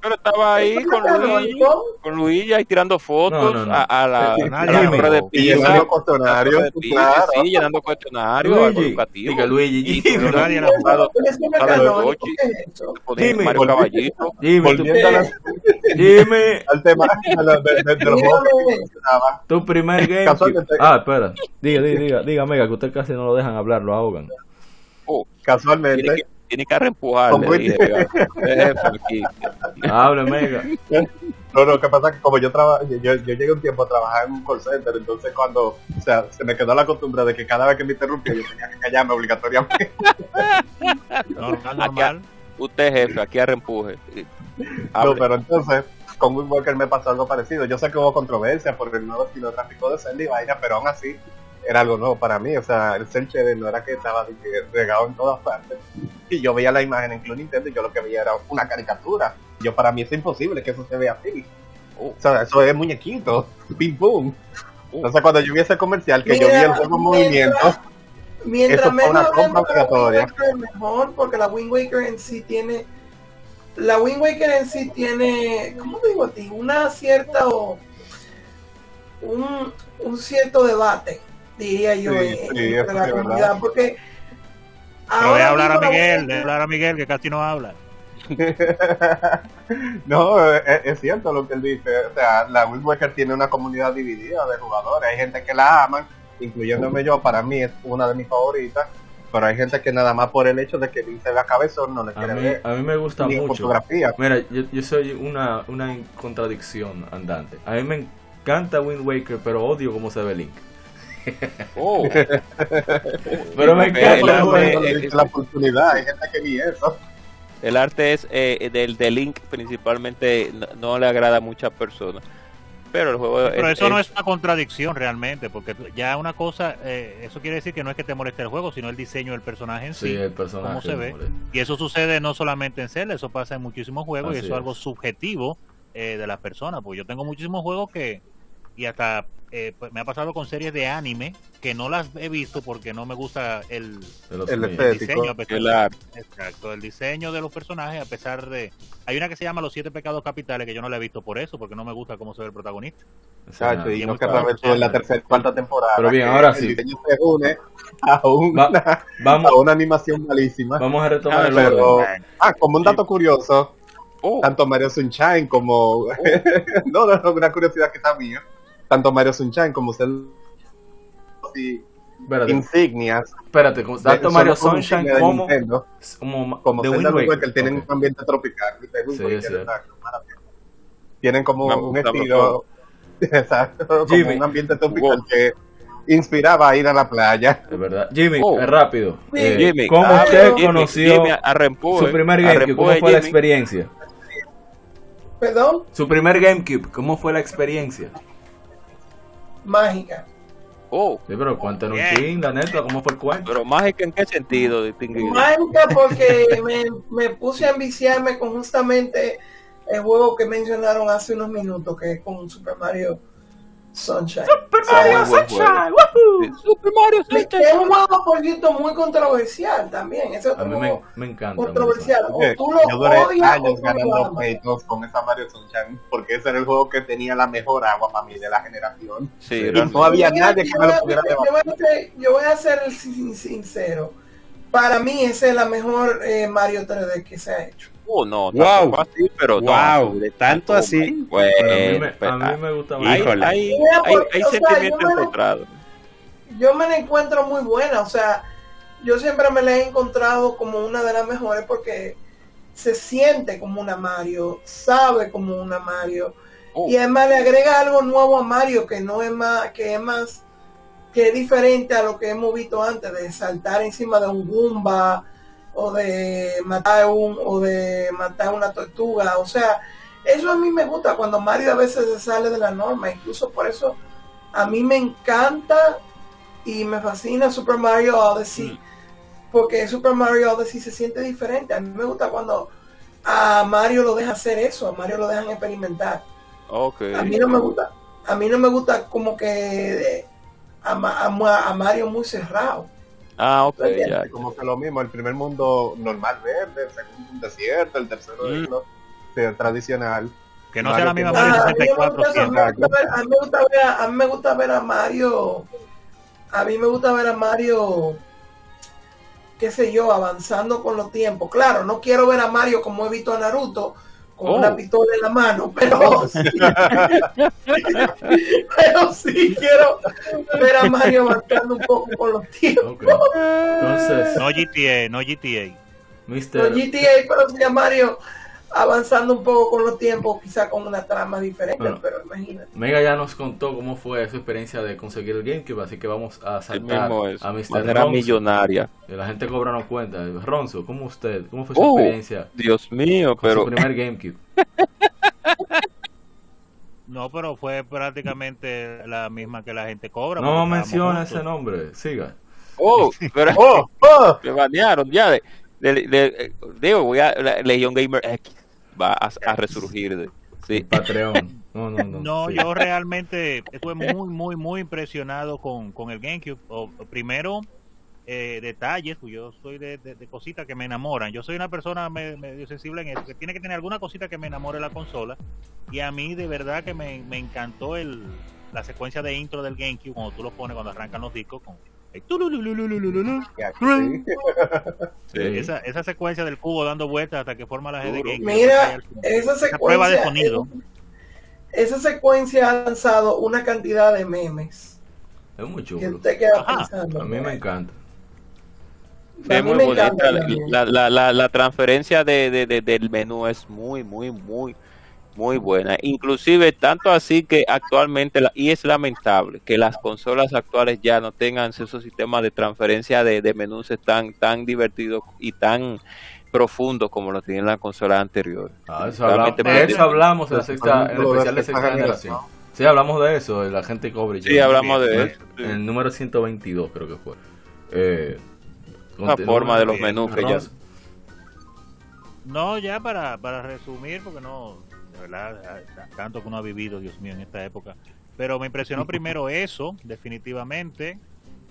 pero estaba ahí con Luigi, con Luigi ahí tirando fotos No, no, no. a, a la, a la compra de llenando cuestionarios, claro. sí, llenando cuestionarios, diga Luigi, Y nadie la jugado. a Mario Caballito. Al tema de, los- juegos tu primer game. Ah, espera. Diga, diga, diga, diga, Mega, que usted casi no lo dejan hablar, lo ahogan. Oh, Casualmente, tiene, que, tiene que reempujarle. Dije, aquí. Mega. No, no, que pasa que como yo trabajo, yo, yo llegué un tiempo a trabajar en un call center, entonces cuando, o sea, se me quedó la costumbre de que cada vez que me interrumpía yo tenía que callarme obligatoriamente. Normal, normal. Usted jefe, aquí a reempuje. No, pero entonces, con Wind Walker me pasó algo parecido. Yo sé que hubo controversia por el nuevo estilo gráfico de Zelda y vaina, pero aún así era algo nuevo para mí. O sea, el cel shading no era que estaba de regado en todas partes. Y yo veía la imagen en Club Nintendo y yo lo que veía era una caricatura. Yo para mí es imposible que eso se vea así. O sea, eso es muñequito, pim pum. Entonces cuando yo vi ese comercial que yo vi el juego en movimiento, Mientras Eso fue una menos compra de obligatoria. Mejor, porque la Wind Waker en sí tiene, la Wind Waker en sí tiene, ¿cómo te digo a ti? Una cierta o un, un cierto debate, diría yo, Sí, la comunidad, verdad. porque voy a hablar a la Miguel, Wind de hablar a Miguel, que casi no habla. no, es, es cierto lo que él dice. O sea, la Wind Waker tiene una comunidad dividida de jugadores. Hay gente que la aman, incluyéndome yo. Para mí es una de mis favoritas. Pero hay gente que nada más por el hecho de que Link se vea cabezón no le A quiere mí, ver. a mí me gusta Ni mucho. fotografía. Mira, yo, yo soy una, una contradicción andante. A mí me encanta Wind Waker, pero odio cómo se ve Link. Oh, Pero me encanta. Es la oportunidad. Hay gente que ni eso. el arte es eh, del de Link principalmente no, no le agrada a muchas personas. Pero el juego Pero eso no es una contradicción realmente, porque ya una cosa, eh, eso quiere decir que no es que te moleste el juego, sino el diseño del personaje en sí. Sí, el personaje. cómo se ve. Y eso sucede no solamente en Zelda, eso pasa en muchísimos juegos y eso es algo subjetivo eh, de las personas. Porque yo tengo muchísimos juegos que, y hasta eh, pues, me ha pasado con series de anime que no las he visto porque no me gusta el, El el diseño. El arte. Exacto, el diseño de los personajes, a pesar de. Hay una que se llama Los Siete Pecados Capitales que yo no la he visto por eso, porque no me gusta cómo se ve el protagonista. Chacho, y y no tú en la tercera cuarta temporada. Pero bien, que ahora el sí. diseño se une a una, Va- vamos, a una animación malísima. vamos a retomar Ah, el Pero, orden. ah, como un dato curioso, Oh, tanto Mario Sunshine como no, no, no, una curiosidad que está mía tanto Mario Sunshine como y Espérate, insignias espérate, como tanto Mario como Sunshine como, Nintendo, como, como de Zelda Wind Wind Waker. Tienen Ok. un ambiente tropical de Wind Sí, Waker, maravilla. tienen como un estilo exacto, como Jimmy. un ambiente tropical que inspiraba a ir a la playa Es verdad. Jimmy, Oh. rápido. Eh, Jimmy, ¿Cómo ah, usted Jimmy, conoció Jimmy, arrempuje, su primer GameCube? ¿Cómo fue la experiencia? Perdón, Su primer GameCube, ¿cómo fue la experiencia? Mágica. Oh, Sí, pero cuéntanos un ching, la neta, ¿cómo fue el cuento? pero mágica en qué sentido, distinguido. Mágica porque me, me puse a enviciarme con justamente el juego que mencionaron hace unos minutos, que es con Super Mario Sunshine. O sea, Mario Sunshine, Sí, Super Mario Es un juego, por cierto, muy controversial también. Ese es A otro mí me, juego me encanta. controversial. O Oye, tú lo yo duré odias o años ganando pleitos con esa Mario Sunshine porque ese era el juego que tenía la mejor agua para mí de la generación Sí, y realmente. no había nadie que yo me voy lo a- pudiera yo voy debatir a ser- Yo voy a ser sin- sincero. Para mí, esa es la mejor eh, Mario 3D que se ha hecho. Oh, no, Wow. así, pero no. Wow, de tanto así. Bueno, Pero a mí me, pues, a mí me gusta Híjole. hay, Mira, hay, porque, hay o sea, sentimientos yo me- encontrados. Yo me la encuentro muy buena. O sea, yo siempre me la he encontrado como una de las mejores porque se siente como una Mario, sabe como una Mario. Oh. Y además le agrega algo nuevo a Mario que no es más, que es más, que es diferente a lo que hemos visto antes, de saltar encima de un Goomba o de matar un, o de matar una tortuga. O sea, eso a mí me gusta cuando Mario a veces se sale de la norma. Incluso por eso a mí me encanta y me fascina Super Mario Odyssey. Porque Super Mario Odyssey se siente diferente. A mí me gusta cuando a Mario lo deja hacer eso, a Mario lo dejan experimentar. Ok. A mí no me gusta, a mí no me gusta como que a Mario muy cerrado. Ah, ok. Como que lo mismo, el primer mundo normal verde, el segundo un desierto, el tercero Mm. sí, tradicional. Que no sea la misma Mario Mario Ah, a, mí me 64 gusta, ver, a mí me gusta ver a, a mí me gusta ver a Mario a mí me gusta ver a Mario qué sé yo avanzando con los tiempos claro no quiero ver a Mario como he visto a Naruto con Oh. una pistola en la mano pero sí, pero sí quiero ver a Mario avanzando un poco con los tiempos. Entonces, No GTA, no GTA. no. GTA pero sí a Mario avanzando un poco con los tiempos quizá con una trama diferente Bueno. pero imagínate Mega ya nos contó cómo fue su experiencia de conseguir el GameCube, así que vamos a saltar a Mr. Manera Ronzo. millonaria. Que La gente cobra no cuenta. Ronzo, ¿cómo usted? ¿Cómo fue su Oh, experiencia Dios mío, con pero su primer GameCube? No, pero fue prácticamente la misma que la gente cobra. No menciona ese nombre, siga. Oh, pero ¡Oh! ¡Oh! me banearon ya. De, de- de- eh, digo, voy a. la- Legion Gamer X va a, a resurgir. De, sí. Patreon. No, no, no. No, sí. yo realmente estuve muy, muy, muy impresionado con, con el GameCube. O, primero, eh, detalles, pues yo soy de, de- de cositas que me enamoran. Yo soy una persona me- medio sensible en eso, que tiene que tener alguna cosita que me enamore la consola. Y a mí de verdad que me, me encantó el, la secuencia de intro del GameCube, cuando tú lo pones cuando arrancan los discos con... Esa, esa secuencia del cubo dando vueltas hasta que forma la G de. Mira, esa Esa prueba de secuencia, sonido. esa secuencia ha lanzado una cantidad de memes Es muy que chulo. usted queda pensando. A mí me encanta. Es muy bonita. la, la, la- la transferencia de, de- de- del menú es muy, muy, muy, muy buena. Inclusive tanto así que actualmente, la- y es lamentable, que las consolas actuales ya no tengan esos sistemas de transferencia de, de menús tan, tan divertidos y tan profundos como lo tienen las consolas anteriores. Ah, eso, hablamos, de eso hablamos en, la sexta, en el especial de sexta generación. Sí, hablamos de eso, de la gente cobre. Sí, hablamos de eso. el- el número 122 creo que fue. Eh, Una continúa. forma de los menús que ya... No, ya para, para resumir, porque no, verdad, tanto que uno ha vivido, Dios mío, en esta época. Pero me impresionó primero eso, definitivamente.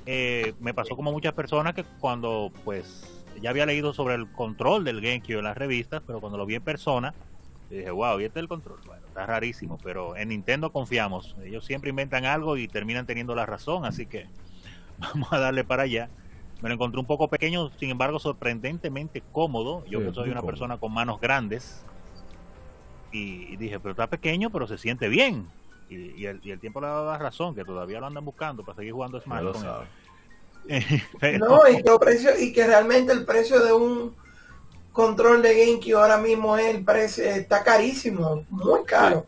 Eh, me pasó como muchas personas que cuando, pues, ya había leído sobre el control del GameCube en las revistas, pero cuando lo vi en persona, dije, wow, y este es el control. Bueno, está rarísimo, pero en Nintendo confiamos. Ellos siempre inventan algo y terminan teniendo la razón, así que vamos a darle para allá. Me lo encontré un poco pequeño, sin embargo, sorprendentemente cómodo. Yo Sí, que soy una cómodo. persona con manos grandes. Y, dije, pero está pequeño, pero se siente bien. Y, y el, y el tiempo le ha dado la razón, que todavía lo andan buscando para seguir jugando Smash con él. No, y, que el precio, y que realmente el precio de un control de GameCube ahora mismo es el precio, está carísimo, muy caro.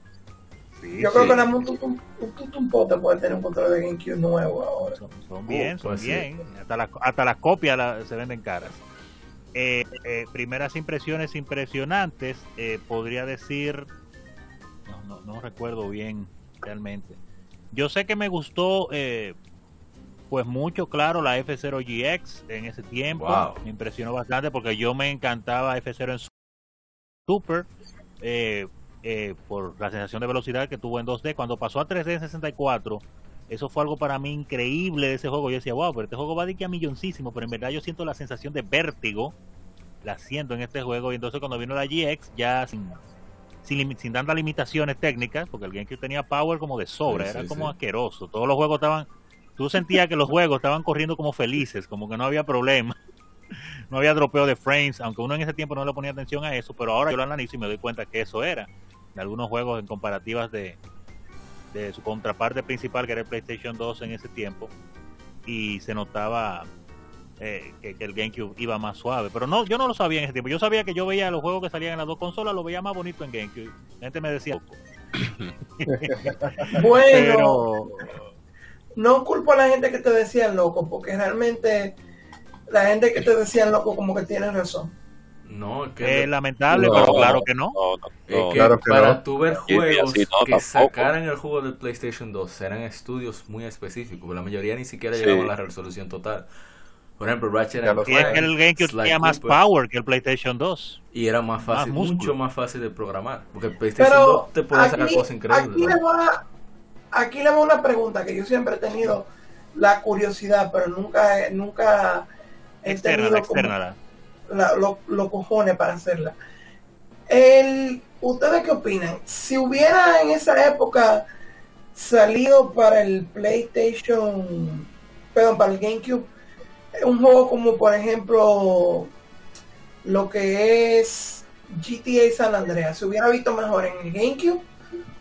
sí, Yo sí, creo que más un un tutumpote puede tener un control de GameCube nuevo ahora. son, son bien, son pues sí. bien. Hasta, las hasta las copias la- se venden caras. Eh, eh, primeras impresiones impresionantes, eh, podría decir, no, no, no recuerdo bien realmente. Yo sé que me gustó, eh, pues mucho, claro, la F0GX en ese tiempo. Wow. Me impresionó bastante porque yo me encantaba F0 en Super. eh, por la sensación de velocidad que tuvo en 2D. Cuando pasó a 3D en 64, eso fue algo para mí increíble de ese juego. Yo decía, wow, pero este juego va de que a milloncísimo, pero en verdad yo siento la sensación de vértigo, la siento en este juego. Y entonces cuando vino la GX, ya sin, sin, sin tantas limitaciones técnicas, porque el GameCube tenía power como de sobra, Sí, era sí, como sí. asqueroso. Todos los juegos estaban, tú sentías que los juegos estaban corriendo como felices, como que no había problema. No había dropeo de frames, aunque uno en ese tiempo no le ponía atención a eso, pero ahora yo lo analizo y me doy cuenta que eso era. De algunos juegos en comparativas de, de su contraparte principal, que era el PlayStation 2 en ese tiempo, y se notaba eh, que, que el GameCube iba más suave. Pero no, yo no lo sabía en ese tiempo. Yo sabía que yo veía los juegos que salían en las dos consolas, lo veía más bonito en GameCube. La gente me decía, Bueno, pero no culpo a la gente que te decían loco, porque realmente la gente que te decían loco como que tiene razón. No, que, es lamentable, No, pero claro que no. No, no, es que claro que para no. tú ver juegos así no, que tampoco. sacaran el juego del PlayStation 2 eran estudios muy específicos, la mayoría ni siquiera Sí. llegaban a la resolución total. Por ejemplo, Ratchet and lo Y es Clank, que el GameCube Sly tenía más Cooper, power que el PlayStation 2. y era más fácil, más mucho más fácil de programar, porque el PlayStation Pero 2 te puede sacar cosas increíbles. aquí, le va, aquí le va una pregunta que yo siempre he tenido la curiosidad, pero nunca, nunca he Externa, tenido la como externa. La- lo- cojones para hacerla. El, ¿Ustedes qué opinan? Si hubiera en esa época salido para el PlayStation, perdón, para el GameCube, un juego como por ejemplo lo que es GTA San Andreas, ¿se hubiera visto mejor en el GameCube?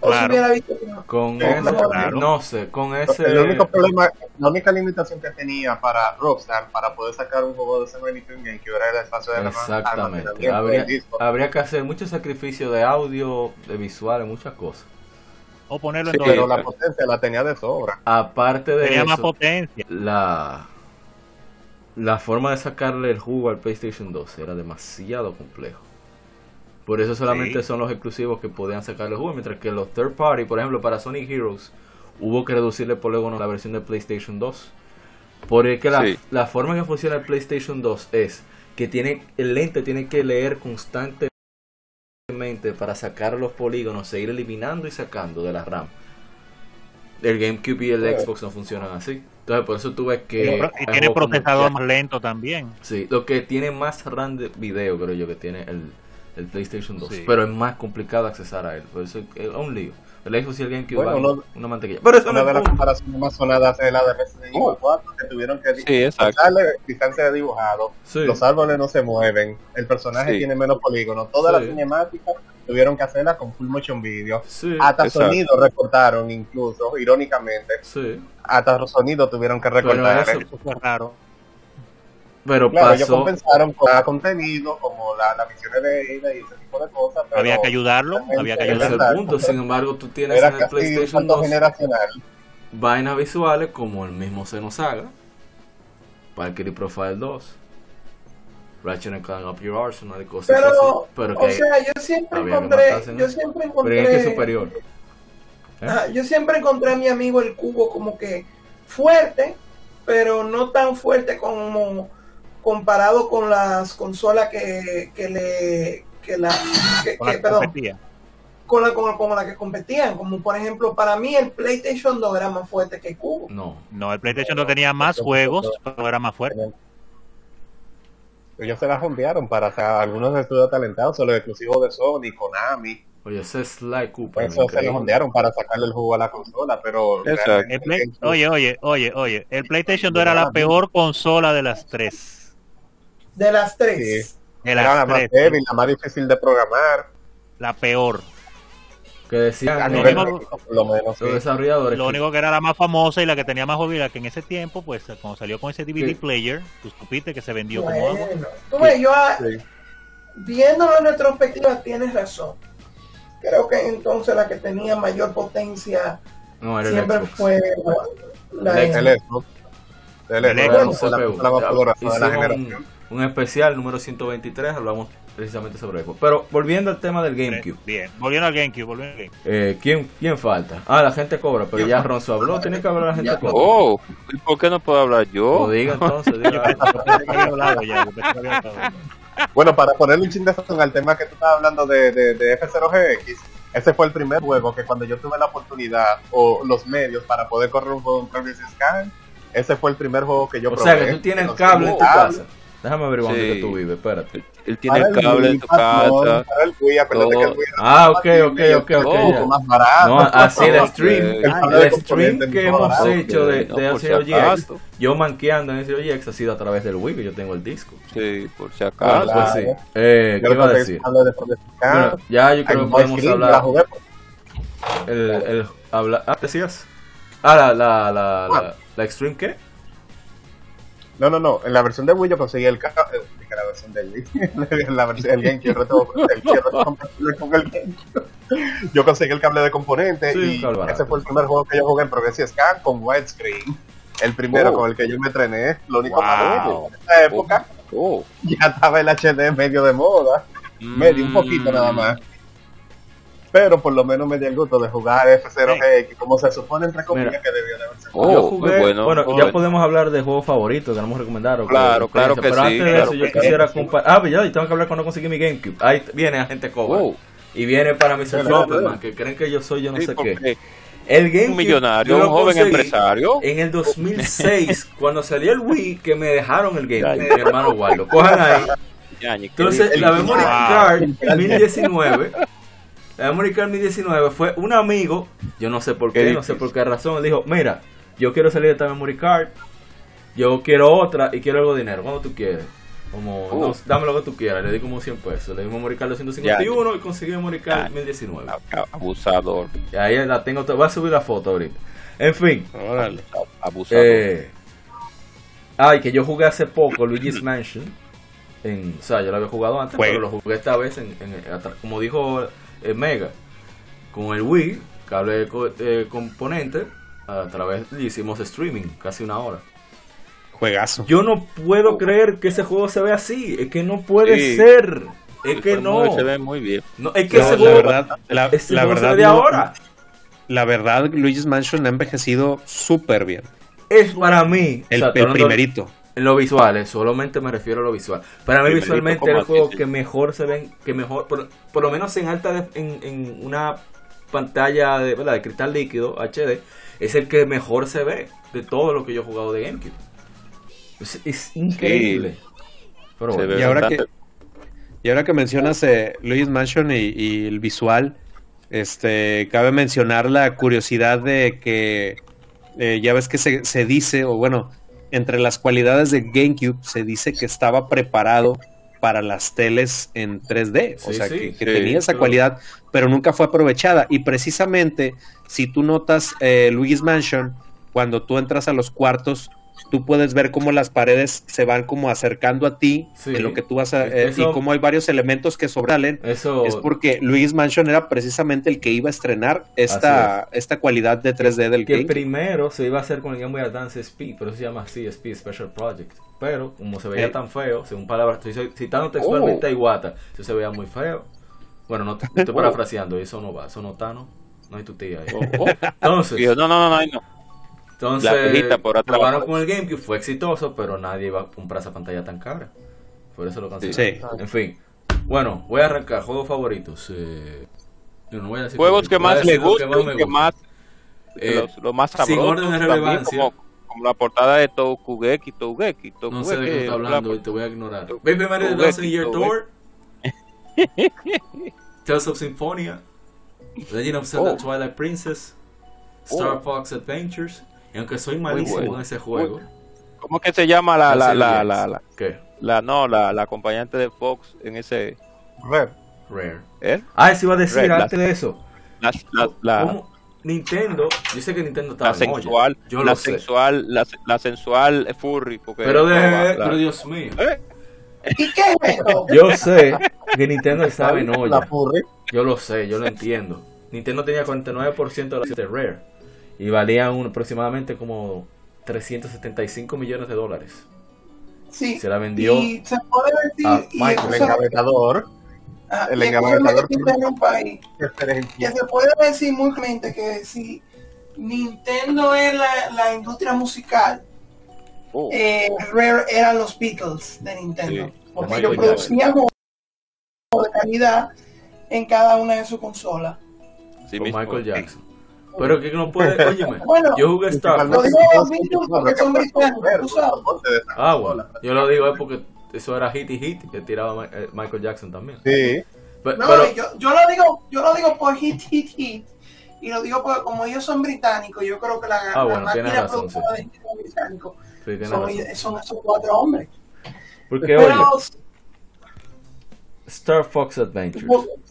¿O se Claro. hubiera visto mejor? Con ese, claro. no sé, con ese... El único problema, la única limitación que tenía para Rockstar para poder sacar un juego de ese magnitud en GameCube era el espacio de Exactamente. almacenamiento Habría, del disco. habría que hacer mucho sacrificio de audio, de visuales, muchas cosas. O ponerlo Sí, en Pero la potencia la tenía de sobra. Aparte de Tenía más eso, potencia. la, la forma de sacarle el jugo al PlayStation 2 era demasiado complejo. Por eso solamente Sí. son los exclusivos que podían sacarle el jugo, mientras que los third party, por ejemplo, para Sonic Heroes, hubo que reducirle polígono a la versión de PlayStation 2. Porque la, Sí. la forma que funciona el PlayStation 2 es que tiene el lente tiene que leer constantemente para sacar los polígonos, seguir eliminando y sacando de la RAM. El GameCube y el Sí. Xbox no funcionan así. Entonces por eso tú ves que... Y, tiene juegos procesador más lento también. Sí, lo que tiene más RAM de video creo yo que tiene el, el PlayStation 2. Sí. Pero es más complicado accesar a él. Por eso es un lío. El Xbox y el GameCube Bueno, van una mantequilla. Pero eso Una de las comparaciones más sonadas es la de Resident Evil 4, que tuvieron que Sí, darle distancia de dibujado, Sí. los árboles no se mueven, el personaje Sí. tiene menos polígonos, toda Sí. la cinemática tuvieron que hacerla con full motion video. Sí, Hasta Exacto. sonido recortaron incluso, irónicamente, sí. hasta sonido tuvieron que recortar. eso- Eso fue raro. Pero Claro, ellos pasó... compensaron con cada contenido, como la, las misiones de ida y ese tipo de cosas. Pero Había que ayudarlo, había que Ese ayudarlo. punto. Sin embargo, tú tienes Era en el PlayStation salto 2 generacional. vainas visuales como el mismo Xenosaga, Valkyrie Profile 2, Ratchet and Clank Up Your Arsenal y cosas Pero, así. Pero que o sea, yo siempre encontré, matarse, ¿no? yo siempre pero encontré, es que es superior. ¿Eh? Ajá, yo siempre encontré a mi amigo el cubo como que fuerte, pero no tan fuerte como comparado con las consolas que, que le que la que- Con la que- perdón, con la con, con la que competían, como por ejemplo para mí el PlayStation 2 era más fuerte que el cubo. No. No, el PlayStation no tenía más juegos, pero era más fuerte. Ellos se la rompearon para o sea, algunos estudios talentados, los exclusivos de Sony, Konami. Oye, ese Cooper. Por eso se lo jondearon para sacarle el jugo a la consola, pero El Play- oye, oye, oye, oye, el PlayStation 2 era la peor consola de las tres. De las tres. Sí. De era la más débil, la más difícil de programar, La peor. Que decían a lo nivel único- técnico, por lo menos. sí. los desarrolladores. Lo que- único que era la más famosa y la que tenía más jugabilidad que en ese tiempo, pues cuando salió con ese DVD Sí. player, tú supiste que se vendió como agua. Tú ves, yo Sí. viéndolo en retrospectiva tienes razón. Creo que entonces la que tenía mayor potencia No, era el siempre fue la, la El El. El El la CPU. consola más poderosa de la Hicimos generación. un, un especial número 123, hablamos precisamente sobre eso. Pero volviendo al tema del GameCube. Bien, volviendo al GameCube, volviendo al GameCube. Eh, ¿quién, ¿Quién falta? Ah, la gente cobra, pero ya Ronzo habló, tiene que hablar la gente cobra. Oh, ¿y por qué no puedo hablar yo? O diga entonces, diga. Bueno, para ponerle un ching de sazón al tema que tú estabas hablando de, de, de F0GX, ese fue el primer juego que cuando yo tuve la oportunidad o los medios para poder correr un juego en Scan, ese fue el primer juego que yo O probé. sea, que tú tienes cable en tu casa. Déjame averiguar Sí. dónde que tú vives, espérate. Él tiene el cable en el- casa. para el Wii, acuérdate todo. que el Wii era Ah, ok, ok, ok, ok, más barato. No, así el stream, El de stream que hemos barato. hecho de, No, de si yo manqueando en LCOGX ha sido a través del Wii, que yo tengo el disco. Sí, por si Ah, acaso. pues sí. claro. Eh, ¿Qué iba a decir? de. Bueno, ya yo creo que podemos hablar. jugué por- El, el, habla, ah, decías. Ah, la, la, la, la, la Extreme qué? No, no, no. En la versión de Wii yo conseguí el cable. que la versión de Wii. La versión del GameCube. el compatible con el GameCube. Yo conseguí el cable de componente Sí, y barato. ese fue el primer juego que yo jugué en Progressive Scan con widescreen. El primero Oh. con el que yo me entrené. Lo único Wow. malo en esa época Oh. ya estaba el HD medio de moda. Medio, un poquito nada más. Pero por lo menos me dio el gusto de jugar F0GX, como se supone entre comillas Mira. que debió de haberse Oh, yo muy jugué, bueno, bueno, muy ya bueno. podemos hablar de juegos favoritos que queremos recomendar. o Claro, que- claro que pero sí, antes de claro eso, yo quisiera comparar. Ah, pues ya, y tengo que hablar cuando conseguí mi GameCube. Ahí viene la gente cobra. Oh. Y viene para Trumpetman, dale. que creen que yo soy yo no Sí, sé qué. El GameCube, Un millonario, yo lo un joven empresario. En el 2006, cuando salió el Wii, que me dejaron el GameCube, mi hermano Waldo. Cojan ahí. Entonces, la. Memory Wow. Card 1019, Card 1019 fue un amigo, yo no sé por Qué no sé por qué razón, él dijo, mira, yo quiero salir de esta Memory Card, yo quiero otra y quiero algo de dinero, ¿cuánto tú quieres? Como, Uh. no, dame lo que tú quieras, le di como 100 pesos, le di Memory Card 251 y conseguí Memory Card 1019. Abusador. Y ahí la tengo, voy a subir la foto ahorita. En fin. Órale. Abusador. Eh, ay, que yo jugué hace poco Luigi's Mansion. En, o sea, yo lo había jugado antes, pero lo jugué esta vez, en, en- como dijo eh, Mega, con el Wii, cable co- eh, componente, a través le hicimos streaming, casi una hora. Juegazo. Yo no puedo creer que ese juego se vea así, es que no puede Sí. ser, es El que no. Se ve muy bien. No, es que No, ese la juego, verdad, la, ese la juego se verdad ve de no- ahora. La verdad, Luigi's Mansion ha envejecido súper bien. Es para mí, El, o sea, el hablando- primerito. En lo visual, eh, solamente me refiero a lo visual. Para mí Primerito, visualmente ¿cómo el juego que mejor se ven, que mejor, por, por lo menos en alta, def- en, en una pantalla de, ¿verdad? de cristal líquido HD, es el que mejor se ve de todo lo que yo he jugado de GameCube. Es, es increíble. Pero bueno. Y ahora que, y ahora que mencionas eh, Luigi's Mansion y, y el visual, este, cabe mencionar la curiosidad de que eh, ya ves que se, se dice, o bueno, entre las cualidades de GameCube se dice que estaba preparado para las teles en 3D, o Sí, sea, sí, que, que sí, tenía esa pero- cualidad, pero nunca fue aprovechada. Y precisamente, si tú notas eh, Luigi's Mansion, cuando tú entras a los cuartos, tú puedes ver cómo las paredes se van como acercando a ti, Sí. en lo que tú vas a, eh, Eso- y cómo hay varios elementos que sobresalen. Eso Es porque Luigi's Mansion era precisamente el que iba a estrenar esta, esta cualidad de 3D del que game. primero se iba a hacer con el Game Boy Advance SP, pero se llama así, SP Special Project. Pero como se veía Eh. tan feo, según palabras, estoy citando textualmente Oh. a Iwata, se veía muy feo. Bueno, no estoy Oh. parafraseando, eso no va, eso no está, ¿no? No hay tu tía ahí. Oh, oh. Entonces, no, no, no, no, no. Entonces La viejita por atrás. probaron con el GameCube, fue exitoso, pero nadie iba a comprar esa pantalla tan cara. Por eso lo cancelaron. Sí. En fin, bueno, voy a arrancar. Juegos favoritos. Eh, yo no voy a decir Juegos que más le gustan, que gusta. más, Eh, los, lo más sin sabroso, orden de también, relevancia. como, como la portada de Tokugeki, Tokugeki, No sé de qué Tokugeki, está la- hablando y te voy a ignorar. The Togeki, Thousand Year. Tour. Tales of Symphonia. Legend of Zelda Oh. Twilight Princess. Star Oh. Fox Adventures. Y aunque soy malísimo bueno. en ese juego. ¿Cómo que se llama la, la, la, la, la, ¿Qué? la- no, la, la acompañante de Fox en ese, Red. Rare. ¿eh? Ah, eso iba a decir la- antes de eso. La, la, la, ¿Cómo? Nintendo, yo sé que Nintendo estaba la sensual, Yo la lo sé. sensual, la, la sensual furry, porque Pero de, la- la- pero Dios mío. ¿Eh? ¿Y qué es eso? Yo sé que Nintendo estaba en La olla. Yo lo sé, yo lo entiendo. Nintendo tenía 49% de las de Rare y valía un, aproximadamente como 375 millones de dólares. Sí. Se la vendió Y se puede decir. a y Michael. El encabezador. ah, el y escúchame encabezador que se puede decir muy claramente que si Nintendo es la, la industria musical, Oh, eh, Rare eran los Beatles de Nintendo. Sí, porque ellos producían juegos de calidad en cada una de sus consolas. sí con. Michael Jackson. Pero que no puede, óyeme, Bueno, yo jugué Star Lo Fox. digo a los Beatles porque son británicos, tú sabes. Ah, bueno, yo lo digo es porque eso era hit y hit que tiraba eh, Michael Jackson también. Sí. Pe- No, pero, yo, yo lo digo, yo lo digo por hit, hit, hit. Y lo digo porque como ellos son británicos, yo creo que la, Ah, la bueno, tienes máquina razón, productora sí. de británicos sí, son, son esos cuatro hombres. Porque, Pero oye, Star Fox Adventures.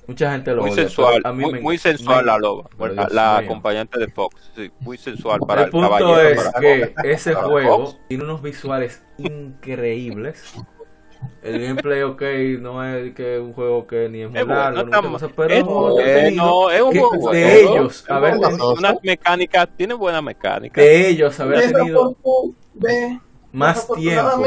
Mucha gente lo Muy odia, sensual, a mí muy, me- muy sensual me- la loba, la, acompañante de Fox, sí, muy sensual para el el, punto caballero. es para- que ese para juego Fox. tiene unos visuales increíbles. El gameplay, ok, no es que un juego que ni es muy largo, no pero Es entretenido. es un que juego de ellos haber tenido, unas mecánicas, tiene buena mecánica. de ellos haber tenido más tiempo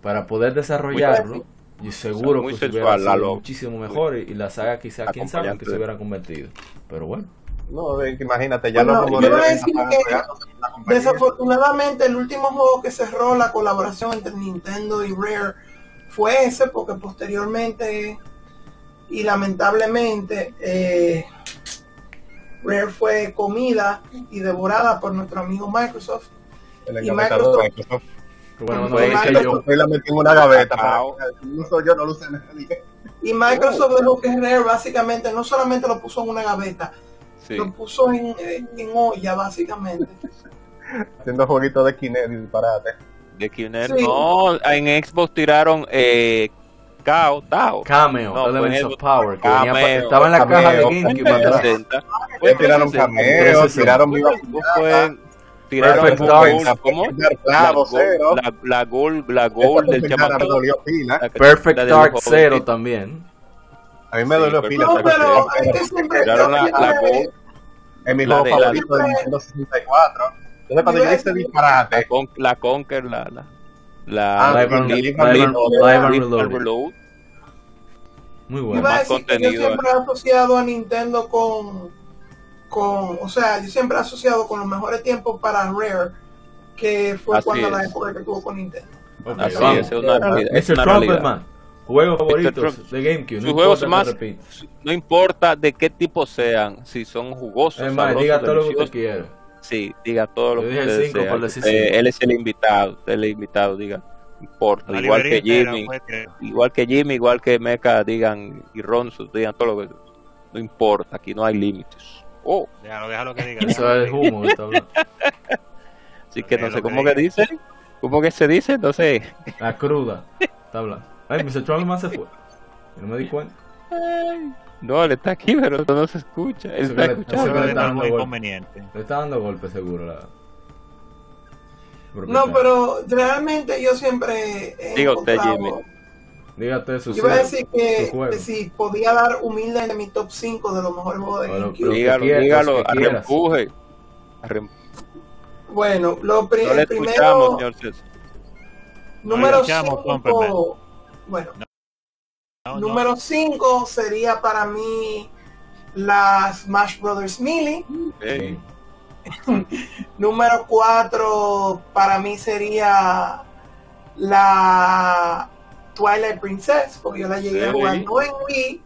para poder desarrollarlo, y seguro muy que se sensual, hubiera la sido loba. muchísimo mejor y, y la saga quizá, quién sabe, que se hubiera convertido. Pero bueno, No, que imagínate, ya Bueno, los yo decir que- desafortunadamente el último juego que cerró la colaboración entre Nintendo y Rare fue ese porque posteriormente y lamentablemente eh, Rare fue comida y devorada por nuestro amigo Microsoft. El Y Microsoft- Microsoft. Bueno, no Pues, lo hice que yo. La metí en una gaveta. Wow. No soy yo, no lo sé nadie. Y Microsoft dejó que Rare básicamente no solamente lo puso en una gaveta, Sí. lo puso en, en olla básicamente. Haciendo jueguitos de Kinect disparate. De Kinect. Sí. No, en Xbox tiraron eh, Kao, Tao. Cameo, No, Elements of Power, que venía Cameo, estaba en la Cameo, caja de. GameCube atrás. 360. Tiraron 360. cameo, 360. tiraron Viva tiraron Perfect la Dark. ¿cómo? La Claro, cero. la, la Gold, la Gold del chamaco. dolió pila. La que- Perfect la Dark. Zero también. A mí me Sí, dolió pila. No, esa cosa, pero pero es que siempre Tiraron la, la Gold, Es mi la juego favorito de Nintendo 64. Entonces cuando yo hice la, disparate, con, la Conquer, la... la Ah, la Live Reloaded. Reload. Muy bueno. Más contenido, yo siempre he asociado a Nintendo con, con, o sea, yo siempre he asociado con los mejores tiempos para Rare, que fue Así cuando la época que tuvo con Nintendo. Así vamos. es, es una realidad. es una realidad. Juegos favoritos de GameCube. Sus no juegos más, no importa de qué tipo sean, si son jugosos, Es más, diga todo lo que usted quiera. Sí, diga todo lo Yo que usted cinco desea. por decir Eh, él es el invitado, usted es el invitado, diga, no importa. Igual que Jimmy, pues, igual que Jimmy, igual que Mecha, digan, y Ronzo, digan todo lo que no importa, aquí no hay límites. Oh, Déjalo, déjalo que diga. Eso es humo. que está hablando. así que no sé cómo que dice, cómo que se dice, no sé. La cruda. Está hablando. Ay, Mr. Trumpet Man se fue. Yo no me di cuenta. No, él está aquí, pero no se escucha. Él está escuchando. eso que le está es dando un golpe. inconveniente. Le está dando golpe seguro la. No, pero realmente yo siempre he Diga usted, Jimmy. Dígate su Yo iba a decir que, que si podía dar humildemente mi top 5 de los mejores juegos de Bueno, GameCube. dígalo, quieras, dígalo, arrempuje. Arrem- Bueno, lo pri- No le el primero, señor César. número escuchamos, 5, Trumpetman. bueno, No, no. número 5 sería para mí la Smash Brothers Melee. Eh, Número 4 para mí sería la Twilight Princess, porque yo la llegué a jugar no en Wii,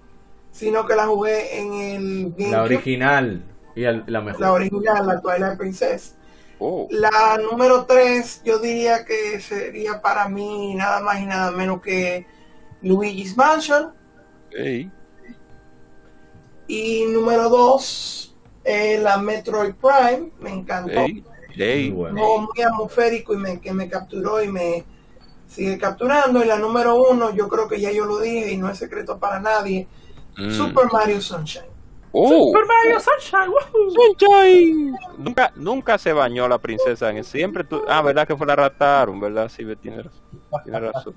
sino que la jugué en el La GameCube, original y el- la mejor. la original, la Twilight Princess. oh, La número 3 yo diría que sería para mí nada más y nada menos que Luigi's Mansion. Y número 2 la Metroid Prime, me encantó. ey, ey. Muy atmosférico y me, que me capturó y me sigue capturando. Y la número 1 yo creo que ya yo lo dije y no es secreto para nadie. Mm. Super Mario Sunshine. Oh, Mario Sunshine. Sunshine. Nunca, nunca se bañó la princesa en siempre tú, ah, verdad que fue la rataron, verdad, sí, tiene razón, tiene razón.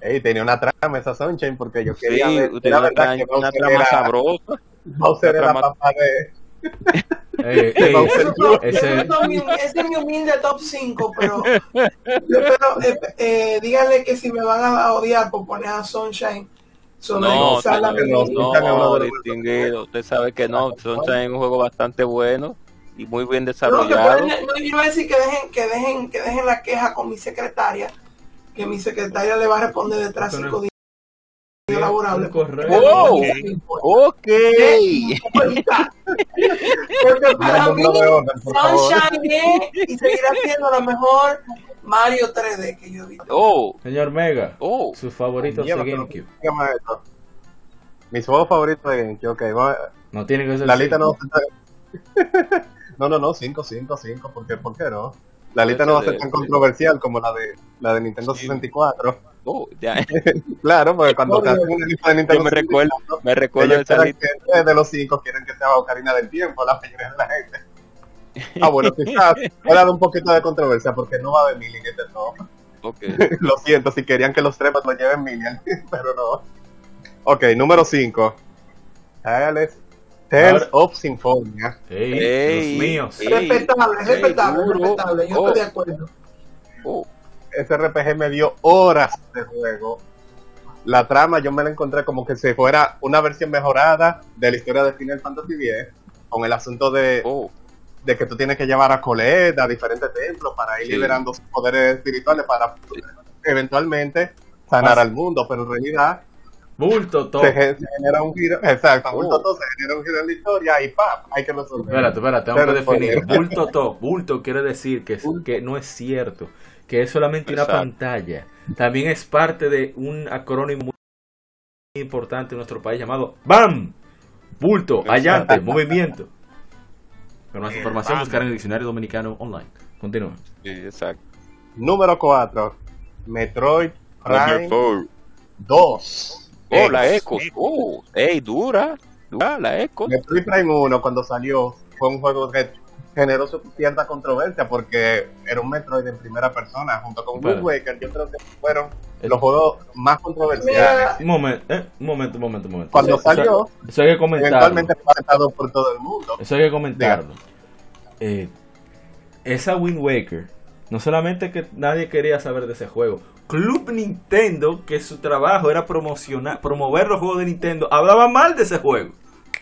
ey, tenía una trama esa Sunshine porque yo Sí, quería ver, usted era una, verdad que una trama era, sabrosa. Bowser era trama- papá de... Ey, ey, Bowser Eso- ese- es mi- ese es mi humilde top 5, pero, pero eh, eh, díganle que si me van a odiar por poner a Sunshine sobre No, no, no, distinguido, usted sabe que no, Sunshine es un juego bastante bueno y muy bien No, desarrollado. pueden- no, yo iba a decir que dejen, que dejen, que dejen la queja con mi secretaria, que mi secretaria le va a responder detrás no- cinco días No me importa. Ok. Porque para mí. Sunshine es y seguirá siendo la mejor Mario 3D que yo he visto. Oh, Señor Mega, oh. sus favoritos de GameCube. esto. Mis juegos favoritos de GameCube, ok, va- No tiene que ser. La lista no No, no, no, 5, 5, 5, ¿por qué, por qué no? La lista no va a ser tan controversial como la de la de Nintendo 64. Oh, ya. Claro, porque cuando te hacen una lista de Nintendo me recuerdo, 64, me recuerdo esa lista. de los cinco quieren que sea Ocarina del Tiempo, la mayoría de la gente. Ah, bueno, quizás pueda dar un poquito de controversia porque no va a haber Millie en este top. Ok. Lo siento, si querían que los trepas lo lleven Minion, pero no. Ok, número 5. Tales, Tales of Symphonia. Ey, Ey, los míos. ey. Respetable, respetable, respetable. Yo Oh. estoy de acuerdo. Oh, Ese RPG me dio horas de juego. La trama yo me la encontré como que si fuera una versión mejorada de la historia de Final Fantasy X, con el asunto de, oh. de que tú tienes que llevar a Colette a diferentes templos para ir Sí. liberando sus poderes espirituales para eventualmente sanar al mundo, pero en realidad Bulto top. Se, ge- se genera un giro, exacto, Oh. bulto todo, se genera un giro en la historia y ¡pap! Hay que resolver. Espérate, espérate, tengo que definir. spoiler. Bulto top. Bulto quiere decir que, es- que no es cierto, que es solamente una pantalla. También es parte de un acrónimo muy importante en nuestro país llamado BAM. Bulto, allante, movimiento. Con más El información BAM. buscar en el diccionario dominicano online. Continúa. Sí, exacto. Número 4. Metroid Prime four. 2. Oh, la Echo. Echo. Oh, ey, dura. Dura la Echo. Metroid Prime 1 cuando salió fue un juego que generó su cierta controversia porque era un Metroid en primera persona junto con Wind Espera. Waker. Yo creo que fueron El- los juegos más controversiales. Mira, Un momento, eh, un momento, un momento, un momento. Cuando Eso- salió, eso hay que comentarlo. Eventualmente fue aceptado por todo el mundo. Eso hay que comentarlo. Eh, esa Wind Waker, no solamente que nadie quería saber de ese juego, Club Nintendo, que su trabajo era promocionar, promover los juegos de Nintendo, hablaba mal de ese juego.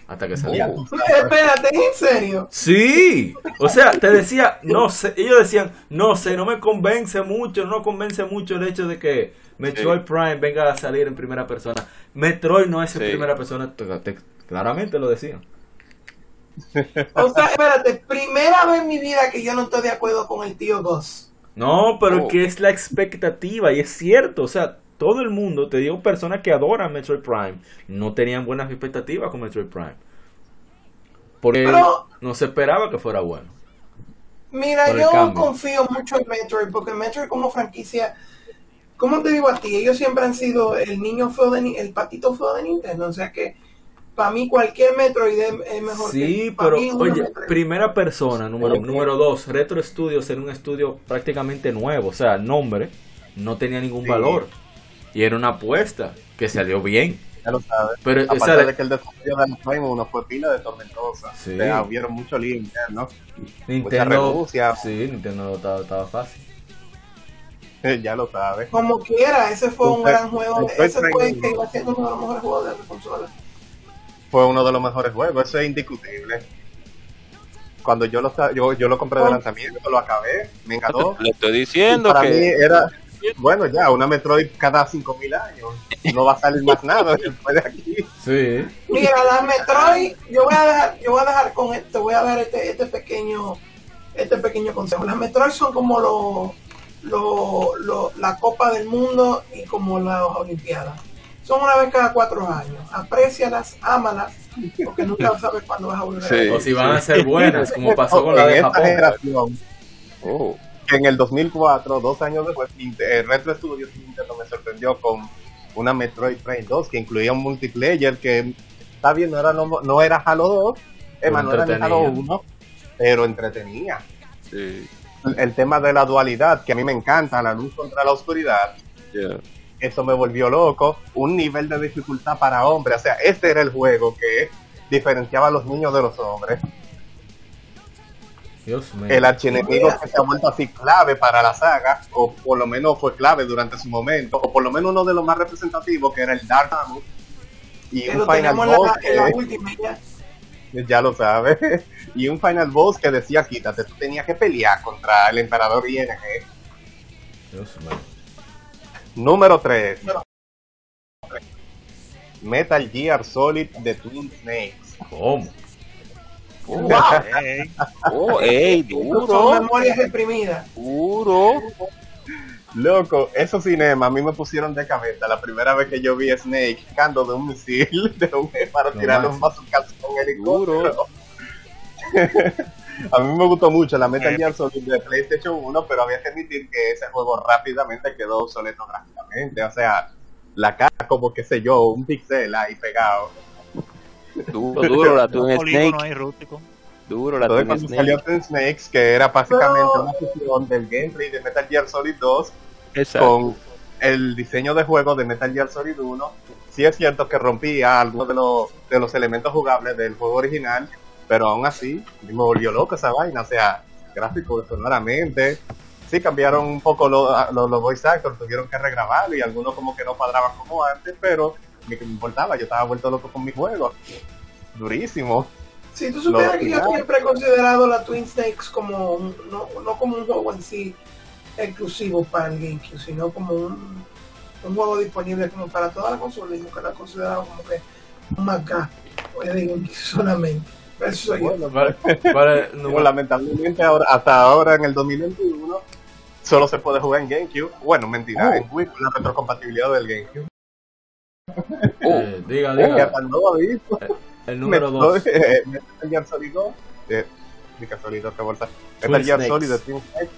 Hasta que salió. Espérate, ¿en serio? Sí, o sea, te decía, no sé, ellos decían, no sé, no me convence mucho, no convence mucho el hecho de que Metroid Prime venga a salir en primera persona. Metroid no es en Sí. primera persona, te- te- claramente lo decían. O sea, espérate, primera vez en mi vida que yo no estoy de acuerdo con el tío Goss. No, pero Oh. que es la expectativa y es cierto, o sea, todo el mundo, te digo, personas que adoran Metroid Prime, no tenían buenas expectativas con Metroid Prime. Porque Pero- no se esperaba que fuera bueno. Mira, yo cambio. confío mucho en Metroid, porque Metroid como franquicia, ¿cómo te digo a ti? Ellos siempre han sido el niño feo de el patito feo de Nintendo, o sea que para mí cualquier Metroid es, mejor Sí, que pero oye, Metroid. primera persona, número, número dos, Retro Studios era un estudio prácticamente nuevo, o sea, nombre no tenía ningún Sí. valor y era una apuesta que salió bien. Ya lo sabes. Pero, o Aparte sea, de que el desarrollo de 1 fue pila de tormentosa. Sí. O sea, hubieron mucho lío interno. Mucha Nintendo, sí, Nintendo estaba, estaba fácil. ya lo sabes. Como quiera, ese fue un gran juego, ese fue el que iba siendo uno de los mejores juegos de la consola. Fue uno de los mejores juegos, eso es indiscutible. Cuando yo lo, yo, yo lo compré de lanzamiento, lo acabé, me encantó. Le estoy Y diciendo para que. mí era, bueno, ya, una Metroid cada 5000 años. No va a salir más nada después de aquí. Sí. Mira, las Metroid, yo voy a dejar, yo voy a dejar con esto, voy a dar este, este pequeño, este pequeño consejo. Las Metroid son como lo, lo, lo- la Copa del Mundo y como las Olimpiadas. Son una vez cada cuatro años. Aprécialas, ámalas, porque nunca sabes cuándo vas a volver. a Sí. O si van a ser buenas, como pasó con la de Japón. generación, Oh, que en el 2004, dos años después, eh, Retro Studios Nintendo me sorprendió con una Metroid Prime 2 que incluía un multiplayer que está bien, no era, no, no era Halo 2, Pero Emma, no era ni Halo entretenía. 1, pero entretenía. sí. El, el tema de la dualidad, que a mí me encanta, la luz contra la oscuridad, Yeah. eso me volvió loco. Un nivel de dificultad para hombres, o sea, este era el juego que diferenciaba a los niños de los hombres. Dios mío. el archienemigo que se ha vuelto así clave para la saga, o por lo menos fue clave durante su momento, o por lo menos uno de los más representativos, que era el Dark Samus, y Que un Final la, Boss, en la que, última ya. ya lo sabes, y un Final Boss que decía, quítate, tú tenías que pelear contra el Emperador ING. Dios mío. Número 3. Metal Gear Solid de Twin Snakes. ¿Cómo? Oh, Ey, oh, ey, Son duro, memorias reprimidas. duro. Loco, esos cinemas a mí me pusieron de cabeza la primera vez que yo vi a Snake cando de un misil de un para No tirarle un bazookazo con helicóptero. a mí me gustó mucho la Metal Gear Solid de PlayStation 1, pero había que admitir que ese juego rápidamente quedó obsoleto gráficamente. O sea, la cara como que sé yo, un pixel ahí pegado. Duro, duro la polígono Snake. ahí rústico. Duro la Entonces cuando Snake. salió Twin Snakes, que era básicamente una fusión del gameplay de Metal Gear Solid 2 Exacto. con el diseño de juego de Metal Gear Solid 1. Sí es cierto que rompía algunos de los, de los elementos jugables del juego original, pero aún así me volvió loco esa vaina, o sea, gráfico sonoramente. Sí cambiaron un poco los los- los voice actors, tuvieron que regrabarlo y algunos como que no cuadraban como antes, pero ni que me importaba, yo estaba vuelto loco con mi juego. Durísimo. Si tú supieras que yo siempre he considerado la Twin Snakes como un- no, no como un juego en sí exclusivo para el GameCube, sino como un un juego disponible como para toda la consola y nunca lo he considerado como que un acá, o ya digo, solamente. Pero eso soy yo. Bueno, Para- para- no, Bueno, lamentablemente ahora, hasta ahora en el 2021 solo se puede jugar en GameCube. Bueno, mentira, en Wii con la retrocompatibilidad del GameCube. Eh, diga, Que diga. hasta el. El número Me- 2. eh, Metal Gear Solid 2. Eh, Metal Solid 2, qué bolsa. Twin Metal Gear Snakes. Solid de Twin Snakes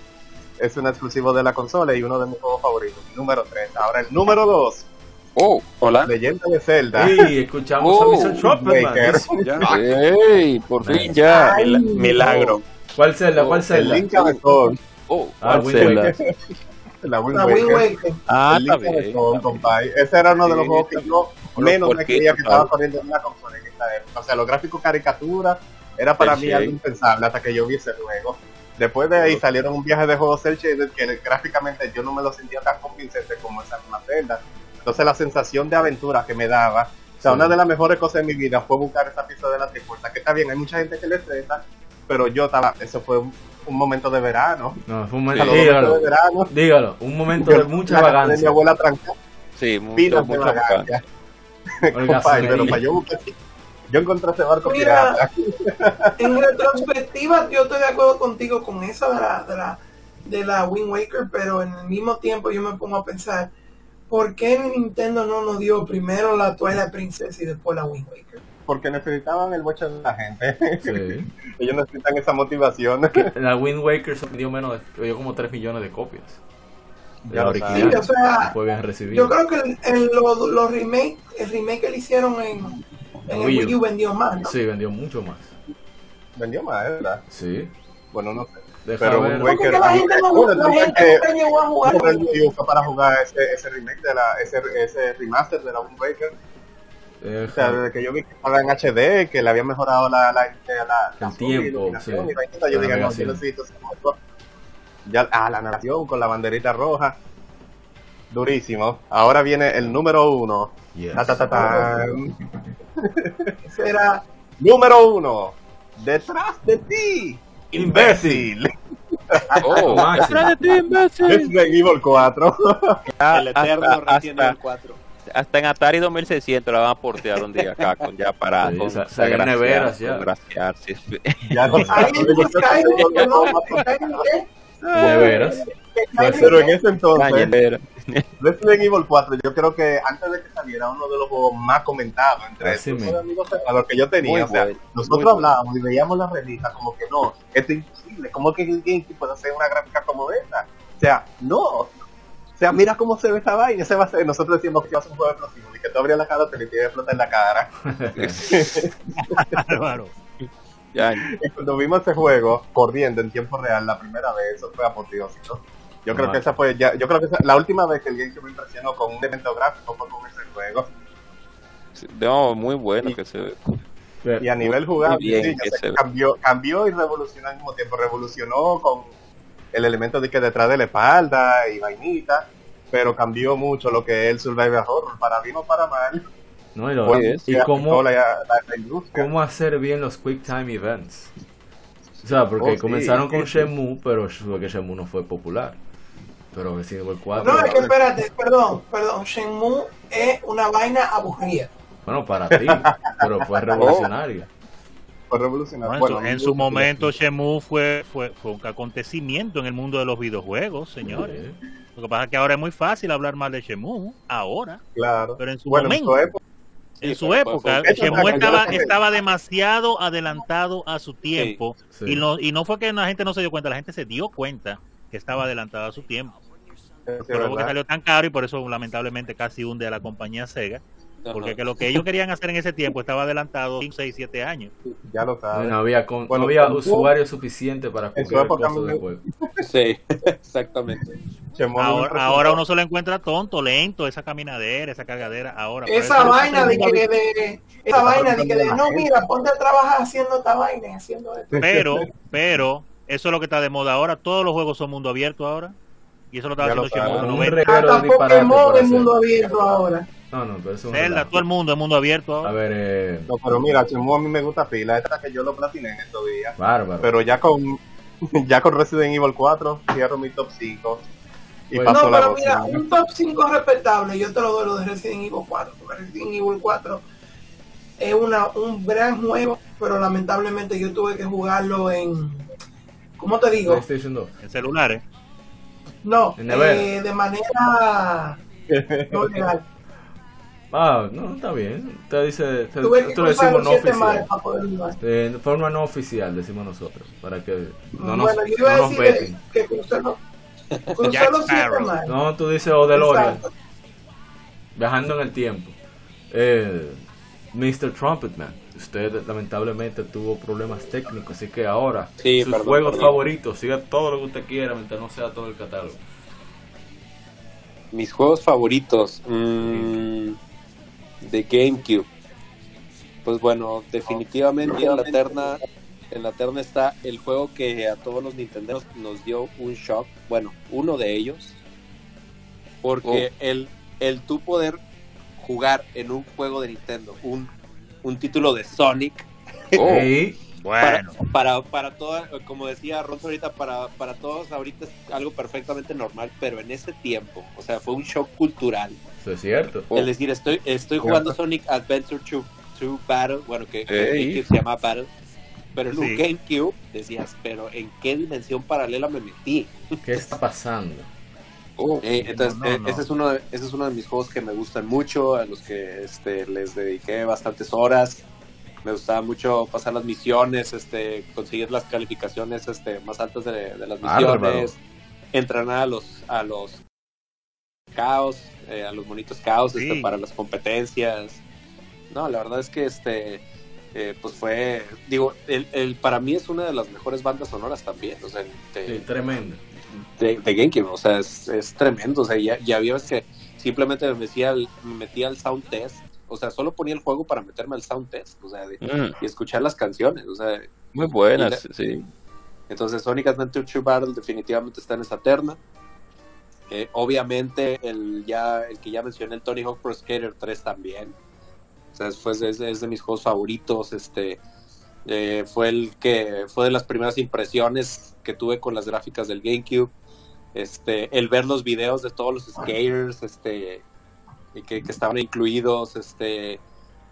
es un exclusivo de la consola y uno de mis juegos favoritos. Número 3. Ahora el número 2. Oh, hola. Leyenda de Zelda. Y escuchamos Oh, a Mr. ¡Ey! Por fin ya. Ay, Milagro. ¿Cuál Zelda? ¿Cuál El Zelda? Link Awakening. Oh, Ah, ¿cuál Wind Zelda? La Wind Waker. Waker. Ah, El está bien. Ese era uno de los Sí, juegos que yo menos me quería que estaba corriendo en una consola en esta época. O sea, los gráficos caricatura era para mí shade. algo impensable hasta que yo vi ese juego. Después de ahí salieron un viaje de juegos cel shaded que gráficamente yo no me lo sentía tan convincente como esa misma Zelda. Entonces la sensación de aventura que me daba, o sea, Sí. una de las mejores cosas de mi vida fue buscar esa pieza de la tripuerta, que está bien, hay mucha gente que le estresa, pero yo estaba, eso fue un, momento de verano. No, fue un momento. de verano. Dígalo. Un momento yo de mucha casa de vagancia. mi abuela trancada, Sí, mucho, de vagancia. Compadre, pero para yo buscar, yo encontré ese barco Mira. pirata. En retrospectiva, yo estoy de acuerdo contigo con esa de la, de la, de la Wind Waker, pero en el mismo tiempo yo me pongo a pensar, ¿por qué Nintendo no nos dio primero la Twilight Princess y después la Wind Waker? Porque necesitaban el boche de la gente. Sí. Ellos necesitan esa motivación. La Wind Waker se vendió menos de, vendió como 3 millones de copias. De la lo original. Sí, o sea, fue bien recibido. Yo creo que el, el- lo- los remake, el remake que le hicieron en, en el Wii U. Wii U vendió más, ¿no? Sí, vendió mucho más. Vendió más, ¿verdad? Sí. Bueno, no sé. Deja Pero ver. Waker, la gente no, bueno, la gente llegó a jugar. Compré el Wii U fue para jugar ese, ese remake de la, ese, ese remaster de la Wind Waker. O sea, desde que yo vi que estaba en HD, que le había mejorado la, la, la, la, El la tiempo, sí. y vainita, yo La dije, no. Ya, ah, la narración con la banderita roja. Durísimo. Ahora viene el número uno. Yes. Ta, era Número uno. Detrás de ti. Imbécil. Oh, detrás de ti, imbécil. Resident Evil 4. El eterno hasta, Resident hasta, Evil 4. Hasta en Atari 2600 la van a portear un día acá con ya para Sí, con neveras ya. sí. ya Pero en ese entonces. Resident Evil 4, yo creo que antes de que saliera uno de los juegos más comentados entre Así amigos a los que yo tenía. Muy o sea, bueno, nosotros hablábamos y veíamos la revista como que no, esto es imposible. ¿Cómo que el GameCube puede hacer una gráfica como esta? O sea, no. O sea, mira cómo se ve esta vaina. Ese va a ser, nosotros decíamos que iba a ser un juego explosivo y que tú abrías la cara te le tiene explotar en la cara. Bárbaro. Ya, Y cuando vimos ese juego corriendo en tiempo real la primera vez, eso fue apoteósico. Yo creo que esa fue ya, yo creo que esa- la última vez que el GameCube me impresionó con un evento gráfico fue con ese juego. sí, no, muy bueno que se ve. Y a nivel jugable, sí, que se que cambió, cambió y revolucionó al mismo tiempo. Revolucionó con el elemento de que detrás de la espalda y vainita, pero cambió mucho lo que es el survival horror, para bien o para mal. No, y, lo- Pues, y se cómo, afectó la, la- la industria. cómo hacer bien los quick time events. O sea, porque Oh, sí, comenzaron con sí. Shenmue, pero porque Shenmue no fue popular. Pero Resident Evil 4, No, es que espérate, perdón, perdón. Shenmue es una vaina aburrida. bueno, para ti, pero fue revolucionaria. Fue revolucionario. Bueno, en su- Bueno, en su momento Shemu fue, fue, fue un acontecimiento en el mundo de los videojuegos, señores. Sí. Lo que pasa es que ahora es muy fácil hablar mal de Shemu, ahora, Claro. pero en su Bueno, en momento, su época, en Sí, su época, fue- Shemu estaba, estaba demasiado adelantado a su tiempo Sí. y, no, y no fue que la gente no se dio cuenta, la gente se dio cuenta que estaba adelantado a su tiempo. sí, Pero porque salió tan caro y por eso lamentablemente casi hunde a la compañía Sega, porque que lo que ellos querían hacer en ese tiempo estaba adelantado 6, 7 años. ya lo sabes. No había, con- Bueno, no había usuarios suficientes para época costo me- del juego. Sí, exactamente. Ahora, ahora uno se lo encuentra tonto, lento, esa caminadera, esa cargadera. Ahora, Esa vaina de que de, esa vaina de que de, no mira, ponte a trabajar haciendo esta vaina y haciendo esto. Pero, pero, eso es lo que está de moda ahora. Todos los juegos son mundo abierto ahora. Y eso lo está haciendo sabes. Shenmue. Un 90. reguero de Hasta Pokémon hacer. mundo abierto ahora. No, no, pero eso Zelda, todo el mundo en mundo abierto A ver, eh, No, pero mira, Shenmue a mí me gusta pila. Esta que yo lo platiné en estos días. bárbaro. Pero ya con ya con Resident Evil 4 cierro mi top 5. Y Bueno, No, pasó la pero voz. mira, un top 5 respetable, yo te lo doy lo de Resident Evil 4. Porque Resident Evil 4 es una, un gran juego, pero lamentablemente yo tuve que jugarlo en. ¿Cómo te digo? PlayStation 2. En celulares. No, eh, de manera no legal. Ah, no, está bien. Te dice, te, Tuve que te lo decimos no oficial. jugar. De forma no oficial, decimos nosotros. Para que no nos, bueno, yo iba no a decir que crucé los, Jack los siete mares. No, tú dices o DeLorean. Viajando en el tiempo. Eh, Mr. Trumpetman. Usted lamentablemente tuvo problemas técnicos, así que ahora Sí, sus perdón, juegos perdón. favoritos, siga todo lo que usted quiera mientras no sea todo el catálogo. Mis juegos favoritos mm, de GameCube. Pues bueno, definitivamente en la terna, en la terna está el juego que a todos los Nintendo nos dio un shock. Bueno, uno de ellos. Porque el, el tú poder jugar en un juego de Nintendo, un, un título de Sonic, Ey, Bueno, para, para toda, como decía Ronzo ahorita, para, para todos ahorita es algo perfectamente normal, pero en ese tiempo, o sea, fue un shock cultural. Eso es cierto. Es decir, estoy, estoy jugando Sonic Adventure 2, 2 Battle, bueno, que, se llama Battle, pero en un. GameCube decías, pero ¿en qué dimensión paralela me metí? ¿Qué está pasando? Eh, entonces, no, no, eh, no. Ese, es uno de, ese es uno de mis juegos que me gustan mucho, a los que este, les dediqué bastantes horas. Me gustaba mucho pasar las misiones, este, conseguir las calificaciones este, más altas de, de las Bárbaro. misiones, entrenar a los, a los caos, eh, a los monitos caos Sí. este, para las competencias. No, la verdad es que este, eh, pues fue, digo, el, el, para mí es una de las mejores bandas sonoras también, o sea, de- Sí, tremendo. de, de GameCube, o sea, es, es tremendo, o sea, ya, ya vio que simplemente me metía, al, me metía al sound test, o sea, solo ponía el juego para meterme al sound test, o sea, de- Mm, y escuchar las canciones, o sea, muy buenas, sí. entonces Sonic Adventure 2 Battle definitivamente está en esa terna. Eh, obviamente el ya el que ya mencioné el Tony Hawk Pro Skater 3 también. O sea, fue, es, es de mis juegos favoritos, este eh, fue el que fue de las primeras impresiones que tuve con las gráficas del GameCube. Este, el ver los videos de todos los skaters, este que, que estaban incluidos, este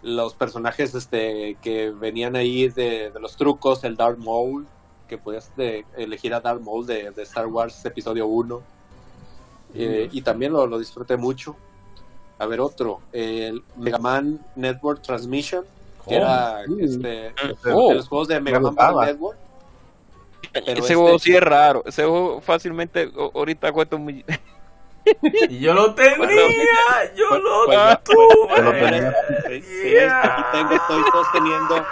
los personajes este que venían ahí de, los trucos, el Darth Maul, que podías de- elegir a Darth Maul de, de Star Wars episodio 1. Eh, y también lo, lo disfruté mucho. A ver, otro, el Mega Man Network Transmission, que Oh. era este, Oh, de los juegos de Mega me Man Network. Pero ese este- juego sí es raro. Ese juego fácilmente ahorita cuesta un millón. Y yo lo tenía, yo Pues- lo pues tuve. Sí, sí, aquí tengo, estoy sosteniendo,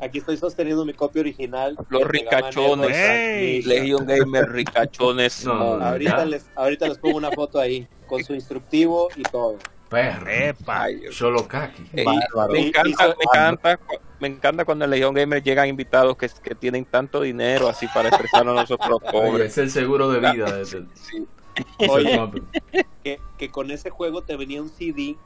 aquí estoy sosteniendo mi copia original. Los ricachones. Network Ey. Transmission. Legion Gamer ricachones. No, Ahorita les, ahorita les pongo una foto ahí, con su instructivo y todo. Perro. epa. Ay, Dios. Sholokaki. Eh, me Y- encanta, me encanta, me encanta cuando en Legion Gamer llegan invitados que, que tienen tanto dinero así para expresar a nosotros Oye, pobres. es el seguro de vida de, de- Sí. Oye, Oye, que, que con ese juego te venía un CD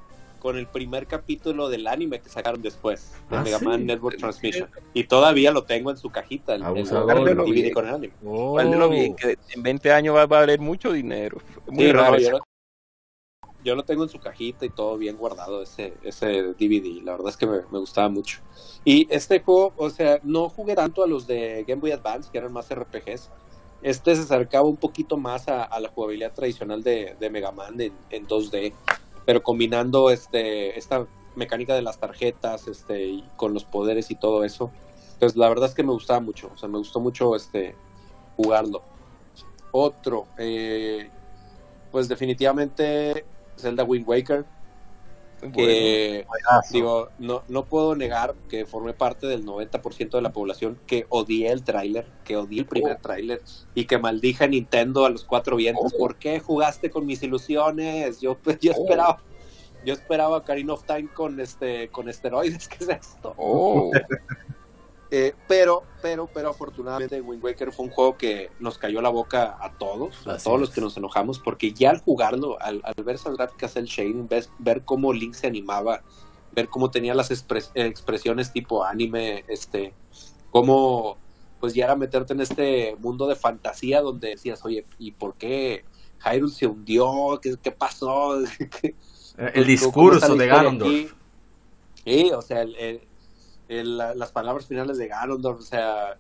con el primer capítulo del anime que sacaron después, de Ah, Mega sí. Man Network Transmission. Y todavía lo tengo en su cajita, el, el, Abusador. el DVD con el anime. Oh. Que en 20 años va a valer mucho dinero. Muy Sí, no, raro. yo, lo, yo lo tengo en su cajita y todo bien guardado, ese, ese DVD. La verdad es que me, me gustaba mucho. Y este juego, o sea, no jugué tanto a los de Game Boy Advance, que eran más RPGs. Este se acercaba un poquito más a, a la jugabilidad tradicional de, de Mega Man en, en 2D, pero combinando este, esta mecánica de las tarjetas este, y con los poderes y todo eso. Pues la verdad es que me gustaba mucho, o sea, me gustó mucho este, jugarlo. Otro, eh, pues definitivamente Zelda Wind Waker, Bueno. que digo, no, no puedo negar que formé parte del 90% de la población que odié el tráiler, que odié el primer tráiler y que maldije a Nintendo a los cuatro vientos. Oh. ¿Por qué jugaste con mis ilusiones? Yo, yo Oh. esperaba yo esperaba Ocarina of Time con este con esteroides, ¿qué es esto? Oh, Eh, pero, pero, pero afortunadamente Wind Waker fue un juego que nos cayó la boca a todos, a todos es. los que nos enojamos, porque ya al jugarlo, al, al ver esas gráficas el Shane, ver, ver cómo Link se animaba, ver cómo tenía las expres- expresiones tipo anime, este, cómo pues ya era meterte en este mundo de fantasía donde decías, oye, ¿y por qué? Hyrule se hundió, ¿qué, qué pasó? El discurso de Ganondorf. Sí, o sea, el, el, el, la, las palabras finales de Ganondorf, o sea,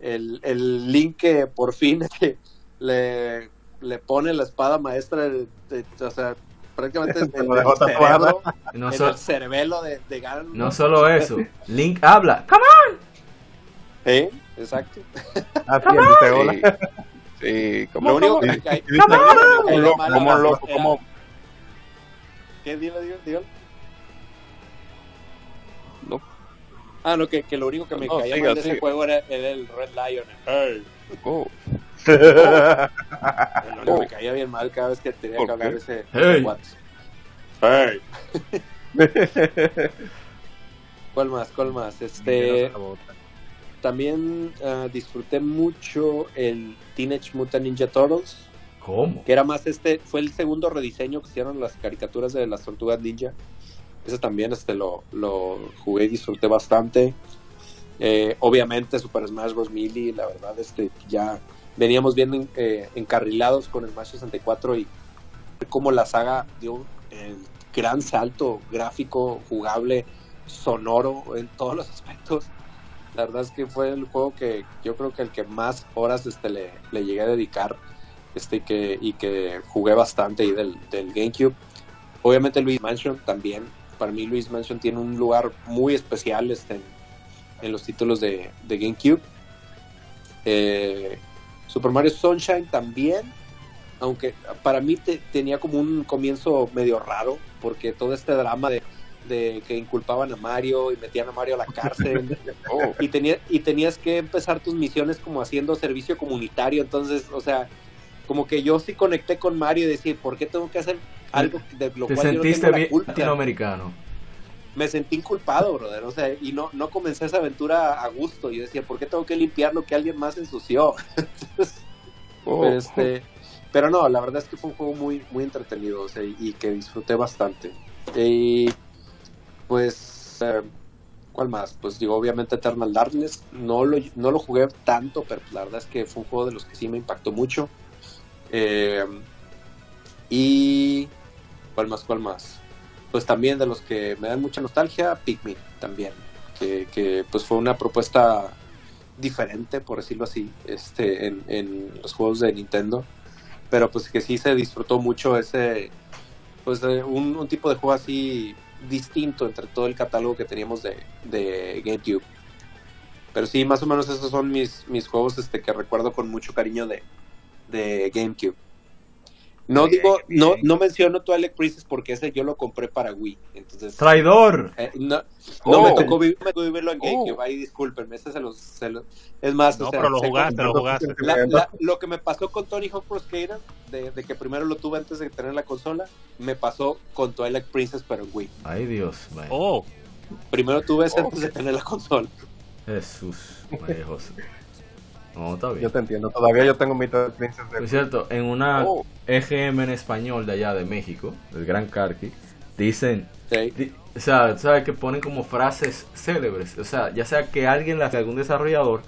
el, el Link que por fin le, le pone la espada maestra, de, de, o sea, prácticamente en, dejó el cerebro, No, en so- el cerebelo de, de Ganondorf. no solo eso, Link habla. ¡Come on! ¿Eh? Exacto. Así él dice hola. Sí, como Lo único que me cae- Y dice, lo único que me como loco, como ¿Qué? Dilo, dilo, dilo. no, Ah, no, que, que lo único que me No, caía siga, mal de ese juego era, era el Red Lion. Hey. oh, único que me caía bien mal cada vez que tenía ¿Por que hablar qué? ese Hey. Hey. ¿Cuál más? ¿Cuál más? Este, también ah, disfruté mucho el Teenage Mutant Ninja Turtles, ¿Cómo? que era más este, fue el segundo rediseño que hicieron las caricaturas de las tortugas ninja. Ese también este lo, lo jugué y disfruté bastante. Eh, obviamente Super Smash Bros. Melee, la verdad, este ya veníamos bien en- eh, encarrilados con el Smash 64 y como la saga dio el gran salto gráfico, jugable, sonoro en todos los aspectos. La verdad es que fue el juego que yo creo que el que más horas este, le, le llegué a dedicar este, y, que, y que jugué bastante ahí del, del GameCube. Obviamente Luis Mansion también. Para mí Luis Mansion tiene un lugar muy especial este, en, en los títulos de, de GameCube. Eh, Super Mario Sunshine también, aunque para mí te- tenía como un comienzo medio raro, porque todo este drama de, de que inculpaban a Mario y metían a Mario a la cárcel, oh, y, tenía, y tenías que empezar tus misiones como haciendo servicio comunitario, entonces, o sea, como que yo sí conecté con Mario y decía, ¿por qué tengo que hacer algo de lo Te cual yo no sentiste tengo la bien culpa? latinoamericano. me sentí inculpado, brother. O sea, y no, no comencé esa aventura a gusto. Yo decía, ¿por qué tengo que limpiar lo que alguien más ensució? oh. este, pero no, la verdad es que fue un juego muy, muy entretenido o sea, y, y que disfruté bastante. Y pues, eh, ¿cuál más? Pues digo, obviamente Eternal Darkness. No lo, no lo jugué tanto, pero la verdad es que fue un juego de los que sí me impactó mucho. Eh, y, ¿cuál más? ¿Cuál más? Pues también de los que me dan mucha nostalgia, Pikmin también. Que, pues fue una propuesta diferente, por decirlo así, este, en, los juegos de Nintendo. Pero pues que sí se disfrutó mucho ese, pues un, un tipo de juego así distinto entre todo el catálogo que teníamos de, de GameCube. Pero sí, más o menos esos son mis, mis juegos este, que recuerdo con mucho cariño de, de GameCube. No digo, no, no menciono Twilight Princess porque ese yo lo compré para Wii. Entonces, ¡Traidor! eh, no, no Oh. me, tocó vi- me tocó vivirlo en Oh. GameCube. Ahí discúlpenme, ese se los, se los- es más, No, o sea, pero lo sé jugaste, cómo- lo jugaste. la- la- lo que me pasó con Tony Hawk Pro Skater, de, de que primero lo tuve antes de tener la consola, me pasó con Twilight Princess, pero en Wii. Ay, Dios, man. Oh, Primero tuve ese Oh. antes de tener la consola. Jesús, María José. No, está Yo bien. te entiendo. Todavía yo tengo mi Twilight Princess de Por cierto, en una Oh. EGM en español de allá de México, del Gran Carqui, dicen, Sí. di- o sea, ¿sabes? Que ponen como frases célebres, o sea, ya sea que alguien las algún desarrollador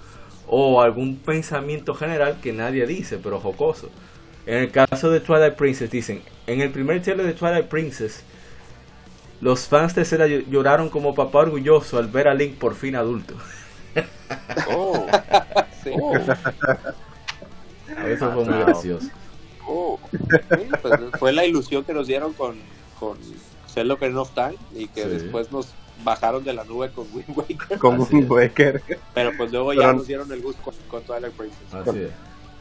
o algún pensamiento general que nadie dice, pero jocoso. En el caso de Twilight Princess dicen, en el primer trailer de Twilight Princess, los fans de Zelda ll- lloraron como papá orgulloso al ver a Link por fin adulto. Oh, Sí. oh, Eso fue muy gracioso. oh. Sí, pues, fue la ilusión que nos dieron con, con Zelda Ocarina of Time y que Sí. después nos bajaron de la nube con Wind Waker. con Así es. Waker. Pero pues luego ya Pero- nos dieron el gusto con, con Twilight Princess. Así es.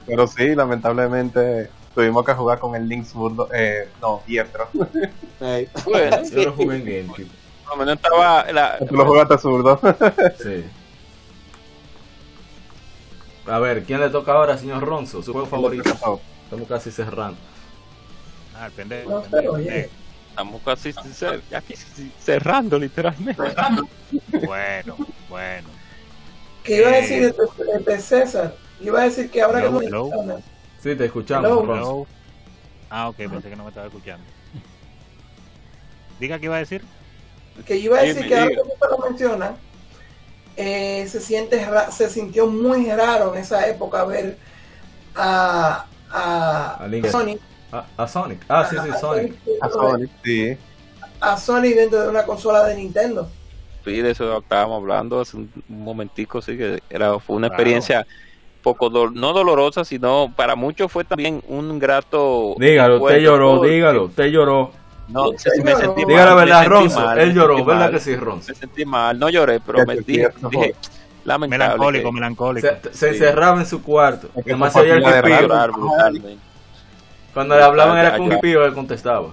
Pero sí, lamentablemente tuvimos que jugar con el Link zurdo. Eh, no, diestro. Ey. Bueno, Yo lo jugué en GameCube. lo menos estaba la, Tú lo jugaste zurdo. Sí. A ver, ¿quién le toca ahora, señor Ronzo? Su juego favorito. Estamos casi cerrando. ah, el pendejo. No pendejo, pendejo. estamos casi cer- casi cerrando literalmente. Bueno, bueno. ¿Qué iba a Eh. decir de, de César? Iba a decir que ahora Hello, que no Sí, te escuchamos, Hello. Ronzo. Ah, ok, pensé que no me estaba escuchando. Diga qué iba a decir. que iba a decir Dime, que ahora que lo menciona, eh, se siente se sintió muy raro en esa época ver a, a. Sony A, a Sonic. Ah, sí, sí, Sonic. A Sonic, sí. A Sonic dentro de una consola de Nintendo. Sí, de eso estábamos hablando hace un, momentico, sí, que era, fue una Claro. experiencia poco, no dolorosa, sino para muchos fue también un grato... Dígalo, usted recuerdo, lloró, porque- dígalo, usted lloró. No, sí, me sentí Diga la verdad, Ronzo. Él lloró, ¿verdad mal. que sí, Ronzo? Me sentí mal, no lloré, pero me dije, dije, lamentable. Melancólico, que- melancólico. Se, se Sí. encerraba en su cuarto. Es que se oía el brutalmente. Cuando le hablaban era con ya. pipío, él contestaba.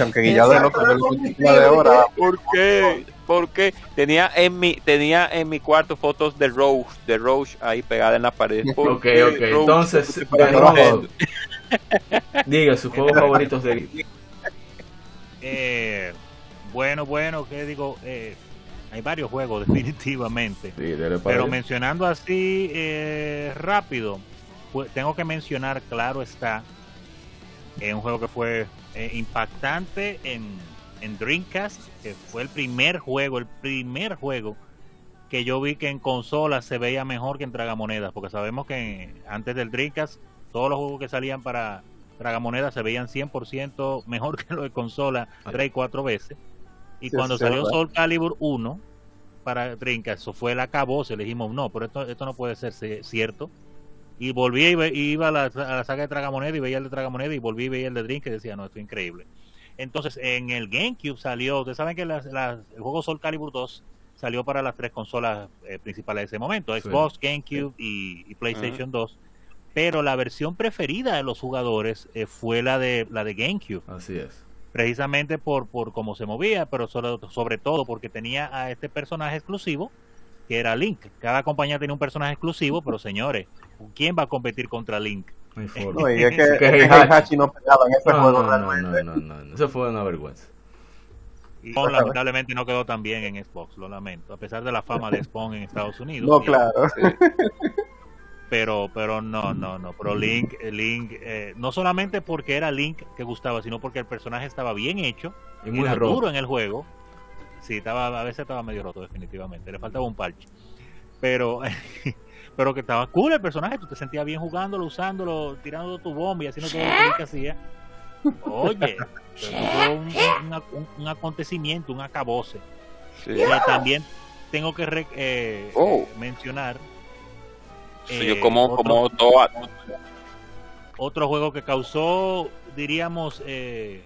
Aunque Guillado de hora. ¿Por qué? Porque tenía en mi tenía en mi cuarto fotos de Roach, de Roach ahí pegada en la pared. ¿Por Ok, ok. Entonces, diga sus juegos favoritos de Eh, bueno, bueno, ¿qué digo? Eh, hay varios juegos, definitivamente. Sí, Pero mencionando así eh, rápido, pues, tengo que mencionar, claro está, eh, un juego que fue eh, impactante en, en Dreamcast, que fue el primer juego, el primer juego que yo vi que en consola se veía mejor que en tragamonedas, porque sabemos que antes del Dreamcast todos los juegos que salían para tragamonedas se veían 100% mejor que los de consola tres y cuatro veces. Y Sí, cuando salió ¿verdad? Soul Calibur 1 para Dreamcast, eso fue el acabose, le dijimos, no, pero esto, esto no puede ser ci- cierto. Y volví y iba a la, a la saga de Tragamoneda y veía el de Tragamoneda y volví y veía el de Dreamcast y decía, no, esto es increíble. Entonces, en el GameCube salió, ustedes saben que las- las- el juego Soul Calibur 2 salió para las tres consolas eh, principales de ese momento, Sí. Xbox, GameCube y, y PlayStation 2. Pero la versión preferida de los jugadores eh, fue la de la de GameCube Así es. precisamente por, por cómo se movía, pero sobre, sobre todo porque tenía a este personaje exclusivo, que era Link. Cada compañía tenía un personaje exclusivo, pero señores, ¿quién va a competir contra Link? No y es que, Que es que Heihachi. Heihachi no pegaba en ese No, juego no, realmente. no, no, no. Eso fue una vergüenza. Y Spawn, lamentablemente no quedó tan bien en Xbox, lo lamento, a pesar de la fama de Spawn en Estados Unidos. No, Y- claro. Pero, pero no, no, no. Pero Link, eh, Link, eh, no solamente porque era Link que gustaba, sino porque el personaje estaba bien hecho, Y muy era roto. duro en el juego. Sí, estaba, a veces estaba medio roto, definitivamente. Le faltaba un parche. Pero, pero que estaba cool el personaje. Tú te sentías bien jugándolo, usándolo, tirando tu bomba y haciendo todo lo que Link hacía. Oye, pero fue un, un- acontecimiento, un acabose. Sí. También tengo que re- eh, Oh. eh, mencionar Sí, eh, yo como, otro- como otro juego que causó, diríamos, eh,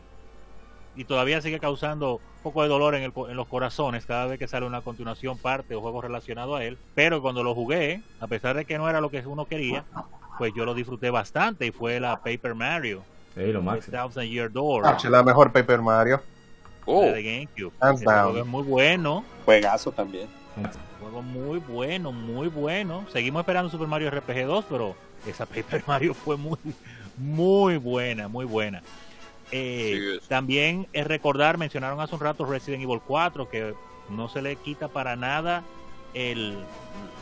y todavía sigue causando un poco de dolor en, el co- en los corazones cada vez que sale una continuación, parte o juego relacionado a él. Pero cuando lo jugué, a pesar de que no era lo que uno quería, pues yo lo disfruté bastante y fue la Paper Mario, Sí, lo máximo. Thousand Year Door, Ah, la mejor Paper Mario. Oh, de GameCube. Juego es muy bueno. Juegazo también. Juego muy bueno, muy bueno. Seguimos esperando Super Mario RPG 2, pero esa Paper Mario fue muy, muy buena, muy buena. Eh, Sí, también es recordar, mencionaron hace un rato Resident Evil 4, que no se le quita para nada el,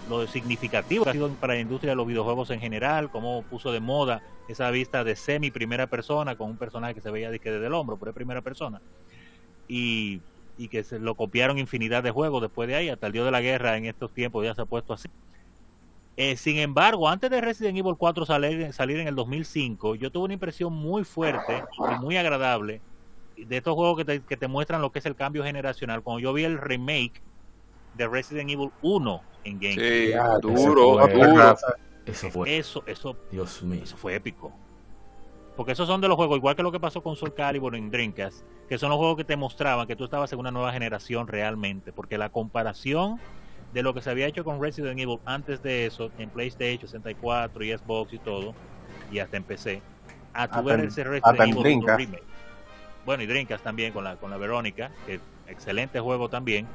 lo significativo que ha sido para la industria de los videojuegos en general, como puso de moda esa vista de semi primera persona con un personaje que se veía desde el hombro, pero es primera persona. Y, y que se lo copiaron infinidad de juegos después de ahí, hasta el Dios de la Guerra en estos tiempos ya se ha puesto así. Eh, sin embargo, antes de Resident Evil 4 salir, salir en el 2005, yo tuve una impresión muy fuerte y muy agradable de estos juegos que te, que te muestran lo que es el cambio generacional. Cuando yo vi el remake de Resident Evil 1 en GameCube, sí, duro, duro. Eso fue. eso, eso, Dios mío. eso fue épico. Porque esos son de los juegos, igual que lo que pasó con Soul Calibur en Dreamcast, que son los juegos que te mostraban que tú estabas en una nueva generación realmente. Porque la comparación de lo que se había hecho con Resident Evil antes de eso, en PlayStation 64 y Xbox y todo, y hasta en PC, a tu ver ese Resident en Evil 1 Dreamcast. remake. Bueno, y Dreamcast también con la, con la Verónica, que excelente juego también.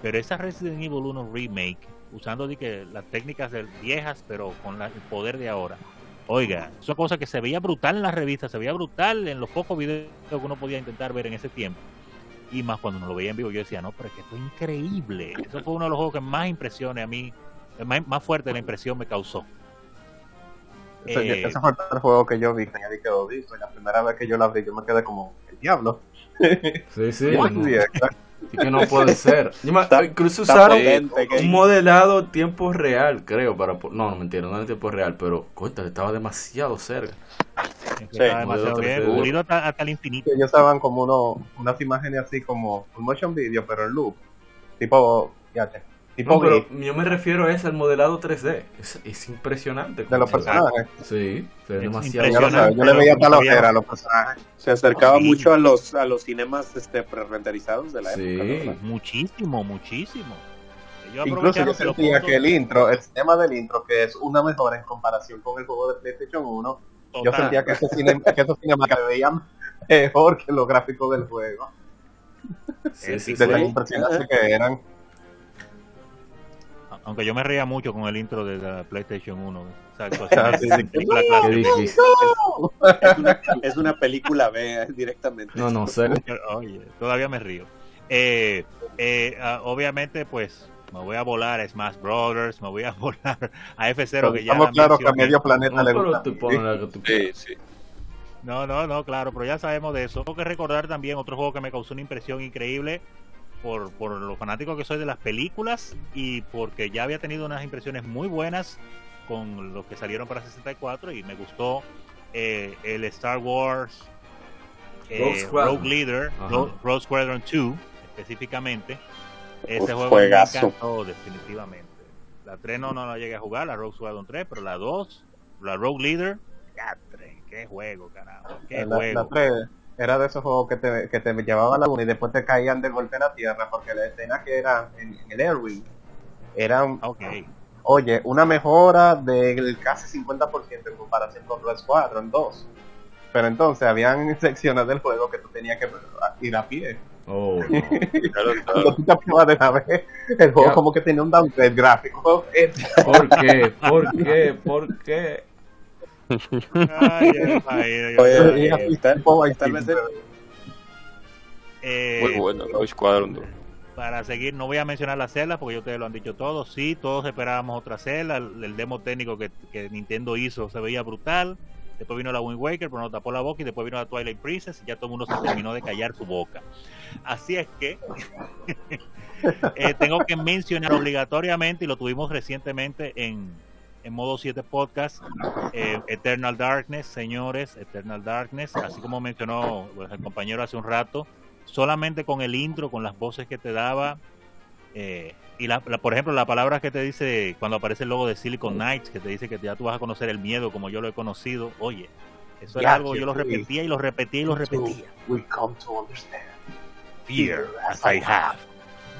Pero esa Resident Evil 1 remake, usando que las técnicas viejas, pero con la- el poder de ahora. Oiga, es una cosa que se veía brutal en las revistas, se veía brutal en los pocos videos que uno podía intentar ver en ese tiempo. Y más cuando uno lo veía en vivo, yo decía, no, pero es que esto es increíble. Eso fue uno de los juegos que más impresiones a mí, eh, más, más fuerte la impresión me causó. Ese, Eh, ese fue el juego que yo vi, que ya quedó visto. Y la primera vez que yo lo abrí, yo me quedé como, el diablo. Sí, sí. no. Sí, exacto. Sí que no puede ser. Incluso usaron un modelado tiempo real, creo, para... po- No, no mentira, no era en tiempo real, pero cuéntale, estaba demasiado cerca. está demasiado bien, 3D. pulido hasta, hasta el infinito. Ellos estaban como uno, unas imágenes así como un motion video, pero en loop. Tipo, fíjate, No, pero yo me refiero a ese, al modelado 3D. Es, es impresionante. de los personajes. Sí, se ve demasiado. Sabes, yo le veía tal sabía- ojera a los personajes. Se acercaba Sí. mucho a los a los cinemas este pre-renderizados de la Sí. época. ¿verdad? Muchísimo, muchísimo. Ellos Incluso yo sentía puntos- que el intro, el sistema del intro, que es una mejora en comparación con el juego de PlayStation 1, yo Total. sentía que, ese cine, que esos veían mejor que los gráficos del juego. Sí, sí, De sí. tan impresionantes que eran. Aunque yo me reía mucho con el intro de la PlayStation 1. O sea. Es una, es una película B eh, directamente. No, no sé. Oye, todavía me río. Eh, eh, ah, obviamente, pues me voy a volar a Smash Brothers, me voy a volar a F0 que ya Estamos la claros que a medio planeta No, le gusta. Sí, sí. No, no, no, claro, pero ya sabemos de eso. Tengo que recordar también otro juego que me causó una impresión increíble por, por lo fanático que soy de las películas y porque ya había tenido unas impresiones muy buenas con los que salieron para 64 y me gustó eh, el Star Wars eh, Rogue Leader. Rogue, Rogue Squadron 2 específicamente. Ese Uf, juego juegazo. me encantó definitivamente. La 3 no, no la llegué a jugar, la Rogue Squadron 3, pero la 2, la Rogue Leader, qué juego, carajo, qué La, juego. la 3 era de esos juegos que te, que te llevaban a la luna y después te caían de golpe en la tierra porque la escena que era en, en el Airwing eran, Ok. oye, una mejora del casi 50% en comparación con Red Squadron 2. Pero entonces habían secciones del juego que tú tenías que ir a pie. Oh, no. Claro, Cuando claro. tú te aprovas de la vez, el juego Ya. como que tenía un downgrade gráfico. ¿Por qué? ¿Por qué? ¿Por qué? Ay, ay, Oye, eh, así, tal- tipo, ahí tal vez sí, eh, Muy bueno, Rogue Squadron 2. para seguir, no voy a mencionar las celdas porque ustedes lo han dicho todos. Sí, todos esperábamos otra celda. El, el demo técnico que, que Nintendo hizo se veía brutal. Después vino la Wind Waker, pero no tapó la boca. Y después vino la Twilight Princess. Y ya todo el mundo se terminó de callar su boca. Así es que eh, tengo que mencionar obligatoriamente, y lo tuvimos recientemente en, en modo 7 podcast, eh, Eternal Darkness, señores, Eternal Darkness, así como mencionó pues, el compañero hace un rato, solamente con el intro, con las voces que te daba, eh, y la, la- por ejemplo la palabra que te dice cuando aparece el logo de Silicon Knights, que te dice que ya tú vas a conocer el miedo como yo lo he conocido, oye, eso era algo, yo lo repetía y lo repetía y lo repetía. We come to understand. Fear as I have.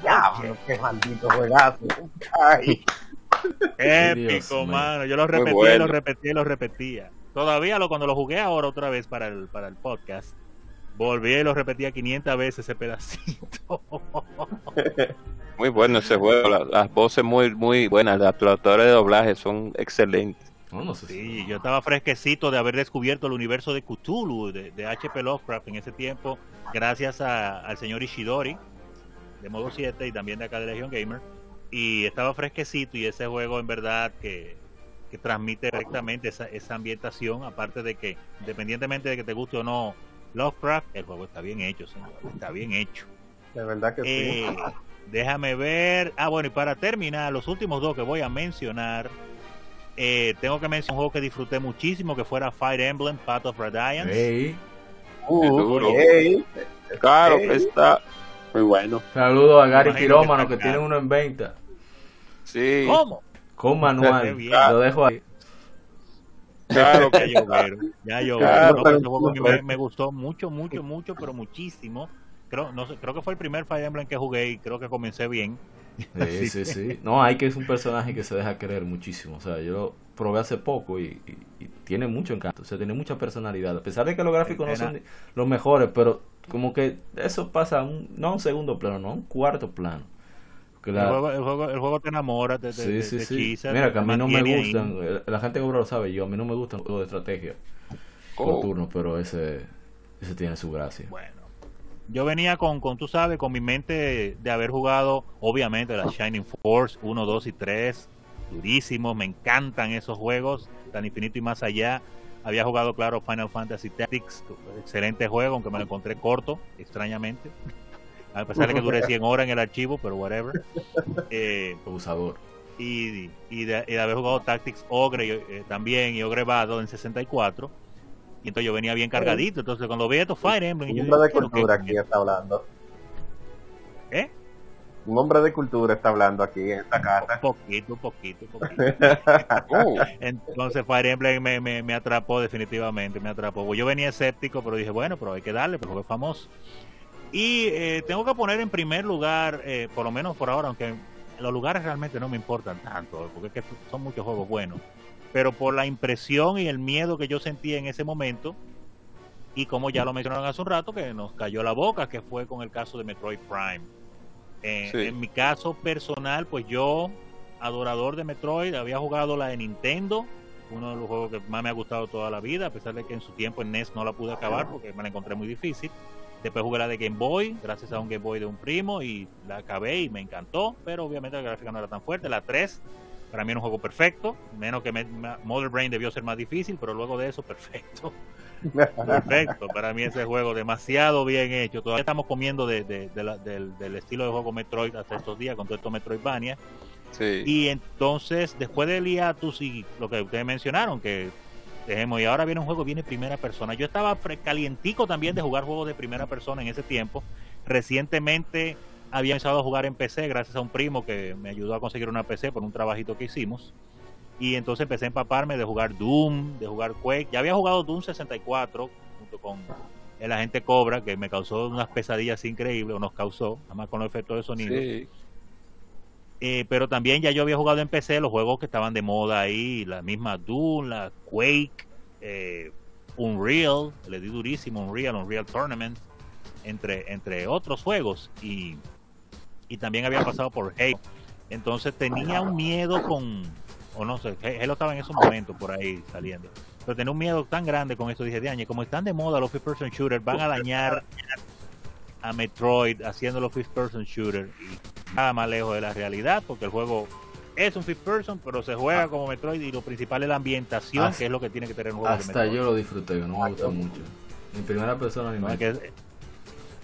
Ya, qué maldito juegazo. Ay. Dios Épico, mío. mano. Yo lo repetía bueno. lo repetía y lo repetía. Todavía lo, cuando lo jugué ahora otra vez para el, para el podcast, volví y lo repetía 500 veces ese pedacito. Muy bueno ese juego. la- las voces muy muy buenas. Los actores de doblaje son excelentes. No, no sé. si- Sí, yo estaba fresquecito de haber descubierto el universo de Cthulhu, de, de H.P. Lovecraft en ese tiempo, gracias a- al señor Ishidori, de modo 7 y también de acá de Legion Gamer. Y estaba fresquecito y ese juego en verdad que, que transmite directamente esa, esa ambientación, aparte de que, independientemente de que te guste o no Lovecraft, el juego está bien hecho, señor, está bien hecho. De verdad que sí. Eh, déjame ver. Ah, bueno, y para terminar, los últimos dos que voy a mencionar, eh, tengo que mencionar un juego que disfruté muchísimo, que fuera Fire Emblem, Path of Radiance. Ey, Uh. Claro Ey. que está. Muy bueno. Saludos a Gary Pirómano que que tiene uno en venta. Sí. ¿Cómo? Con manual. Lo dejo ahí. Claro que llovieron, ya llovieron. Claro, No, pero ese pero- juego a mí me, me gustó mucho, mucho, mucho, pero muchísimo. Creo, no sé, creo que fue el primer Fire Emblem que jugué y creo que comencé bien. Sí, sí, sí. No, hay que es un personaje que se deja querer muchísimo. O sea, yo lo probé hace poco y, y- y tiene mucho encanto. O sea, tiene mucha personalidad. A pesar de que los gráficos no son los mejores, pero como que eso pasa a un, no a un segundo plano, no a un cuarto plano. El, juego, el, juego, el juego te enamora, te, te, sí, te- sí, te sí. hechiza, Mira, que a mí no me ahí. gustan. eh, La gente que obra lo sabe yo. A mí no me gustan juegos de estrategia por Oh. turno, pero ese, ese tiene su gracia. Bueno, yo venía con, con, tú sabes, con mi mente de haber jugado, obviamente, la Shining Force 1, 2 y 3, durísimos, me encantan esos juegos, tan infinito y más allá. Había jugado, claro, Final Fantasy Tactics, excelente juego, aunque me lo encontré corto, extrañamente. A pesar de que duré 100 horas en el archivo, pero whatever. Eh, Abusador. y, y, de, y de haber jugado Tactics Ogre eh, también y Ogre Battle en 64 Y entonces yo venía bien cargadito. Entonces cuando vi estos Fire Emblem, Un yo hombre de dije, "Bueno, cultura ¿qué- aquí está hablando. ¿Eh? Un hombre de cultura está hablando aquí en esta casa. Poquito, poquito, poquito. Entonces Fire Emblem me, me, me atrapó definitivamente, me atrapó. Yo venía escéptico, pero dije, bueno, pero hay que darle, porque es famoso. Y eh, tengo que poner en primer lugar, eh, por lo menos por ahora, aunque los lugares realmente no me importan tanto, porque es que son muchos juegos buenos, pero por la impresión y el miedo que yo sentí en ese momento, y como ya lo mencionaron hace un rato, que nos cayó la boca, que fue con el caso de Metroid Prime. Eh, Sí. En mi caso personal, pues yo, adorador de Metroid, había jugado la de Nintendo, uno de los juegos que más me ha gustado toda la vida, a pesar de que en su tiempo en NES no la pude acabar porque me la encontré muy difícil. Después jugué la de Game Boy, gracias a un Game Boy de un primo, y la acabé y me encantó, pero obviamente la gráfica no era tan fuerte. La 3, para mí era un juego perfecto, menos que me- Mother Brain debió ser más difícil, pero luego de eso, perfecto. Perfecto, para mí ese juego demasiado bien hecho. Todavía estamos comiendo de, de- de la- del, del estilo de juego Metroid hasta estos días con todo esto Metroidvania. Sí. Y entonces, después del hiatus y lo que ustedes mencionaron, que dejemos, y ahora viene un juego, viene primera persona. Yo estaba calientico también de jugar juegos de primera persona en ese tiempo. Recientemente había empezado a jugar en PC gracias a un primo que me ayudó a conseguir una PC por un trabajito que hicimos. Y entonces empecé a empaparme de jugar Doom, de jugar Quake. Ya había jugado Doom 64 junto con el agente Cobra, que me causó unas pesadillas increíbles, o nos causó, nada más con los efectos de sonido. Sí. Eh, pero también ya yo había jugado en PC los juegos que estaban de moda ahí, la misma Doom, la Quake, eh, Unreal, le di durísimo Unreal, Unreal Tournament, entre, entre otros juegos. Y, y también había pasado por Halo. Entonces tenía un miedo con, o no sé, Halo estaba en esos momentos por ahí saliendo. Pero tenía un miedo tan grande con esto, dije, de como están de moda los first person shooters, van a dañar a Metroid haciendo los first person shooter y nada más lejos de la realidad porque el juego es un first person pero se juega como Metroid y lo principal es la ambientación Hasta- que es lo que tiene que tener un juego Hasta yo lo disfruté, no me gusta mucho. Ni primera persona ni No, es, que,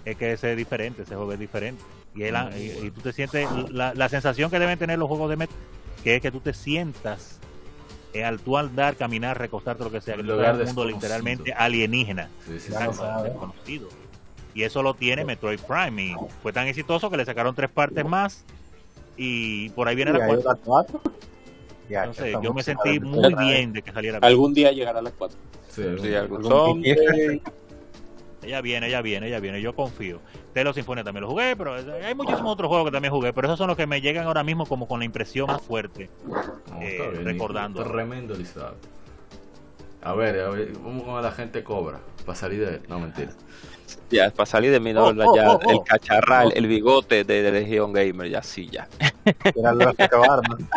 es que ese es diferente ese juego es diferente y, el- y- bueno. y tú te sientes la, la sensación que deben tener los juegos de Metroid que es que tú te sientas eh, al tú andar, caminar, recostarte, lo que sea, que tú lugar en un mundo literalmente alienígena. Sí, sí, Exacto, sí, sí. desconocido. Y eso lo tiene Metroid Prime. Y fue tan exitoso que le sacaron tres partes más. Y por ahí viene Y la cuarta. cuatro. Ya, Entonces, yo me sentí muy bien de que saliera. Algún día llegará a las 4. Sí, Sí, algún algún. Ella viene, ella viene, ella viene. Yo confío. Telo Sinfonia también lo jugué, pero hay muchísimos otros juegos que también jugué. Pero esos son los que me llegan ahora mismo como con la impresión más fuerte. No, eh, bien, recordando. Tremendo listado. A ver, a ver, vamos con la gente cobra. Para salir de. No, mentira. Ya, para salir de mi no, Oh, oh, ya, oh, oh. el cacharral, el bigote de, de Legion Gamer, ya sí, ya. Era lo que acabaron.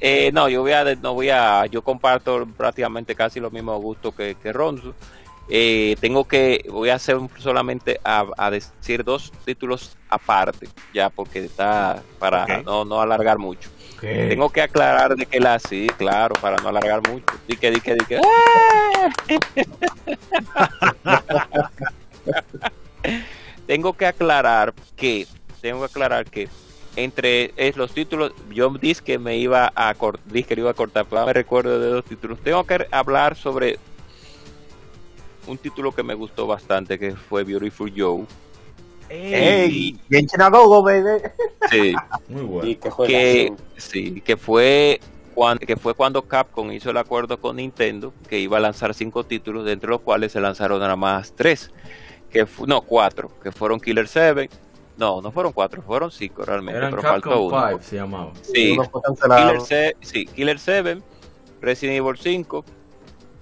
Eh, no, yo voy a, no voy a, yo comparto prácticamente casi los mismos gustos que, que Ronzo. Eh, tengo que, voy a hacer un- solamente a, a decir dos títulos aparte, ya porque está para no, no alargar mucho. Tengo que aclarar de que la sí, claro, para no alargar mucho. Di que, di que, di que. tengo que aclarar que, tengo que aclarar que entre es, los títulos, yo dije que me iba a cortar, dije que iba a cortar, pero me recuerdo de dos títulos. Tengo que hablar sobre un título que me gustó bastante, que fue Beautiful Joe. ¡Ey! Genshin baby. Sí. Muy bueno. Y que juega. que sí que fue cuando que fue cuando Capcom hizo el acuerdo con Nintendo que iba a lanzar cinco títulos de entre los cuales se lanzaron nada más tres que no cuatro que fueron Killer 7 no no fueron cuatro fueron cinco realmente Eran pero faltó Capcom uno 5, se llamaba. sí. Killer 7 sí Killer 7 Resident Evil 5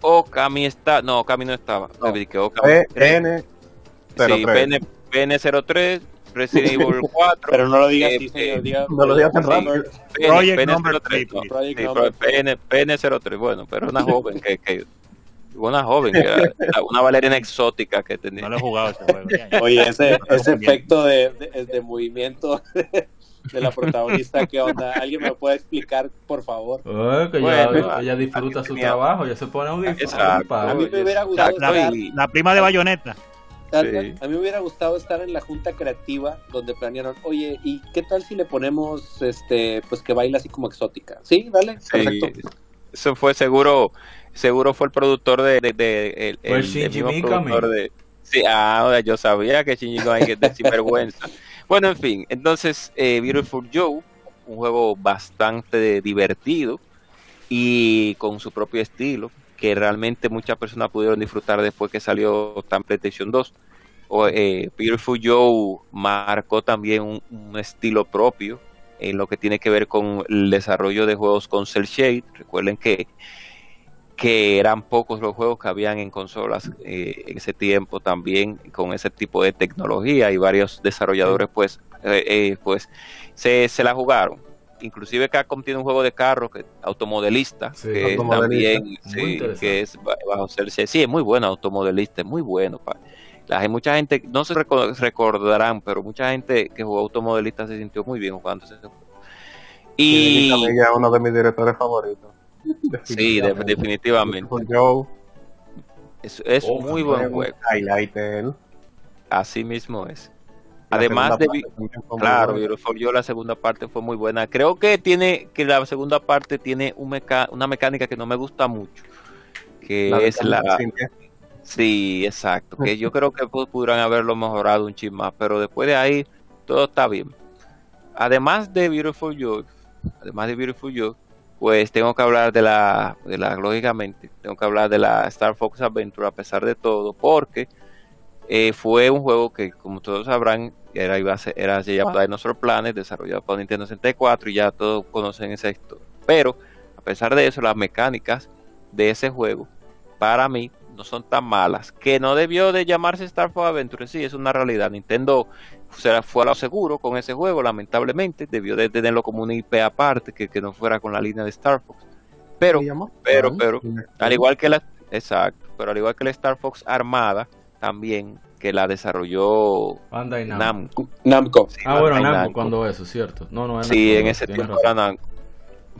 Okami está no Okami no estaba No. Okami N sí, PN, PN03 Resident Evil 4 Pero no lo digas Eh, eh, diga- no lo digas tan sí. rápido. PN, Project PN03, number no, three, sí, Project pro- number PN, PN03, bueno, pero una joven que, que una joven, que era- era una bailarina exótica que tenía. No lo he jugado ese juego. Oye, ese, ese efecto de, de, de movimiento de la protagonista, ¿qué onda? ¿Alguien me puede explicar, por favor? Eh, que Bueno, ella, ella disfruta aquí su tenía- trabajo, ya se pone audífonos. Exacto. para- A mí me hubiera Exacto, gustado y- La prima de Bayonetta. A, Sí. a mí me hubiera gustado estar en la junta creativa donde planearon, oye, ¿y qué tal si le ponemos, este, pues que baila así como exótica? Sí, dale, sí, perfecto. eso fue seguro. seguro fue el productor de, de, de- el, Fue el- el mismo productor de sí ah yo sabía que Shinji Mikami que es de sinvergüenza bueno en fin entonces eh, Beautiful Joe un juego bastante divertido y con su propio estilo que realmente muchas personas pudieron disfrutar después que salió tan PlayStation 2 o, eh, Beautiful Joe marcó también un, estilo propio en lo que tiene que ver con el desarrollo de juegos con cel shade. Recuerden que, que eran pocos los juegos que habían en consolas eh, en ese tiempo también con ese tipo de tecnología y varios desarrolladores pues, eh, pues se, se la jugaron. Inclusive Capcom tiene un juego de carro que automodelista Sí, que es automodelista. también sí, que es ba- bajo. Sí, es muy bueno automodelista, es muy bueno. pa. La, hay mucha gente, no se reco- recordarán, pero mucha gente que jugó automodelista se sintió muy bien jugando ese juego. Y es uno de mis directores favoritos. sí, de- definitivamente. Es, es Oh, muy buen juego. Highlighter. Así mismo es. Además de, claro. Beautiful Joe, la segunda parte fue muy buena. Creo que tiene que la segunda parte tiene un meca- una mecánica que no me gusta mucho, que La es la Cintia. sí, exacto, que yo creo que pu- pudieran haberlo mejorado un chin más, pero después de ahí todo está bien. Además de Beautiful Joe, además de Beautiful Joe, pues tengo que hablar de la, de la, lógicamente, tengo que hablar de la Star Fox Adventure a pesar de todo, porque eh, fue un juego que, como todos sabrán, era, iba a ser, era ya Dinosaur Planet, desarrollado por Nintendo 64, y ya todos conocen esa historia. Pero, a pesar de eso, las mecánicas de ese juego, para mí, no son tan malas. Que no debió de llamarse Star Fox Adventure, sí, es una realidad. Nintendo se fue a lo seguro con ese juego, lamentablemente. Debió de tenerlo como una IP aparte, que, que no fuera con la línea de Star Fox. Pero, pero, Juan. pero, al igual que la, exacto, pero al igual que la Star Fox Armada, también que la desarrolló Bandai Namco. Namco. Sí, Ah, bueno, Namco, Namco. cuando eso, cierto. No, no, es Sí, Namco, en ese tiempo razón. era Namco.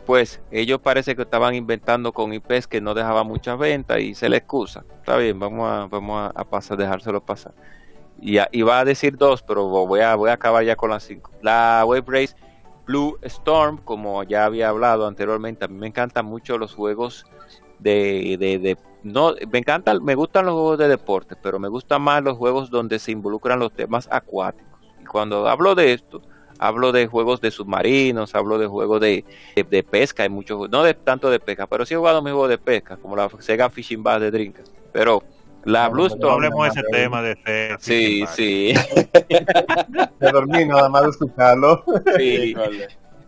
Pues ellos parece que estaban inventando con IPs que no dejaban muchas ventas y se le excusa. Está bien, vamos a, vamos a, a pasar, dejárselo pasar. Y a- iba a decir dos, pero voy a, voy a acabar ya con las cinco. La Wave Race Blue Storm, como ya había hablado anteriormente, a mí me encantan mucho los juegos de, de, de- no, me encantan, me gustan los juegos de deporte, pero me gustan más los juegos donde se involucran los temas acuáticos. Y cuando hablo de esto, hablo de juegos de submarinos, hablo de juegos de, de, de pesca, hay muchos juegos, no de tanto de pesca, pero sí he jugado mis juegos de pesca, como la Sega Fishing Bass de Dreamcast. Pero la Blue No Storm, hablemos de ese tema de fe. sí, sí, Me dormí nada más de escucharlo. sí.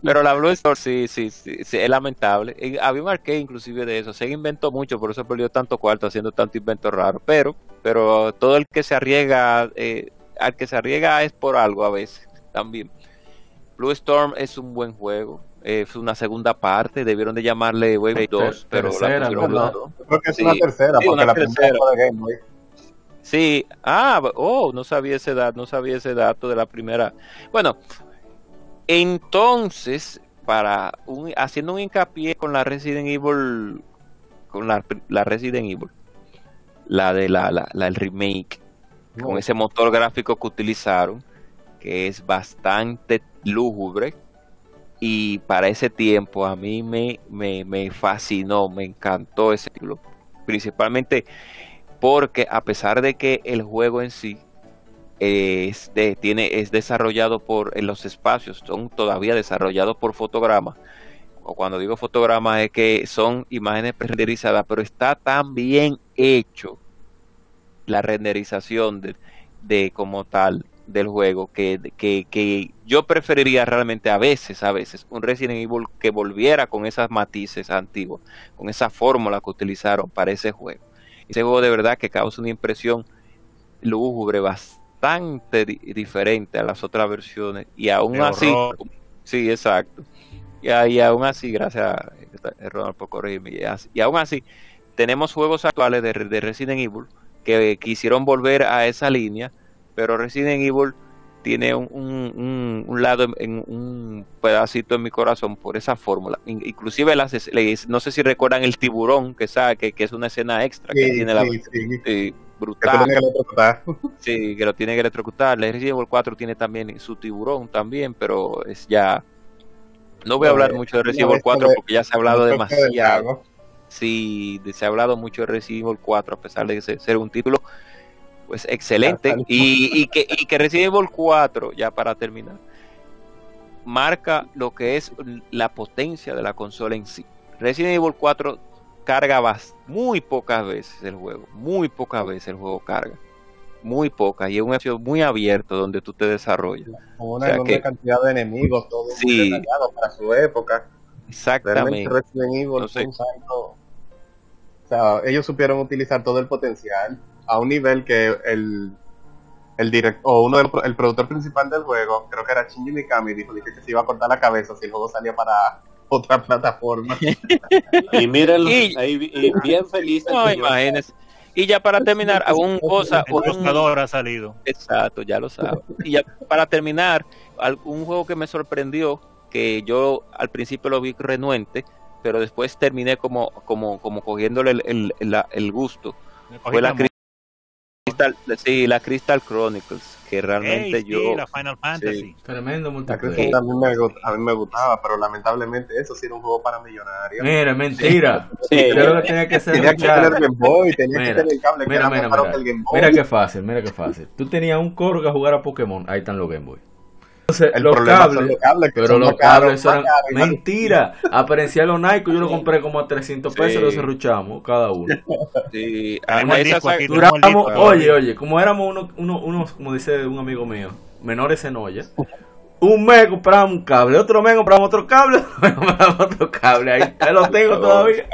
Pero la Blue Storm sí, sí, sí, sí, es lamentable. Y había un arcade inclusive de eso. Se inventó mucho, por eso perdió tanto cuarto haciendo tanto invento raro. Pero, pero todo el que se arriesga, eh, al que se arriesga es por algo a veces también. Blue Storm es un buen juego. eh, Es una segunda parte. Debieron de llamarle Wave 2, pero tercera, Storm. Creo que es Sí. una tercera, Sí, porque una la tercera. primera fue de Game Boy. Sí, ah, oh, no sabía ese dato, no sabía ese dato de la primera. Bueno, entonces, para un, haciendo un hincapié con la Resident Evil, con la, la Resident Evil, la de la, la, la- el remake, con ese motor gráfico que utilizaron, que es bastante lúgubre, y para ese tiempo a mí me, me, me fascinó, me encantó ese título, principalmente porque a pesar de que el juego en sí es, tiene, es desarrollado por en los espacios, son todavía desarrollados por fotogramas, o cuando digo fotogramas es que son imágenes renderizadas, pero está tan bien hecho la renderización de, de como tal del juego que, que, que yo preferiría realmente a veces, a veces, un Resident Evil que volviera con esas matices antiguos, con esa fórmula que utilizaron para ese juego. Ese juego de verdad que causa una impresión lúgubre bastante di- diferente a las otras versiones y aún así, sí, exacto. Y, y aún así, gracias a eh, Ronald por corregirme, y, aún así tenemos juegos actuales de, de Resident Evil que quisieron volver a esa línea, pero Resident Evil tiene un, un- un- lado, en, un pedacito en mi corazón por esa fórmula. In- Inclusive las, no sé si recuerdan el tiburón que sabe que, que es una escena extra que tiene la sí, brutal. que electrocutar. Sí, que lo tiene que electrocutar. La Resident Evil 4 tiene también su tiburón también, pero es ya... No voy a hablar mucho de Resident Evil vez 4 que- porque ya se ha hablado demasiado. sí, se ha hablado mucho de Resident Evil 4, a pesar de ser ser un título pues excelente. Y, y que, y que Resident Evil 4, ya para terminar, marca lo que es la potencia de la consola en sí. Resident Evil 4 carga bas- muy pocas veces el juego, muy pocas veces el juego carga, muy pocas, y es un hecho muy abierto donde tú te desarrollas. Con una O sea enorme que- cantidad de enemigos, todo Sí. muy para su época. Exactamente. Resident Evil No sé. O sea, ellos supieron utilizar todo el potencial a un nivel que el, el director, o uno del, el productor principal del juego, creo que era Shinji Mikami, dijo dije que se iba a cortar la cabeza si el juego salía para otra plataforma. Y mírenlo, Y- ahí y bien feliz. el No, imagínense. Y ya para terminar, aún cosa, El un- tostador ha salido. Exacto, ya lo sabes. Y ya para terminar, al- un juego que me sorprendió, que yo al principio lo vi renuente, pero después terminé como, como, como cogiéndole el, el, el- el gusto. Fue la Crystal, sí, la Crystal Chronicles, que realmente Ey, sí, yo... la Final Fantasy. Tremendo La multiplayer. A mí, me, a mí me gustaba, pero lamentablemente eso sí era un juego para millonarios. Mira, mentira. Sí. Yo lo que tenía que hacer Tenía que tener Game Boy, tenía Mira, que tener el cable que Mira, era mira, más mira. que el Game Boy. Mira qué fácil, mira qué fácil. Tú tenías un coro que jugar a Pokémon, ahí están los Game Boy. Entonces, El los problema son cables, los cables, que pero son los cables eran mentira. Aparecía los Nike, yo lo compré como a 300 pesos Sí. y los serruchamos cada uno. Sí, Tenemos a- el esa disco sa- aquí, Duramos, tenemos el disco. oye, oye, como éramos unos, uno, unos, como dice un amigo mío, menores en olla, un mes comprábamos un cable, otro mes compramos otro cable, compramos otro cable, ahí, ahí lo tengo todavía.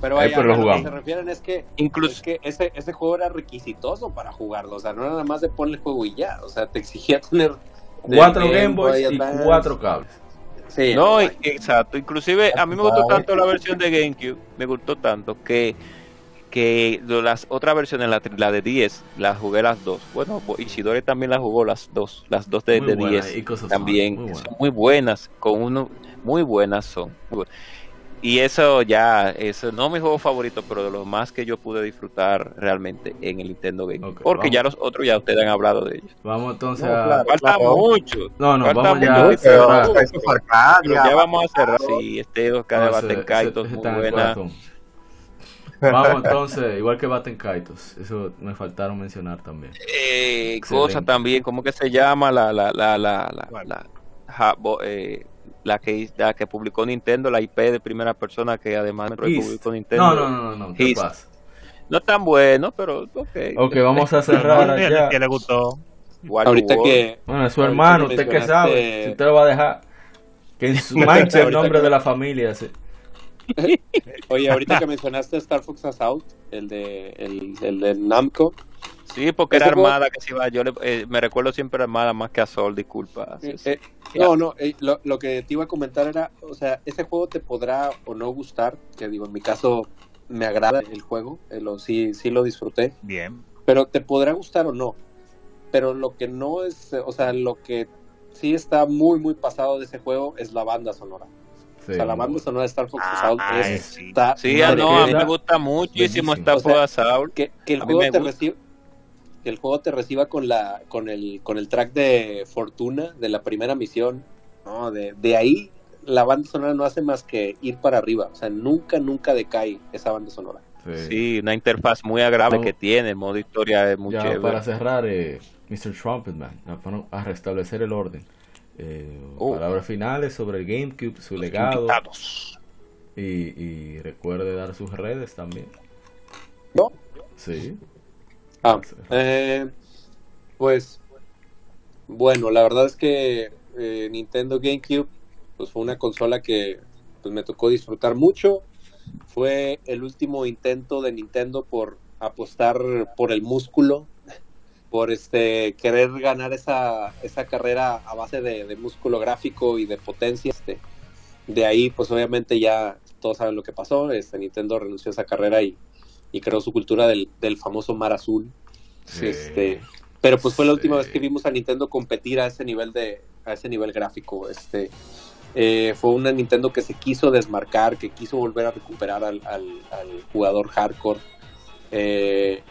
Pero Ahí, pero lo a lo que se refieren es que, Incluso- es que ese, ese juego era requisitoso para jugarlo. O sea, no era nada más de ponle el juego y ya. O sea, te exigía tener Cuatro Game Boys y Advance. cuatro cables. Sí, No, exacto. Inclusive a mí me gustó tanto la versión de GameCube, me gustó tanto que que las otras versiones, la, de 10, las jugué las dos. Bueno, Ishidori también las jugó las dos, las dos de, de buenas, 10 y cosas también. muy son buenas. muy buenas, con uno, muy buenas son. muy bu- Y eso ya, eso no es mi juego favorito, pero de los más que yo pude disfrutar realmente en el Nintendo Game. Porque vamos. ya los otros ya ustedes han hablado de ellos. Vamos entonces No, a... claro. Falta mucho. No, no, Falta vamos ya a cerrar. vamos a cerrar. Sí, este de Baten Kaitos, muy buena. Vamos entonces, igual que Baten Kaitos, eso me faltaron mencionar también. Eh, Excelente. cosa también, ¿cómo que se llama? La, la, la, la, la, ¿Cuál? la, ja- bo- eh, la que, la que publicó Nintendo, la IP de primera persona que además East. publicó Nintendo. No, no, no, no, no, ¿qué pasa? No tan bueno, pero ok. Ok, vamos a cerrar que le gustó. Ahorita que Bueno, es su hermano, usted que sabe, si usted lo va a dejar, que mancha el nombre que- de la familia. sí. Oye, ahorita que mencionaste Star Fox Assault, el de, el, el de Namco, Sí, porque era juego- Armada que se iba. Yo le- eh, me recuerdo siempre Armada más que a Sol, disculpa. Sí, eh, sí. eh, no, no, eh, lo, lo que te iba a comentar era, o sea, ese juego te podrá o no gustar, que digo, en mi caso me agrada el juego, lo, sí, sí lo disfruté, Bien. pero te podrá gustar o no, pero lo que no es, o sea, lo que sí está muy, muy pasado de ese juego es la banda sonora. Sí, o sea, la banda sonora de Star Fox Assault es, sí. está Sí, ah, no, a mí me gusta muchísimo sea, Foda Saul. que, que el A juego te gusta. Que el juego te reciba con la con el con el track de Fortuna de la primera misión no de, de ahí la banda sonora no hace más que ir para arriba o sea nunca nunca decae esa banda sonora sí. Sí, una interfaz muy agradable que tiene, el modo historia es muy Ya chévere. para cerrar, eh, Mr. Trumpetman, a, a restablecer el orden. Eh, Oh. Palabras finales sobre el GameCube, su legado. Invitados. Y, y recuerde dar sus redes también. ¿No? Sí. Ah, eh, pues bueno la verdad es que eh, Nintendo GameCube pues fue una consola que pues me tocó disfrutar mucho fue el último intento de Nintendo por apostar por el músculo, por este querer ganar esa, esa carrera a base de, de músculo gráfico y de potencia. Este, de ahí, pues obviamente ya todos saben lo que pasó. Este, Nintendo renunció a esa carrera y, y creó su cultura del, del famoso mar azul. Sí. Este, pero pues fue la última Sí. vez que vimos a Nintendo competir a ese nivel de a ese nivel gráfico. Este, eh, fue una Nintendo que se quiso desmarcar, que quiso volver a recuperar al, al- al jugador hardcore, eh,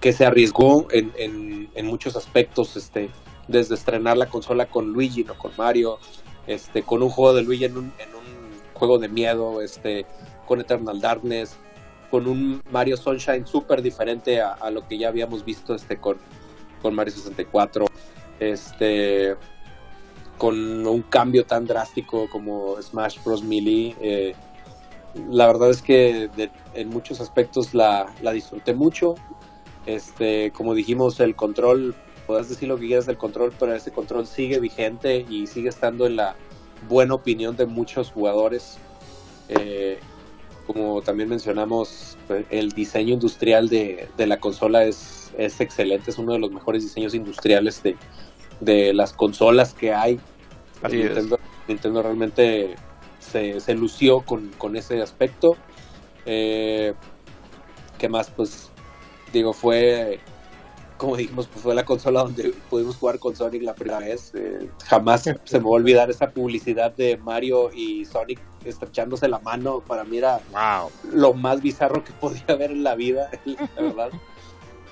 que se arriesgó en, en- en muchos aspectos, este, desde estrenar la consola con Luigi, no con Mario, este, con un juego de Luigi en un, en un juego de miedo, este, con Eternal Darkness, con un Mario Sunshine súper diferente a, lo que ya habíamos visto este con, con Mario 64, este, con un cambio tan drástico como Smash Bros. Melee. Eh, la verdad es que en muchos aspectos la, la, disfruté mucho. Este, como dijimos, el control, puedes decir lo que quieras del control, pero ese control sigue vigente y sigue estando en la buena opinión de muchos jugadores. Eh, como también mencionamos, pues, el diseño industrial de, de la consola es, es, excelente, es uno de los mejores diseños industriales de, de las consolas que hay. Nintendo, Nintendo, realmente se, se lució con, con, ese aspecto. Eh, ¿Qué más? Pues digo, fue como dijimos, pues fue la consola donde pudimos jugar con Sonic la primera vez. Eh, jamás se me va a olvidar esa publicidad de Mario y Sonic estrechándose la mano. Para mí era wow. lo más bizarro que podía haber en la vida, la verdad.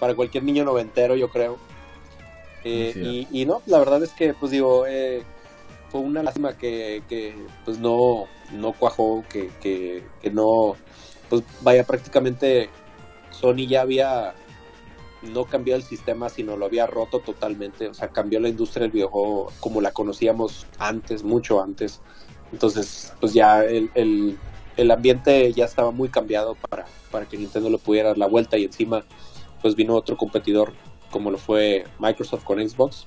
Para cualquier niño noventero, yo creo. Eh, sí, y, y, no, la verdad es que, pues digo, eh, fue una lástima que, que pues no, no cuajó, que, que, que no, pues vaya, prácticamente Sony ya había no cambió el sistema, sino lo había roto totalmente. O sea, cambió la industria del videojuego como la conocíamos antes, mucho antes. Entonces, pues ya el, el, el ambiente ya estaba muy cambiado para, para que Nintendo le pudiera dar la vuelta y encima, pues vino otro competidor como lo fue Microsoft con Xbox.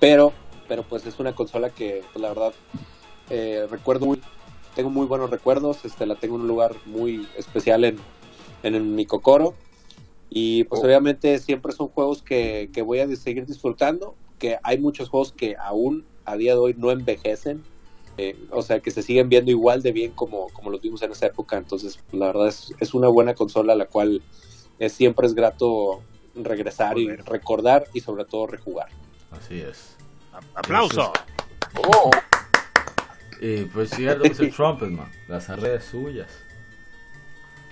Pero, pero pues es una consola que, pues, la verdad, eh, recuerdo muy, tengo muy buenos recuerdos. Este, la tengo en un lugar muy especial en, en mi cocoro y pues oh. obviamente siempre son juegos que, que, voy a seguir disfrutando, que hay muchos juegos que aún a día de hoy no envejecen, eh, o sea que se siguen viendo igual de bien como, como los vimos en esa época, entonces la verdad es, es una buena consola a la cual es, siempre es grato regresar y recordar y sobre todo rejugar. Así es. ¡Aplauso! Oh. Y pues sí, lo que Trumpetman, las redes suyas.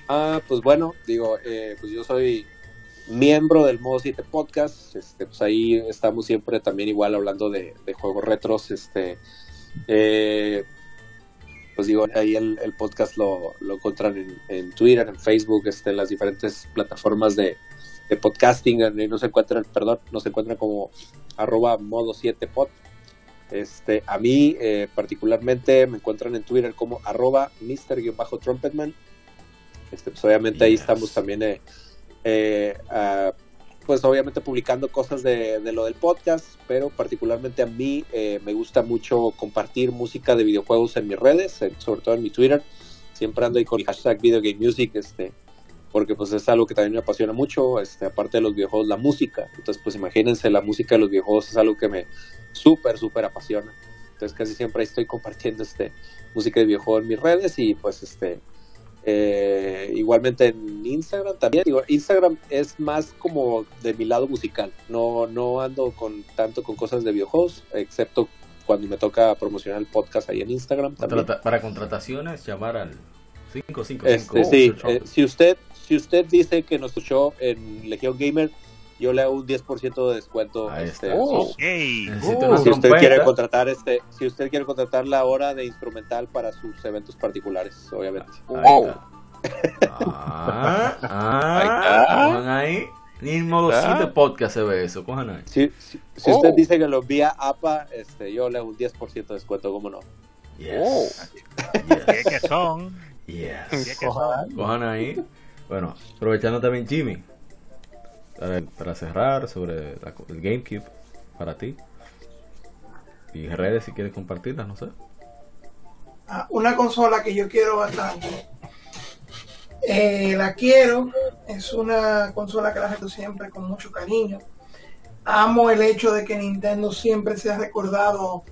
Ah, pues bueno, digo, eh, pues yo soy miembro del Modo 7 Podcast, este, pues ahí estamos siempre también igual hablando de, juegos retros, este, eh, pues digo, ahí el, podcast lo, lo encuentran en, Twitter, en Facebook, este, en las diferentes plataformas de, de podcasting, y nos encuentran, perdón, nos encuentran como arroba modo 7 pod. Este, a mí eh, particularmente me encuentran en Twitter como arroba Mr-Trumpetman este, pues obviamente ahí estamos también, eh, eh, uh, pues obviamente publicando cosas de, de, lo del podcast, pero particularmente a mí eh, me gusta mucho compartir música de videojuegos en mis redes, sobre todo en mi Twitter. Siempre ando ahí con el hashtag Video Game Music, este, porque pues es algo que también me apasiona mucho, este, aparte de los videojuegos, la música. Entonces pues imagínense, la música de los videojuegos es algo que me súper, súper apasiona. Entonces casi siempre ahí estoy compartiendo este música de videojuegos en mis redes y pues este eh, igualmente en Instagram también. Digo, Instagram es más como de mi lado musical. No, no ando con tanto con cosas de videojuegos, excepto cuando me toca promocionar el podcast ahí en Instagram. Para, para contrataciones, llamar al 555. Este, sí, eh, si usted si usted dice que nos escuchó en Legion Gamer, yo le hago un 10% de descuento. Este, oh, okay. uh, si usted quiere contratar este, si usted quiere contratar la hora de instrumental para sus eventos particulares, obviamente. Oh. Ah, ah, ahí. Ni en modo ah. de podcast se ve eso, cojan ahí. Si, si, si oh. usted dice que lo envía APA, este, yo le hago un 10% de descuento, ¿cómo no? Yes. Oh. yes. ¿Qué son? Yes. ¿Qué son? Cojan ahí. Bueno, aprovechando también Jimmy para cerrar sobre el GameCube para ti y redes si quieres compartirlas, no sé. Ah, una consola que yo quiero bastante. Eh, la quiero, es una consola que la reto siempre con mucho cariño. Amo el hecho de que Nintendo siempre se ha recordado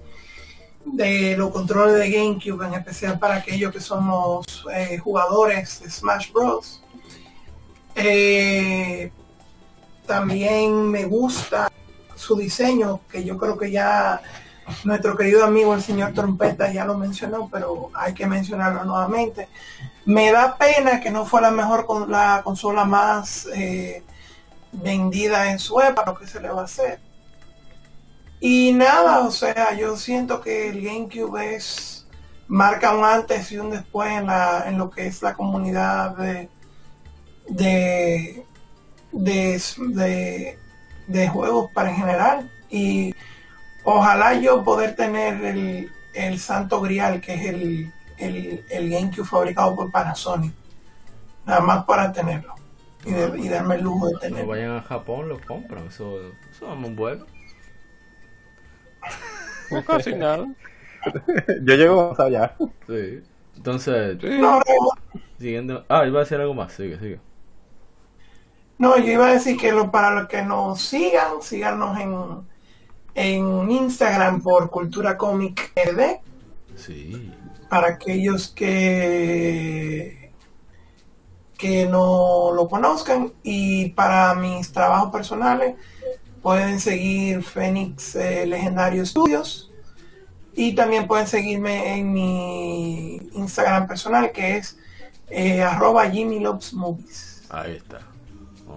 de los controles de GameCube, en especial para aquellos que somos eh, jugadores de Smash Bros. Eh, también me gusta su diseño, que yo creo que ya nuestro querido amigo el señor Trompeta ya lo mencionó, pero hay que mencionarlo nuevamente. Me da pena que no fue la mejor con la consola más eh, vendida en su época, lo que se le va a hacer. Y nada, o sea, yo siento que el GameCube es marca un antes y un después en, la, en lo que es la comunidad de, de, de, de, de juegos para en general. Y ojalá yo poder tener el, el santo grial, que es el, el, el GameCube fabricado por Panasonic. Nada más para tenerlo. Y, de- y darme el lujo de Cuando tenerlo. vayan a Japón lo compran, eso, eso es muy bueno. No, casi nada. Yo llego hasta allá. Sí. Entonces, No, no, siguiendo... Ah, iba a decir algo más, sigue, sigue. No, yo iba a decir que lo, para los que nos sigan, síganos en, en Instagram por Cultura Comic RD. Sí. Para aquellos que, que no lo conozcan. Y para mis trabajos personales, pueden seguir Fénix eh, Legendario Studios. Y también pueden seguirme en mi Instagram personal, que es eh, arroba Jimmy Loves Movies. Ahí está.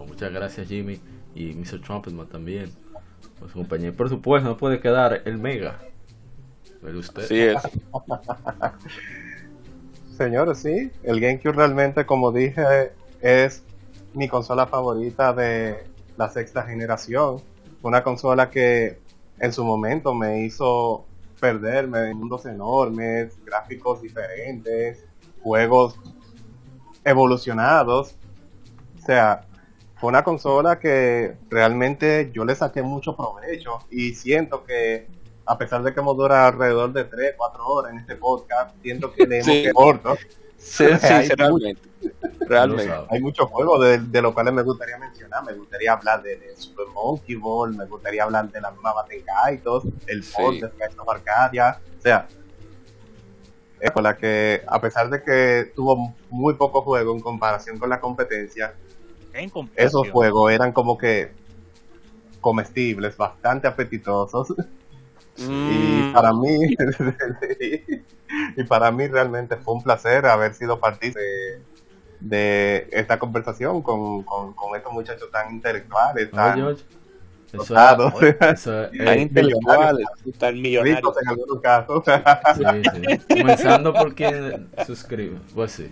Muchas gracias Jimmy y Mr. Trumpetman también por su compañía. Por supuesto, no puede quedar el Mega. ¿Ve usted? Así es. Señores, sí, el GameCube realmente, como dije, es mi consola favorita de la sexta generación. Una consola que en su momento me hizo perderme en mundos enormes, gráficos diferentes, juegos evolucionados. O sea, fue una consola que realmente yo le saqué mucho provecho y siento que a pesar de que hemos durado alrededor de 3, 4 horas en este podcast, siento que le hemos Sí. corto. Sí, sí, Hay sí, realmente. Realmente. Hay muchos juegos de, de los cuales me gustaría mencionar. Me gustaría hablar de, de Super Monkey Ball, me gustaría hablar de la misma Battle Kaitos, el Sí. port de of Arcadia. O sea, es con la que, a pesar de que tuvo muy poco juego en comparación con la competencia. Esos juegos eran como que comestibles, bastante apetitosos. Y Mm, para mí, y para mí realmente fue un placer haber sido partícipe de, de esta conversación con, con, con estos muchachos tan intelectuales, tan George, eso dotados, eso es- tan eh, intelectuales, tan millonarios. en algunos casos. sí, sí. Comenzando por quien suscribe. Pues sí.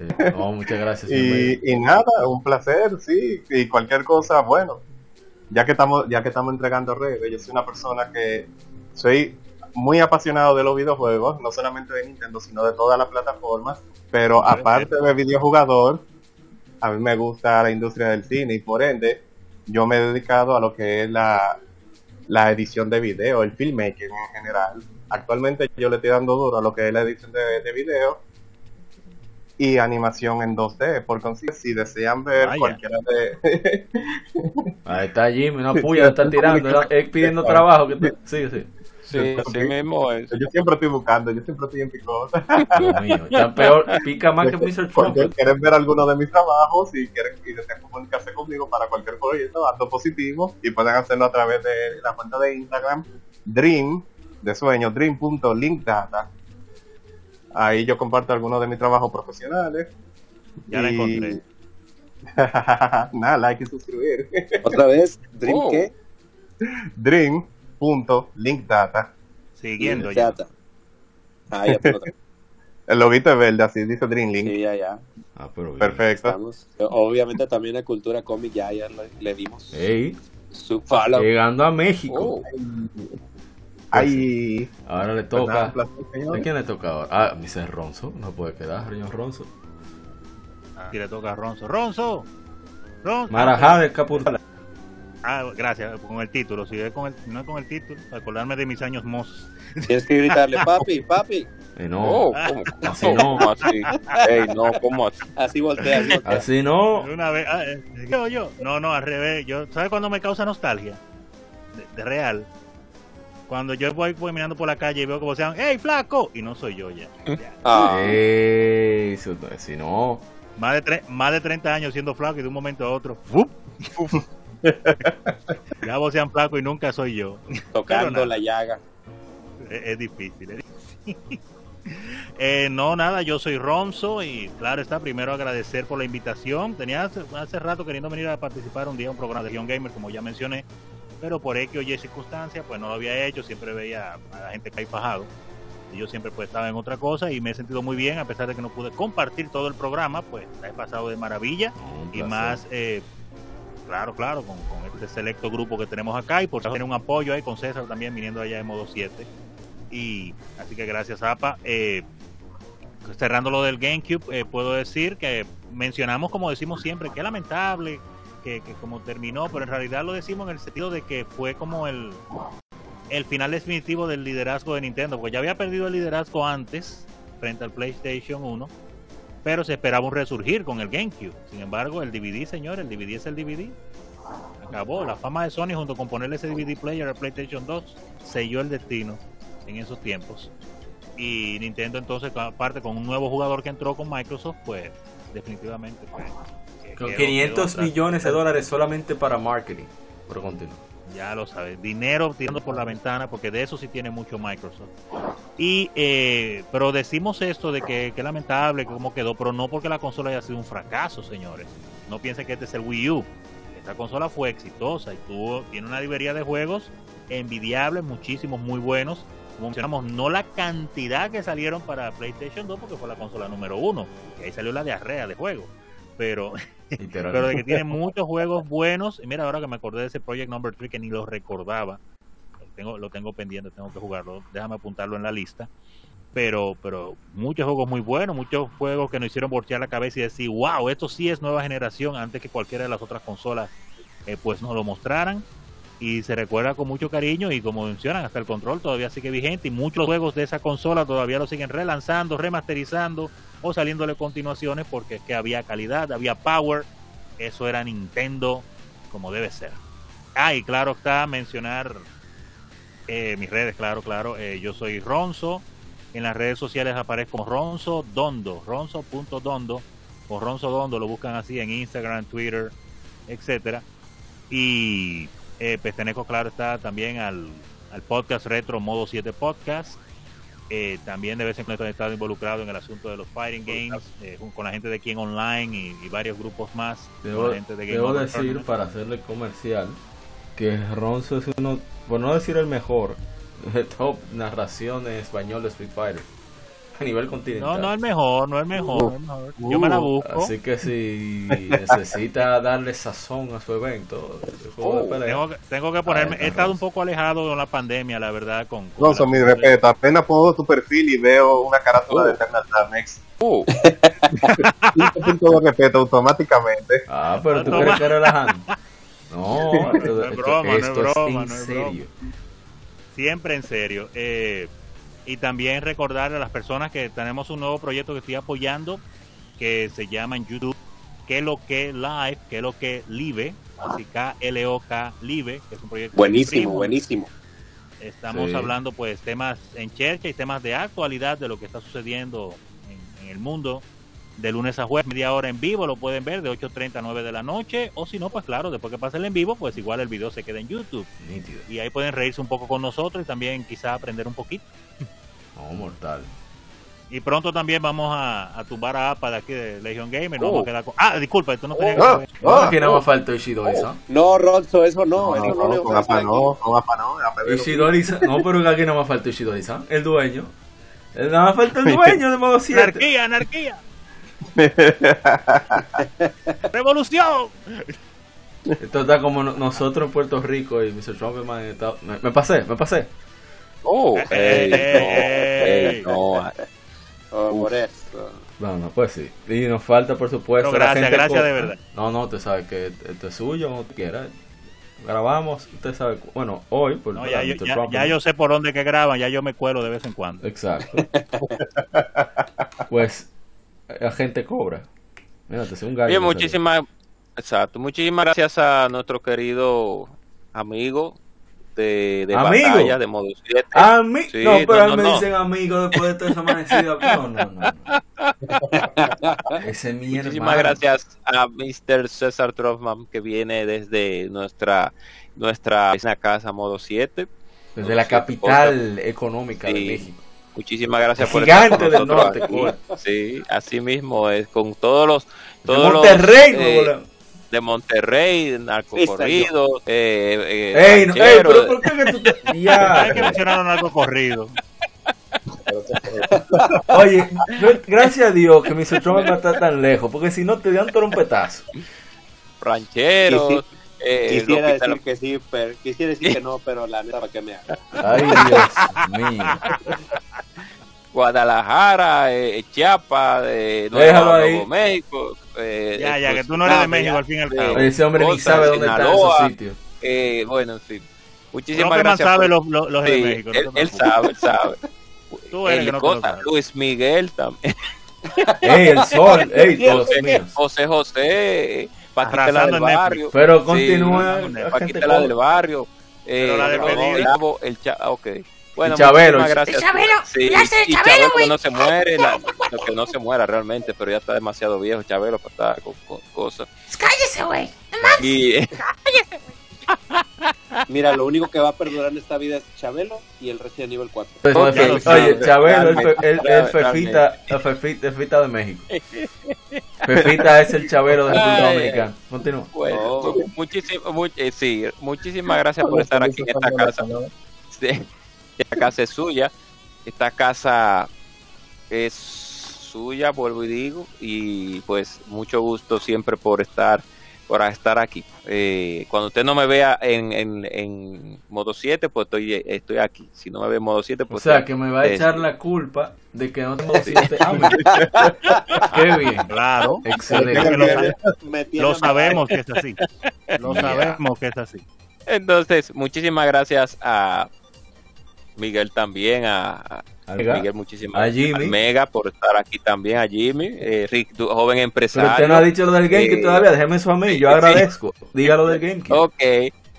Eh, oh, muchas gracias. y nada, un placer, sí, y cualquier cosa, bueno, ya que estamos, ya que estamos entregando redes, yo soy una persona que soy muy apasionado de los videojuegos, no solamente de Nintendo, sino de todas las plataformas, pero aparte de videojugador, a mí me gusta la industria del cine y por ende, yo me he dedicado a lo que es la, la edición de video, el filmmaking en general. Actualmente yo le estoy dando duro a lo que es la edición de, de video y animación en 2D. Por consiguiente, si desean ver Vaya. cualquiera de... Ahí está Jimmy, una puya, está tirando, es pidiendo trabajo. Que te- Sí, sí. Sí, así mismo es. yo siempre estoy buscando, yo siempre estoy en picota. Dios mío, ya peor, pica más que Mr. Trump. quieren ver alguno de mis trabajos y quieren y desean comunicarse conmigo para cualquier proyecto, acto positivo, y pueden hacerlo a través de la cuenta de Instagram, Dream, de sueño, dream.linkdata. Ahí yo comparto algunos de mis trabajos profesionales. Ya la Y- encontré. Nada, like y suscribir. Otra vez, Dream Oh. qué? Dream.linkdata. Siguiendo ya. Data. Ah, ya tengo- El loguito es verde, así dice Dreamlink. sí, ya, ya. Ah, pero bien. Perfecto. Estamos. Obviamente también la cultura cómic ya, ya le, le dimos Ey, su follow. llegando a México. Oh. Ahí. Ahora le Pues nada, toca. señor. ¿A quién le toca ahora? Ah, Mr. Ronzo. No puede quedar, señor Ronzo. Y le toca a Ronzo. ¡Ronzo! ¡Ronzo! Marajá de Capurtala. Ah, gracias, con el título. Si es con el, no es con el título, acordarme de mis años mozos. Tienes que gritarle, papi, papi. Eh, no, Oh, ¿cómo, Así no. ¿Cómo así? Ey, no, ¿cómo así? Así voltea, así voltea. así no. Una vez, ah, eh, yo, yo. No, no, al revés. Yo, ¿Sabes cuándo me causa nostalgia? De, de real. Cuando yo voy caminando por la calle y veo que sean, ¡Hey, flaco! Y no soy yo ya. Ah, Ey, eso- si no. Más, de tre- más de 30 años siendo flaco y de un momento a otro, ¡fup! ya vos sean flaco y nunca soy yo. Tocando la llaga. es, es difícil. es difícil. Eh, no, nada, yo soy Ronzo y claro está, primero agradecer por la invitación. Tenía hace, hace rato queriendo venir a participar un día en un programa de Young Gamer, como ya mencioné, pero por X o Y circunstancias, pues no lo había hecho, siempre veía a la gente que hay fajado. Yo siempre pues estaba en otra cosa y me he sentido muy bien, a pesar de que no pude compartir todo el programa, pues la he pasado de maravilla y más, eh, claro, claro, con, con este selecto grupo que tenemos acá y por tener un apoyo ahí con César también viniendo allá de modo 7. Y así que gracias, APA. Eh, cerrando lo del GameCube, eh, puedo decir que mencionamos, como decimos siempre, que es lamentable que, que como terminó, pero en realidad lo decimos en el sentido de que fue como el, el final definitivo del liderazgo de Nintendo, porque ya había perdido el liderazgo antes frente al PlayStation 1, pero se esperaba un resurgir con el GameCube. Sin embargo, el DVD, señor, el DVD es el DVD. Acabó. La fama de Sony junto con ponerle ese DVD player al PlayStation 2 selló el destino en esos tiempos. Y Nintendo entonces, aparte con un nuevo jugador que entró con Microsoft, pues definitivamente pues, Con quedó- 500 quedó atrás. millones de dólares solamente para marketing. Pero continúa. Ya lo sabes, dinero tirando por la ventana, porque de eso sí tiene mucho Microsoft. Y, eh, pero decimos esto de que, que lamentable cómo quedó, pero no porque la consola haya sido un fracaso, señores. No piensen que este es el Wii U. Esta consola fue exitosa y tuvo, tiene una librería de juegos envidiables, muchísimos muy buenos. Como mencionamos, no la cantidad que salieron para PlayStation 2, porque fue la consola número uno. Y ahí salió la diarrea de juegos. Pero pero de que tiene muchos juegos buenos. Y mira, ahora que me acordé de ese Project Number 3 que ni lo recordaba. Lo tengo, lo tengo pendiente, tengo que jugarlo. Déjame apuntarlo en la lista. Pero, pero muchos juegos muy buenos, muchos juegos que nos hicieron voltear la cabeza y decir, wow, esto sí es nueva generación antes que cualquiera de las otras consolas eh, pues nos lo mostraran. Y se recuerda con mucho cariño y como mencionan, hasta el control todavía sigue vigente y muchos juegos de esa consola todavía lo siguen relanzando, remasterizando o saliéndole continuaciones porque es que había calidad, había power, eso era Nintendo como debe ser. Ah, y claro está mencionar eh, mis redes, claro, claro, eh, yo soy Ronzo, en las redes sociales aparezco como Ronzo Dondo, Ronzo.dondo o Ronzo Dondo, lo buscan así en Instagram, Twitter, etcétera. Y eh, pertenezco, claro está, también al, al podcast retro Modo 7 Podcast. Eh, también de vez en cuando he estado involucrado en el asunto de los fighting games eh, con la gente de King Online y, y varios grupos más. Debo, la gente de Game debo decir, Tournament. para hacerle comercial, que Ronzo es uno, por no decir el mejor, top narración en español de Street Fighter. A nivel No, continental. no es mejor, no es mejor. no es mejor. Yo me la busco. Así que si necesita darle sazón a su evento, de juego de pelea, Tengo que, tengo que ponerme. He está estado un poco alejado de la pandemia, la verdad. Con, con Gonzo, la- mi respeto. Apenas pongo tu perfil y veo una carátula de Eternal Darkness. Uh, puntos de respeto automáticamente. Ah, pero tú Toma. crees que relajando. No, pero No es esto, broma, no es esto broma, en no es serio. Siempre en serio. Eh, y también recordar a las personas que tenemos un nuevo proyecto que estoy apoyando que se llama en YouTube que lo que live, que lo que live, así K L O K live, que es un proyecto Buenísimo, buenísimo. Estamos Sí. hablando pues temas en chercha y temas de actualidad de lo que está sucediendo en, en el mundo de lunes a jueves, media hora en vivo, lo pueden ver de 8.30 a 9 de la noche, o si no, pues claro, después que pase el en vivo, pues igual el video se queda en YouTube. Nítido. Y ahí pueden reírse un poco con nosotros y también quizá aprender un poquito. No, mortal. Y pronto también vamos a, a tumbar a APA de aquí de Legion Gamer. Oh. vamos a quedar con- Ah, disculpa, tú no tenías Ah, que- No, ah, aquí nada oh. más faltó Ishidori-san. No, Ronzo, eso no, No, eso no, no, con apa no, con apa no. apa no. No, pero aquí nada más faltó Ishidori-san, el dueño. Nada más falta el dueño de modo 7. ¡Anarquía, anarquía! ¡Revolución! Esto está como no- nosotros en Puerto Rico y Mr. Trumpman en Estados me, me pasé, me pasé. Oh, ey, no, no. Por eso. No, no, pues sí. Y nos falta, por supuesto. Gracias, la gente gracias de verdad. No, no, usted sabe que esto es suyo, no quiera. Grabamos, usted sabe. Bueno, hoy, por No, ya, yo, Mr. ya- Trumpman. ya yo sé por dónde que graban, ya yo me cuelo de vez en cuando. Exacto. pues, la gente cobra. Mira, te hace un gallo. bien, que muchísimas, exacto, muchísimas gracias a nuestro querido amigo de, de ¿Amigo? batalla de modo 7. A mí, Sí, no, pero no, no, me no. dicen amigo después de toda esa. No, no, no. Ese es mi Muchísimas hermano. gracias a Mr. César Troffman que viene desde nuestra nuestra casa modo 7. Desde la capital económica de. México. Muchísimas gracias por estar con del nosotros norte, aquí. Sí, así mismo es con todos los De todos los, Monterrey, eh, Nuevo León. de Monterrey, de narcocorrido, eh, eh, Ey, no, ey, pero ¿por qué que tú te.? Hay Ya. que mencionar algo corrido. Oye, yo- gracias a Dios que mi Trump no está tan lejos, porque si no te dan trompetazo. Rancheros. Eh, quisiera decir que sí, pero quisiera decir que no, pero la neta para que me haga. Ay, Dios mío. Guadalajara, eh, Chiapas, eh, Nuevo, México. eh, Ya, ya, pues, que tú no eres de México ya, al fin y al eh, cabo. Ese hombre ni sabe dónde están esos sitios. eh, bueno, en fin. Muchísimas gracias. sabe por- los, los, los de México. no él, sabe, él sabe. Tú eres El que no lo Cota. Luis Miguel también. Ey, el sol, ey, José, míos. José José, Paquita la del barrio. Pero Sí, continúa la gente Paquita la del barrio. Pero la Eh, despedida. el Chavo, el Cha- ah, ok. Bueno, Chabelo, gracias. El Chabelo, Sí, ya sé, y Chabelo, Chabelo que güey. no se muere, la- no, que no se muera realmente, pero ya está demasiado viejo Chabelo para estar con, con cosas. Cállese, güey. Y Mira, lo único que va a perdurar en esta vida es Chabelo y el Resident Evil 4. Pues, Ok, Oye, Chabelo, realmente. Fefita, Fefita, Fefita de México. Fefita es el Chabelo de República. Dominicana. Continúa. bueno, Oh. muchísimo, mu- eh, sí, muchísimas gracias por estar aquí en esta casa. Sí, esta casa es suya. Esta casa es suya, vuelvo y digo, y pues mucho gusto siempre por estar por estar aquí. Eh, cuando usted no me vea en, en, en modo 7, pues estoy, estoy aquí. Si no me ve en modo 7, O pues sea, estoy- que me va a echar la culpa de que no tengo siete. Ah, mira. Qué bien. Claro. Excelente. Lo, sabemos que es así. Lo sabemos que es así. Entonces, muchísimas gracias a Miguel también, a, Mega. Miguel, muchísimas A gracias. Jimmy. Mega por estar aquí también, a Jimmy, eh, Rick, tu joven Pero empresario. usted no ha dicho lo del GameCube Eh, todavía. Déjeme eso a mí. Yo sí. agradezco. Dígalo del GameCube. Ok,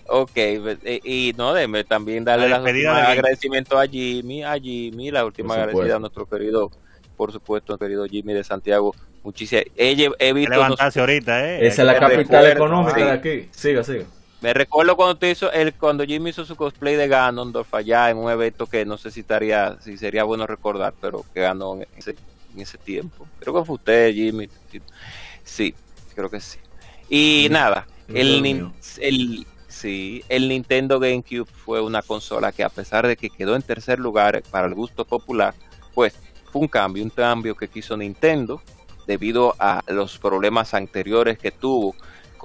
ok. eh, Y no, déjeme también darle La Game. agradecimiento a Jimmy, a Jimmy, la última agradecida a nuestro querido, por supuesto, nuestro querido Jimmy de Santiago. Muchísimas, he, he visto, levantarse ahorita, ¿eh? Esa es la capital recuerdo, económica sí. de aquí. Siga, siga. Me recuerdo cuando te hizo el, cuando Jimmy hizo su cosplay de Ganondorf allá en un evento que no sé si estaría, si sería bueno recordar, pero que ganó en ese, en ese tiempo. Creo que fue usted, Jimmy. Sí, creo que sí. Y Sí. nada, el, el, sí, el Nintendo GameCube fue una consola que a pesar de que quedó en tercer lugar para el gusto popular, pues fue un cambio, un cambio que quiso Nintendo debido a los problemas anteriores que tuvo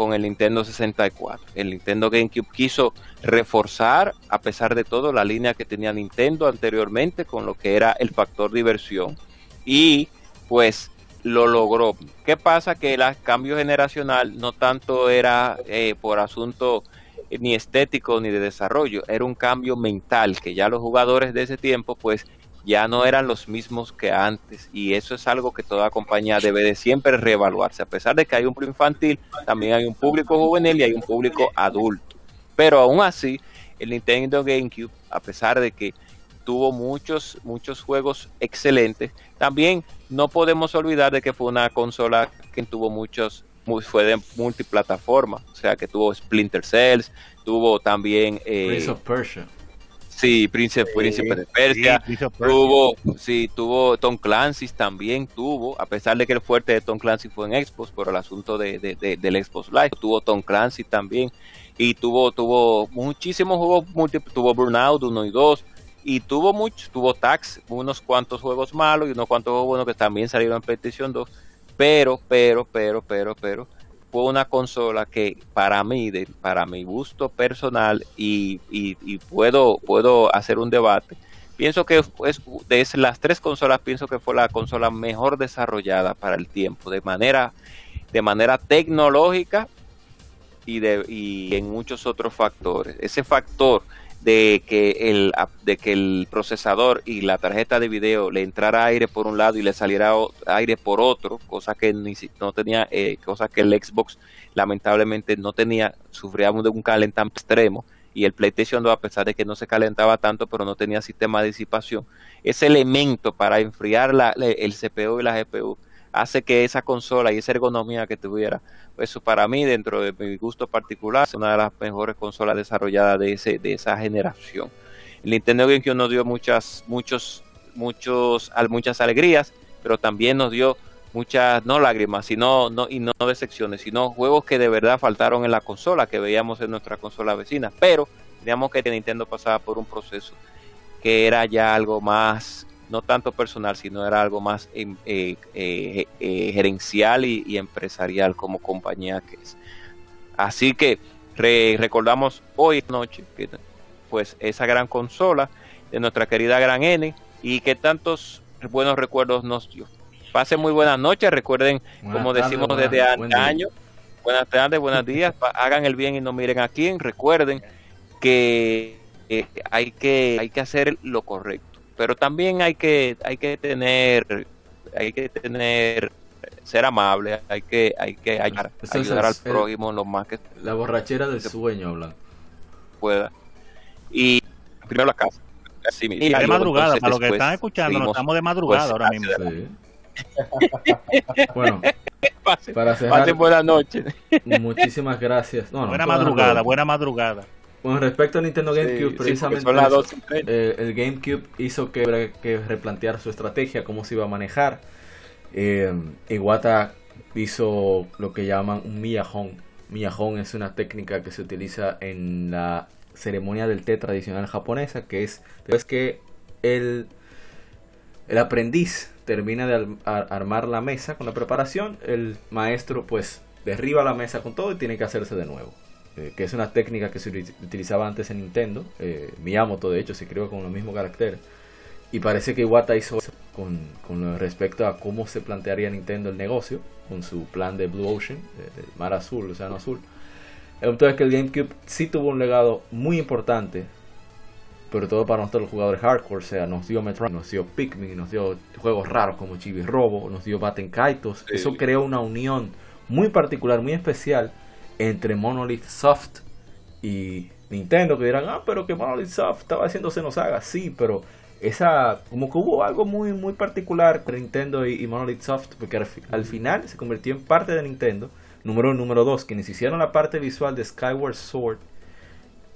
con el Nintendo 64. El Nintendo GameCube quiso reforzar, a pesar de todo, la línea que tenía Nintendo anteriormente con lo que era el factor diversión. Y pues lo logró. ¿Qué pasa? Que el cambio generacional no tanto era eh, por asunto eh, ni estético ni de desarrollo, era un cambio mental que ya los jugadores de ese tiempo pues ya no eran los mismos que antes y eso es algo que toda compañía debe de siempre reevaluarse a pesar de que hay un público infantil también hay un público juvenil y hay un público adulto pero aún así el Nintendo GameCube a pesar de que tuvo muchos muchos juegos excelentes también no podemos olvidar de que fue una consola que tuvo muchos mu- fue de multiplataforma o sea que tuvo Splinter Cells tuvo también eh, of Persia. Sí, Príncipe, Príncipe de Persia. Sí. Tuvo, sí, tuvo Tom Clancy también tuvo, a pesar de que el fuerte de Tom Clancy fue en Xbox por el asunto de, de- de- del Xbox Live, tuvo Tom Clancy también y tuvo tuvo muchísimos juegos múltiples, tuvo Burnout 1 y 2 y tuvo muchos, tuvo Tax, unos cuantos juegos malos y unos cuantos juegos buenos que también salieron en PlayStation 2, pero, pero, pero, pero, pero fue una consola que para mí, para mi gusto personal y, y- puedo, puedo hacer un debate, pienso que es, de las tres consolas, pienso que fue la consola mejor desarrollada para el tiempo, de manera, de manera tecnológica y, de, y en muchos otros factores. Ese factor de que el de que el procesador y la tarjeta de video le entrara aire por un lado y le saliera aire por otro, cosa que ni no tenía, eh, cosa que el Xbox lamentablemente no tenía, sufría de un calentamiento extremo y el PlayStation 2 a pesar de que no se calentaba tanto pero no tenía sistema de disipación, ese elemento para enfriar la- el CPU y la GPU hace que esa consola y esa ergonomía que tuviera eso para mí dentro de mi gusto particular es una de las mejores consolas desarrolladas de ese de esa generación. El Nintendo GameCube nos dio muchas muchos muchos muchas alegrías pero también nos dio muchas no lágrimas sino no y no decepciones sino juegos que de verdad faltaron en la consola que veíamos en nuestra consola vecina. Pero teníamos que Nintendo pasaba por un proceso que era ya algo más no tanto personal, sino era algo más em, eh, eh, eh, gerencial y, y empresarial como compañía que es. Así que re- recordamos hoy noche que pues esa gran consola de nuestra querida Gran N y que tantos buenos recuerdos nos dio. Pasen muy buenas noches, recuerden Buenas como decimos buenas- desde buen años, buenas tardes, buenos días, hagan el bien y no miren a quién, recuerden que hay que hay que hacer lo correcto, pero también hay que hay que tener hay que tener ser amable, hay que hay que ayudar, Eso es ayudar al el- prójimo lo más que La borrachera del sueño, hablan. pueda. Y primero la casa. Así mismo. Y de madrugada, entonces, para los que están escuchando, seguimos, estamos de madrugada pues, ahora mismo. Sí. Bueno, Pasen- para cerrar, pasen buenas noches. muchísimas gracias. No, no, buena madrugada, buena madrugada. Con respecto a Nintendo GameCube, sí, precisamente porque son las eso, 12 y 30. eh, el GameCube hizo que, que replantear su estrategia, cómo se iba a manejar. Eh, Iwata hizo lo que llaman un Miyahon. Miyahon es una técnica que se utiliza en la ceremonia del té tradicional japonesa, que es es que el, el aprendiz termina de ar- armar la mesa con la preparación, el maestro pues derriba la mesa con todo y tiene que hacerse de nuevo. Eh, que es una técnica que se uti- utilizaba antes en Nintendo. Eh, Miyamoto, de hecho, se creó con los mismos caracteres. Y parece que Iwata hizo eso con, con respecto a cómo se plantearía Nintendo el negocio, con su plan de Blue Ocean, del mar azul, océano azul. El punto es que el GameCube sí tuvo un legado muy importante, pero todo para nosotros los jugadores hardcore. O sea, nos dio Metroid, nos dio Pikmin, nos dio juegos raros como Chibi Robo, nos dio Batten Kaitos. Sí. Eso creó una unión muy particular, muy especial entre Monolith Soft y Nintendo. Que dirán, ah, pero que Monolith Soft estaba haciendo Xenosaga. Sí, pero esa, como que hubo algo muy, muy particular entre Nintendo y, y Monolith Soft, porque al, fi- al final se convirtió en parte de Nintendo. Número uno, número dos, quienes hicieron la parte visual de Skyward Sword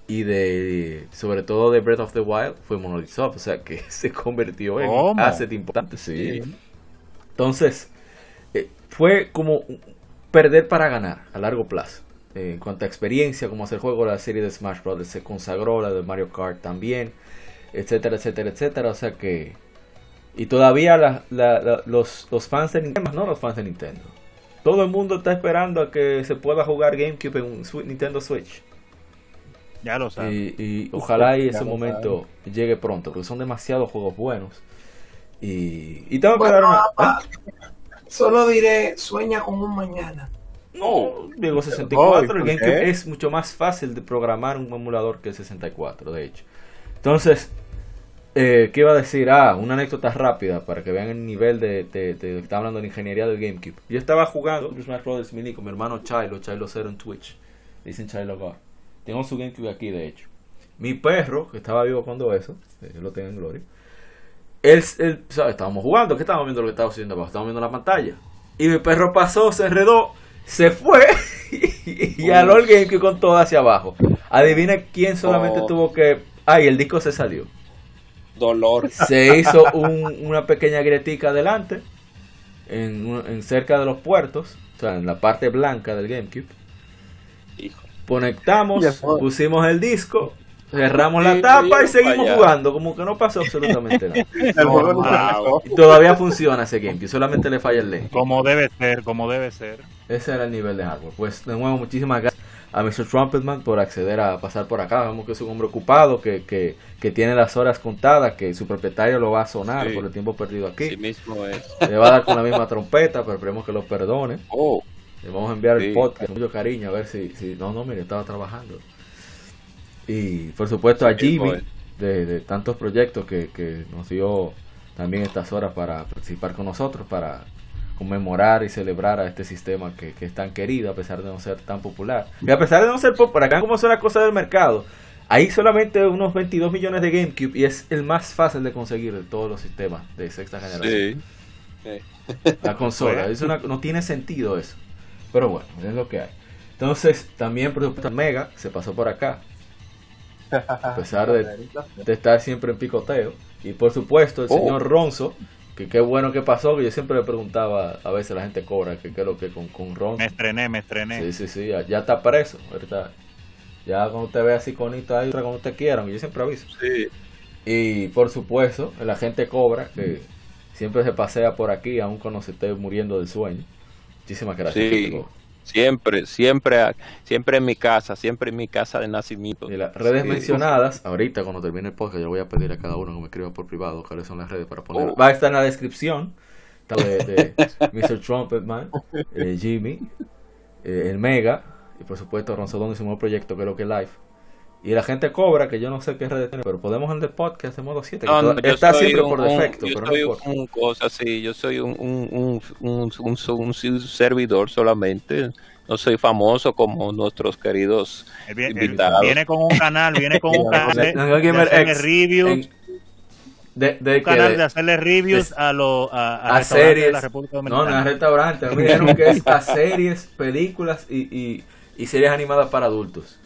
y de sobre todo de Breath of the Wild fue Monolith Soft, o sea que se convirtió en un asset importante, sí. Entonces, eh, fue como perder para ganar a largo plazo. Eh, en cuanto a experiencia, como hacer juego, la serie de Smash Bros. se consagró, la de Mario Kart también, etcétera, etcétera, etcétera. O sea que. Y todavía la- la- la- los, los fans de Nintendo, no los fans de Nintendo. Todo el mundo está esperando a que se pueda jugar GameCube en un Nintendo Switch. Ya lo sabes. Y, y ojalá y ese momento llegue pronto, porque son demasiados juegos buenos. Y, y tengo que Bueno, dar una. papá, solo diré, sueña con un mañana. No, digo 64. el ¿por GameCube es mucho más fácil de programar un emulador que el 64, de hecho. Entonces, eh, ¿qué iba a decir? Ah, una anécdota rápida para que vean el nivel de, de, de- está hablando de ingeniería del GameCube. Yo estaba jugando Smash Bros. Mini con mi hermano Chilo, Chilo 0 en Twitch. Dicen Chilo God. Tengo su GameCube aquí, de hecho. Mi perro, que estaba vivo cuando eso, eh, yo lo tengo en gloria. Él, él, ¿sabes? Estábamos jugando, ¿qué estábamos viendo lo que estaba sucediendo abajo? Estábamos viendo la pantalla. Y mi perro pasó, se enredó, se fue y, y aló el GameCube con todo hacia abajo. Adivina quién solamente Oh. tuvo que. Ay, el disco se salió. Dolor. Se hizo un- una pequeña grietica adelante, en, cerca de los puertos, o sea, en la parte blanca del GameCube. Hijo. Conectamos, pusimos el disco, cerramos la tapa y seguimos jugando, como que no pasó absolutamente nada. El juego no Wow. Y todavía funciona ese GameCube, solamente le falla el lente. Como debe ser, como debe ser. Ese era el nivel de hardware. Pues de nuevo, muchísimas gracias a Mr. Trumpetman por acceder a pasar por acá. Vemos que es un hombre ocupado, que, que, que tiene las horas contadas, que su propietario lo va a sonar Sí. por el tiempo perdido aquí. Sí mismo es. Le va a dar con la misma trompeta, pero esperemos que lo perdone. Oh, Le vamos a enviar el podcast con mucho cariño, a ver si, si... No, no, mire, estaba trabajando. Y por supuesto a Jimmy, de, de tantos proyectos que, que nos dio también estas horas para participar con nosotros, para conmemorar y celebrar a este sistema que, que es tan querido a pesar de no ser tan popular. Y a pesar de no ser popular, acá como son las cosas del mercado, hay solamente unos 22 millones de GameCube y es el más fácil de conseguir de todos los sistemas de sexta generación. sí. La consola. Es una, no tiene sentido eso. Pero bueno, es lo que hay. Entonces, también por supuesto Mega se pasó por acá. A pesar de, de estar siempre en picoteo. Y por supuesto el Oh. señor Ronzo, que qué bueno que pasó, que yo siempre le preguntaba, a veces la gente cobra, que qué es lo que con, con Ronzo. Me estrené, me estrené. Sí, sí, sí, ya, ya está preso. Ahorita, ya cuando usted ve así conito ahí, otra cuando usted quiera, yo siempre aviso. Sí. Y por supuesto, la gente cobra, que siempre se pasea por aquí, aun cuando se esté muriendo del sueño. Muchísimas gracias. Sí. Siempre, siempre, siempre en mi casa, siempre en mi casa de nacimiento. Y las redes Sí. mencionadas, ahorita cuando termine el podcast, yo voy a pedir a cada uno que me escriba por privado cuáles son las redes para poner. Oh. Va a estar en la descripción. De, de Mr. Trumpetman, eh, Jimmy, eh, el Mega, y por supuesto Ronzodón y su nuevo proyecto, creo que Live. Y la gente cobra, que yo no sé qué redes tiene, pero podemos en el podcast de modo 7. No, no, yo está siempre un- por un- defecto, yo pero no soy importa. un cosa así, yo soy un, un, un, un, un- un- un servidor solamente. No soy famoso como nuestros queridos invitados. viene con un canal, viene con un canal de, No, hacerle reviews, en- de, de un canal de- de hacerle reviews de- a los a, a a restaurantes series. de la República No, no Dominicana. es restaurante. Me dijeron que es a series, películas y, y, y series animadas para adultos.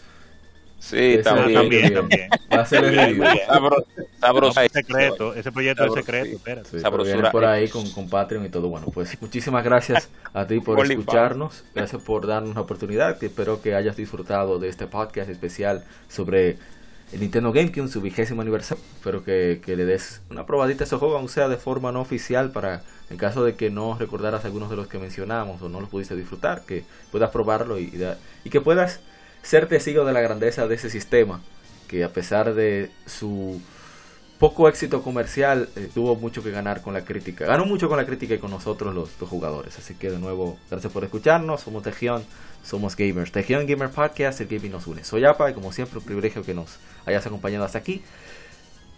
Sí, también. también, también. Va a ser el Bien, review. bien. Sabro- sabrosa- Es secreto, ese proyecto es secreto, sí. espérate. Sí, pero Sabrosura. viene por ahí con, con Patreon y todo. Bueno, pues muchísimas gracias a ti por escucharnos. Gracias por darnos la oportunidad. Espero que hayas disfrutado de este podcast especial sobre el Nintendo GameCube, su vigésimo aniversario. Espero que, que le des una probadita a ese juego, aunque sea de forma no oficial, para en caso de que no recordaras algunos de los que mencionamos o no los pudiste disfrutar, que puedas probarlo y, y da- y que puedas ser testigo de la grandeza de ese sistema, que a pesar de su poco éxito comercial, eh, tuvo mucho que ganar con la crítica. Ganó mucho con la crítica y con nosotros los, los jugadores. Así que de nuevo, gracias por escucharnos. Somos Tejión, somos gamers. Tejión Gamer Podcast, el gaming nos une. Soy Apa y como siempre un privilegio que nos hayas acompañado hasta aquí.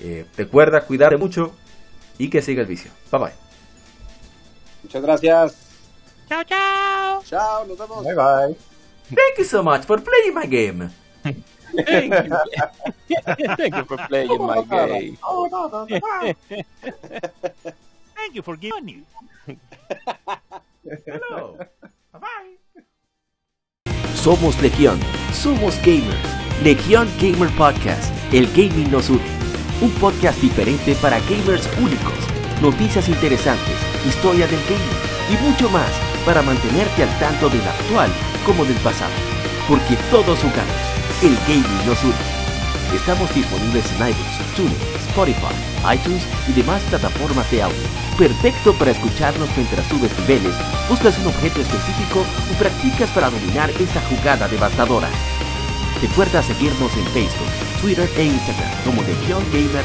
Eh, recuerda cuidarte mucho y que siga el vicio. Bye bye. Muchas gracias. Chao, chao. Chao, nos vemos. Bye bye. Thank you so much for playing my game. Thank you. Thank you for playing my game. Oh, no, no, no. Thank you for giving you. Hello. Bye bye. Somos Legión, somos gamers. Legión Gamer Podcast, el gaming nos une. Un podcast diferente para gamers únicos, noticias interesantes, historia del gaming y mucho más para mantenerte al tanto del actual como del pasado. Porque todos jugamos, el gaming nos une. Estamos disponibles en iBooks, TuneIn, Spotify, iTunes y demás plataformas de audio. Perfecto para escucharnos mientras subes niveles, buscas un objeto específico o practicas para dominar esa jugada devastadora. Recuerda seguirnos en Facebook, Twitter e Instagram como Legión Gamer